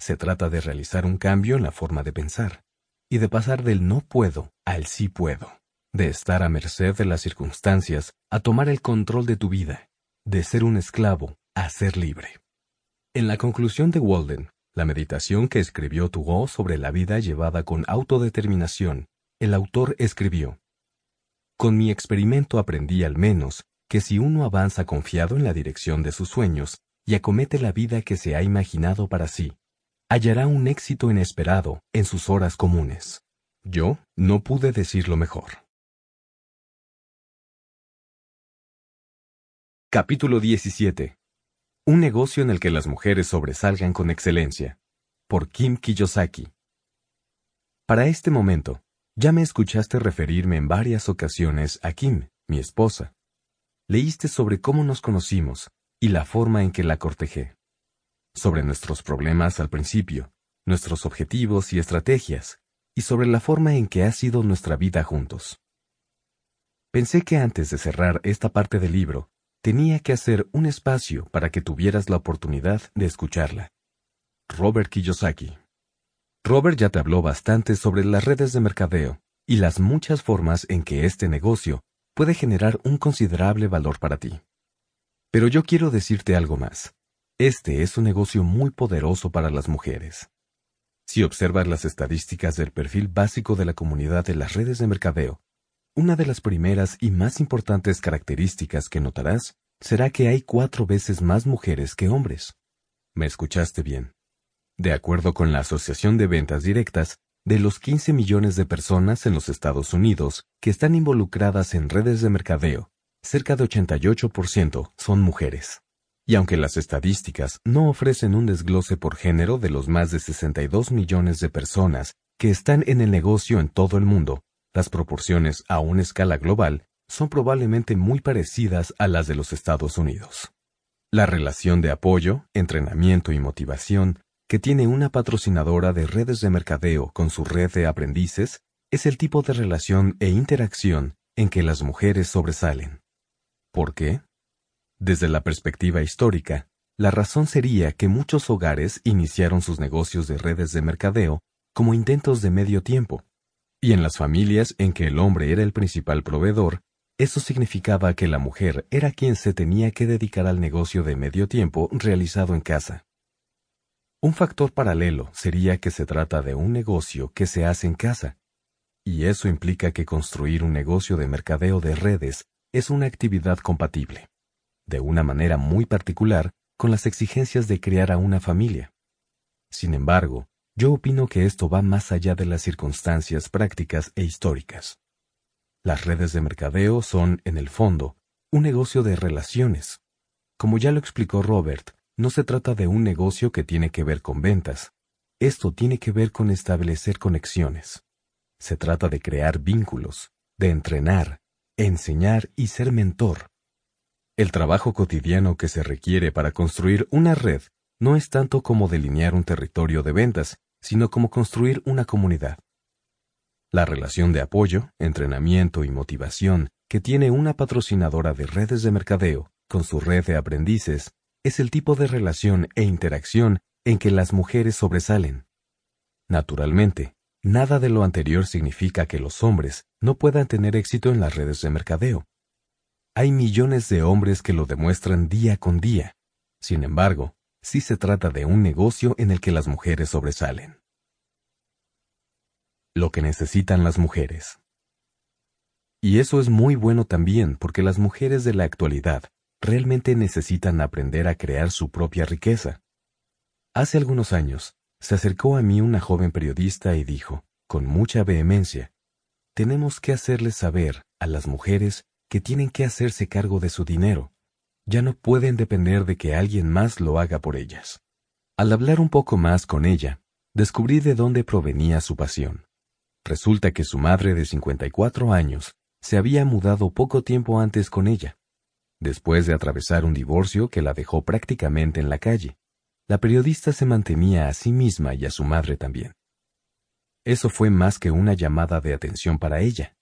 Se trata de realizar un cambio en la forma de pensar y de pasar del no puedo al sí puedo, de estar a merced de las circunstancias a tomar el control de tu vida, de ser un esclavo a ser libre. En la conclusión de Walden, la meditación que escribió Tugo sobre la vida llevada con autodeterminación, el autor escribió, Con mi experimento aprendí al menos que si uno avanza confiado en la dirección de sus sueños y acomete la vida que se ha imaginado para sí, hallará un éxito inesperado en sus horas comunes. Yo no pude decirlo mejor. Capítulo 17. Un negocio en el que las mujeres sobresalgan con excelencia. Por Kim Kiyosaki. Para este momento, ya me escuchaste referirme en varias ocasiones a Kim, mi esposa. Leíste sobre cómo nos conocimos y la forma en que la cortejé sobre nuestros problemas al principio, nuestros objetivos y estrategias, y sobre la forma en que ha sido nuestra vida juntos. Pensé que antes de cerrar esta parte del libro, tenía que hacer un espacio para que tuvieras la oportunidad de escucharla. Robert Kiyosaki. Robert ya te habló bastante sobre las redes de mercadeo y las muchas formas en que este negocio puede generar un considerable valor para ti. Pero yo quiero decirte algo más. Este es un negocio muy poderoso para las mujeres. Si observas las estadísticas del perfil básico de la comunidad de las redes de mercadeo, una de las primeras y más importantes características que notarás será que hay cuatro veces más mujeres que hombres. ¿Me escuchaste bien? De acuerdo con la Asociación de Ventas Directas, de los 15 millones de personas en los Estados Unidos que están involucradas en redes de mercadeo, cerca de 88% son mujeres. Y aunque las estadísticas no ofrecen un desglose por género de los más de 62 millones de personas que están en el negocio en todo el mundo, las proporciones a una escala global son probablemente muy parecidas a las de los Estados Unidos. La relación de apoyo, entrenamiento y motivación que tiene una patrocinadora de redes de mercadeo con su red de aprendices es el tipo de relación e interacción en que las mujeres sobresalen. ¿Por qué? Desde la perspectiva histórica, la razón sería que muchos hogares iniciaron sus negocios de redes de mercadeo como intentos de medio tiempo, y en las familias en que el hombre era el principal proveedor, eso significaba que la mujer era quien se tenía que dedicar al negocio de medio tiempo realizado en casa. Un factor paralelo sería que se trata de un negocio que se hace en casa, y eso implica que construir un negocio de mercadeo de redes es una actividad compatible de una manera muy particular, con las exigencias de crear a una familia. Sin embargo, yo opino que esto va más allá de las circunstancias prácticas e históricas. Las redes de mercadeo son, en el fondo, un negocio de relaciones. Como ya lo explicó Robert, no se trata de un negocio que tiene que ver con ventas. esto tiene que ver con establecer conexiones. Se trata de crear vínculos, de entrenar, enseñar y ser mentor. El trabajo cotidiano que se requiere para construir una red no es tanto como delinear un territorio de ventas, sino como construir una comunidad. La relación de apoyo, entrenamiento y motivación que tiene una patrocinadora de redes de mercadeo con su red de aprendices es el tipo de relación e interacción en que las mujeres sobresalen. Naturalmente, nada de lo anterior significa que los hombres no puedan tener éxito en las redes de mercadeo. Hay millones de hombres que lo demuestran día con día. Sin embargo, sí se trata de un negocio en el que las mujeres sobresalen. Lo que necesitan las mujeres. Y eso es muy bueno también porque las mujeres de la actualidad realmente necesitan aprender a crear su propia riqueza. Hace algunos años, se acercó a mí una joven periodista y dijo, con mucha vehemencia, tenemos que hacerles saber a las mujeres que tienen que hacerse cargo de su dinero. Ya no pueden depender de que alguien más lo haga por ellas. Al hablar un poco más con ella, descubrí de dónde provenía su pasión. Resulta que su madre de 54 años se había mudado poco tiempo antes con ella. Después de atravesar un divorcio que la dejó prácticamente en la calle, la periodista se mantenía a sí misma y a su madre también. Eso fue más que una llamada de atención para ella,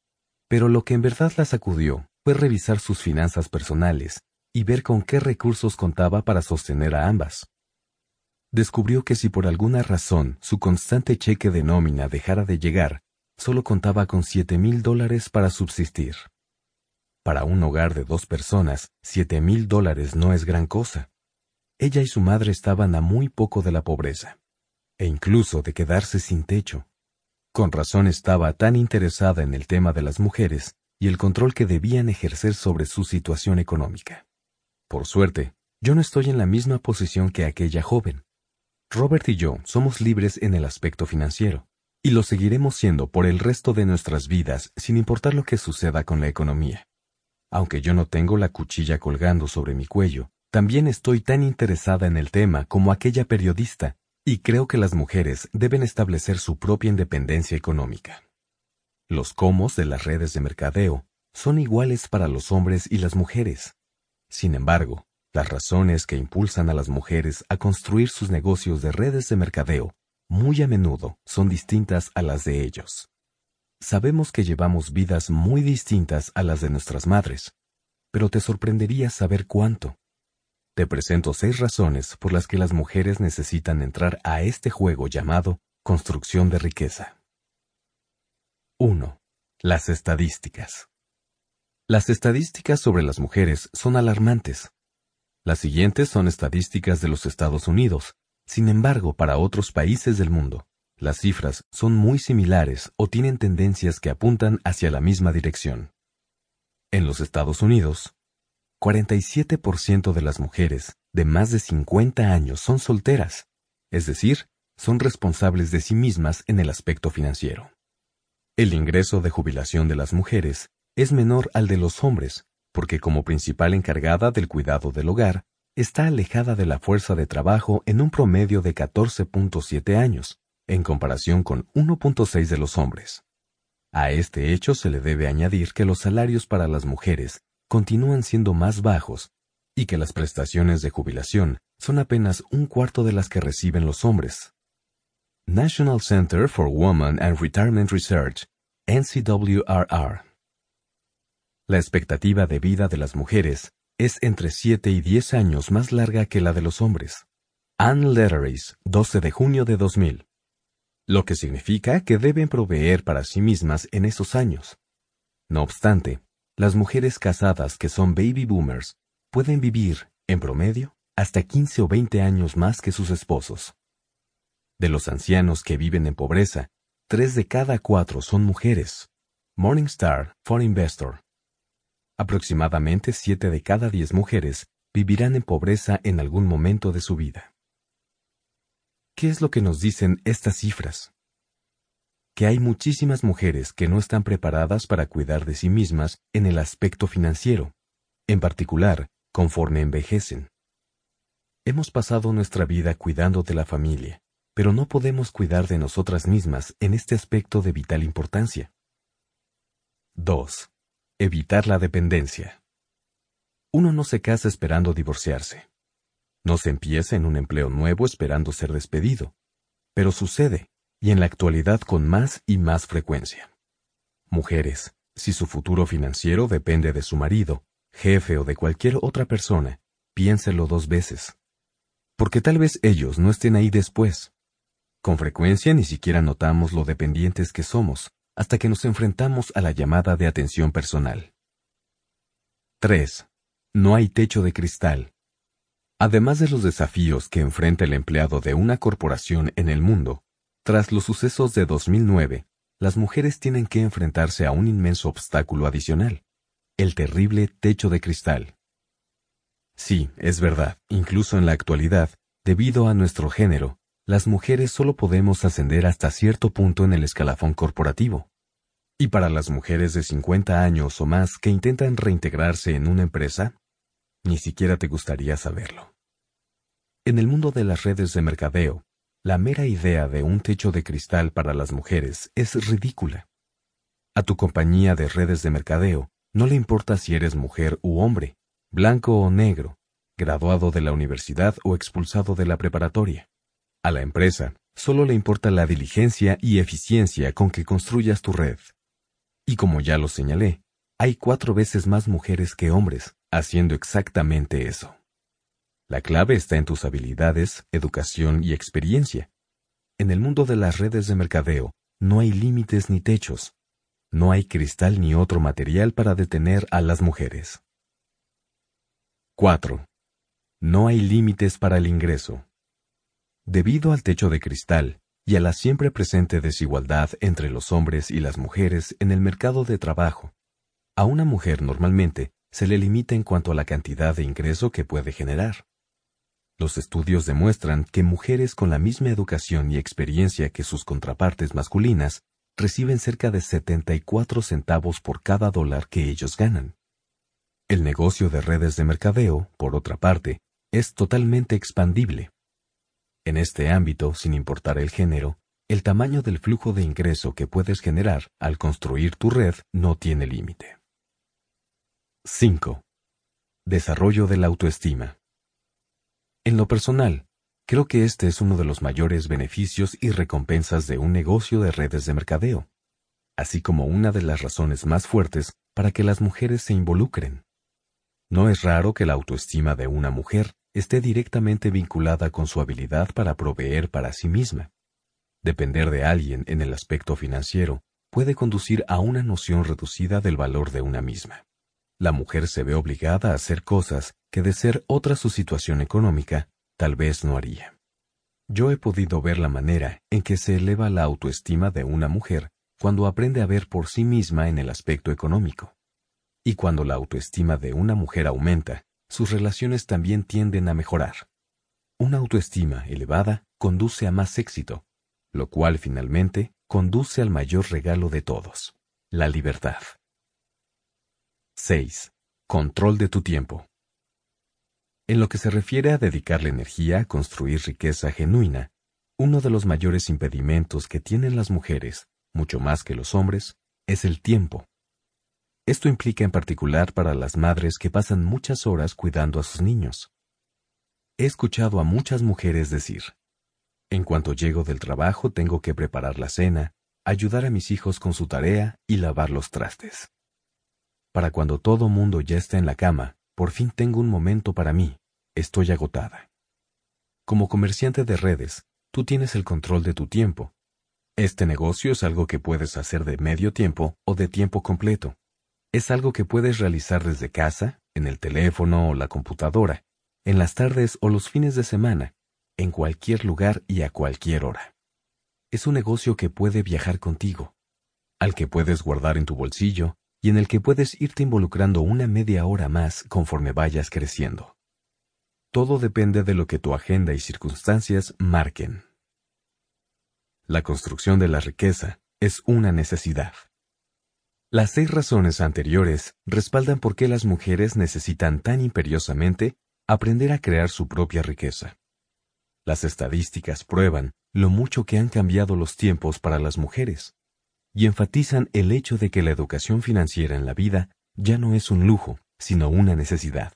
pero lo que en verdad la sacudió fue revisar sus finanzas personales y ver con qué recursos contaba para sostener a ambas. Descubrió que si por alguna razón su constante cheque de nómina dejara de llegar, solo contaba con siete mil dólares para subsistir. Para un hogar de dos personas, siete mil dólares no es gran cosa. Ella y su madre estaban a muy poco de la pobreza, e incluso de quedarse sin techo. Con razón estaba tan interesada en el tema de las mujeres y el control que debían ejercer sobre su situación económica. Por suerte, yo no estoy en la misma posición que aquella joven. Robert y yo somos libres en el aspecto financiero y lo seguiremos siendo por el resto de nuestras vidas sin importar lo que suceda con la economía. Aunque yo no tengo la cuchilla colgando sobre mi cuello, también estoy tan interesada en el tema como aquella periodista, y creo que las mujeres deben establecer su propia independencia económica. Los comos de las redes de mercadeo son iguales para los hombres y las mujeres. Sin embargo, las razones que impulsan a las mujeres a construir sus negocios de redes de mercadeo muy a menudo son distintas a las de ellos. Sabemos que llevamos vidas muy distintas a las de nuestras madres, pero te sorprendería saber cuánto. Te presento seis razones por las que las mujeres necesitan entrar a este juego llamado construcción de riqueza. 1. Las estadísticas. Las estadísticas sobre las mujeres son alarmantes. Las siguientes son estadísticas de los Estados Unidos, sin embargo, para otros países del mundo, las cifras son muy similares o tienen tendencias que apuntan hacia la misma dirección. En los Estados Unidos, 47% de las mujeres de más de 50 años son solteras, es decir, son responsables de sí mismas en el aspecto financiero. El ingreso de jubilación de las mujeres es menor al de los hombres, porque como principal encargada del cuidado del hogar, está alejada de la fuerza de trabajo en un promedio de 14.7 años, en comparación con 1.6 de los hombres. A este hecho se le debe añadir que los salarios para las mujeres continúan siendo más bajos y que las prestaciones de jubilación son apenas un cuarto de las que reciben los hombres. National Center for Women and Retirement Research, NCWRR. La expectativa de vida de las mujeres es entre 7 y 10 años más larga que la de los hombres. Anne Letteris, 12 de junio de 2000. Lo que significa que deben proveer para sí mismas en esos años. No obstante, las mujeres casadas que son baby boomers pueden vivir, en promedio, hasta 15 o 20 años más que sus esposos. De los ancianos que viven en pobreza, tres de cada cuatro son mujeres. Morningstar for Investor. Aproximadamente 7 de cada 10 mujeres vivirán en pobreza en algún momento de su vida. ¿Qué es lo que nos dicen estas cifras? Que hay muchísimas mujeres que no están preparadas para cuidar de sí mismas en el aspecto financiero, en particular, conforme envejecen. Hemos pasado nuestra vida cuidando de la familia, pero no podemos cuidar de nosotras mismas en este aspecto de vital importancia. 2. Evitar la dependencia. Uno no se casa esperando divorciarse. No se empieza en un empleo nuevo esperando ser despedido. Pero sucede, y en la actualidad con más y más frecuencia. Mujeres, si su futuro financiero depende de su marido, jefe o de cualquier otra persona, piénselo dos veces. Porque tal vez ellos no estén ahí después. Con frecuencia ni siquiera notamos lo dependientes que somos hasta que nos enfrentamos a la llamada de atención personal. 3. No hay techo de cristal. Además de los desafíos que enfrenta el empleado de una corporación en el mundo, tras los sucesos de 2009, las mujeres tienen que enfrentarse a un inmenso obstáculo adicional, el terrible techo de cristal. Sí, es verdad, incluso en la actualidad, debido a nuestro género, las mujeres solo podemos ascender hasta cierto punto en el escalafón corporativo. Y para las mujeres de 50 años o más que intentan reintegrarse en una empresa, ni siquiera te gustaría saberlo. En el mundo de las redes de mercadeo, la mera idea de un techo de cristal para las mujeres es ridícula. A tu compañía de redes de mercadeo no le importa si eres mujer u hombre, blanco o negro, graduado de la universidad o expulsado de la preparatoria. A la empresa solo le importa la diligencia y eficiencia con que construyas tu red. Y como ya lo señalé, hay cuatro veces más mujeres que hombres haciendo exactamente eso. La clave está en tus habilidades, educación y experiencia. En el mundo de las redes de mercadeo, no hay límites ni techos. No hay cristal ni otro material para detener a las mujeres. 4. No hay límites para el ingreso. Debido al techo de cristal y a la siempre presente desigualdad entre los hombres y las mujeres en el mercado de trabajo, a una mujer normalmente se le limita en cuanto a la cantidad de ingreso que puede generar. Los estudios demuestran que mujeres con la misma educación y experiencia que sus contrapartes masculinas reciben cerca de 74 centavos por cada dólar que ellos ganan. El negocio de redes de mercadeo, por otra parte, es totalmente expandible. En este ámbito, sin importar el género, el tamaño del flujo de ingreso que puedes generar al construir tu red no tiene límite. 5. Desarrollo de la autoestima. En lo personal, creo que este es uno de los mayores beneficios y recompensas de un negocio de redes de mercadeo, así como una de las razones más fuertes para que las mujeres se involucren. No es raro que la autoestima de una mujer esté directamente vinculada con su habilidad para proveer para sí misma. Depender de alguien en el aspecto financiero puede conducir a una noción reducida del valor de una misma la mujer se ve obligada a hacer cosas que de ser otra su situación económica, tal vez no haría. Yo he podido ver la manera en que se eleva la autoestima de una mujer cuando aprende a ver por sí misma en el aspecto económico. Y cuando la autoestima de una mujer aumenta, sus relaciones también tienden a mejorar. Una autoestima elevada conduce a más éxito, lo cual finalmente conduce al mayor regalo de todos, la libertad. 6. Control de tu tiempo. En lo que se refiere a dedicarle energía a construir riqueza genuina, uno de los mayores impedimentos que tienen las mujeres, mucho más que los hombres, es el tiempo. Esto implica en particular para las madres que pasan muchas horas cuidando a sus niños. He escuchado a muchas mujeres decir, en cuanto llego del trabajo tengo que preparar la cena, ayudar a mis hijos con su tarea y lavar los trastes. Para cuando todo mundo ya está en la cama, por fin tengo un momento para mí. Estoy agotada. Como comerciante de redes, tú tienes el control de tu tiempo. Este negocio es algo que puedes hacer de medio tiempo o de tiempo completo. Es algo que puedes realizar desde casa, en el teléfono o la computadora, en las tardes o los fines de semana, en cualquier lugar y a cualquier hora. Es un negocio que puede viajar contigo, al que puedes guardar en tu bolsillo, y en el que puedes irte involucrando una media hora más conforme vayas creciendo. Todo depende de lo que tu agenda y circunstancias marquen. La construcción de la riqueza es una necesidad. Las seis razones anteriores respaldan por qué las mujeres necesitan tan imperiosamente aprender a crear su propia riqueza. Las estadísticas prueban lo mucho que han cambiado los tiempos para las mujeres, y enfatizan el hecho de que la educación financiera en la vida ya no es un lujo, sino una necesidad.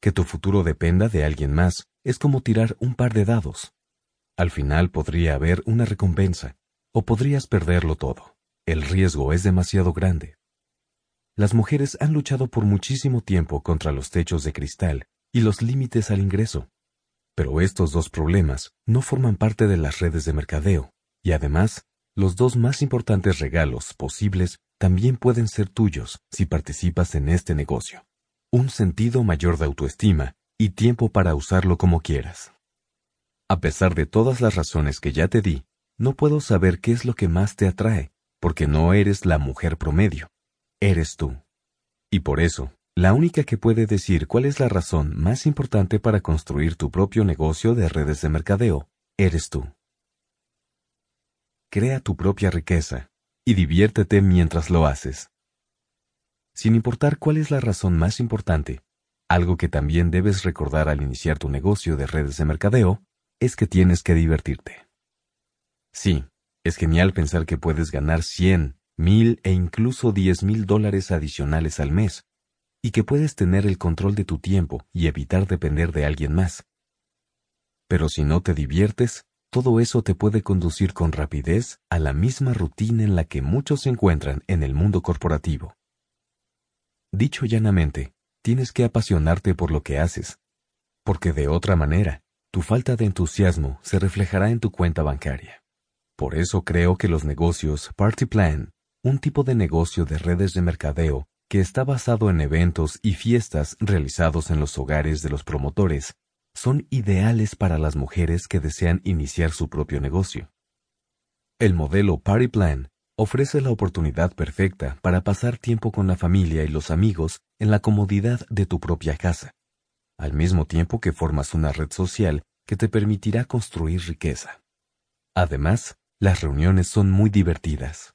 Que tu futuro dependa de alguien más es como tirar un par de dados. Al final podría haber una recompensa, o podrías perderlo todo. El riesgo es demasiado grande. Las mujeres han luchado por muchísimo tiempo contra los techos de cristal y los límites al ingreso. Pero estos dos problemas no forman parte de las redes de mercadeo, y además, los dos más importantes regalos posibles también pueden ser tuyos si participas en este negocio. Un sentido mayor de autoestima y tiempo para usarlo como quieras. A pesar de todas las razones que ya te di, no puedo saber qué es lo que más te atrae, porque no eres la mujer promedio, eres tú. Y por eso, la única que puede decir cuál es la razón más importante para construir tu propio negocio de redes de mercadeo, eres tú. Crea tu propia riqueza y diviértete mientras lo haces. Sin importar cuál es la razón más importante, algo que también debes recordar al iniciar tu negocio de redes de mercadeo es que tienes que divertirte. Sí, es genial pensar que puedes ganar 100, 1000 e incluso 10 mil dólares adicionales al mes y que puedes tener el control de tu tiempo y evitar depender de alguien más. Pero si no te diviertes, todo eso te puede conducir con rapidez a la misma rutina en la que muchos se encuentran en el mundo corporativo. Dicho llanamente, tienes que apasionarte por lo que haces, porque de otra manera, tu falta de entusiasmo se reflejará en tu cuenta bancaria. Por eso creo que los negocios Party Plan, un tipo de negocio de redes de mercadeo que está basado en eventos y fiestas realizados en los hogares de los promotores, son ideales para las mujeres que desean iniciar su propio negocio. El modelo Party Plan ofrece la oportunidad perfecta para pasar tiempo con la familia y los amigos en la comodidad de tu propia casa, al mismo tiempo que formas una red social que te permitirá construir riqueza. Además, las reuniones son muy divertidas.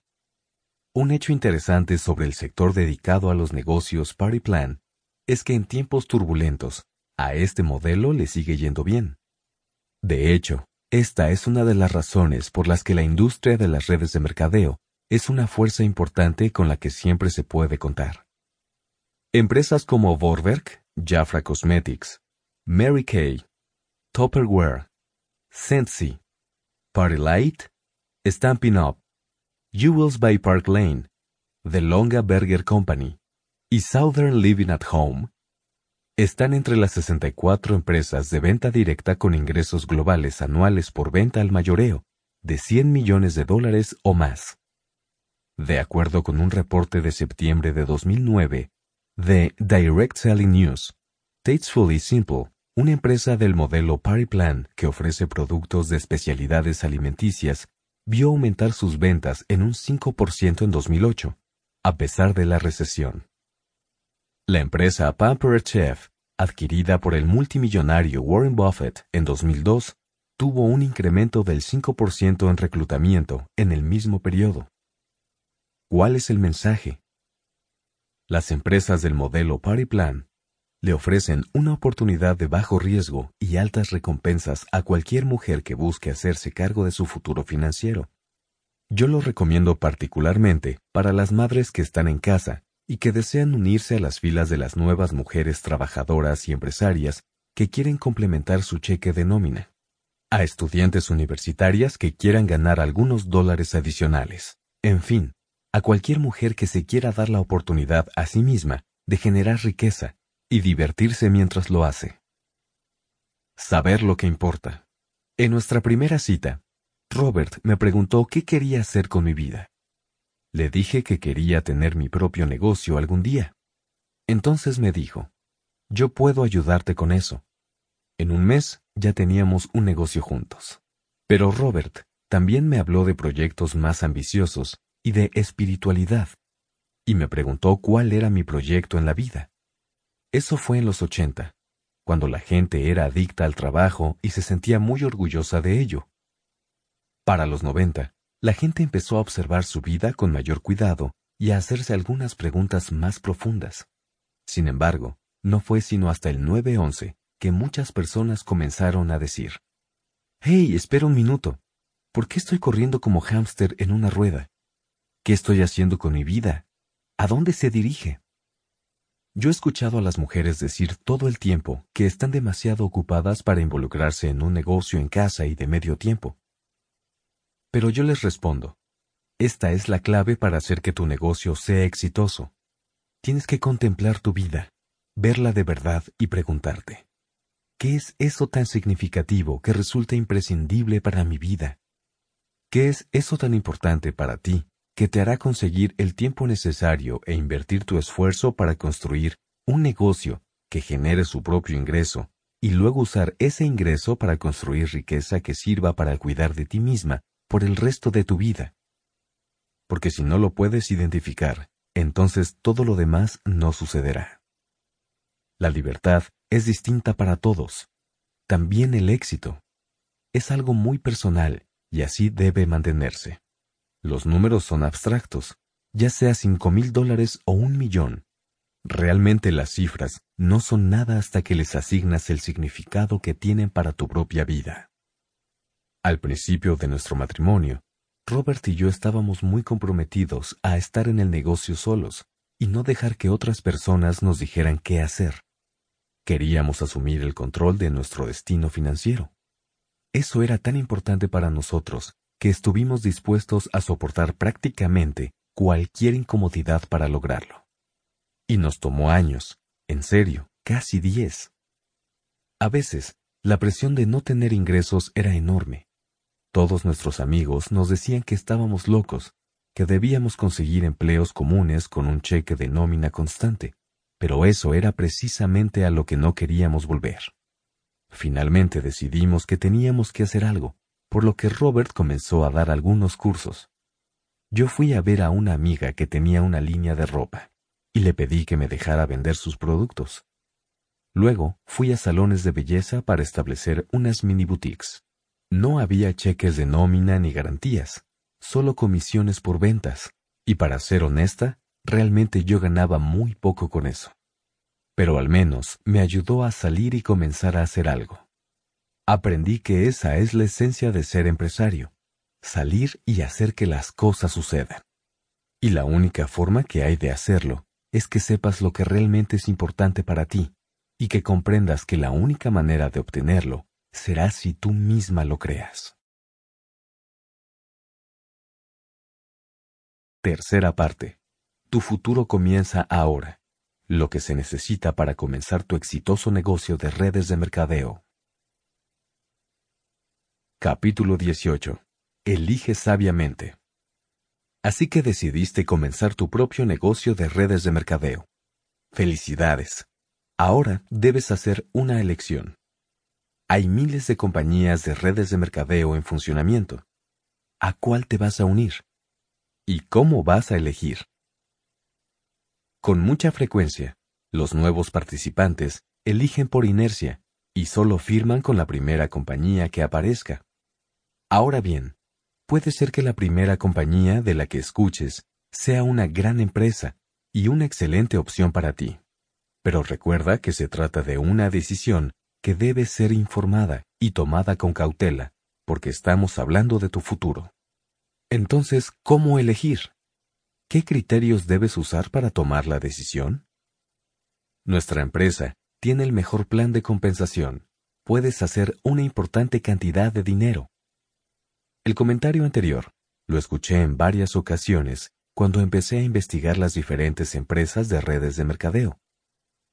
Un hecho interesante sobre el sector dedicado a los negocios Party Plan es que en tiempos turbulentos, a este modelo le sigue yendo bien. De hecho, esta es una de las razones por las que la industria de las redes de mercadeo es una fuerza importante con la que siempre se puede contar. Empresas como Vorwerk, Jafra Cosmetics, Mary Kay, Tupperware, Sensi, Party Light, Stampin' Up, Jewels by Park Lane, The Longa Burger Company y Southern Living at Home están entre las 64 empresas de venta directa con ingresos globales anuales por venta al mayoreo de 100 millones de dólares o más. De acuerdo con un reporte de septiembre de 2009 de Direct Selling News, Tastefully Simple, una empresa del modelo Party Plan que ofrece productos de especialidades alimenticias vio aumentar sus ventas en un 5% en 2008, a pesar de la recesión. La empresa Pampered Chef, adquirida por el multimillonario Warren Buffett en 2002, tuvo un incremento del 5% en reclutamiento en el mismo periodo. ¿Cuál es el mensaje? Las empresas del modelo Party Plan le ofrecen una oportunidad de bajo riesgo y altas recompensas a cualquier mujer que busque hacerse cargo de su futuro financiero. Yo lo recomiendo particularmente para las madres que están en casa y que desean unirse a las filas de las nuevas mujeres trabajadoras y empresarias que quieren complementar su cheque de nómina, a estudiantes universitarias que quieran ganar algunos dólares adicionales, en fin, a cualquier mujer que se quiera dar la oportunidad a sí misma de generar riqueza y divertirse mientras lo hace. Saber lo que importa. En nuestra primera cita, Robert me preguntó qué quería hacer con mi vida. Le dije que quería tener mi propio negocio algún día. Entonces me dijo, yo puedo ayudarte con eso. En un mes ya teníamos un negocio juntos. Pero Robert también me habló de proyectos más ambiciosos y de espiritualidad, y me preguntó cuál era mi proyecto en la vida. Eso fue en los 80, cuando la gente era adicta al trabajo y se sentía muy orgullosa de ello. Para los 90, la gente empezó a observar su vida con mayor cuidado y a hacerse algunas preguntas más profundas. Sin embargo, no fue sino hasta el 9-11 que muchas personas comenzaron a decir, Hey, espera un minuto. ¿Por qué estoy corriendo como hámster en una rueda? ¿Qué estoy haciendo con mi vida? ¿A dónde se dirige? Yo he escuchado a las mujeres decir todo el tiempo que están demasiado ocupadas para involucrarse en un negocio en casa y de medio tiempo. Pero yo les respondo, esta es la clave para hacer que tu negocio sea exitoso. Tienes que contemplar tu vida, verla de verdad y preguntarte, ¿qué es eso tan significativo que resulta imprescindible para mi vida? ¿Qué es eso tan importante para ti que te hará conseguir el tiempo necesario e invertir tu esfuerzo para construir un negocio que genere su propio ingreso y luego usar ese ingreso para construir riqueza que sirva para cuidar de ti misma por el resto de tu vida. Porque si no lo puedes identificar, entonces todo lo demás no sucederá. La libertad es distinta para todos. También el éxito. Es algo muy personal y así debe mantenerse. Los números son abstractos, ya sea cinco mil dólares o un millón. Realmente las cifras no son nada hasta que les asignas el significado que tienen para tu propia vida. Al principio de nuestro matrimonio, Robert y yo estábamos muy comprometidos a estar en el negocio solos y no dejar que otras personas nos dijeran qué hacer. Queríamos asumir el control de nuestro destino financiero. Eso era tan importante para nosotros que estuvimos dispuestos a soportar prácticamente cualquier incomodidad para lograrlo. Y nos tomó años, en serio, casi diez. A veces, la presión de no tener ingresos era enorme, todos nuestros amigos nos decían que estábamos locos, que debíamos conseguir empleos comunes con un cheque de nómina constante, pero eso era precisamente a lo que no queríamos volver. Finalmente decidimos que teníamos que hacer algo, por lo que Robert comenzó a dar algunos cursos. Yo fui a ver a una amiga que tenía una línea de ropa, y le pedí que me dejara vender sus productos. Luego fui a salones de belleza para establecer unas mini boutiques. No había cheques de nómina ni garantías, solo comisiones por ventas, y para ser honesta, realmente yo ganaba muy poco con eso. Pero al menos me ayudó a salir y comenzar a hacer algo. Aprendí que esa es la esencia de ser empresario, salir y hacer que las cosas sucedan. Y la única forma que hay de hacerlo es que sepas lo que realmente es importante para ti, y que comprendas que la única manera de obtenerlo será si tú misma lo creas. Tercera parte. Tu futuro comienza ahora. Lo que se necesita para comenzar tu exitoso negocio de redes de mercadeo. Capítulo 18. Elige sabiamente. Así que decidiste comenzar tu propio negocio de redes de mercadeo. Felicidades. Ahora debes hacer una elección. Hay miles de compañías de redes de mercadeo en funcionamiento. ¿A cuál te vas a unir? ¿Y cómo vas a elegir? Con mucha frecuencia, los nuevos participantes eligen por inercia y solo firman con la primera compañía que aparezca. Ahora bien, puede ser que la primera compañía de la que escuches sea una gran empresa y una excelente opción para ti. Pero recuerda que se trata de una decisión que debe ser informada y tomada con cautela, porque estamos hablando de tu futuro. Entonces, ¿cómo elegir? ¿Qué criterios debes usar para tomar la decisión? Nuestra empresa tiene el mejor plan de compensación. Puedes hacer una importante cantidad de dinero. El comentario anterior lo escuché en varias ocasiones cuando empecé a investigar las diferentes empresas de redes de mercadeo.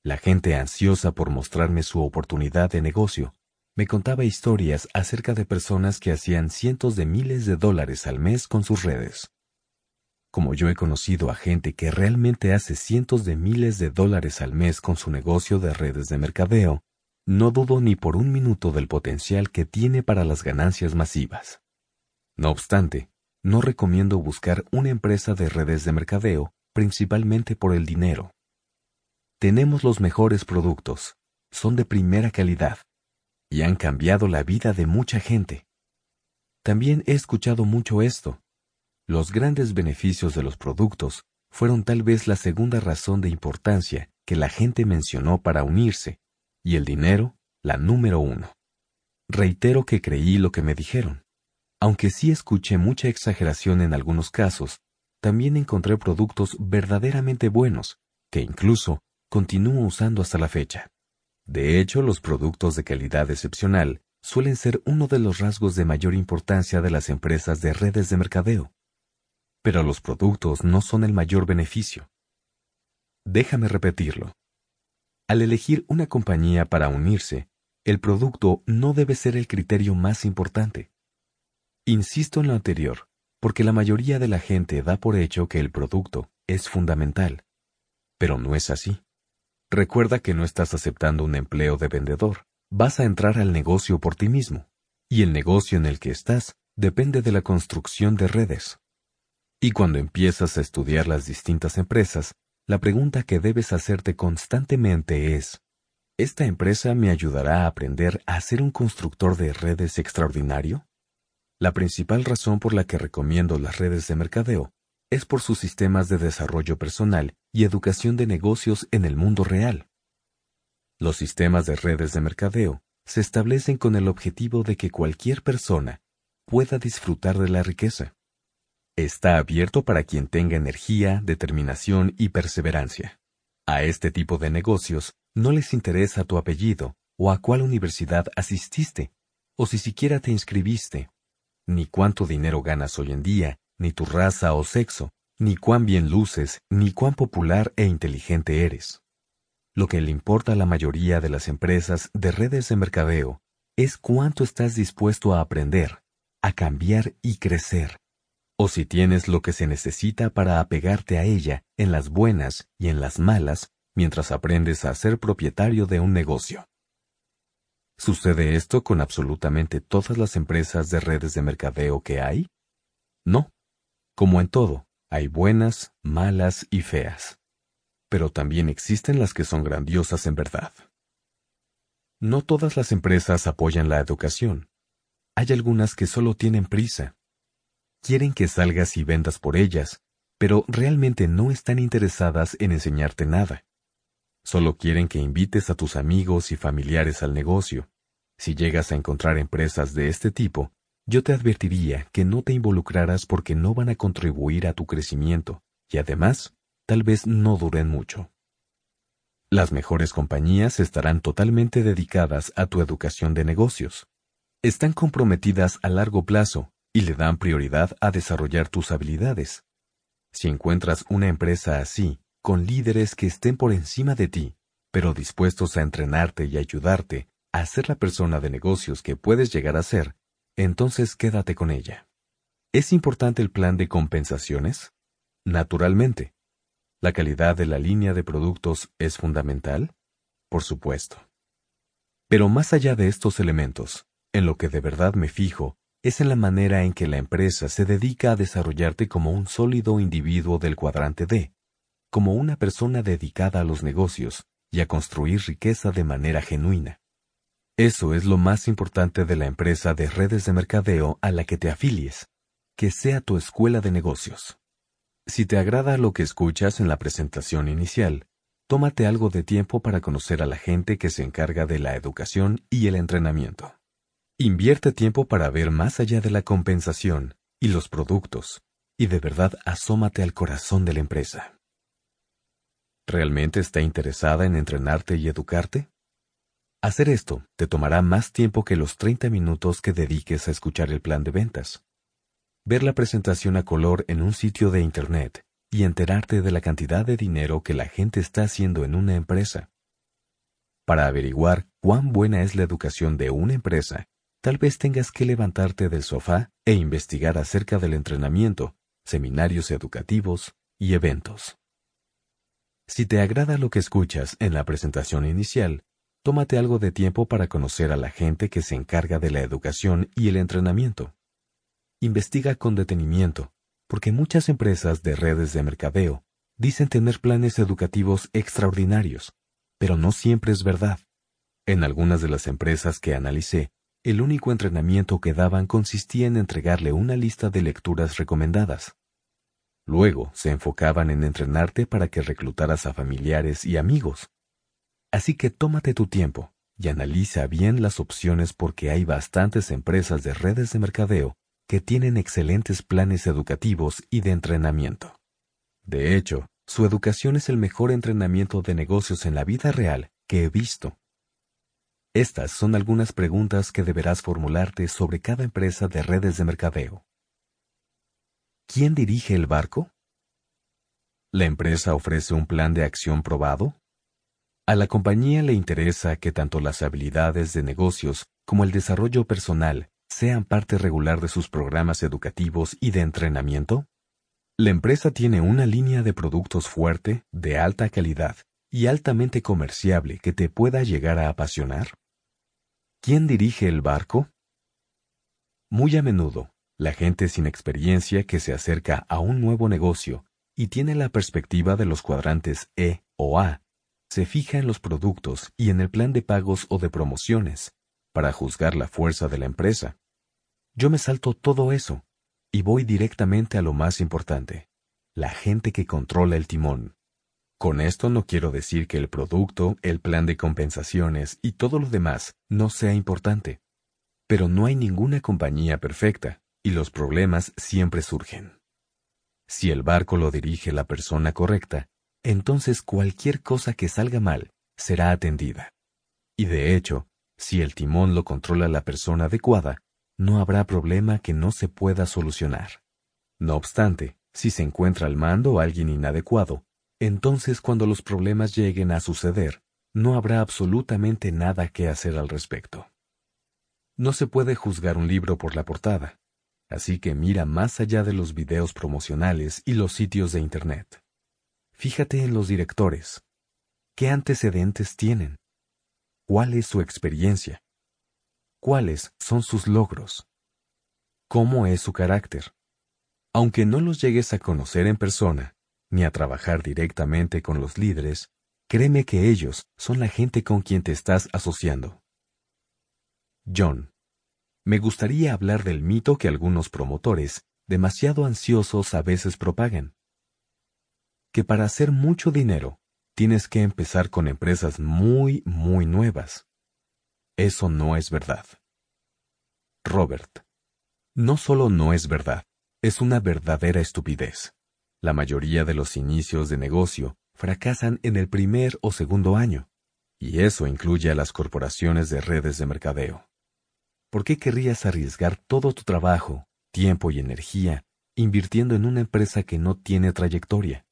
La gente ansiosa por mostrarme su oportunidad de negocio me contaba historias acerca de personas que hacían cientos de miles de dólares al mes con sus redes. Como yo he conocido a gente que realmente hace cientos de miles de dólares al mes con su negocio de redes de mercadeo, no dudo ni por un minuto del potencial que tiene para las ganancias masivas. No obstante, no recomiendo buscar una empresa de redes de mercadeo principalmente por el dinero. Tenemos los mejores productos, son de primera calidad y han cambiado la vida de mucha gente. También he escuchado mucho esto. Los grandes beneficios de los productos fueron tal vez la segunda razón de importancia que la gente mencionó para unirse, y el dinero la número uno. reitero que creí lo que me dijeron. Aunque sí escuché mucha exageración en algunos casos, también encontré productos verdaderamente buenos, que incluso continúo usando hasta la fecha. De hecho, los productos de calidad excepcional suelen ser uno de los rasgos de mayor importancia de las empresas de redes de mercadeo. Pero los productos no son el mayor beneficio. Déjame repetirlo. Al elegir una compañía para unirse, el producto no debe ser el criterio más importante. Insisto en lo anterior, porque la mayoría de la gente da por hecho que el producto es fundamental. Pero no es así. Recuerda que no estás aceptando un empleo de vendedor, vas a entrar al negocio por ti mismo, y el negocio en el que estás depende de la construcción de redes. Y cuando empiezas a estudiar las distintas empresas, la pregunta que debes hacerte constantemente es, ¿esta empresa me ayudará a aprender a ser un constructor de redes extraordinario? La principal razón por la que recomiendo las redes de mercadeo es por sus sistemas de desarrollo personal y educación de negocios en el mundo real. Los sistemas de redes de mercadeo se establecen con el objetivo de que cualquier persona pueda disfrutar de la riqueza. Está abierto para quien tenga energía, determinación y perseverancia. A este tipo de negocios no les interesa tu apellido o a cuál universidad asististe, o si siquiera te inscribiste, ni cuánto dinero ganas hoy en día, ni tu raza o sexo, ni cuán bien luces, ni cuán popular e inteligente eres. Lo que le importa a la mayoría de las empresas de redes de mercadeo es cuánto estás dispuesto a aprender, a cambiar y crecer, o si tienes lo que se necesita para apegarte a ella en las buenas y en las malas mientras aprendes a ser propietario de un negocio. ¿Sucede esto con absolutamente todas las empresas de redes de mercadeo que hay? No. Como en todo, hay buenas, malas y feas. Pero también existen las que son grandiosas en verdad. No todas las empresas apoyan la educación. Hay algunas que solo tienen prisa. Quieren que salgas y vendas por ellas, pero realmente no están interesadas en enseñarte nada. Solo quieren que invites a tus amigos y familiares al negocio. Si llegas a encontrar empresas de este tipo, yo te advertiría que no te involucraras porque no van a contribuir a tu crecimiento y además tal vez no duren mucho. Las mejores compañías estarán totalmente dedicadas a tu educación de negocios. Están comprometidas a largo plazo y le dan prioridad a desarrollar tus habilidades. Si encuentras una empresa así, con líderes que estén por encima de ti, pero dispuestos a entrenarte y ayudarte a ser la persona de negocios que puedes llegar a ser, entonces quédate con ella. ¿Es importante el plan de compensaciones? Naturalmente. ¿La calidad de la línea de productos es fundamental? Por supuesto. Pero más allá de estos elementos, en lo que de verdad me fijo es en la manera en que la empresa se dedica a desarrollarte como un sólido individuo del cuadrante D, como una persona dedicada a los negocios y a construir riqueza de manera genuina. Eso es lo más importante de la empresa de redes de mercadeo a la que te afilies, que sea tu escuela de negocios. Si te agrada lo que escuchas en la presentación inicial, tómate algo de tiempo para conocer a la gente que se encarga de la educación y el entrenamiento. Invierte tiempo para ver más allá de la compensación y los productos, y de verdad asómate al corazón de la empresa. ¿Realmente está interesada en entrenarte y educarte? Hacer esto te tomará más tiempo que los 30 minutos que dediques a escuchar el plan de ventas. Ver la presentación a color en un sitio de Internet y enterarte de la cantidad de dinero que la gente está haciendo en una empresa. Para averiguar cuán buena es la educación de una empresa, tal vez tengas que levantarte del sofá e investigar acerca del entrenamiento, seminarios educativos y eventos. Si te agrada lo que escuchas en la presentación inicial, tómate algo de tiempo para conocer a la gente que se encarga de la educación y el entrenamiento. Investiga con detenimiento, porque muchas empresas de redes de mercadeo dicen tener planes educativos extraordinarios, pero no siempre es verdad. En algunas de las empresas que analicé, el único entrenamiento que daban consistía en entregarle una lista de lecturas recomendadas. Luego se enfocaban en entrenarte para que reclutaras a familiares y amigos, Así que tómate tu tiempo y analiza bien las opciones porque hay bastantes empresas de redes de mercadeo que tienen excelentes planes educativos y de entrenamiento. De hecho, su educación es el mejor entrenamiento de negocios en la vida real que he visto. Estas son algunas preguntas que deberás formularte sobre cada empresa de redes de mercadeo. ¿Quién dirige el barco? ¿La empresa ofrece un plan de acción probado? A la compañía le interesa que tanto las habilidades de negocios como el desarrollo personal sean parte regular de sus programas educativos y de entrenamiento? ¿La empresa tiene una línea de productos fuerte, de alta calidad y altamente comerciable que te pueda llegar a apasionar? ¿Quién dirige el barco? Muy a menudo, la gente sin experiencia que se acerca a un nuevo negocio y tiene la perspectiva de los cuadrantes E o A se fija en los productos y en el plan de pagos o de promociones, para juzgar la fuerza de la empresa. Yo me salto todo eso y voy directamente a lo más importante, la gente que controla el timón. Con esto no quiero decir que el producto, el plan de compensaciones y todo lo demás no sea importante. Pero no hay ninguna compañía perfecta, y los problemas siempre surgen. Si el barco lo dirige la persona correcta, entonces cualquier cosa que salga mal será atendida. Y de hecho, si el timón lo controla la persona adecuada, no habrá problema que no se pueda solucionar. No obstante, si se encuentra al mando alguien inadecuado, entonces cuando los problemas lleguen a suceder, no habrá absolutamente nada que hacer al respecto. No se puede juzgar un libro por la portada, así que mira más allá de los videos promocionales y los sitios de Internet. Fíjate en los directores. ¿Qué antecedentes tienen? ¿Cuál es su experiencia? ¿Cuáles son sus logros? ¿Cómo es su carácter? Aunque no los llegues a conocer en persona, ni a trabajar directamente con los líderes, créeme que ellos son la gente con quien te estás asociando. John. Me gustaría hablar del mito que algunos promotores, demasiado ansiosos, a veces propagan que para hacer mucho dinero tienes que empezar con empresas muy, muy nuevas. Eso no es verdad. Robert. No solo no es verdad, es una verdadera estupidez. La mayoría de los inicios de negocio fracasan en el primer o segundo año, y eso incluye a las corporaciones de redes de mercadeo. ¿Por qué querrías arriesgar todo tu trabajo, tiempo y energía invirtiendo en una empresa que no tiene trayectoria?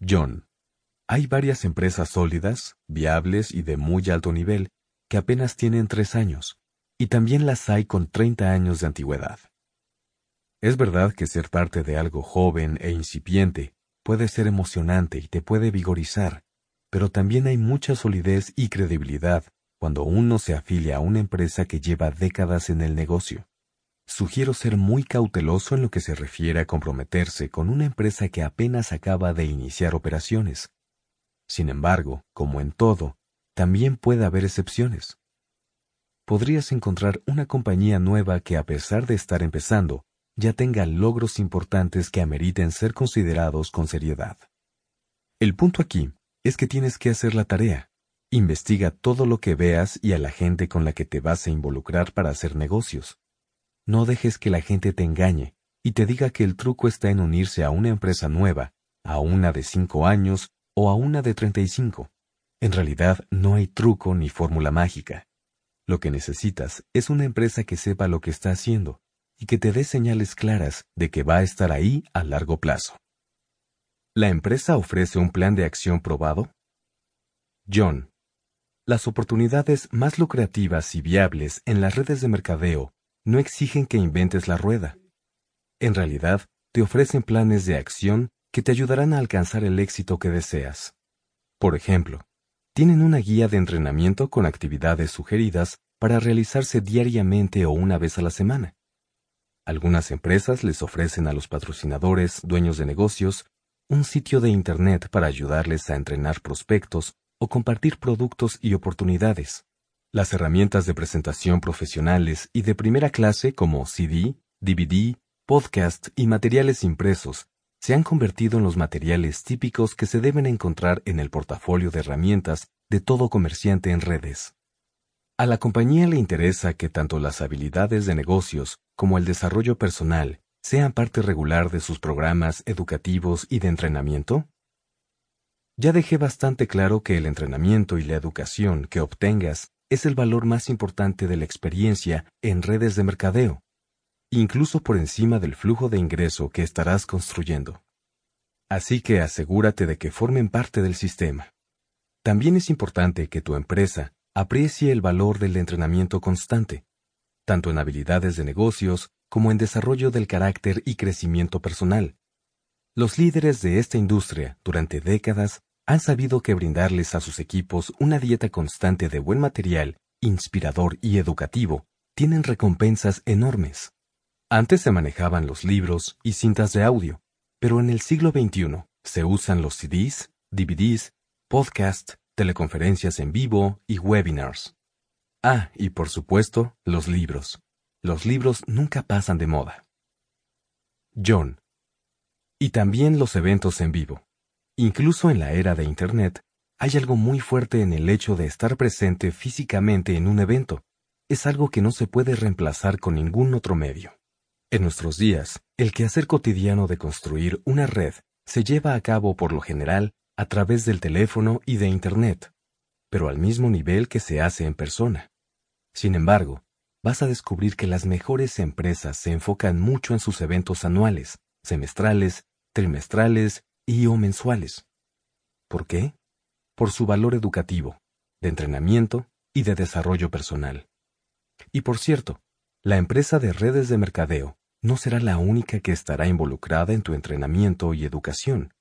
John. Hay varias empresas sólidas, viables y de muy alto nivel que apenas tienen tres años, y también las hay con 30 años de antigüedad. Es verdad que ser parte de algo joven e incipiente puede ser emocionante y te puede vigorizar, pero también hay mucha solidez y credibilidad cuando uno se afilia a una empresa que lleva décadas en el negocio sugiero ser muy cauteloso en lo que se refiere a comprometerse con una empresa que apenas acaba de iniciar operaciones. Sin embargo, como en todo, también puede haber excepciones. Podrías encontrar una compañía nueva que a pesar de estar empezando, ya tenga logros importantes que ameriten ser considerados con seriedad. El punto aquí es que tienes que hacer la tarea. Investiga todo lo que veas y a la gente con la que te vas a involucrar para hacer negocios. No dejes que la gente te engañe y te diga que el truco está en unirse a una empresa nueva, a una de cinco años o a una de treinta y cinco. En realidad no hay truco ni fórmula mágica. Lo que necesitas es una empresa que sepa lo que está haciendo y que te dé señales claras de que va a estar ahí a largo plazo. ¿La empresa ofrece un plan de acción probado? John. Las oportunidades más lucrativas y viables en las redes de mercadeo no exigen que inventes la rueda. En realidad, te ofrecen planes de acción que te ayudarán a alcanzar el éxito que deseas. Por ejemplo, tienen una guía de entrenamiento con actividades sugeridas para realizarse diariamente o una vez a la semana. Algunas empresas les ofrecen a los patrocinadores, dueños de negocios, un sitio de Internet para ayudarles a entrenar prospectos o compartir productos y oportunidades. Las herramientas de presentación profesionales y de primera clase como CD, DVD, podcast y materiales impresos se han convertido en los materiales típicos que se deben encontrar en el portafolio de herramientas de todo comerciante en redes. A la compañía le interesa que tanto las habilidades de negocios como el desarrollo personal sean parte regular de sus programas educativos y de entrenamiento? Ya dejé bastante claro que el entrenamiento y la educación que obtengas es el valor más importante de la experiencia en redes de mercadeo, incluso por encima del flujo de ingreso que estarás construyendo. Así que asegúrate de que formen parte del sistema. También es importante que tu empresa aprecie el valor del entrenamiento constante, tanto en habilidades de negocios como en desarrollo del carácter y crecimiento personal. Los líderes de esta industria durante décadas han sabido que brindarles a sus equipos una dieta constante de buen material, inspirador y educativo, tienen recompensas enormes. Antes se manejaban los libros y cintas de audio, pero en el siglo XXI se usan los CDs, DVDs, podcasts, teleconferencias en vivo y webinars. Ah, y por supuesto, los libros. Los libros nunca pasan de moda. John. Y también los eventos en vivo. Incluso en la era de Internet, hay algo muy fuerte en el hecho de estar presente físicamente en un evento. Es algo que no se puede reemplazar con ningún otro medio. En nuestros días, el quehacer cotidiano de construir una red se lleva a cabo por lo general a través del teléfono y de Internet, pero al mismo nivel que se hace en persona. Sin embargo, vas a descubrir que las mejores empresas se enfocan mucho en sus eventos anuales, semestrales, trimestrales y o mensuales. ¿Por qué? Por su valor educativo, de entrenamiento y de desarrollo personal. Y por cierto, la empresa de redes de mercadeo no será la única que estará involucrada en tu entrenamiento y educación.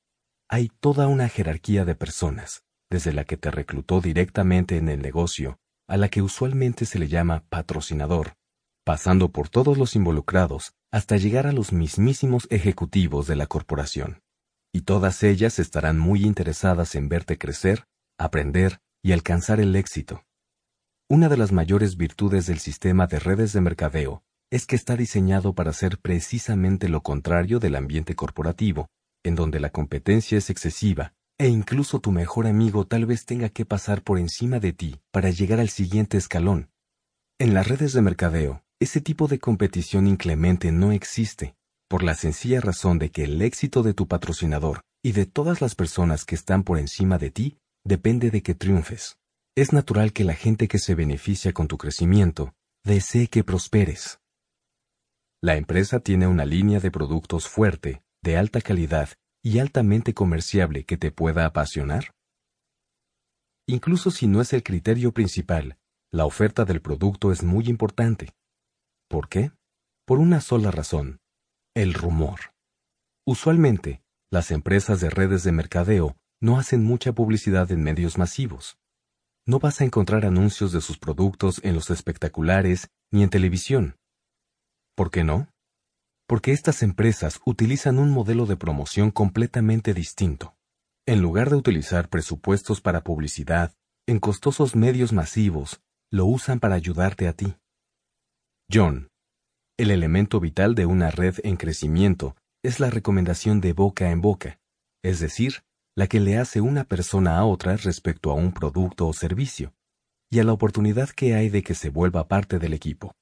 Hay toda una jerarquía de personas, desde la que te reclutó directamente en el negocio, a la que usualmente se le llama patrocinador, pasando por todos los involucrados hasta llegar a los mismísimos ejecutivos de la corporación y todas ellas estarán muy interesadas en verte crecer, aprender y alcanzar el éxito. Una de las mayores virtudes del sistema de redes de mercadeo es que está diseñado para ser precisamente lo contrario del ambiente corporativo, en donde la competencia es excesiva e incluso tu mejor amigo tal vez tenga que pasar por encima de ti para llegar al siguiente escalón. En las redes de mercadeo, ese tipo de competición inclemente no existe, por la sencilla razón de que el éxito de tu patrocinador y de todas las personas que están por encima de ti depende de que triunfes. Es natural que la gente que se beneficia con tu crecimiento desee que prosperes. La empresa tiene una línea de productos fuerte, de alta calidad y altamente comerciable que te pueda apasionar. Incluso si no es el criterio principal, la oferta del producto es muy importante. ¿Por qué? Por una sola razón. El rumor. Usualmente, las empresas de redes de mercadeo no hacen mucha publicidad en medios masivos. No vas a encontrar anuncios de sus productos en los espectaculares ni en televisión. ¿Por qué no? Porque estas empresas utilizan un modelo de promoción completamente distinto. En lugar de utilizar presupuestos para publicidad en costosos medios masivos, lo usan para ayudarte a ti. John, el elemento vital de una red en crecimiento es la recomendación de boca en boca, es decir, la que le hace una persona a otra respecto a un producto o servicio, y a la oportunidad que hay de que se vuelva parte del equipo.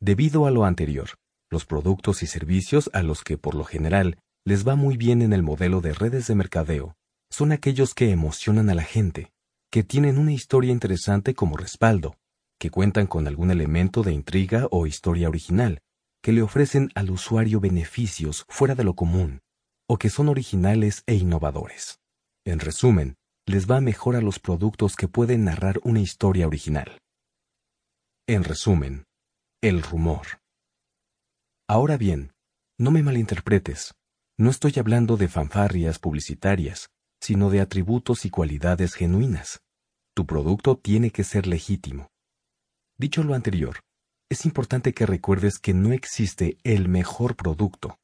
Debido a lo anterior, los productos y servicios a los que por lo general les va muy bien en el modelo de redes de mercadeo son aquellos que emocionan a la gente, que tienen una historia interesante como respaldo, que cuentan con algún elemento de intriga o historia original, que le ofrecen al usuario beneficios fuera de lo común, o que son originales e innovadores. En resumen, les va mejor a los productos que pueden narrar una historia original. En resumen, el rumor. Ahora bien, no me malinterpretes, no estoy hablando de fanfarrias publicitarias, sino de atributos y cualidades genuinas. Tu producto tiene que ser legítimo, Dicho lo anterior, es importante que recuerdes que no existe el mejor producto.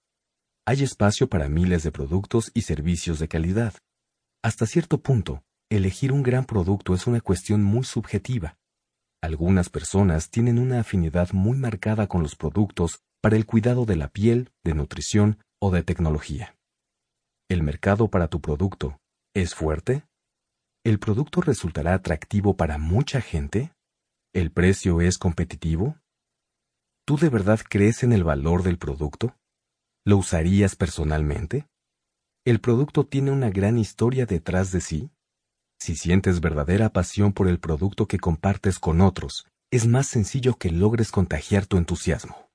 Hay espacio para miles de productos y servicios de calidad. Hasta cierto punto, elegir un gran producto es una cuestión muy subjetiva. Algunas personas tienen una afinidad muy marcada con los productos para el cuidado de la piel, de nutrición o de tecnología. ¿El mercado para tu producto es fuerte? ¿El producto resultará atractivo para mucha gente? ¿El precio es competitivo? ¿Tú de verdad crees en el valor del producto? ¿Lo usarías personalmente? ¿El producto tiene una gran historia detrás de sí? Si sientes verdadera pasión por el producto que compartes con otros, es más sencillo que logres contagiar tu entusiasmo.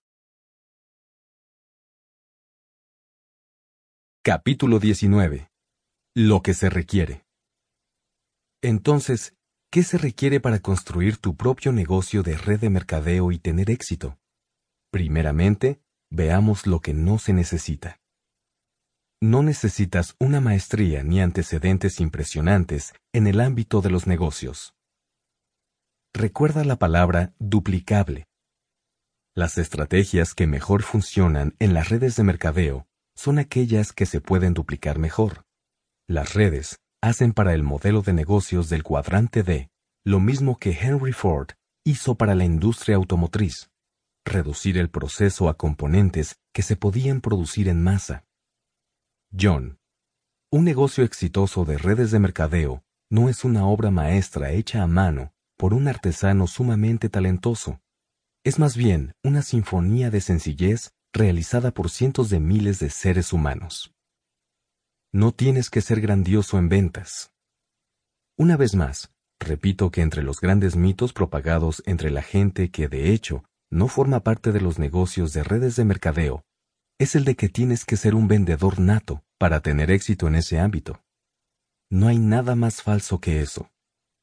Capítulo 19. Lo que se requiere. Entonces, ¿qué se requiere para construir tu propio negocio de red de mercadeo y tener éxito? Primeramente, veamos lo que no se necesita. No necesitas una maestría ni antecedentes impresionantes en el ámbito de los negocios. Recuerda la palabra duplicable. Las estrategias que mejor funcionan en las redes de mercadeo son aquellas que se pueden duplicar mejor. Las redes hacen para el modelo de negocios del cuadrante D lo mismo que Henry Ford hizo para la industria automotriz, reducir el proceso a componentes que se podían producir en masa. John, un negocio exitoso de redes de mercadeo no es una obra maestra hecha a mano por un artesano sumamente talentoso. Es más bien una sinfonía de sencillez realizada por cientos de miles de seres humanos. No tienes que ser grandioso en ventas. Una vez más, repito que entre los grandes mitos propagados entre la gente que de hecho no forma parte de los negocios de redes de mercadeo, es el de que tienes que ser un vendedor nato para tener éxito en ese ámbito. No hay nada más falso que eso.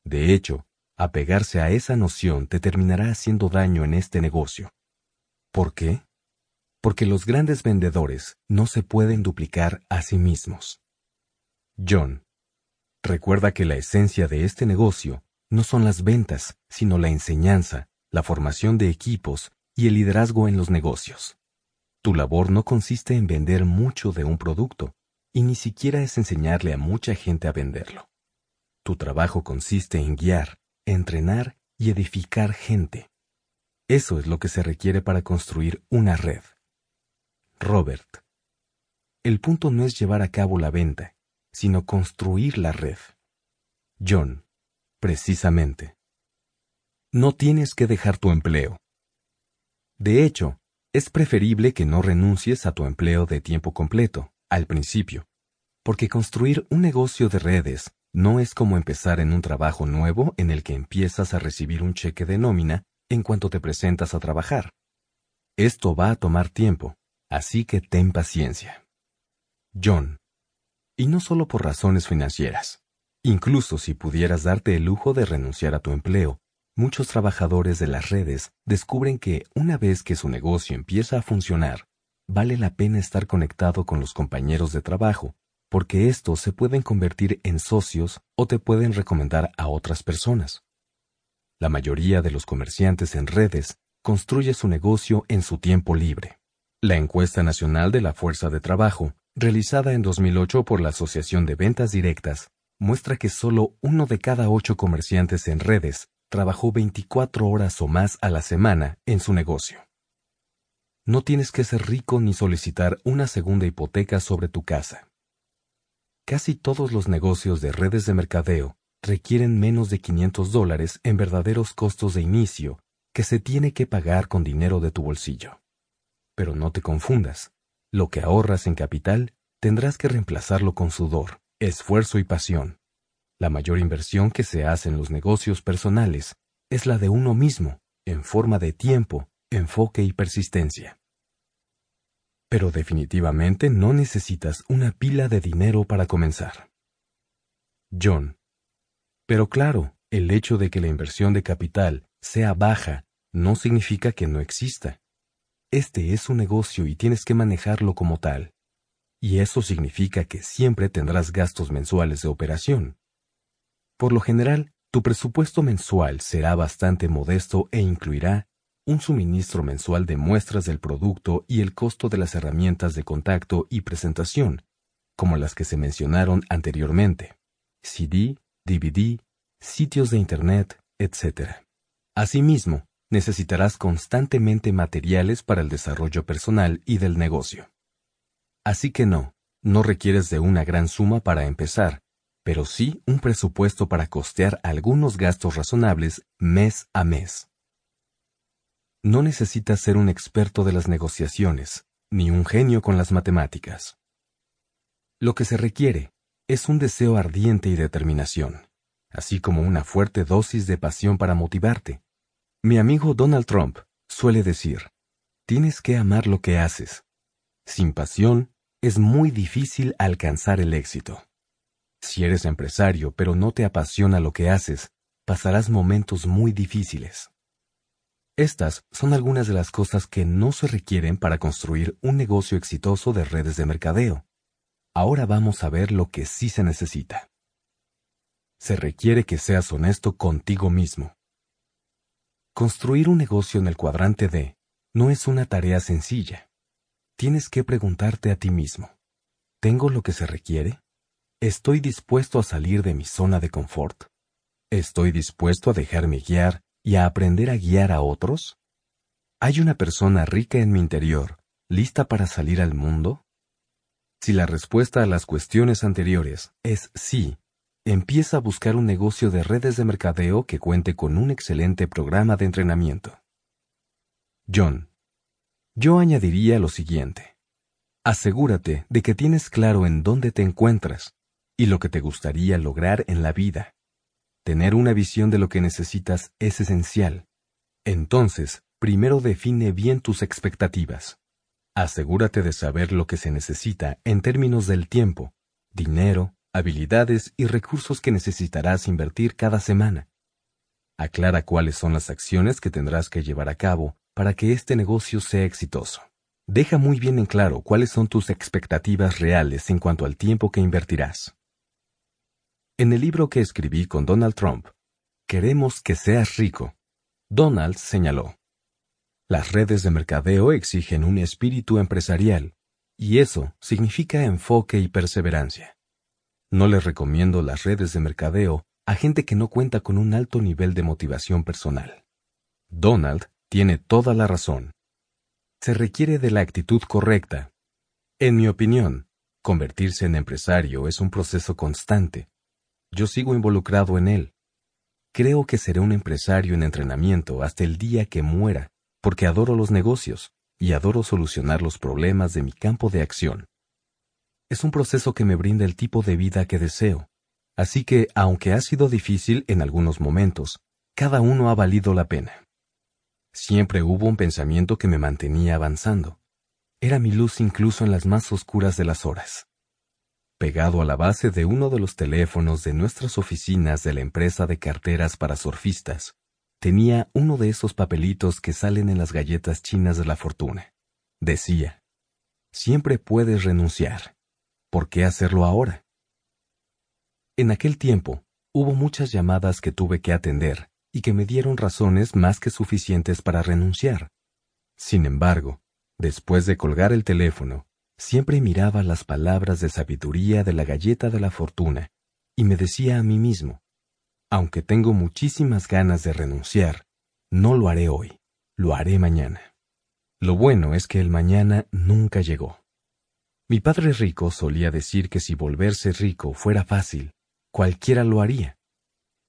De hecho, Apegarse a esa noción te terminará haciendo daño en este negocio. ¿Por qué? Porque los grandes vendedores no se pueden duplicar a sí mismos. John, recuerda que la esencia de este negocio no son las ventas, sino la enseñanza, la formación de equipos y el liderazgo en los negocios. Tu labor no consiste en vender mucho de un producto, y ni siquiera es enseñarle a mucha gente a venderlo. Tu trabajo consiste en guiar, entrenar y edificar gente. Eso es lo que se requiere para construir una red. Robert. El punto no es llevar a cabo la venta, sino construir la red. John. Precisamente. No tienes que dejar tu empleo. De hecho, es preferible que no renuncies a tu empleo de tiempo completo, al principio, porque construir un negocio de redes no es como empezar en un trabajo nuevo en el que empiezas a recibir un cheque de nómina en cuanto te presentas a trabajar. Esto va a tomar tiempo, así que ten paciencia. John. Y no solo por razones financieras. Incluso si pudieras darte el lujo de renunciar a tu empleo, muchos trabajadores de las redes descubren que una vez que su negocio empieza a funcionar, vale la pena estar conectado con los compañeros de trabajo porque estos se pueden convertir en socios o te pueden recomendar a otras personas. La mayoría de los comerciantes en redes construye su negocio en su tiempo libre. La encuesta nacional de la Fuerza de Trabajo, realizada en 2008 por la Asociación de Ventas Directas, muestra que solo uno de cada ocho comerciantes en redes trabajó 24 horas o más a la semana en su negocio. No tienes que ser rico ni solicitar una segunda hipoteca sobre tu casa. Casi todos los negocios de redes de mercadeo requieren menos de 500 dólares en verdaderos costos de inicio que se tiene que pagar con dinero de tu bolsillo. Pero no te confundas, lo que ahorras en capital tendrás que reemplazarlo con sudor, esfuerzo y pasión. La mayor inversión que se hace en los negocios personales es la de uno mismo, en forma de tiempo, enfoque y persistencia. Pero definitivamente no necesitas una pila de dinero para comenzar. John. Pero claro, el hecho de que la inversión de capital sea baja no significa que no exista. Este es un negocio y tienes que manejarlo como tal. Y eso significa que siempre tendrás gastos mensuales de operación. Por lo general, tu presupuesto mensual será bastante modesto e incluirá un suministro mensual de muestras del producto y el costo de las herramientas de contacto y presentación, como las que se mencionaron anteriormente, CD, DVD, sitios de Internet, etc. Asimismo, necesitarás constantemente materiales para el desarrollo personal y del negocio. Así que no, no requieres de una gran suma para empezar, pero sí un presupuesto para costear algunos gastos razonables mes a mes. No necesitas ser un experto de las negociaciones, ni un genio con las matemáticas. Lo que se requiere es un deseo ardiente y determinación, así como una fuerte dosis de pasión para motivarte. Mi amigo Donald Trump suele decir, tienes que amar lo que haces. Sin pasión, es muy difícil alcanzar el éxito. Si eres empresario pero no te apasiona lo que haces, pasarás momentos muy difíciles. Estas son algunas de las cosas que no se requieren para construir un negocio exitoso de redes de mercadeo. Ahora vamos a ver lo que sí se necesita. Se requiere que seas honesto contigo mismo. Construir un negocio en el cuadrante D no es una tarea sencilla. Tienes que preguntarte a ti mismo, ¿tengo lo que se requiere? ¿Estoy dispuesto a salir de mi zona de confort? ¿Estoy dispuesto a dejarme guiar y a aprender a guiar a otros? ¿Hay una persona rica en mi interior, lista para salir al mundo? Si la respuesta a las cuestiones anteriores es sí, empieza a buscar un negocio de redes de mercadeo que cuente con un excelente programa de entrenamiento. John. Yo añadiría lo siguiente. Asegúrate de que tienes claro en dónde te encuentras y lo que te gustaría lograr en la vida. Tener una visión de lo que necesitas es esencial. Entonces, primero define bien tus expectativas. Asegúrate de saber lo que se necesita en términos del tiempo, dinero, habilidades y recursos que necesitarás invertir cada semana. Aclara cuáles son las acciones que tendrás que llevar a cabo para que este negocio sea exitoso. Deja muy bien en claro cuáles son tus expectativas reales en cuanto al tiempo que invertirás. En el libro que escribí con Donald Trump, Queremos que seas rico, Donald señaló, las redes de mercadeo exigen un espíritu empresarial, y eso significa enfoque y perseverancia. No les recomiendo las redes de mercadeo a gente que no cuenta con un alto nivel de motivación personal. Donald tiene toda la razón. Se requiere de la actitud correcta. En mi opinión, convertirse en empresario es un proceso constante, yo sigo involucrado en él. Creo que seré un empresario en entrenamiento hasta el día que muera, porque adoro los negocios y adoro solucionar los problemas de mi campo de acción. Es un proceso que me brinda el tipo de vida que deseo, así que, aunque ha sido difícil en algunos momentos, cada uno ha valido la pena. Siempre hubo un pensamiento que me mantenía avanzando. Era mi luz incluso en las más oscuras de las horas. Pegado a la base de uno de los teléfonos de nuestras oficinas de la empresa de carteras para surfistas, tenía uno de esos papelitos que salen en las galletas chinas de la fortuna. Decía, siempre puedes renunciar. ¿Por qué hacerlo ahora? En aquel tiempo, hubo muchas llamadas que tuve que atender y que me dieron razones más que suficientes para renunciar. Sin embargo, después de colgar el teléfono, siempre miraba las palabras de sabiduría de la galleta de la fortuna y me decía a mí mismo, aunque tengo muchísimas ganas de renunciar, no lo haré hoy, lo haré mañana. Lo bueno es que el mañana nunca llegó. Mi padre rico solía decir que si volverse rico fuera fácil, cualquiera lo haría.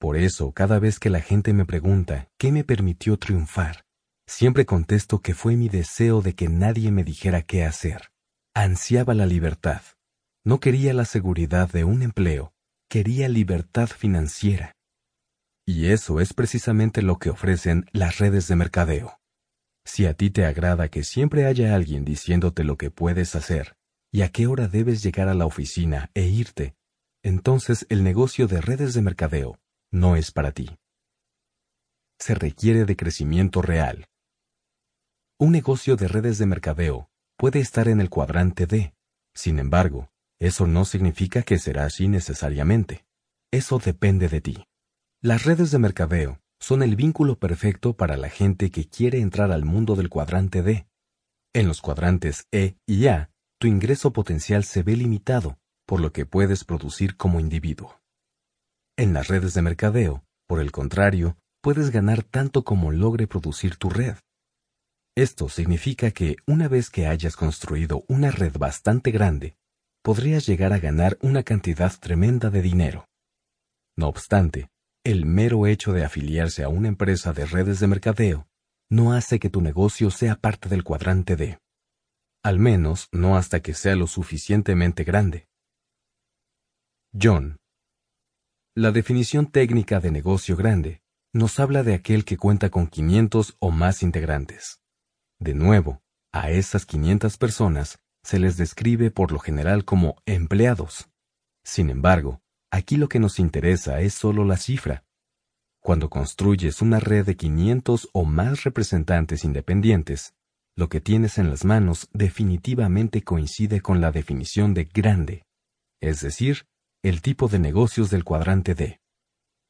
Por eso, cada vez que la gente me pregunta qué me permitió triunfar, siempre contesto que fue mi deseo de que nadie me dijera qué hacer ansiaba la libertad. No quería la seguridad de un empleo, quería libertad financiera. Y eso es precisamente lo que ofrecen las redes de mercadeo. Si a ti te agrada que siempre haya alguien diciéndote lo que puedes hacer y a qué hora debes llegar a la oficina e irte, entonces el negocio de redes de mercadeo no es para ti. Se requiere de crecimiento real. Un negocio de redes de mercadeo puede estar en el cuadrante D. Sin embargo, eso no significa que será así necesariamente. Eso depende de ti. Las redes de mercadeo son el vínculo perfecto para la gente que quiere entrar al mundo del cuadrante D. En los cuadrantes E y A, tu ingreso potencial se ve limitado, por lo que puedes producir como individuo. En las redes de mercadeo, por el contrario, puedes ganar tanto como logre producir tu red. Esto significa que una vez que hayas construido una red bastante grande, podrías llegar a ganar una cantidad tremenda de dinero. No obstante, el mero hecho de afiliarse a una empresa de redes de mercadeo no hace que tu negocio sea parte del cuadrante D. Al menos no hasta que sea lo suficientemente grande. John. La definición técnica de negocio grande nos habla de aquel que cuenta con 500 o más integrantes. De nuevo, a esas 500 personas se les describe por lo general como empleados. Sin embargo, aquí lo que nos interesa es solo la cifra. Cuando construyes una red de 500 o más representantes independientes, lo que tienes en las manos definitivamente coincide con la definición de grande, es decir, el tipo de negocios del cuadrante D.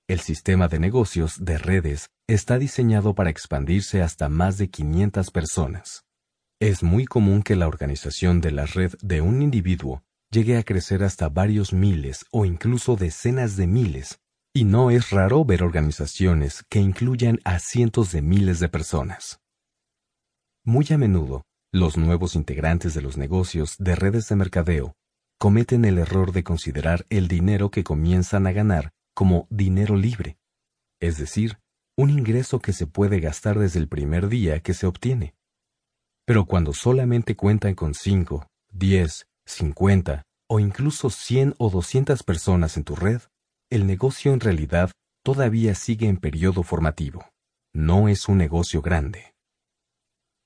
El sistema de negocios de redes está diseñado para expandirse hasta más de 500 personas. Es muy común que la organización de la red de un individuo llegue a crecer hasta varios miles o incluso decenas de miles, y no es raro ver organizaciones que incluyan a cientos de miles de personas. Muy a menudo, los nuevos integrantes de los negocios de redes de mercadeo cometen el error de considerar el dinero que comienzan a ganar como dinero libre, es decir, un ingreso que se puede gastar desde el primer día que se obtiene. Pero cuando solamente cuentan con 5, 10, 50 o incluso 100 o 200 personas en tu red, el negocio en realidad todavía sigue en periodo formativo. No es un negocio grande.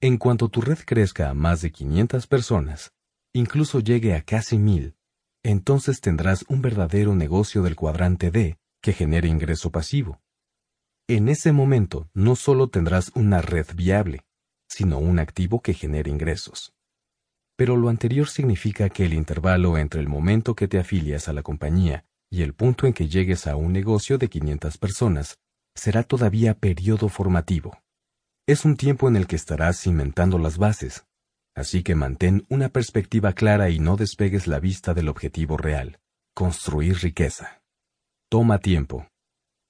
En cuanto tu red crezca a más de 500 personas, incluso llegue a casi 1000, entonces tendrás un verdadero negocio del cuadrante D que genere ingreso pasivo. En ese momento no solo tendrás una red viable, sino un activo que genere ingresos. Pero lo anterior significa que el intervalo entre el momento que te afilias a la compañía y el punto en que llegues a un negocio de 500 personas será todavía periodo formativo. Es un tiempo en el que estarás cimentando las bases, así que mantén una perspectiva clara y no despegues la vista del objetivo real, construir riqueza. Toma tiempo.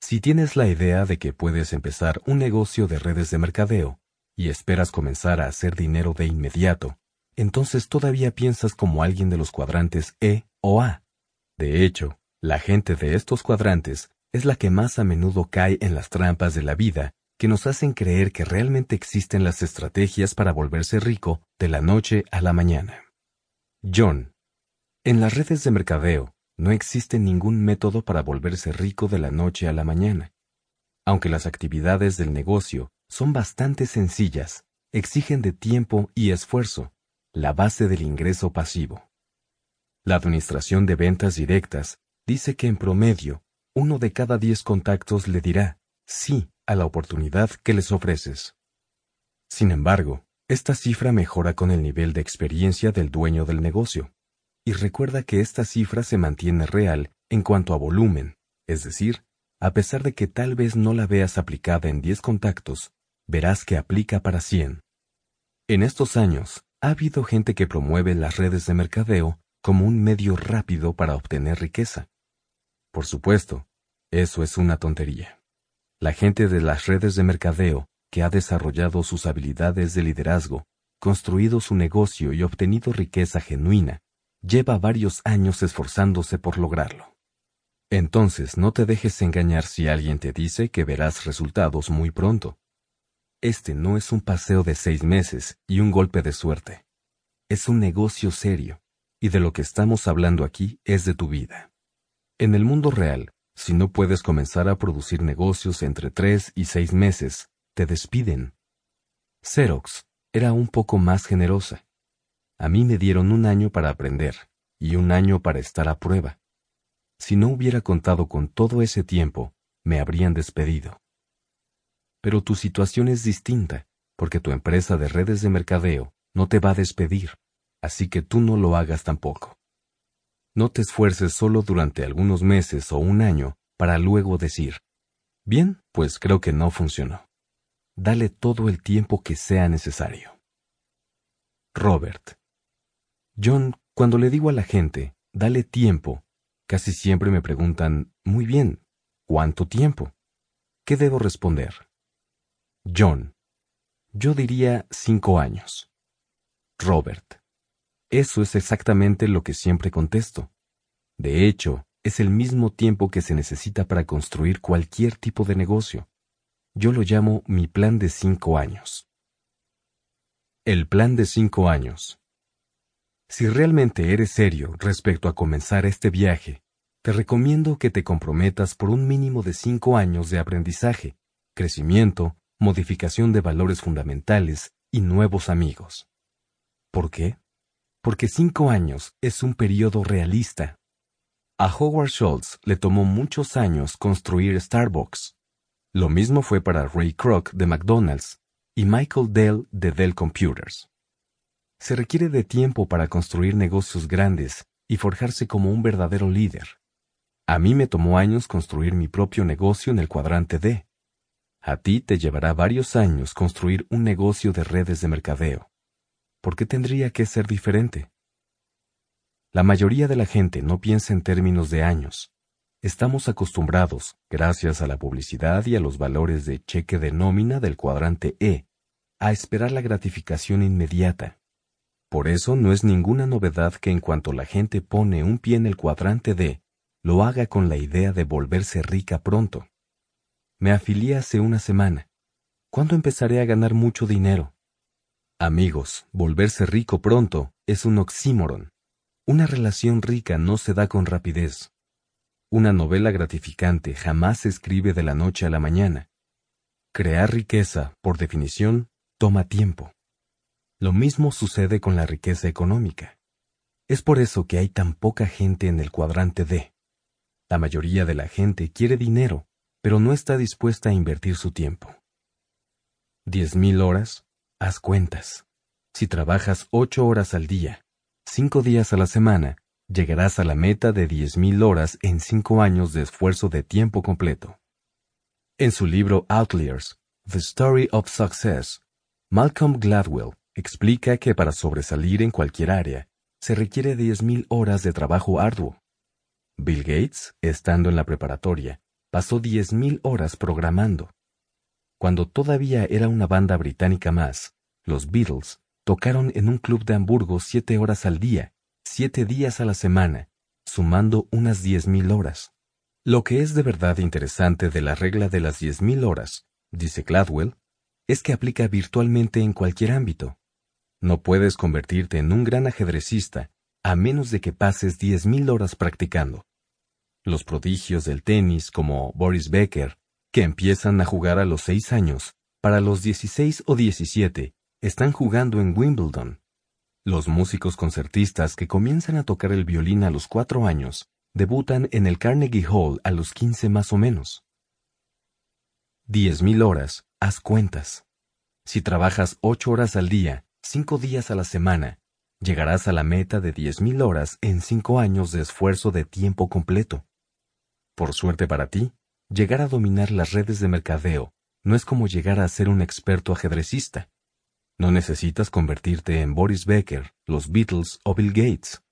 Si tienes la idea de que puedes empezar un negocio de redes de mercadeo y esperas comenzar a hacer dinero de inmediato, entonces todavía piensas como alguien de los cuadrantes E o A. De hecho, la gente de estos cuadrantes es la que más a menudo cae en las trampas de la vida que nos hacen creer que realmente existen las estrategias para volverse rico de la noche a la mañana. John. En las redes de mercadeo, no existe ningún método para volverse rico de la noche a la mañana. Aunque las actividades del negocio son bastante sencillas, exigen de tiempo y esfuerzo, la base del ingreso pasivo. La Administración de Ventas Directas dice que en promedio, uno de cada diez contactos le dirá sí a la oportunidad que les ofreces. Sin embargo, esta cifra mejora con el nivel de experiencia del dueño del negocio y recuerda que esta cifra se mantiene real en cuanto a volumen, es decir, a pesar de que tal vez no la veas aplicada en 10 contactos, verás que aplica para 100. En estos años, ha habido gente que promueve las redes de mercadeo como un medio rápido para obtener riqueza. Por supuesto, eso es una tontería. La gente de las redes de mercadeo que ha desarrollado sus habilidades de liderazgo, construido su negocio y obtenido riqueza genuina, lleva varios años esforzándose por lograrlo. Entonces no te dejes engañar si alguien te dice que verás resultados muy pronto. Este no es un paseo de seis meses y un golpe de suerte. Es un negocio serio, y de lo que estamos hablando aquí es de tu vida. En el mundo real, si no puedes comenzar a producir negocios entre tres y seis meses, te despiden. Xerox era un poco más generosa. A mí me dieron un año para aprender y un año para estar a prueba. Si no hubiera contado con todo ese tiempo, me habrían despedido. Pero tu situación es distinta, porque tu empresa de redes de mercadeo no te va a despedir, así que tú no lo hagas tampoco. No te esfuerces solo durante algunos meses o un año para luego decir, bien, pues creo que no funcionó. Dale todo el tiempo que sea necesario. Robert John, cuando le digo a la gente, dale tiempo, casi siempre me preguntan, muy bien, ¿cuánto tiempo? ¿Qué debo responder? John, yo diría cinco años. Robert, eso es exactamente lo que siempre contesto. De hecho, es el mismo tiempo que se necesita para construir cualquier tipo de negocio. Yo lo llamo mi plan de cinco años. El plan de cinco años. Si realmente eres serio respecto a comenzar este viaje, te recomiendo que te comprometas por un mínimo de cinco años de aprendizaje, crecimiento, modificación de valores fundamentales y nuevos amigos. ¿Por qué? Porque cinco años es un periodo realista. A Howard Schultz le tomó muchos años construir Starbucks. Lo mismo fue para Ray Kroc de McDonald's y Michael Dell de Dell Computers. Se requiere de tiempo para construir negocios grandes y forjarse como un verdadero líder. A mí me tomó años construir mi propio negocio en el cuadrante D. A ti te llevará varios años construir un negocio de redes de mercadeo. ¿Por qué tendría que ser diferente? La mayoría de la gente no piensa en términos de años. Estamos acostumbrados, gracias a la publicidad y a los valores de cheque de nómina del cuadrante E, a esperar la gratificación inmediata. Por eso no es ninguna novedad que en cuanto la gente pone un pie en el cuadrante D, lo haga con la idea de volverse rica pronto. Me afilié hace una semana. ¿Cuándo empezaré a ganar mucho dinero? Amigos, volverse rico pronto es un oxímoron. Una relación rica no se da con rapidez. Una novela gratificante jamás se escribe de la noche a la mañana. Crear riqueza, por definición, toma tiempo. Lo mismo sucede con la riqueza económica. Es por eso que hay tan poca gente en el cuadrante D. La mayoría de la gente quiere dinero, pero no está dispuesta a invertir su tiempo. Diez mil horas, haz cuentas. Si trabajas ocho horas al día, cinco días a la semana, llegarás a la meta de diez mil horas en cinco años de esfuerzo de tiempo completo. En su libro Outliers, The Story of Success, Malcolm Gladwell explica que para sobresalir en cualquier área, se requiere diez mil horas de trabajo arduo. Bill Gates, estando en la preparatoria, pasó 10.000 horas programando. Cuando todavía era una banda británica más, los Beatles tocaron en un club de Hamburgo siete horas al día, siete días a la semana, sumando unas 10.000 horas. Lo que es de verdad interesante de la regla de las 10.000 horas, dice Gladwell, es que aplica virtualmente en cualquier ámbito. No puedes convertirte en un gran ajedrecista a menos de que pases 10.000 horas practicando. Los prodigios del tenis como Boris Becker, que empiezan a jugar a los seis años, para los 16 o 17, están jugando en Wimbledon. Los músicos concertistas que comienzan a tocar el violín a los cuatro años, debutan en el Carnegie Hall a los 15 más o menos. Diez mil horas, haz cuentas. Si trabajas ocho horas al día, cinco días a la semana, llegarás a la meta de diez mil horas en cinco años de esfuerzo de tiempo completo. Por suerte para ti, llegar a dominar las redes de mercadeo no es como llegar a ser un experto ajedrecista. No necesitas convertirte en Boris Becker, los Beatles o Bill Gates.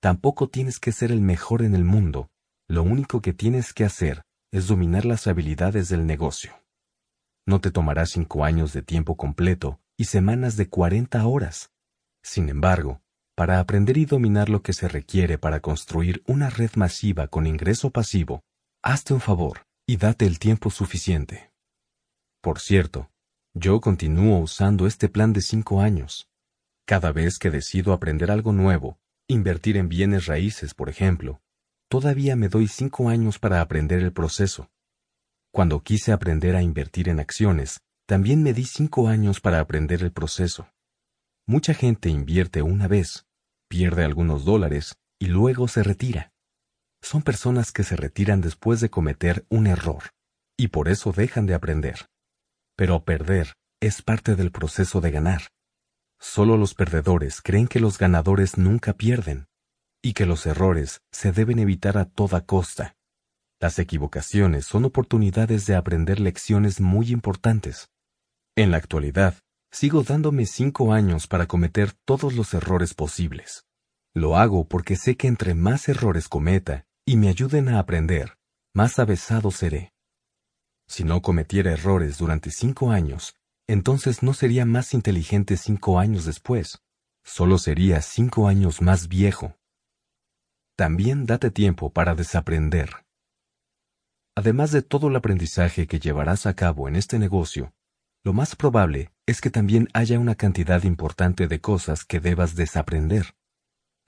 Tampoco tienes que ser el mejor en el mundo. Lo único que tienes que hacer es dominar las habilidades del negocio. No te tomará cinco años de tiempo completo y semanas de 40 horas. Sin embargo, para aprender y dominar lo que se requiere para construir una red masiva con ingreso pasivo, hazte un favor y date el tiempo suficiente. Por cierto, yo continúo usando este plan de cinco años. Cada vez que decido aprender algo nuevo, invertir en bienes raíces, por ejemplo, todavía me doy cinco años para aprender el proceso. Cuando quise aprender a invertir en acciones, también me di cinco años para aprender el proceso. Mucha gente invierte una vez, pierde algunos dólares y luego se retira. Son personas que se retiran después de cometer un error, y por eso dejan de aprender. Pero perder es parte del proceso de ganar. Solo los perdedores creen que los ganadores nunca pierden, y que los errores se deben evitar a toda costa. Las equivocaciones son oportunidades de aprender lecciones muy importantes. En la actualidad, Sigo dándome cinco años para cometer todos los errores posibles. Lo hago porque sé que entre más errores cometa y me ayuden a aprender, más avesado seré. Si no cometiera errores durante cinco años, entonces no sería más inteligente cinco años después, solo sería cinco años más viejo. también date tiempo para desaprender. Además de todo el aprendizaje que llevarás a cabo en este negocio, lo más probable es que también haya una cantidad importante de cosas que debas desaprender.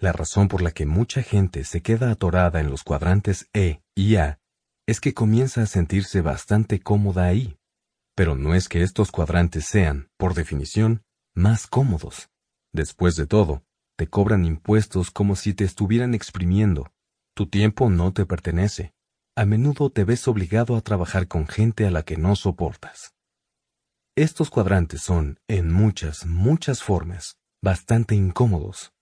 La razón por la que mucha gente se queda atorada en los cuadrantes E y A es que comienza a sentirse bastante cómoda ahí. Pero no es que estos cuadrantes sean, por definición, más cómodos. Después de todo, te cobran impuestos como si te estuvieran exprimiendo. Tu tiempo no te pertenece. A menudo te ves obligado a trabajar con gente a la que no soportas. Estos cuadrantes son, en muchas, muchas formas, bastante incómodos.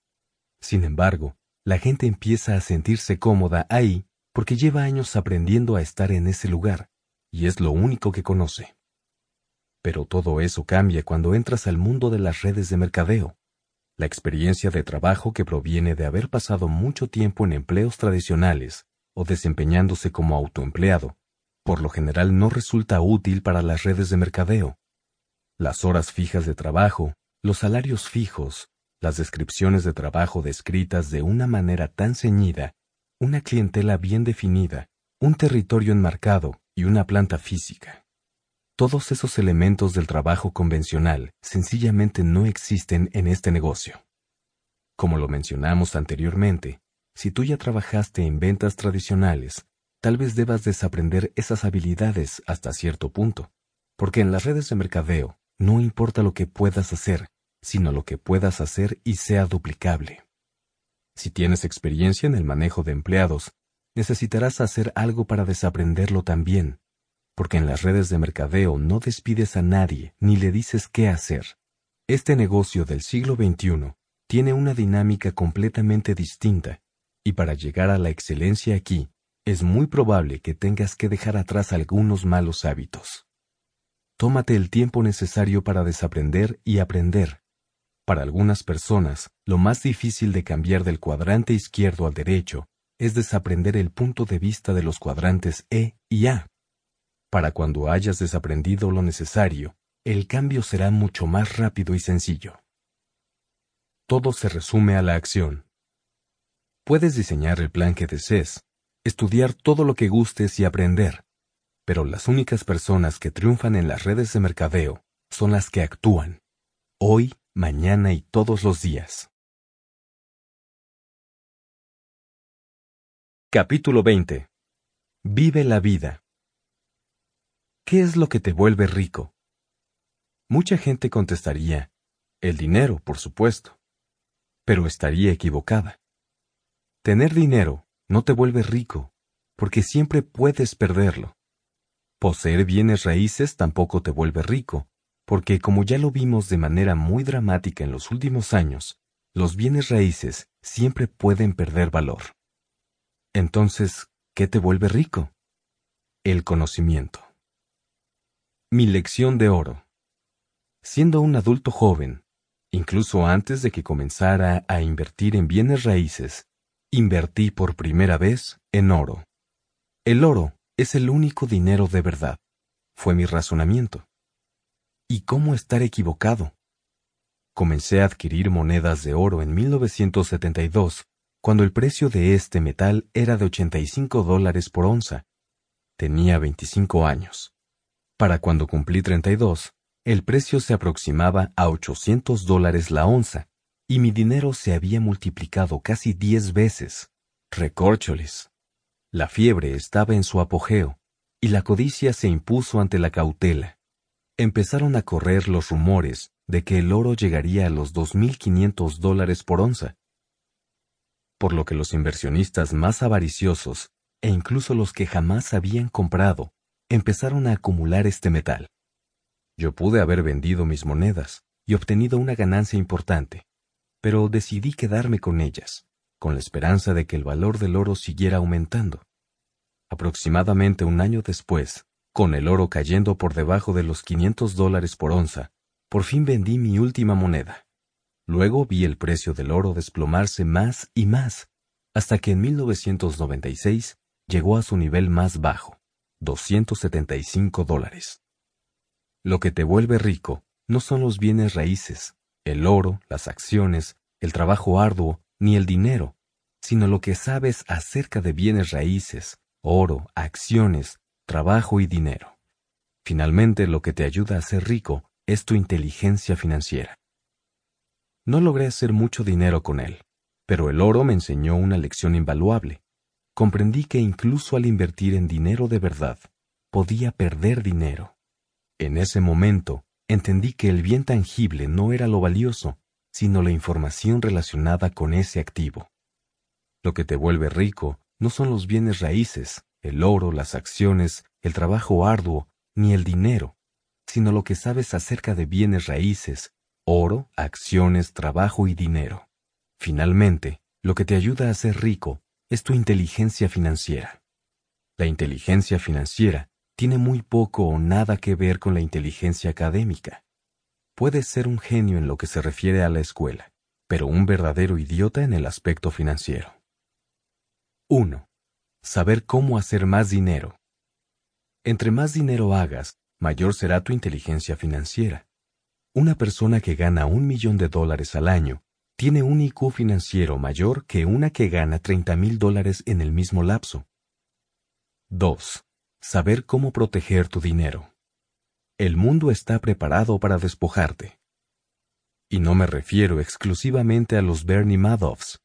Sin embargo, la gente empieza a sentirse cómoda ahí porque lleva años aprendiendo a estar en ese lugar, y es lo único que conoce. Pero todo eso cambia cuando entras al mundo de las redes de mercadeo. La experiencia de trabajo que proviene de haber pasado mucho tiempo en empleos tradicionales o desempeñándose como autoempleado, por lo general no resulta útil para las redes de mercadeo. Las horas fijas de trabajo, los salarios fijos, las descripciones de trabajo descritas de una manera tan ceñida, una clientela bien definida, un territorio enmarcado y una planta física. Todos esos elementos del trabajo convencional sencillamente no existen en este negocio. Como lo mencionamos anteriormente, si tú ya trabajaste en ventas tradicionales, tal vez debas desaprender esas habilidades hasta cierto punto, porque en las redes de mercadeo no importa lo que puedas hacer, sino lo que puedas hacer y sea duplicable. Si tienes experiencia en el manejo de empleados, necesitarás hacer algo para desaprenderlo también, porque en las redes de mercadeo no despides a nadie ni le dices qué hacer. Este negocio del siglo XXI tiene una dinámica completamente distinta, y para llegar a la excelencia aquí, es muy probable que tengas que dejar atrás algunos malos hábitos. Tómate el tiempo necesario para desaprender y aprender. Para algunas personas, lo más difícil de cambiar del cuadrante izquierdo al derecho es desaprender el punto de vista de los cuadrantes E y A. Para cuando hayas desaprendido lo necesario, el cambio será mucho más rápido y sencillo. Todo se resume a la acción. Puedes diseñar el plan que desees, estudiar todo lo que gustes y aprender, pero las únicas personas que triunfan en las redes de mercadeo son las que actúan, hoy, mañana y todos los días. Capítulo 20. Vive la vida. ¿Qué es lo que te vuelve rico? Mucha gente contestaría, el dinero, por supuesto. Pero estaría equivocada. Tener dinero no te vuelve rico, porque siempre puedes perderlo. Poseer bienes raíces tampoco te vuelve rico, porque como ya lo vimos de manera muy dramática en los últimos años, los bienes raíces siempre pueden perder valor. Entonces, ¿qué te vuelve rico? El conocimiento. Mi lección de oro. Siendo un adulto joven, incluso antes de que comenzara a invertir en bienes raíces, invertí por primera vez en oro. El oro es el único dinero de verdad, fue mi razonamiento. ¿Y cómo estar equivocado? Comencé a adquirir monedas de oro en 1972, cuando el precio de este metal era de 85 dólares por onza. Tenía 25 años. Para cuando cumplí 32, el precio se aproximaba a 800 dólares la onza, y mi dinero se había multiplicado casi 10 veces. Recórcholes. La fiebre estaba en su apogeo, y la codicia se impuso ante la cautela. Empezaron a correr los rumores de que el oro llegaría a los 2.500 dólares por onza. Por lo que los inversionistas más avariciosos, e incluso los que jamás habían comprado, empezaron a acumular este metal. Yo pude haber vendido mis monedas y obtenido una ganancia importante, pero decidí quedarme con ellas con la esperanza de que el valor del oro siguiera aumentando. Aproximadamente un año después, con el oro cayendo por debajo de los 500 dólares por onza, por fin vendí mi última moneda. Luego vi el precio del oro desplomarse más y más, hasta que en 1996 llegó a su nivel más bajo, 275 dólares. Lo que te vuelve rico no son los bienes raíces, el oro, las acciones, el trabajo arduo, ni el dinero, sino lo que sabes acerca de bienes raíces, oro, acciones, trabajo y dinero. Finalmente, lo que te ayuda a ser rico es tu inteligencia financiera. No logré hacer mucho dinero con él, pero el oro me enseñó una lección invaluable. Comprendí que incluso al invertir en dinero de verdad, podía perder dinero. En ese momento, entendí que el bien tangible no era lo valioso, sino la información relacionada con ese activo. Lo que te vuelve rico no son los bienes raíces, el oro, las acciones, el trabajo arduo, ni el dinero, sino lo que sabes acerca de bienes raíces, oro, acciones, trabajo y dinero. Finalmente, lo que te ayuda a ser rico es tu inteligencia financiera. La inteligencia financiera tiene muy poco o nada que ver con la inteligencia académica. Puedes ser un genio en lo que se refiere a la escuela, pero un verdadero idiota en el aspecto financiero. 1. Saber cómo hacer más dinero. Entre más dinero hagas, mayor será tu inteligencia financiera. Una persona que gana un millón de dólares al año tiene un IQ financiero mayor que una que gana 30 mil dólares en el mismo lapso. 2. Saber cómo proteger tu dinero. El mundo está preparado para despojarte. Y no me refiero exclusivamente a los Bernie Madoffs.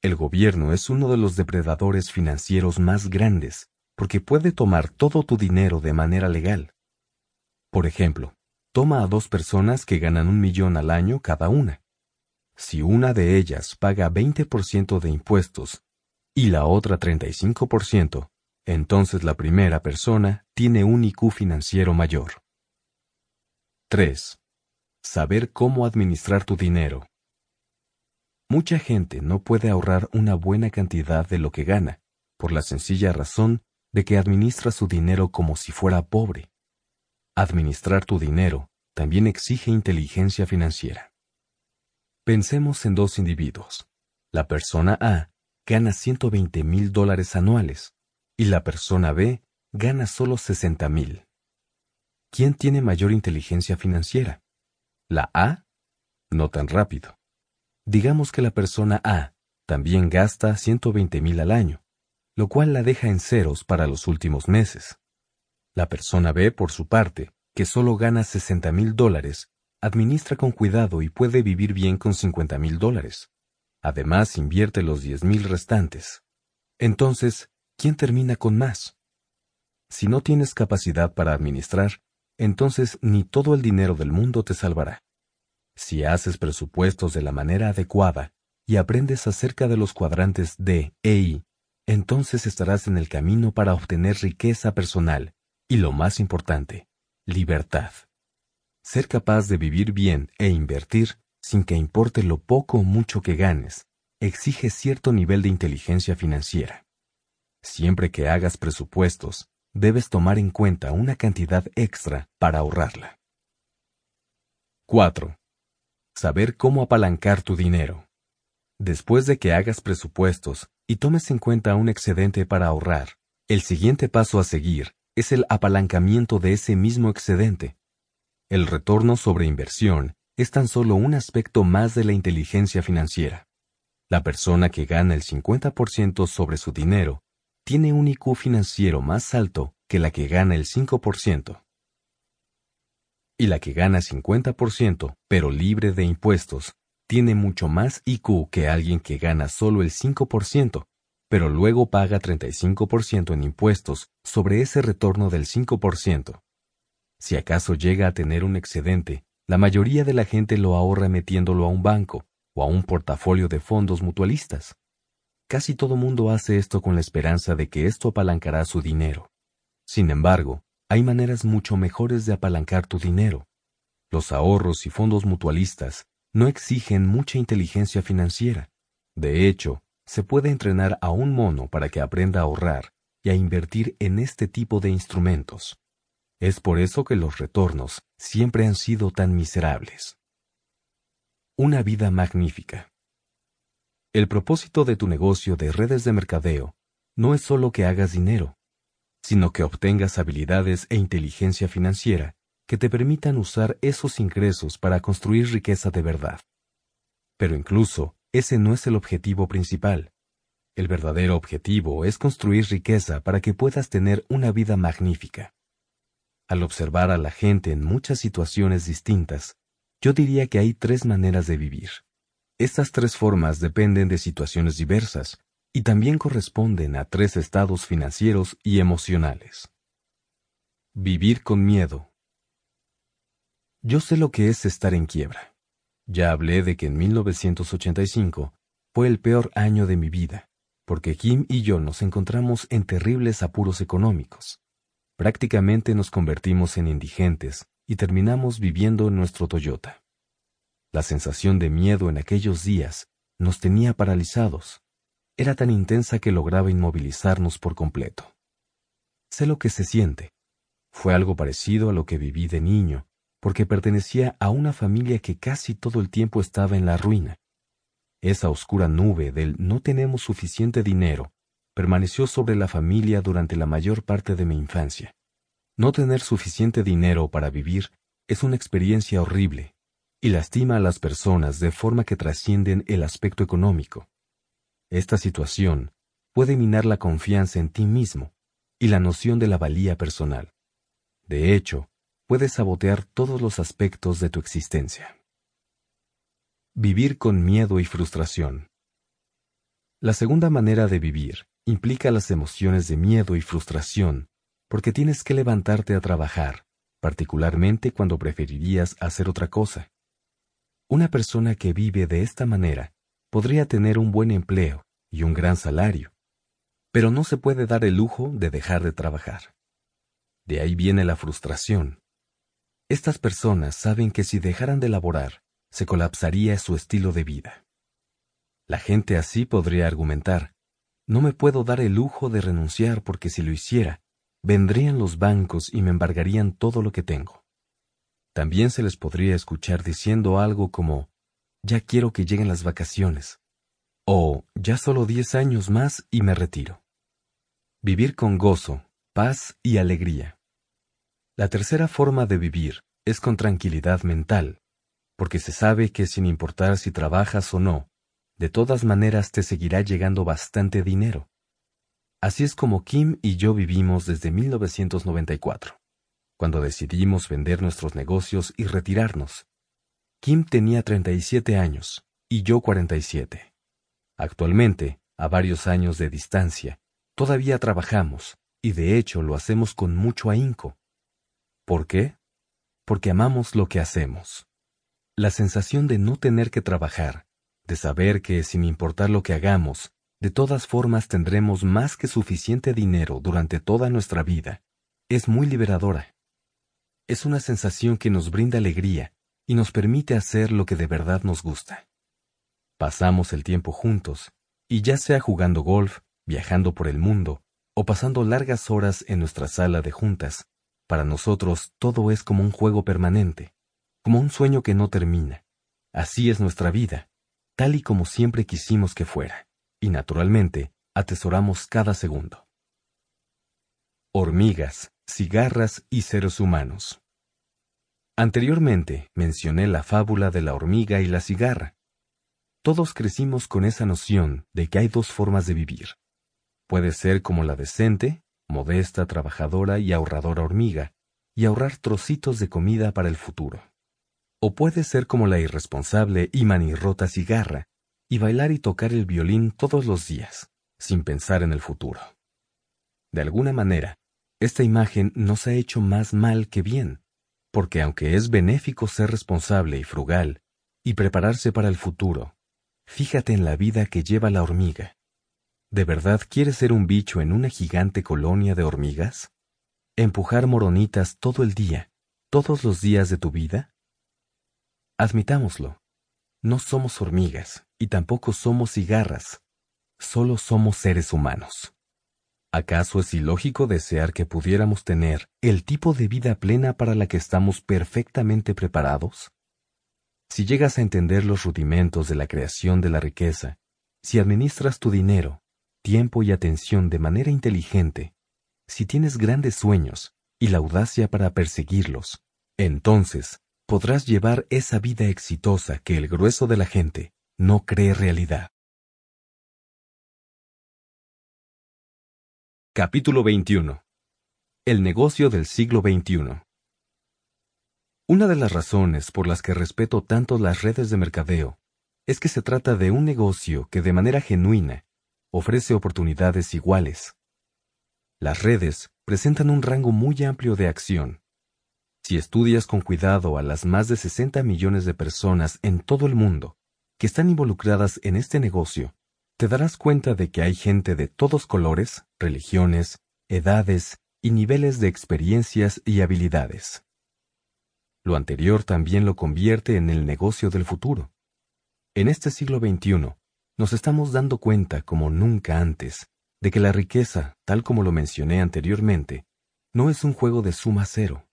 El gobierno es uno de los depredadores financieros más grandes porque puede tomar todo tu dinero de manera legal. Por ejemplo, toma a dos personas que ganan un millón al año cada una. Si una de ellas paga 20% de impuestos y la otra 35%, entonces la primera persona tiene un IQ financiero mayor. 3. Saber cómo administrar tu dinero. Mucha gente no puede ahorrar una buena cantidad de lo que gana, por la sencilla razón de que administra su dinero como si fuera pobre. Administrar tu dinero también exige inteligencia financiera. Pensemos en dos individuos. La persona A gana 120 mil dólares anuales y la persona B gana solo 60 mil. ¿Quién tiene mayor inteligencia financiera? ¿La A? No tan rápido. Digamos que la persona A también gasta 120 mil al año, lo cual la deja en ceros para los últimos meses. La persona B, por su parte, que solo gana 60 mil dólares, administra con cuidado y puede vivir bien con 50 mil dólares. Además, invierte los 10 mil restantes. Entonces, ¿quién termina con más? Si no tienes capacidad para administrar, entonces ni todo el dinero del mundo te salvará. Si haces presupuestos de la manera adecuada y aprendes acerca de los cuadrantes D e I, entonces estarás en el camino para obtener riqueza personal y lo más importante, libertad. Ser capaz de vivir bien e invertir sin que importe lo poco o mucho que ganes, exige cierto nivel de inteligencia financiera. Siempre que hagas presupuestos, debes tomar en cuenta una cantidad extra para ahorrarla. 4. Saber cómo apalancar tu dinero. Después de que hagas presupuestos y tomes en cuenta un excedente para ahorrar, el siguiente paso a seguir es el apalancamiento de ese mismo excedente. El retorno sobre inversión es tan solo un aspecto más de la inteligencia financiera. La persona que gana el 50% sobre su dinero tiene un IQ financiero más alto que la que gana el 5%. Y la que gana 50%, pero libre de impuestos, tiene mucho más IQ que alguien que gana solo el 5%, pero luego paga 35% en impuestos sobre ese retorno del 5%. Si acaso llega a tener un excedente, la mayoría de la gente lo ahorra metiéndolo a un banco o a un portafolio de fondos mutualistas. Casi todo mundo hace esto con la esperanza de que esto apalancará su dinero. Sin embargo, hay maneras mucho mejores de apalancar tu dinero. Los ahorros y fondos mutualistas no exigen mucha inteligencia financiera. De hecho, se puede entrenar a un mono para que aprenda a ahorrar y a invertir en este tipo de instrumentos. Es por eso que los retornos siempre han sido tan miserables. Una vida magnífica. El propósito de tu negocio de redes de mercadeo no es solo que hagas dinero, sino que obtengas habilidades e inteligencia financiera que te permitan usar esos ingresos para construir riqueza de verdad. Pero incluso, ese no es el objetivo principal. El verdadero objetivo es construir riqueza para que puedas tener una vida magnífica. Al observar a la gente en muchas situaciones distintas, yo diría que hay tres maneras de vivir. Estas tres formas dependen de situaciones diversas y también corresponden a tres estados financieros y emocionales. Vivir con miedo. Yo sé lo que es estar en quiebra. Ya hablé de que en 1985 fue el peor año de mi vida porque Kim y yo nos encontramos en terribles apuros económicos. Prácticamente nos convertimos en indigentes y terminamos viviendo en nuestro Toyota. La sensación de miedo en aquellos días nos tenía paralizados. Era tan intensa que lograba inmovilizarnos por completo. Sé lo que se siente. Fue algo parecido a lo que viví de niño, porque pertenecía a una familia que casi todo el tiempo estaba en la ruina esa oscura nube del no tenemos suficiente dinero permaneció sobre la familia durante la mayor parte de mi infancia. No tener suficiente dinero para vivir es una experiencia horrible y lastima a las personas de forma que trascienden el aspecto económico. Esta situación puede minar la confianza en ti mismo y la noción de la valía personal. De hecho, puede sabotear todos los aspectos de tu existencia. Vivir con miedo y frustración. La segunda manera de vivir implica las emociones de miedo y frustración, porque tienes que levantarte a trabajar, particularmente cuando preferirías hacer otra cosa. Una persona que vive de esta manera podría tener un buen empleo y un gran salario, pero no se puede dar el lujo de dejar de trabajar. De ahí viene la frustración. Estas personas saben que si dejaran de laborar, se colapsaría su estilo de vida. La gente así podría argumentar, no me puedo dar el lujo de renunciar porque si lo hiciera, vendrían los bancos y me embargarían todo lo que tengo. También se les podría escuchar diciendo algo como, ya quiero que lleguen las vacaciones, o ya solo diez años más y me retiro. Vivir con gozo, paz y alegría. La tercera forma de vivir es con tranquilidad mental, porque se sabe que sin importar si trabajas o no, de todas maneras te seguirá llegando bastante dinero. Así es como Kim y yo vivimos desde 1994, cuando decidimos vender nuestros negocios y retirarnos. Kim tenía 37 años y yo 47. Actualmente, a varios años de distancia, todavía trabajamos y de hecho lo hacemos con mucho ahínco. ¿Por qué? Porque amamos lo que hacemos. La sensación de no tener que trabajar, de saber que sin importar lo que hagamos, de todas formas tendremos más que suficiente dinero durante toda nuestra vida, es muy liberadora. Es una sensación que nos brinda alegría y nos permite hacer lo que de verdad nos gusta. Pasamos el tiempo juntos, y ya sea jugando golf, viajando por el mundo, o pasando largas horas en nuestra sala de juntas, para nosotros todo es como un juego permanente como un sueño que no termina. Así es nuestra vida, tal y como siempre quisimos que fuera, y naturalmente atesoramos cada segundo. Hormigas, cigarras y seres humanos. Anteriormente mencioné la fábula de la hormiga y la cigarra. Todos crecimos con esa noción de que hay dos formas de vivir. Puede ser como la decente, modesta, trabajadora y ahorradora hormiga, y ahorrar trocitos de comida para el futuro. O puede ser como la irresponsable y manirrota cigarra, y bailar y tocar el violín todos los días, sin pensar en el futuro. De alguna manera, esta imagen nos ha hecho más mal que bien, porque aunque es benéfico ser responsable y frugal, y prepararse para el futuro, fíjate en la vida que lleva la hormiga. ¿De verdad quieres ser un bicho en una gigante colonia de hormigas? ¿Empujar moronitas todo el día, todos los días de tu vida? Admitámoslo. No somos hormigas y tampoco somos cigarras. Solo somos seres humanos. ¿Acaso es ilógico desear que pudiéramos tener el tipo de vida plena para la que estamos perfectamente preparados? Si llegas a entender los rudimentos de la creación de la riqueza, si administras tu dinero, tiempo y atención de manera inteligente, si tienes grandes sueños y la audacia para perseguirlos, entonces podrás llevar esa vida exitosa que el grueso de la gente no cree realidad. Capítulo 21. El negocio del siglo XXI. Una de las razones por las que respeto tanto las redes de mercadeo es que se trata de un negocio que de manera genuina ofrece oportunidades iguales. Las redes presentan un rango muy amplio de acción. Si estudias con cuidado a las más de 60 millones de personas en todo el mundo que están involucradas en este negocio, te darás cuenta de que hay gente de todos colores, religiones, edades y niveles de experiencias y habilidades. Lo anterior también lo convierte en el negocio del futuro. En este siglo XXI, nos estamos dando cuenta como nunca antes de que la riqueza, tal como lo mencioné anteriormente, no es un juego de suma cero.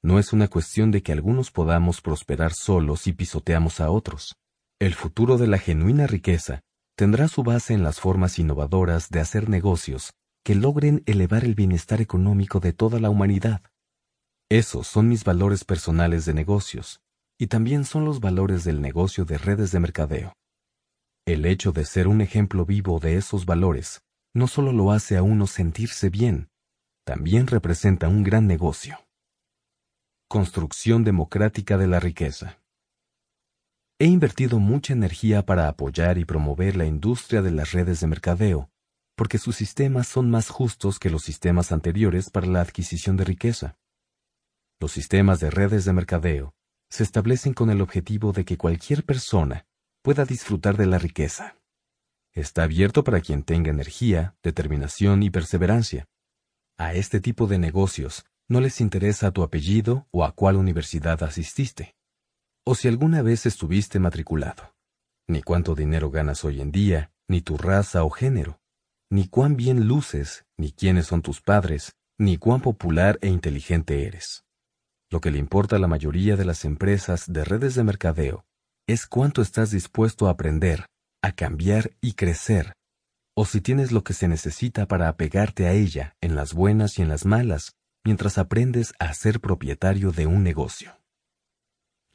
No es una cuestión de que algunos podamos prosperar solos y pisoteamos a otros. El futuro de la genuina riqueza tendrá su base en las formas innovadoras de hacer negocios que logren elevar el bienestar económico de toda la humanidad. Esos son mis valores personales de negocios, y también son los valores del negocio de redes de mercadeo. El hecho de ser un ejemplo vivo de esos valores no solo lo hace a uno sentirse bien, también representa un gran negocio. Construcción democrática de la riqueza. He invertido mucha energía para apoyar y promover la industria de las redes de mercadeo, porque sus sistemas son más justos que los sistemas anteriores para la adquisición de riqueza. Los sistemas de redes de mercadeo se establecen con el objetivo de que cualquier persona pueda disfrutar de la riqueza. Está abierto para quien tenga energía, determinación y perseverancia. A este tipo de negocios no les interesa tu apellido o a cuál universidad asististe, o si alguna vez estuviste matriculado, ni cuánto dinero ganas hoy en día, ni tu raza o género, ni cuán bien luces, ni quiénes son tus padres, ni cuán popular e inteligente eres. Lo que le importa a la mayoría de las empresas de redes de mercadeo es cuánto estás dispuesto a aprender, a cambiar y crecer, o si tienes lo que se necesita para apegarte a ella en las buenas y en las malas, mientras aprendes a ser propietario de un negocio.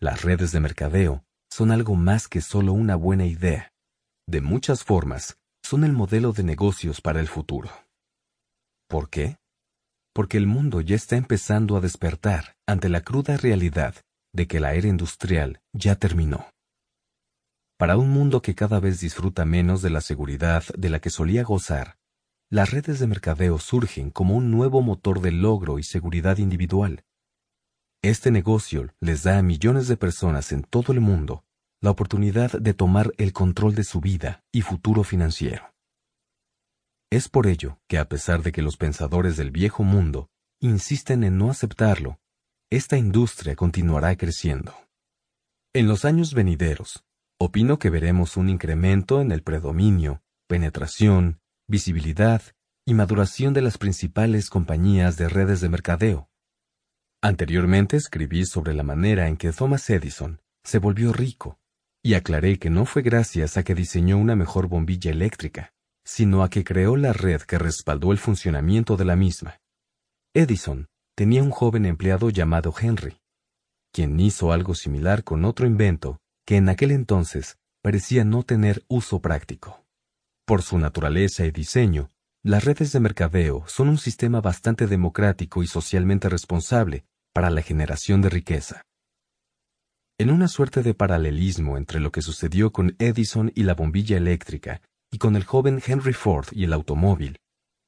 Las redes de mercadeo son algo más que solo una buena idea. De muchas formas, son el modelo de negocios para el futuro. ¿Por qué? porque el mundo ya está empezando a despertar ante la cruda realidad de que la era industrial ya terminó. Para un mundo que cada vez disfruta menos de la seguridad de la que solía gozar, las redes de mercadeo surgen como un nuevo motor de logro y seguridad individual. Este negocio les da a millones de personas en todo el mundo la oportunidad de tomar el control de su vida y futuro financiero. Es por ello que a pesar de que los pensadores del viejo mundo insisten en no aceptarlo, esta industria continuará creciendo. En los años venideros, opino que veremos un incremento en el predominio, penetración, visibilidad y maduración de las principales compañías de redes de mercadeo. Anteriormente escribí sobre la manera en que Thomas Edison se volvió rico, y aclaré que no fue gracias a que diseñó una mejor bombilla eléctrica, sino a que creó la red que respaldó el funcionamiento de la misma. Edison tenía un joven empleado llamado Henry, quien hizo algo similar con otro invento que en aquel entonces parecía no tener uso práctico. Por su naturaleza y diseño, las redes de mercadeo son un sistema bastante democrático y socialmente responsable para la generación de riqueza. En una suerte de paralelismo entre lo que sucedió con Edison y la bombilla eléctrica y con el joven Henry Ford y el automóvil,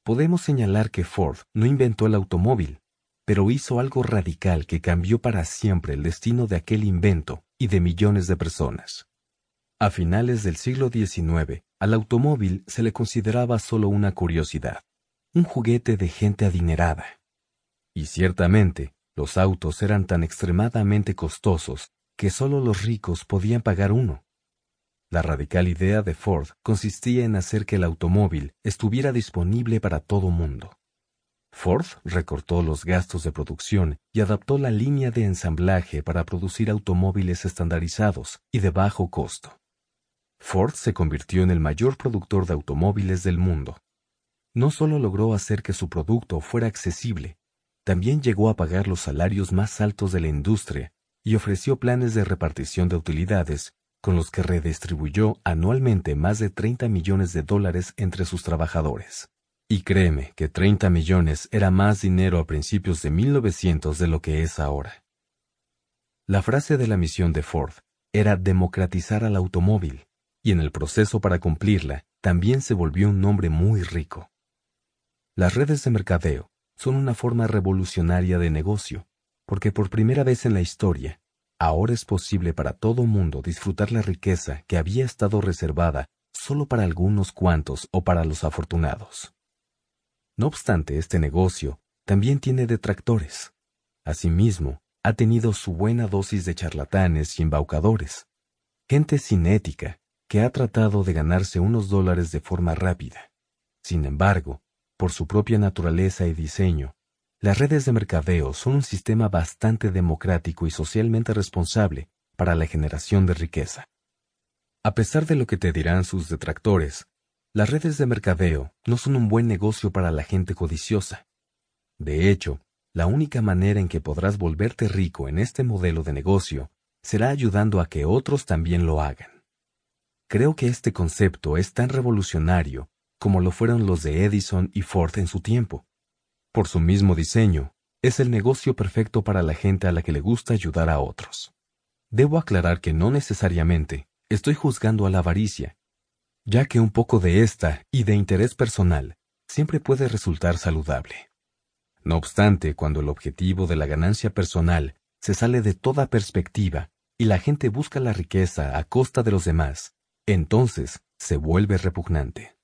podemos señalar que Ford no inventó el automóvil, pero hizo algo radical que cambió para siempre el destino de aquel invento y de millones de personas. A finales del siglo XIX, al automóvil se le consideraba solo una curiosidad, un juguete de gente adinerada. Y ciertamente, los autos eran tan extremadamente costosos que solo los ricos podían pagar uno. La radical idea de Ford consistía en hacer que el automóvil estuviera disponible para todo mundo. Ford recortó los gastos de producción y adaptó la línea de ensamblaje para producir automóviles estandarizados y de bajo costo. Ford se convirtió en el mayor productor de automóviles del mundo. No solo logró hacer que su producto fuera accesible, también llegó a pagar los salarios más altos de la industria y ofreció planes de repartición de utilidades con los que redistribuyó anualmente más de 30 millones de dólares entre sus trabajadores. Y créeme que 30 millones era más dinero a principios de 1900 de lo que es ahora. La frase de la misión de Ford era democratizar al automóvil, y en el proceso para cumplirla también se volvió un nombre muy rico. Las redes de mercadeo son una forma revolucionaria de negocio, porque por primera vez en la historia, ahora es posible para todo mundo disfrutar la riqueza que había estado reservada solo para algunos cuantos o para los afortunados. No obstante, este negocio también tiene detractores. Asimismo, ha tenido su buena dosis de charlatanes y embaucadores, gente sin ética que ha tratado de ganarse unos dólares de forma rápida. Sin embargo, por su propia naturaleza y diseño, las redes de mercadeo son un sistema bastante democrático y socialmente responsable para la generación de riqueza. A pesar de lo que te dirán sus detractores, las redes de mercadeo no son un buen negocio para la gente codiciosa. De hecho, la única manera en que podrás volverte rico en este modelo de negocio será ayudando a que otros también lo hagan. Creo que este concepto es tan revolucionario como lo fueron los de Edison y Ford en su tiempo. Por su mismo diseño, es el negocio perfecto para la gente a la que le gusta ayudar a otros. Debo aclarar que no necesariamente estoy juzgando a la avaricia, ya que un poco de esta y de interés personal siempre puede resultar saludable. No obstante, cuando el objetivo de la ganancia personal se sale de toda perspectiva y la gente busca la riqueza a costa de los demás, entonces se vuelve repugnante.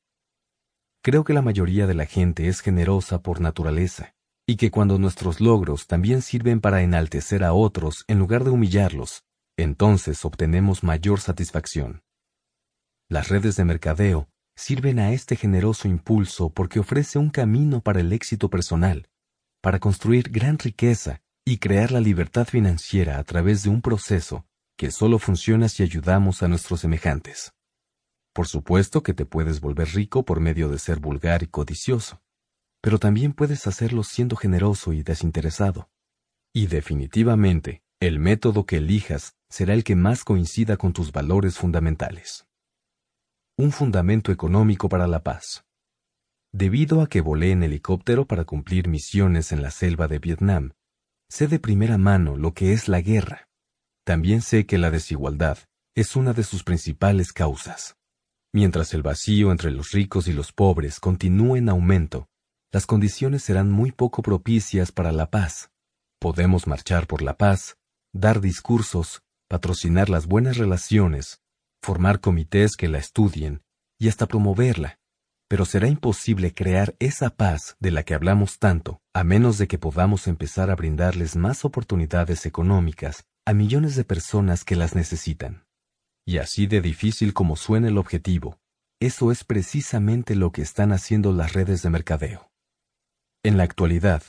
Creo que la mayoría de la gente es generosa por naturaleza, y que cuando nuestros logros también sirven para enaltecer a otros en lugar de humillarlos, entonces obtenemos mayor satisfacción. Las redes de mercadeo sirven a este generoso impulso porque ofrece un camino para el éxito personal, para construir gran riqueza y crear la libertad financiera a través de un proceso que solo funciona si ayudamos a nuestros semejantes. Por supuesto que te puedes volver rico por medio de ser vulgar y codicioso, pero también puedes hacerlo siendo generoso y desinteresado. Y definitivamente, el método que elijas será el que más coincida con tus valores fundamentales. Un fundamento económico para la paz. Debido a que volé en helicóptero para cumplir misiones en la selva de Vietnam, sé de primera mano lo que es la guerra. También sé que la desigualdad es una de sus principales causas. Mientras el vacío entre los ricos y los pobres continúe en aumento, las condiciones serán muy poco propicias para la paz. Podemos marchar por la paz, dar discursos, patrocinar las buenas relaciones, formar comités que la estudien y hasta promoverla, pero será imposible crear esa paz de la que hablamos tanto, a menos de que podamos empezar a brindarles más oportunidades económicas a millones de personas que las necesitan. Y así de difícil como suene el objetivo, eso es precisamente lo que están haciendo las redes de mercadeo. En la actualidad,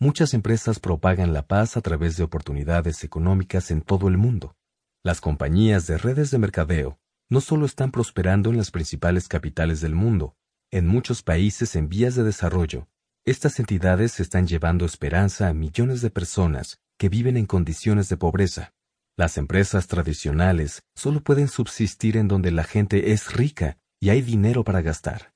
muchas empresas propagan la paz a través de oportunidades económicas en todo el mundo. Las compañías de redes de mercadeo no solo están prosperando en las principales capitales del mundo, en muchos países en vías de desarrollo, estas entidades están llevando esperanza a millones de personas que viven en condiciones de pobreza. Las empresas tradicionales solo pueden subsistir en donde la gente es rica y hay dinero para gastar.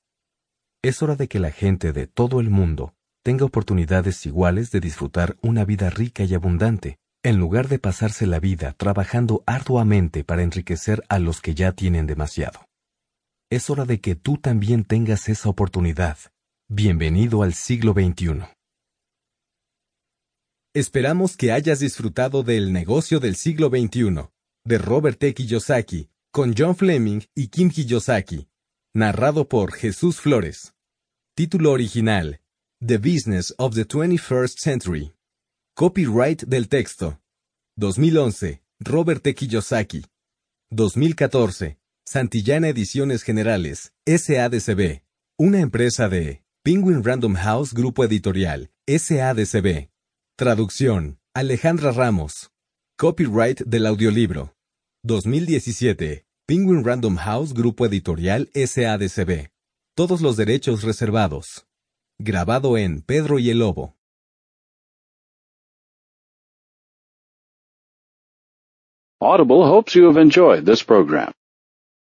Es hora de que la gente de todo el mundo tenga oportunidades iguales de disfrutar una vida rica y abundante, en lugar de pasarse la vida trabajando arduamente para enriquecer a los que ya tienen demasiado es hora de que tú también tengas esa oportunidad. Bienvenido al siglo XXI. Esperamos que hayas disfrutado del negocio del siglo XXI, de Robert T. Kiyosaki, con John Fleming y Kim Kiyosaki, narrado por Jesús Flores. Título original, The Business of the 21st Century. Copyright del texto. 2011, Robert T. Kiyosaki. 2014, Santillana Ediciones Generales, SADCB, una empresa de Penguin Random House Grupo Editorial, SADCB. Traducción, Alejandra Ramos. Copyright del audiolibro. 2017, Penguin Random House Grupo Editorial, SADCB. Todos los derechos reservados. Grabado en Pedro y el Lobo. Audible hopes you have enjoyed this program.